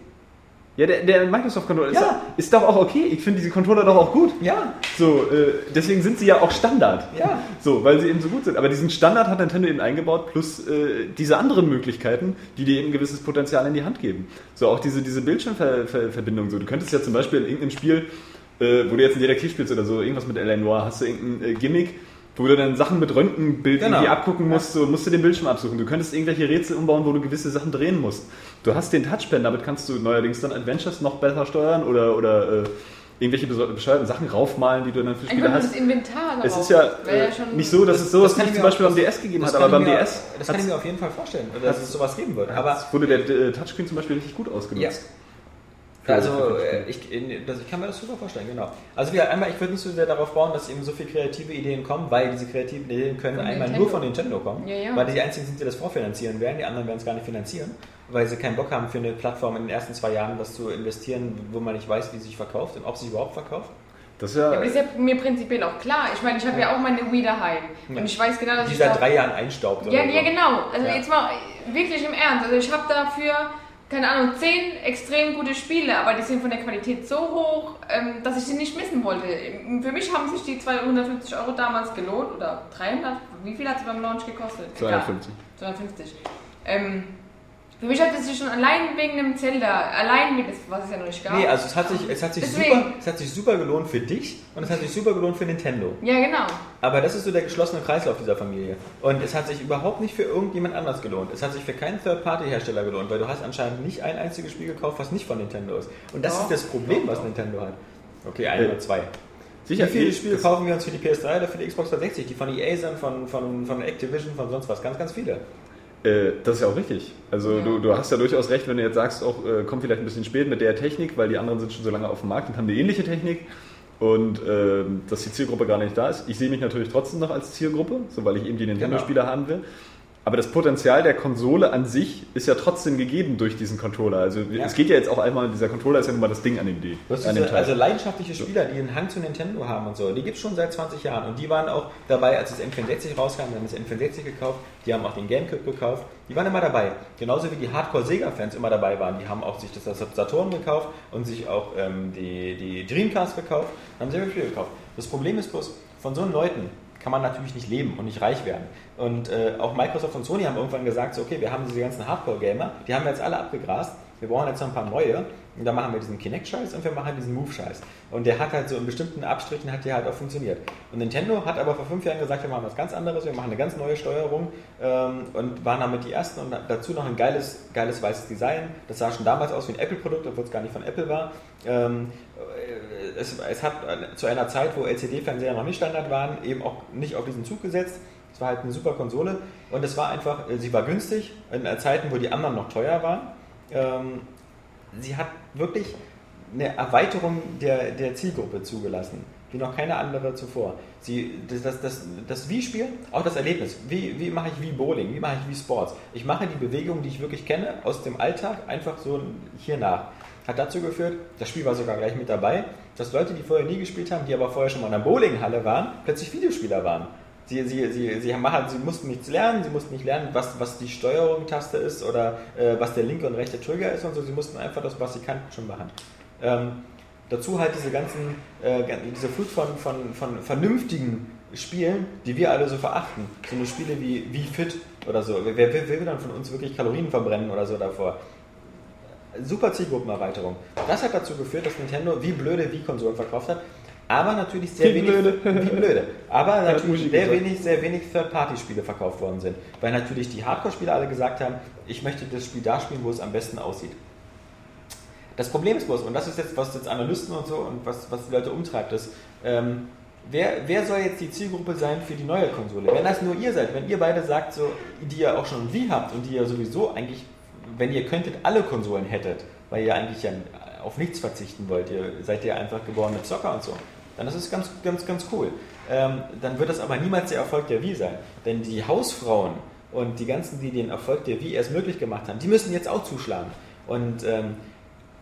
Ja, der, der Microsoft-Controller ist, Ja. doch- ist doch auch okay. Ich finde diese Controller doch auch gut. Ja, So, äh, deswegen sind sie ja auch Standard. ja. So, weil sie eben so gut sind. Aber diesen Standard hat Nintendo eben eingebaut, plus äh, diese anderen Möglichkeiten, die dir eben ein gewisses Potenzial in die Hand geben. So, auch diese, diese Bildschirmverbindung. So, du könntest ja zum Beispiel in irgendeinem Spiel, äh, wo du jetzt ein Detektiv spielst oder so, irgendwas mit L.A. Noir, hast du irgendein äh, Gimmick, wo du dann Sachen mit Röntgenbild Genau. irgendwie abgucken musst, so musst du den Bildschirm absuchen. Du könntest irgendwelche Rätsel umbauen, wo du gewisse Sachen drehen musst. Du hast den Touchpen, damit kannst du neuerdings dann Adventures noch besser steuern oder, oder äh, irgendwelche bescheuerten Sachen raufmalen, die du dann für Spiele hast. das Inventar Es ist ja, äh, schon- nicht so, dass es sowas Das nicht ich zum Beispiel auch- beim DS gegeben das hat, aber beim mir- DS Das kann ich mir auf jeden Fall vorstellen, dass es sowas geben wird. Aber wurde der äh, Touchscreen zum Beispiel richtig gut ausgenutzt. Also, äh, ich, in, das, ich kann mir das super vorstellen, genau. Also, wir, einmal, ich würde nicht so sehr darauf bauen, dass eben so viele kreative Ideen kommen, weil diese kreativen Ideen können Von einmal Nintendo. nur von Nintendo kommen, Ja, ja. weil die einzigen sind, die das vorfinanzieren werden, die anderen werden es gar nicht finanzieren, weil sie keinen Bock haben, für eine Plattform in den ersten zwei Jahren was zu investieren, wo man nicht weiß, wie sie sich verkauft und ob sie sich überhaupt verkauft. Das ist ja, Ja, das ist ja mir prinzipiell auch klar. Ich meine, ich habe ja. auch meine Wii daheim. Ja. Und ich weiß genau, dass Die ich seit da- drei Jahren einstaubt. Ja, oder ja, so. genau. Also Ja. jetzt mal wirklich im Ernst. Also ich habe dafür, keine Ahnung, zehn extrem gute Spiele, aber die sind von der Qualität so hoch, ähm, dass ich sie nicht missen wollte. Für mich haben sich die 250 Euro damals gelohnt oder 300. Wie viel hat sie beim Launch gekostet? Egal. 250. 250. Ähm, für mich hat es sich schon allein wegen dem Zelda, allein mit, was es ja noch nicht gab. Nee, also es hat sich, es hat sich, Deswegen. super, es hat sich super gelohnt für dich und es hat sich super gelohnt für Nintendo. ja, genau. Aber das ist so der geschlossene Kreislauf dieser Familie. Und es hat sich überhaupt nicht für irgendjemand anders gelohnt. Es hat sich für keinen Third-Party-Hersteller gelohnt, weil du hast anscheinend nicht ein einziges Spiel gekauft, was nicht von Nintendo ist. Und das Doch. ist das Problem, was Nintendo hat. Okay, ein Äh, oder zwei. sicher, Wie viele Spiele kaufen wir uns für die PS3 oder für die Xbox 360? Die von EA sind, von, von, von Activision, von sonst was. Ganz, ganz viele. Äh, das ist ja auch richtig. Also du, du hast ja durchaus recht, wenn du jetzt sagst, auch äh, kommt vielleicht ein bisschen spät mit der Technik, weil die anderen sind schon so lange auf dem Markt und haben eine ähnliche Technik und äh, dass die Zielgruppe gar nicht da ist. Ich sehe mich natürlich trotzdem noch als Zielgruppe, so weil ich eben die Nintendo-Spieler haben will. Aber das Potenzial der Konsole an sich ist ja trotzdem gegeben durch diesen Controller. Also Ja. es geht ja jetzt auch einmal, dieser Controller ist ja nun mal das Ding an dem, D, an dem Teil. also leidenschaftliche Spieler, die einen Hang zu Nintendo haben und so, die gibt es schon seit 20 Jahren. Und die waren auch dabei, als das N64 rauskam, die haben das N64 gekauft, die haben auch den Gamecube gekauft, die waren immer dabei. Genauso wie die Hardcore-Sega-Fans immer dabei waren. Die haben auch sich das Saturn gekauft und sich auch ähm, die, die Dreamcast gekauft, haben sehr viele Spiele gekauft. Das Problem ist bloß, von so einen Leuten kann man natürlich nicht leben und nicht reich werden. Und äh, auch Microsoft und Sony haben irgendwann gesagt, so, okay, wir haben diese ganzen Hardcore-Gamer, die haben wir jetzt alle abgegrast, wir brauchen jetzt noch ein paar neue und dann machen wir diesen Kinect-Scheiß und wir machen diesen Move-Scheiß. Und der hat halt so in bestimmten Abstrichen hat der halt auch funktioniert. Und Nintendo hat aber vor fünf Jahren gesagt, wir machen was ganz anderes, wir machen eine ganz neue Steuerung ähm, und waren damit die Ersten und dazu noch ein geiles, geiles weißes Design. Das sah schon damals aus wie ein Apple-Produkt, obwohl es gar nicht von Apple war. Ähm, äh, es, es hat äh, zu einer Zeit, wo LCD-Fernseher noch nicht Standard waren, eben auch nicht auf diesen Zug gesetzt. Es war halt eine super Konsole und es war einfach, äh, sie war günstig in Zeiten, wo die anderen noch teuer waren. Ähm, sie hat wirklich eine Erweiterung der, der Zielgruppe zugelassen, wie noch keine andere zuvor. Sie, das, das, das, das Wii-Spiel, auch das Erlebnis. Wie, wie mache ich wie Bowling? Wie mache ich wie Sports? Ich mache die Bewegungen, die ich wirklich kenne, aus dem Alltag, einfach so hier nach. Hat dazu geführt, das Spiel war sogar gleich mit dabei, dass Leute, die vorher nie gespielt haben, die aber vorher schon mal in der Bowlinghalle waren, plötzlich Videospieler waren. Sie, sie, sie, sie, machen, sie mussten nichts lernen, sie mussten nicht lernen, was, was die Steuerung-Taste ist oder äh, was der linke und rechte Trigger ist und so. Sie mussten einfach das, was sie kannten, schon machen. Ähm, dazu halt diese ganzen, äh, diese Flut von, von, von vernünftigen Spielen, die wir alle so verachten. So eine Spiele wie, wie Fit oder so. Wer, wer, wer will dann von uns wirklich Kalorien verbrennen oder so davor? Super Zielgruppenerweiterung. Das hat dazu geführt, dass Nintendo wie blöde Wii-Konsolen verkauft hat, aber natürlich sehr Wie wenig. blöde. Wie blöde. Aber natürlich sehr gesagt. wenig, sehr wenig Third-Party-Spiele verkauft worden sind. Weil natürlich die Hardcore-Spieler alle gesagt haben, ich möchte das Spiel da spielen, wo es am besten aussieht. Das Problem ist bloß, und das ist jetzt, was jetzt Analysten und so und was, was die Leute umtreibt, ist, ähm, wer, wer soll jetzt die Zielgruppe sein für die neue Konsole? Wenn das nur ihr seid, wenn ihr beide sagt, so, die ihr auch schon Wii habt und die ihr sowieso eigentlich, wenn ihr könntet, alle Konsolen hättet, weil ihr eigentlich ja auf nichts verzichten wollt, ihr seid ja einfach geborene Zocker und so, dann ist es ganz, ganz, ganz cool. Ähm, dann wird das aber niemals der Erfolg der Wii sein. Denn die Hausfrauen und die ganzen, die den Erfolg der Wii erst möglich gemacht haben, die müssen jetzt auch zuschlagen. Und ähm,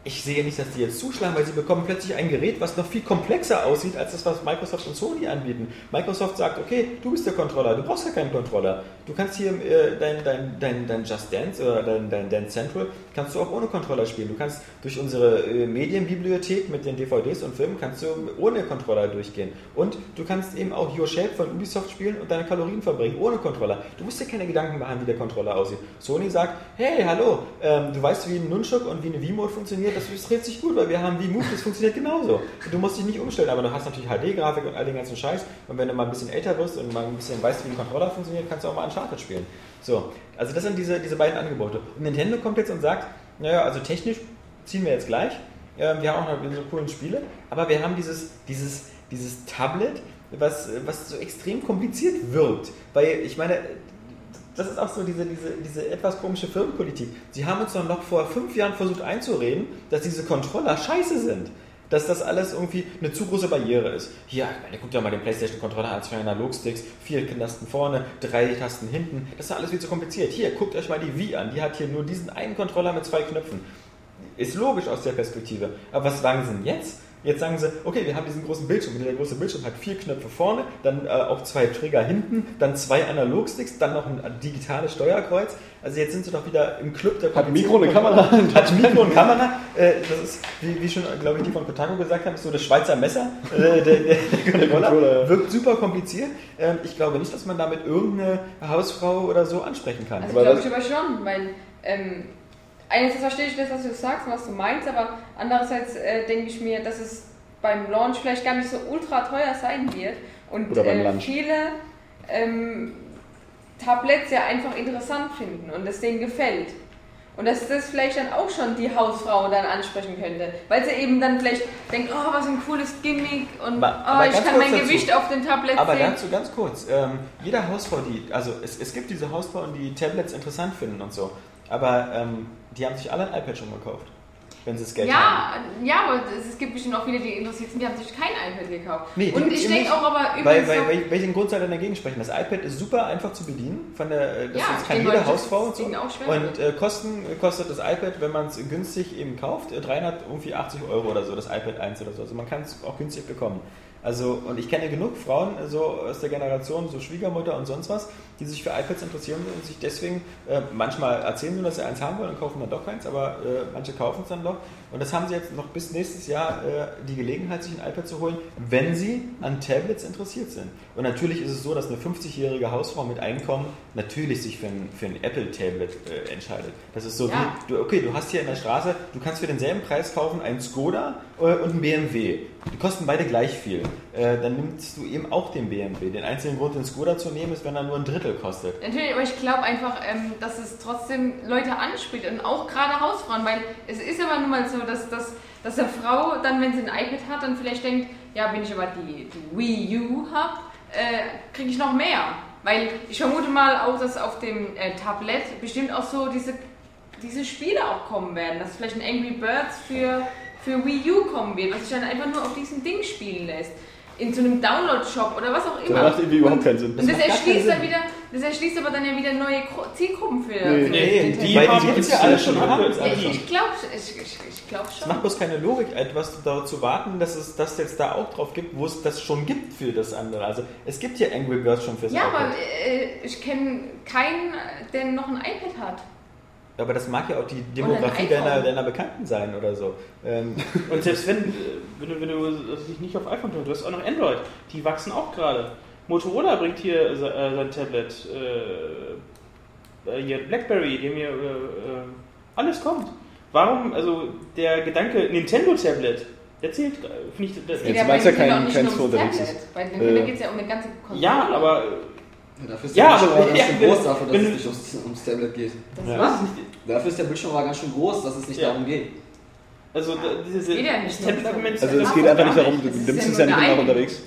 ich sehe nicht, dass die jetzt zuschlagen, weil sie bekommen plötzlich ein Gerät, was noch viel komplexer aussieht als das, was Microsoft und Sony anbieten. Microsoft sagt, okay, du bist der Controller, du brauchst ja keinen Controller. Du kannst hier äh, dein, dein, dein, dein Just Dance oder dein, dein Dance Central, kannst du auch ohne Controller spielen. Du kannst durch unsere äh, Medienbibliothek mit den DVDs und Filmen, kannst du ohne Controller durchgehen. Und du kannst eben auch Your Shape von Ubisoft spielen und deine Kalorien verbringen, ohne Controller. Du musst dir keine Gedanken machen, wie der Controller aussieht. Sony sagt, hey, hallo, ähm, du weißt, wie ein Nunchuk und wie eine Wii-Mode funktioniert, das ist richtig gut, weil wir haben Wii-Move, das funktioniert genauso. Du musst dich nicht umstellen, aber du hast natürlich HD-Grafik und all den ganzen Scheiß. Und wenn du mal ein bisschen älter wirst und mal ein bisschen weißt, wie ein Controller funktioniert, kannst du auch mal Uncharted spielen. So, also das sind diese, diese beiden Angebote. Und Nintendo kommt jetzt und sagt, naja, also technisch ziehen wir jetzt gleich. Ähm, wir haben auch noch so coolen Spiele, aber wir haben dieses, dieses, dieses Tablet, was, was so extrem kompliziert wirkt. Weil ich meine, das ist auch so diese, diese, diese etwas komische Firmenpolitik. Sie haben uns doch noch vor fünf Jahren versucht einzureden, dass diese Controller scheiße sind. Dass das alles irgendwie eine zu große Barriere ist. Hier, meine, guckt ja mal den PlayStation-Controller an, zwei Analogsticks, vier Tasten vorne, drei Tasten hinten. Das ist alles viel zu kompliziert. Hier, guckt euch mal die Wii an. Die hat hier nur diesen einen Controller mit zwei Knöpfen. Ist logisch aus der Perspektive. Aber was sagen sie denn jetzt? Jetzt sagen sie, okay, wir haben diesen großen Bildschirm. Der große Bildschirm hat vier Knöpfe vorne, dann äh, auch zwei Trigger hinten, dann zwei Analogsticks, dann noch ein digitales Steuerkreuz. Also jetzt sind sie doch wieder im Club der Hat Mikro, eine Controller. Kamera. Hat Mikro und Kamera. Äh, das ist, wie, wie schon, glaube ich, die von Kotaku gesagt haben, ist so das Schweizer Messer. Äh, der, der, der Controller Controller. wirkt super kompliziert. Ähm, ich glaube nicht, dass man damit irgendeine Hausfrau oder so ansprechen kann. Also glaube ich aber schon, weil ähm, einerseits verstehe ich das, was du sagst und was du meinst, aber andererseits äh, denke ich mir, dass es beim Launch vielleicht gar nicht so ultra teuer sein wird und äh, viele ähm, Tablets ja einfach interessant finden und es denen gefällt. Und dass das vielleicht dann auch schon die Hausfrau dann ansprechen könnte. Weil sie eben dann vielleicht denkt, oh, was ein cooles Gimmick und Aber- oh, aber ich ganz kann mein dazu. Gewicht auf dem Tablet Aber sehen. dazu ganz kurz. Ähm, jede Hausfrau, die, also es, es gibt diese Hausfrauen, die Tablets interessant finden und so. Aber ähm, die haben sich alle ein iPad schon gekauft, wenn sie das Geld haben. Ja, ja, aber es, gibt bestimmt auch viele, die interessiert sind, die haben sich kein iPad gekauft. Nee, und ich denke auch aber Weil, übrigens weil, weil, welchen Grund soll denn dagegen sprechen? Das iPad ist super einfach zu bedienen. Von der, äh, das, Ja, das kann den jede wollte ich Hausfrau und so. Und äh, Kosten kostet das iPad, wenn man es günstig eben kauft, äh, 380 Euro oder so, das iPad 1 oder so. Also man kann es auch günstig bekommen. Also, und ich kenne genug Frauen äh, so aus der Generation, so Schwiegermutter und sonst was, die sich für iPads interessieren und sich deswegen äh, manchmal erzählen sie, dass sie eins haben wollen und kaufen dann doch keins, aber äh, manche kaufen es dann doch. Und das haben sie jetzt noch bis nächstes Jahr äh, die Gelegenheit, sich ein iPad zu holen, wenn sie an Tablets interessiert sind. Und natürlich ist es so, dass eine 50-jährige Hausfrau mit Einkommen natürlich sich für ein, für ein Apple-Tablet äh, entscheidet. Das ist so Ja. wie, du, okay, du hast hier in der Straße, du kannst für denselben Preis kaufen einen Skoda äh, und einen BMW. Die kosten beide gleich viel. Äh, dann nimmst du eben auch den BMW. Den einzigen Grund, den Skoda zu nehmen, ist, wenn er nur ein Drittel kostet. Natürlich, aber ich glaube einfach, ähm, dass es trotzdem Leute anspricht und auch gerade Hausfrauen, weil es ist aber nun mal so, dass, dass, dass eine Frau dann, wenn sie ein iPad hat, dann vielleicht denkt, ja, wenn ich aber die, die Wii U habe, äh, kriege ich noch mehr. Weil ich vermute mal auch, dass auf dem äh, Tablet bestimmt auch so diese, diese Spiele auch kommen werden, dass vielleicht ein Angry Birds für, für Wii U kommen wird, was sich dann einfach nur auf diesem Ding spielen lässt. In so einem Download-Shop oder was auch Das immer. macht irgendwie überhaupt keinen Sinn. Und das macht gar erschließt keinen dann wieder, das erschließt aber dann ja wieder neue Gru- Zielgruppen für. Nee, für Nee, die, weil haben die gibt es ja alle ja schon. die haben es alle Ja, ich, schon. ich glaube ich, ich, ich glaub Es schon. macht bloß keine Logik, etwas darauf zu warten, dass es das jetzt da auch drauf gibt, wo es das schon gibt für das andere. Also es gibt hier Angry Birds schon fürs Ja, iPad. aber äh, ich kenne keinen, der noch ein iPad hat. Aber das mag ja auch die Demografie deiner, deiner Bekannten sein oder so. Ähm, Und selbst wenn, wenn du, wenn du also dich nicht auf iPhone drückst, du hast auch noch Android, die wachsen auch gerade. Motorola bringt hier äh, sein Tablet, äh, äh, hier Blackberry, dem hier alles kommt. Warum, also der Gedanke Nintendo-Tablet, der zählt, äh, finde ich, das, Jetzt bei weiß ja Nintendo kein- kein. Bei Nintendo Äh, geht es ja um eine ganze Konsole. ja, aber Ja, dafür ist Ja, der Bildschirm aber- ganz ja, schön groß dafür, dass es nicht ums, ums Tablet geht. Das Ja. Dafür ist der Bildschirm aber ganz schön groß, dass es nicht Ja. darum geht. also da- diese geht ja nicht das nur Tablet-Argument Also es einfach geht einfach nicht darum, du nimmst ja es ja nicht immer unterwegs.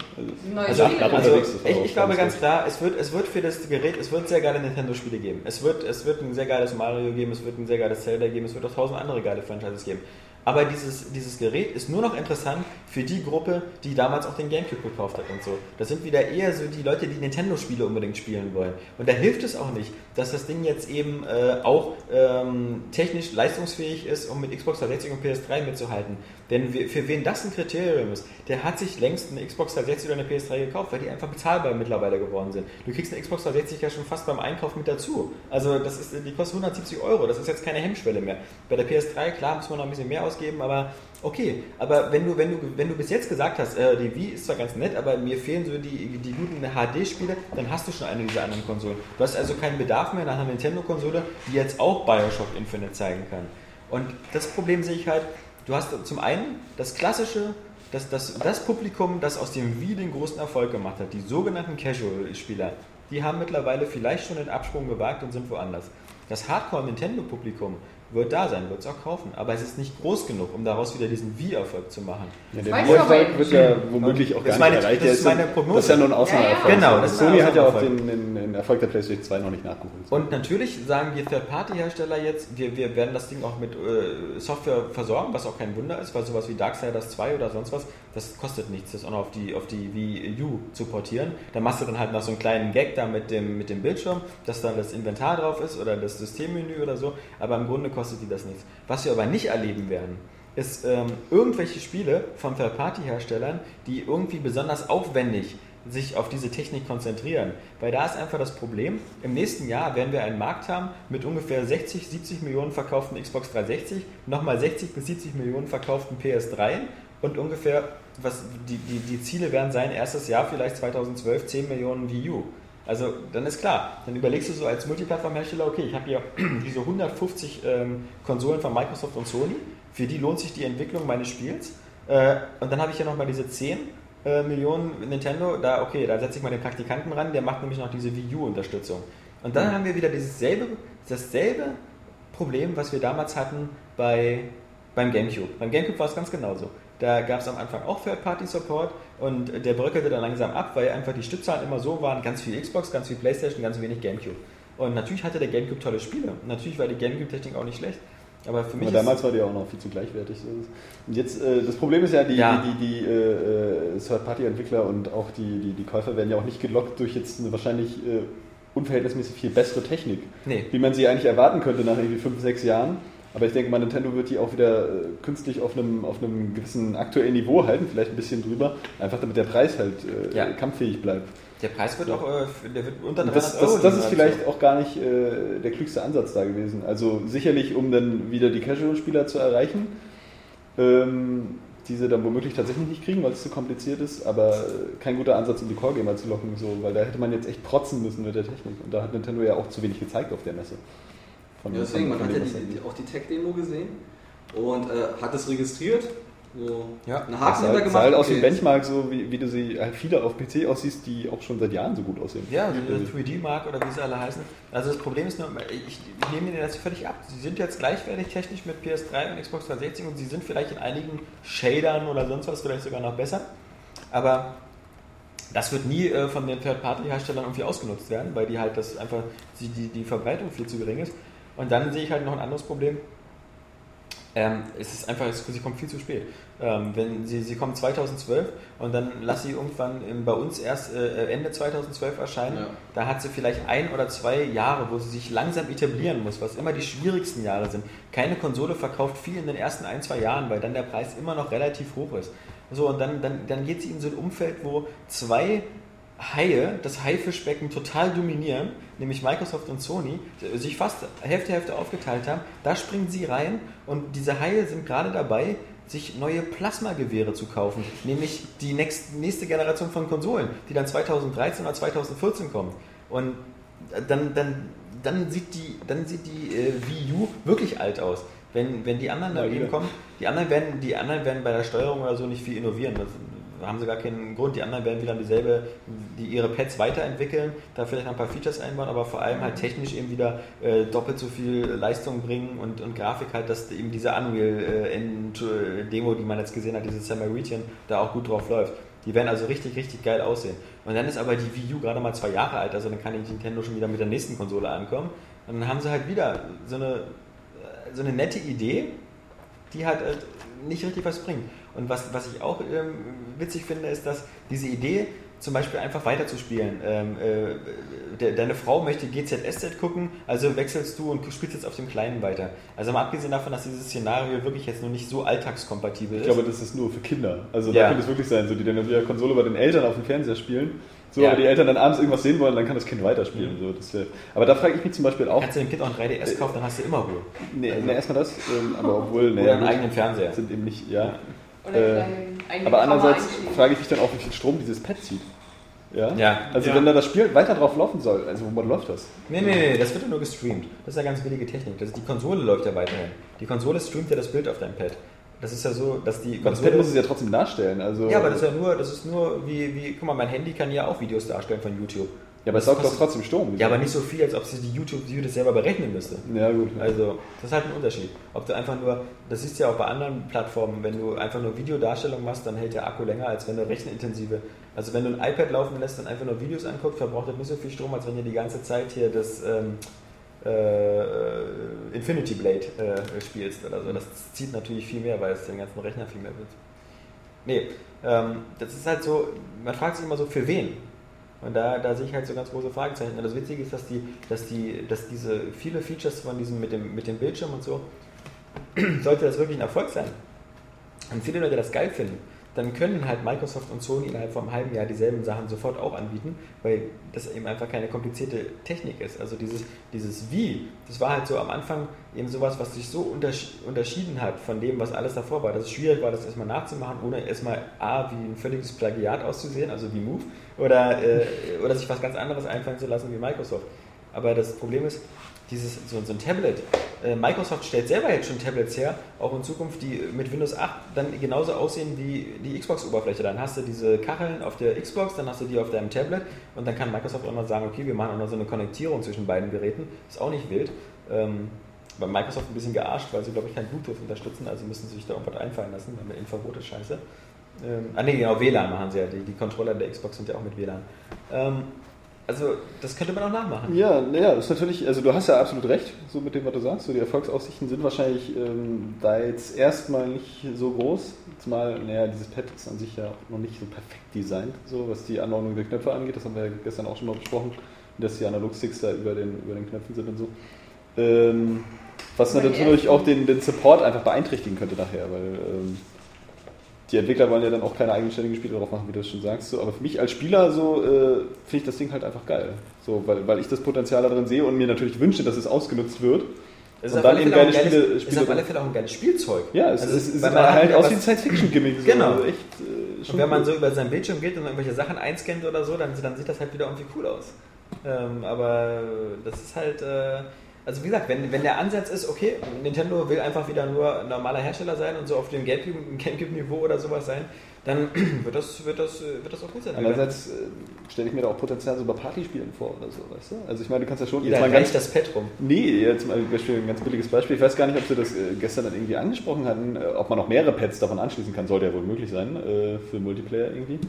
Also, ab- Also, unterwegs, ich, glaube ganz ganz gut. klar, es wird, es wird für das Gerät, es wird sehr geile Nintendo-Spiele geben. Es wird, es wird ein sehr geiles Mario geben, es wird ein sehr geiles Zelda geben, es wird auch tausend andere geile Franchises geben. Aber dieses, dieses Gerät ist nur noch interessant für die Gruppe, die damals auch den Gamecube gekauft hat und so. Das sind wieder eher so die Leute, die Nintendo-Spiele unbedingt spielen wollen. Und da hilft es auch nicht, dass das Ding jetzt eben äh, auch ähm, technisch leistungsfähig ist, um mit Xbox 360 und PS3 mitzuhalten. Denn wir- für wen das ein Kriterium ist, der hat sich längst eine Xbox 360 oder eine PS3 gekauft, weil die einfach bezahlbar mittlerweile geworden sind. Du kriegst eine Xbox 360 ja schon fast beim Einkauf mit dazu. Also das ist, die kostet 170 Euro, das ist jetzt keine Hemmschwelle mehr. Bei der PS3, klar, muss man noch ein bisschen mehr ausgeben, aber okay. Aber wenn du, wenn du, wenn du bis jetzt gesagt hast, äh, die Wii ist zwar ganz nett, aber mir fehlen so die, die guten HD-Spiele, dann hast du schon eine dieser anderen Konsolen. Du hast also keinen Bedarf mehr nach einer Nintendo-Konsole, die jetzt auch Bioshock Infinite zeigen kann. Und das Problem sehe ich halt, du hast zum einen das klassische, das, das, das Publikum, das aus dem Wii den großen Erfolg gemacht hat, die sogenannten Casual-Spieler, die haben mittlerweile vielleicht schon den Absprung gewagt und sind woanders. Das Hardcore-Nintendo-Publikum wird da sein, wird es auch kaufen, aber es ist nicht groß genug, um daraus wieder diesen Wii-Erfolg zu machen. Ja, der aber wird ja womöglich auch Das gar ist nicht meine- erreicht. das ist meine ja- Prognose. Das ist ja nur ein Ausnahmeerfolg. Ja, ja. Genau, das ist ein Sony hat ja auch den, den, den Erfolg der PlayStation 2 noch nicht nachgeholt. Und natürlich sagen die Third-Party-Hersteller jetzt, wir, wir werden das Ding auch mit äh, Software versorgen, was auch kein Wunder ist, weil sowas wie Darksiders 2 oder sonst was, das kostet nichts, das auch noch auf die, auf die Wii U zu portieren. Da machst du dann halt noch so einen kleinen Gag da mit dem, mit dem Bildschirm, dass dann das Inventar drauf ist oder das Systemmenü oder so, aber im Grunde kostet die das nichts. Was wir aber nicht erleben werden, ist ähm, irgendwelche Spiele von Third-Party-Herstellern, die irgendwie besonders aufwendig sich auf diese Technik konzentrieren. Weil da ist einfach das Problem, im nächsten Jahr werden wir einen Markt haben mit ungefähr 60, 70 Millionen verkauften Xbox 360, nochmal 60 bis 70 Millionen verkauften PS3 und ungefähr, was die, die, die Ziele werden sein, erstes Jahr vielleicht 2012 10 Millionen Wii U. Also dann ist klar, dann überlegst du so als Multiplattform-Hersteller, okay, ich habe hier diese 150 ähm, Konsolen von Microsoft und Sony, für die lohnt sich die Entwicklung meines Spiels. Äh, und dann habe ich hier nochmal diese 10 äh, Millionen Nintendo, da okay, da setze ich mal den Praktikanten ran, der macht nämlich noch diese Wii U-Unterstützung. Und dann haben wir wieder dieses selbe, dasselbe Problem, was wir damals hatten bei, beim GameCube. Beim GameCube war es ganz genauso. Da gab es am Anfang auch Third-Party-Support und der bröckelte dann langsam ab, weil einfach die Stückzahlen immer so waren, ganz viel Xbox, ganz viel Playstation, ganz wenig GameCube. Und natürlich hatte der GameCube tolle Spiele. Natürlich war die GameCube-Technik auch nicht schlecht. Aber für mich Aber damals war die auch noch viel zu gleichwertig. Und jetzt, äh, das Problem ist ja, die, Ja. die, die, die äh, Third-Party-Entwickler und auch die, die, die Käufer werden ja auch nicht gelockt durch jetzt eine wahrscheinlich äh, unverhältnismäßig viel bessere Technik, Nee. wie man sie eigentlich erwarten könnte nach irgendwie fünf, sechs Jahren. Aber ich denke mal, Nintendo wird die auch wieder äh, künstlich auf einem, auf einem gewissen aktuellen Niveau halten, vielleicht ein bisschen drüber, einfach damit der Preis halt äh, Ja. kampffähig bleibt. Der Preis wird auch äh, der wird unter 300 Und das, Euro das, das ist vielleicht so. auch gar nicht äh, der klügste Ansatz da gewesen. Also sicherlich, um dann wieder die Casual-Spieler zu erreichen, ähm, die sie dann womöglich tatsächlich nicht kriegen, weil es zu kompliziert ist, aber äh, kein guter Ansatz, um die Core-Gamer zu locken, so, weil da hätte man jetzt echt protzen müssen mit der Technik. Und da hat Nintendo ja auch zu wenig gezeigt auf der Messe. Von- Ja, deswegen, man von hat ja dem, die, die, auch die Tech-Demo gesehen und äh, hat es registriert. So Ja. einen Das Haken sah, hintergemacht. sah halt aus wie okay, ein Benchmark, so wie, wie du sie halt viele auf PC aussiehst, die auch schon seit Jahren so gut aussehen. Ja, diese 3D-Mark oder wie sie alle heißen. Also das Problem ist nur, ich, ich nehme Ihnen das völlig ab. Sie sind jetzt gleichwertig technisch mit PS3 und Xbox 360 und sie sind vielleicht in einigen Shadern oder sonst was vielleicht sogar noch besser. Aber das wird nie äh, von den Third-Party-Herstellern irgendwie ausgenutzt werden, weil die halt das einfach, die, die, die Verbreitung viel zu gering ist. Und dann sehe ich halt noch ein anderes Problem. Ähm, es ist einfach, sie kommt viel zu spät. Ähm, wenn sie, sie kommt 2012 und dann lass sie irgendwann bei uns erst äh, Ende 2012 erscheinen. Ja. Da hat sie vielleicht ein oder zwei Jahre, wo sie sich langsam etablieren muss, was immer die schwierigsten Jahre sind. Keine Konsole verkauft viel in den ersten ein, zwei Jahren, weil dann der Preis immer noch relativ hoch ist. So, und dann, dann, dann geht sie in so ein Umfeld, wo zwei Haie das Haifischbecken total dominieren, nämlich Microsoft und Sony, sich fast Hälfte Hälfte aufgeteilt haben. Da springen sie rein und diese Haie sind gerade dabei, sich neue Plasmagewehre zu kaufen, nämlich die nächst, nächste Generation von Konsolen, die dann 2013 oder 2014 kommt. Und dann, dann, dann sieht die, dann sieht die äh, Wii U wirklich alt aus. Wenn, wenn die anderen wieder. kommen, die anderen, werden, die anderen werden bei der Steuerung oder so nicht viel innovieren. Das, da haben sie gar keinen Grund. Die anderen werden wieder dieselbe, die ihre Pads weiterentwickeln, da vielleicht noch ein paar Features einbauen, aber vor allem halt technisch eben wieder äh, doppelt so viel Leistung bringen und, und Grafik halt, dass eben diese Unreal-Demo, die man jetzt gesehen hat, dieses Samaritan, da auch gut drauf läuft. Die werden also richtig, richtig geil aussehen. Und dann ist aber die Wii U gerade mal zwei Jahre alt, also dann kann die Nintendo schon wieder mit der nächsten Konsole ankommen. Und dann haben sie halt wieder so eine, so eine nette Idee, die halt äh, nicht richtig was bringt. Und was, was ich auch ähm, witzig finde, ist, dass diese Idee, zum Beispiel einfach weiterzuspielen. Ähm, äh, de, deine Frau möchte GZSZ gucken, also wechselst du und spielst jetzt auf dem Kleinen weiter. Also mal abgesehen davon, dass dieses Szenario wirklich jetzt noch nicht so alltagskompatibel Ich ist. glaube, das ist nur für Kinder. Also Ja. da könnte es wirklich sein, so die dann wieder Konsole bei den Eltern auf dem Fernseher spielen. So, Ja. aber die Eltern dann abends irgendwas sehen wollen, dann kann das Kind weiterspielen. So, das wär, aber da frage ich mich zum Beispiel auch. Kannst du dem Kind auch ein 3DS kaufen, dann hast du immer Ruhe. Nee, Also- nee erstmal das, ähm, aber obwohl, nee, Oder einen eigenen Fernseher. sind eben nicht, ja. Oder Äh, Aber andererseits frage ich mich dann auch, wie viel Strom dieses Pad zieht. Ja? Ja. Also Ja. wenn da das Spiel weiter drauf laufen soll, also womit läuft das? Nee, nee, nee, das wird ja nur gestreamt. Das ist ja ganz billige Technik. Das, die Konsole läuft ja weiterhin. Die Konsole streamt ja das Bild auf dein Pad. Das ist ja so, dass die Das Konsole. Pad muss es ja trotzdem darstellen. Also, ja, aber das ist ja nur, das ist nur wie, wie, guck mal, mein Handy kann ja auch Videos darstellen von YouTube. Ja, aber es saugt doch trotzdem Strom. Ja, aber nicht so viel, als ob sie die YouTube-View das selber berechnen müsste. Ja, gut. Also, das ist halt ein Unterschied. Ob du einfach nur, das siehst du ja auch bei anderen Plattformen, wenn du einfach nur Videodarstellung machst, dann hält der Akku länger, als wenn du rechenintensive, also wenn du ein iPad laufen lässt und einfach nur Videos anguckst, verbraucht das nicht so viel Strom, als wenn ihr die ganze Zeit hier das ähm, äh, Infinity Blade äh, spielst oder so. Das zieht natürlich viel mehr, weil es den ganzen Rechner viel mehr wird. Nee, ähm, das ist halt so, man fragt sich immer so, für wen? Und da, da sehe ich halt so ganz große Fragezeichen. Und das Witzige ist, dass die, dass die, dass diese viele Features von diesem mit dem, mit dem Bildschirm und so, sollte das wirklich ein Erfolg sein und viele Leute das geil finden, dann können halt Microsoft und Sony innerhalb von einem halben Jahr dieselben Sachen sofort auch anbieten, weil das eben einfach keine komplizierte Technik ist. Also dieses, dieses Wie, das war halt so am Anfang eben sowas, was sich so untersch unterschieden hat von dem, was alles davor war, dass es schwierig war, das erstmal nachzumachen, ohne erstmal A, wie ein völliges Plagiat auszusehen, also wie Move, oder, äh, oder sich was ganz anderes einfallen zu lassen wie Microsoft. Aber das Problem ist, dieses, so, so ein Tablet, äh, Microsoft stellt selber jetzt schon Tablets her, auch in Zukunft, die mit Windows 8 dann genauso aussehen wie die Xbox-Oberfläche. Dann hast du diese Kacheln auf der Xbox, dann hast du die auf deinem Tablet und dann kann Microsoft auch noch sagen, okay, wir machen auch noch so eine Konnektierung zwischen beiden Geräten. Ist auch nicht wild. Ähm, bei Microsoft ein bisschen gearscht, weil sie, glaube ich, kein Bluetooth unterstützen, also müssen sie sich da irgendwas einfallen lassen, weil mit Infrarot ist scheiße. Ähm, ah ne, genau, WLAN machen sie ja, die, die Controller der Xbox sind ja auch mit WLAN. Ähm, also, das könnte man auch nachmachen. Ja, naja, das ist natürlich, also du hast ja absolut recht, so mit dem, was du sagst. So die Erfolgsaussichten sind wahrscheinlich ähm, da jetzt erstmal nicht so groß. Zumal, naja, dieses Pad ist an sich ja auch noch nicht so perfekt designt, so was die Anordnung der Knöpfe angeht. Das haben wir ja gestern auch schon mal besprochen, dass die Analogsticks da über den, über den Knöpfen sind und so. Ähm, was natürlich ersten- auch den, den Support einfach beeinträchtigen könnte nachher, weil ähm, die Entwickler wollen ja dann auch keine eigenständigen Spiele drauf machen, wie du das schon sagst. So, aber für mich als Spieler so äh, finde ich das Ding halt einfach geil. So, weil, weil ich das Potenzial darin sehe und mir natürlich wünsche, dass es ausgenutzt wird. Es Und ist, dann auf alle eben geile geiles, Spiele- ist Spiele auf alle drin. Fälle auch ein geiles Spielzeug. Ja, es, Also es, es sieht halt hat aus wie ein Science-Fiction-Gimmick. So. Genau. Also echt, äh, Und wenn man so über sein Bildschirm geht und irgendwelche Sachen einscannt oder so, dann, dann sieht das halt wieder irgendwie cool aus. Ähm, aber das ist halt, äh, also wie gesagt, wenn, wenn der Ansatz ist, okay, Nintendo will einfach wieder nur ein normaler Hersteller sein und so auf dem Gamecube- Gamecube-Niveau oder sowas sein, dann wird das, wird das, äh, wird das auch gut sein. Andererseits äh, stelle ich mir da auch Potenzial so bei Partyspielen vor oder so, weißt du? Also ich meine, du kannst ja schon Jeder mal reicht das Pad rum. Nee, jetzt mal Beispiel, ein ganz billiges Beispiel. Ich weiß gar nicht, ob Sie das äh, gestern dann irgendwie angesprochen hatten, ob man noch mehrere Pads davon anschließen kann. Sollte ja wohl möglich sein äh, für Multiplayer irgendwie.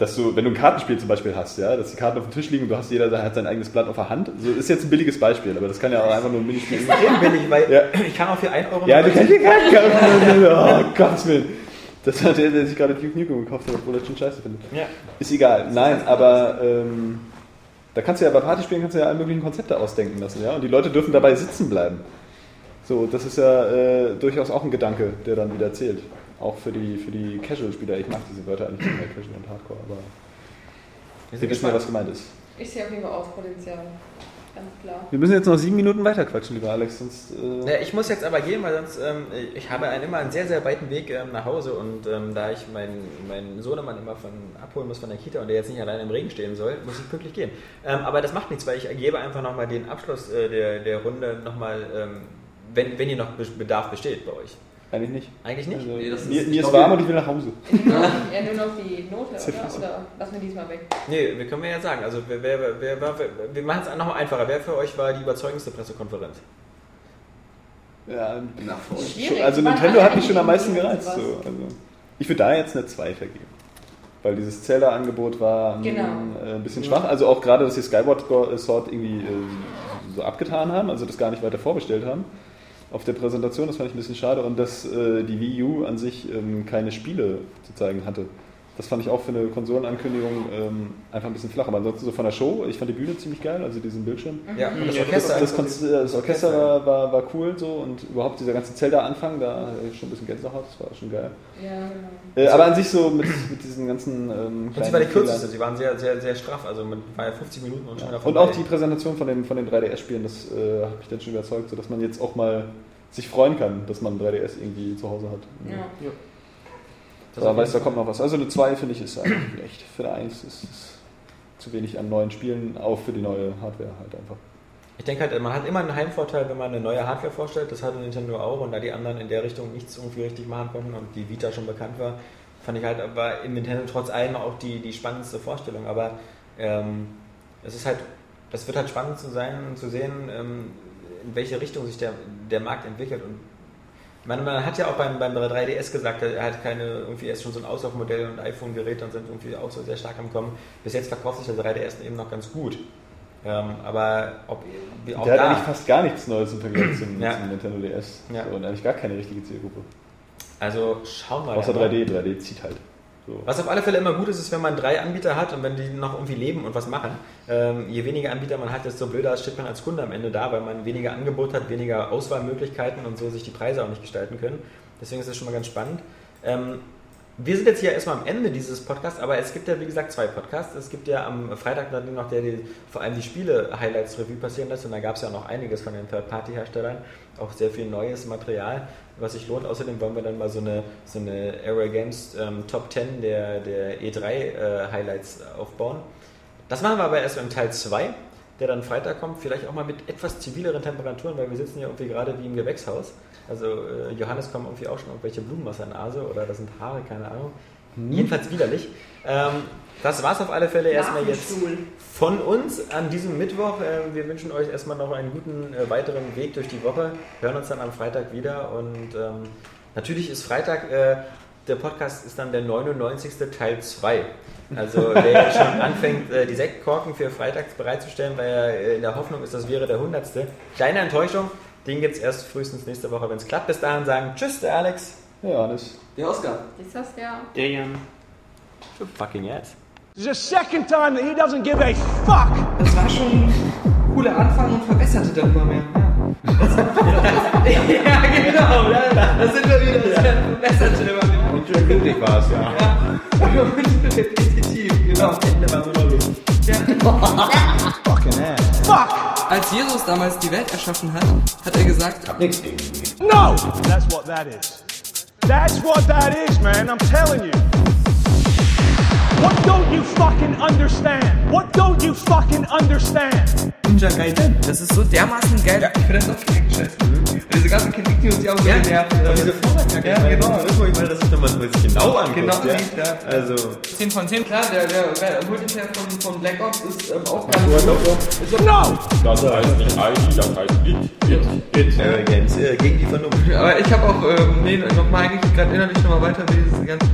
Dass du, wenn du ein Kartenspiel zum Beispiel hast, ja, dass die Karten auf dem Tisch liegen und du hast jeder hat sein eigenes Blatt auf der Hand. So ist jetzt ein billiges Beispiel, aber das kann ja auch einfach nur ein Minispiel sein. Extrem billig, weil Ja. ich kann auch für 1 Euro Ja, du kannst dir Karten kaufen. Oh Gottes Willen. Das hat der, der sich gerade Duke Nukem gekauft hat, obwohl er schon scheiße findet. Ja. Ist egal. Nein, aber ähm, da kannst du ja bei Partyspielen kannst du ja alle möglichen Konzepte ausdenken lassen, ja. Und die Leute dürfen dabei sitzen bleiben. So, das ist ja äh, durchaus auch ein Gedanke, der dann wieder zählt. Auch für die, für die Casual-Spieler. Ich mag diese Wörter eigentlich nicht mehr, Casual und Hardcore, aber Wir Sie wissen ja, gespannt. was gemeint ist. Ich sehe auf jeden Fall auch Potenzial. Ganz klar. Wir müssen jetzt noch sieben Minuten weiterquatschen, lieber Alex, sonst. Äh, Ja, ich muss jetzt aber gehen, weil sonst, ähm, ich habe einen, immer einen sehr, sehr weiten Weg ähm, nach Hause und ähm, da ich meinen meinen Sohnemann immer von abholen muss von der Kita und der jetzt nicht alleine im Regen stehen soll, muss ich pünktlich gehen. Ähm, aber das macht nichts, weil ich gebe einfach nochmal den Abschluss äh, der, der Runde nochmal, ähm, wenn, wenn hier noch Be- Bedarf besteht bei euch. Eigentlich nicht. Eigentlich nicht? Also, Nee, das ist- mir, ich mir ist warm und ich will nach Hause. Ja, nur noch die Note, oder? Oder lassen wir diesmal weg? Nee, wir können wir ja sagen. Also wer, wer, wer, wer, wir machen es nochmal einfacher. Wer für euch war die überzeugendste Pressekonferenz? Ja, euch. Schwierig. Also Nintendo hat mich schon am meisten gereizt. So. Also, ich würde da jetzt eine 2 vergeben. Weil dieses Zelda-Angebot war Genau. äh, ein bisschen schwach. Also auch gerade, dass sie Skyward Sword irgendwie äh, so abgetan haben, also das gar nicht weiter vorbestellt haben auf der Präsentation. Das fand ich ein bisschen schade. Und dass äh, die Wii U an sich ähm, keine Spiele zu zeigen hatte. Das fand ich auch für eine Konsolenankündigung ähm, einfach ein bisschen flach. Aber ansonsten so von der Show, ich fand die Bühne ziemlich geil, also diesen Bildschirm. Ja, und das Das, Orchester. das, Konz- das Orchester war, war, war cool so und überhaupt dieser ganze Zelda-Anfang, da hatte ich schon ein bisschen Gänsehaut, das war schon geil. Ja, genau. Äh, aber an sich so mit, mit diesen ganzen. Ähm, und sie war die kürzeste. Sie waren sehr, sehr, sehr straff. Also man war ja 50 Minuten und schon wieder Und vorbei. auch die Präsentation von den, von den 3DS-Spielen, das äh, hat mich dann schon überzeugt, so dass man jetzt auch mal sich freuen kann, dass man ein 3DS irgendwie zu Hause hat. Ja. Das Da weiß, da kommt noch was. Also eine 2 finde ich ist eigentlich echt. Für eine 1 ist es zu wenig an neuen Spielen, auch für die neue Hardware halt einfach. Ich denke halt, man hat immer einen Heimvorteil, wenn man eine neue Hardware vorstellt. Das hatte Nintendo auch. Und da die anderen in der Richtung nichts irgendwie richtig machen konnten und die Vita schon bekannt war, fand ich halt, war in Nintendo trotz allem auch die, die spannendste Vorstellung. Aber ähm, es ist halt, das wird halt spannend zu sein und zu sehen, ähm, in welche Richtung sich der, der Markt entwickelt. Und man, man hat ja auch beim, beim 3DS gesagt, er hat keine, irgendwie erst schon so ein Auslaufmodell und iPhone-Geräte und sind irgendwie auch so sehr stark am Kommen. Bis jetzt verkauft sich der 3DS eben noch ganz gut. Ähm, aber ob wie auch Der hat da, eigentlich fast gar nichts Neues im Vergleich zum, Ja. zum Nintendo DS. Ja. So, und eigentlich gar keine richtige Zielgruppe. also schauen wir Außer mal. 3D, 3D zieht halt. So. Was auf alle Fälle immer gut ist, ist, wenn man drei Anbieter hat und wenn die noch irgendwie leben und was machen. Ähm, je weniger Anbieter man hat, desto blöder steht man als Kunde am Ende da, weil man weniger Angebot hat, weniger Auswahlmöglichkeiten und so sich die Preise auch nicht gestalten können. Deswegen ist das schon mal ganz spannend. Ähm, wir sind jetzt hier erstmal am Ende dieses Podcasts, aber es gibt ja wie gesagt zwei Podcasts. Es gibt ja am Freitag dann noch der, die vor allem die Spiele-Highlights-Revue passieren lässt und da gab es ja noch einiges von den Third-Party-Herstellern, auch sehr viel neues Material, was sich lohnt. Außerdem wollen wir dann mal so eine, so eine Area Games ähm, Top 10 der, der E3-Highlights aufbauen. Das machen wir aber erst im Teil 2, der dann Freitag kommt, vielleicht auch mal mit etwas zivileren Temperaturen, weil wir sitzen ja irgendwie gerade wie im Gewächshaus. Also äh, Johannes kommen irgendwie auch schon irgendwelche Blumen aus der Nase oder das sind Haare, keine Ahnung. Jedenfalls widerlich. Ähm, das war's auf alle Fälle erstmal jetzt von uns an diesem Mittwoch. Äh, wir wünschen euch erstmal noch einen guten äh, weiteren Weg durch die Woche. Hören uns dann am Freitag wieder und ähm, natürlich ist Freitag, äh, der Podcast ist dann der 99. Teil 2. Also wer jetzt schon anfängt, äh, die Sektkorken für Freitags bereitzustellen, weil er äh, in der Hoffnung ist, das wäre der 100. Kleine Enttäuschung, den gibt es erst frühestens nächste Woche, wenn es klappt. Bis dahin sagen Tschüss, der Alex. Ja, das. Der Oscar. Ist das ja. Der Jan. Fucking yes. This is the second time that he doesn't give a fuck. Das war schon ein cooler Anfang und verbesserte dann immer mehr. Ja, ja genau. Da, da sind wir wieder. Das verbesserte immer mehr. Und schön glücklich war es, ja. Ja. Und repetitiv, genau. Ende war nur noch Luft. Fucking ass. Fuck. Als Jesus damals die Welt erschaffen hat, hat er gesagt, No. That's what that is. That's what that is, man. I'm telling you. What don't you fucking understand? What don't you fucking understand? Ninja Gaiden. Das ist so dermaßen geil. Ja, ich finde das auch direkt scheiße. Diese ganzen Kritik, die uns ja auch so Ja, genervt aber diese Vorwärtsjacke, Ja, ich meine, genau. das ist wirklich mal, das ist, wenn man es genau anguckt. Genau ja. ja. Also, 10 von 10. Klar, der, der, der Multiplayer von, von Black Ops ist ähm, auch ganz gut. No. Das heißt nicht ID, das heißt It. It. It. äh, Games gegen die Vernunft. Aber ich habe auch, ähm, nee, nochmal eigentlich gerade innerlich nochmal weiter, wie diese ganzen.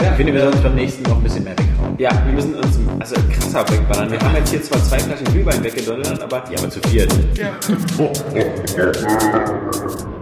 Ich finde, wir sollten beim nächsten noch bisschen mehr weghauen. Ja, wir müssen uns also krasser wegballern. Wir haben jetzt hier zwar zwei Flaschen Glühwein weggedonnert, aber die aber zu viert. Ja.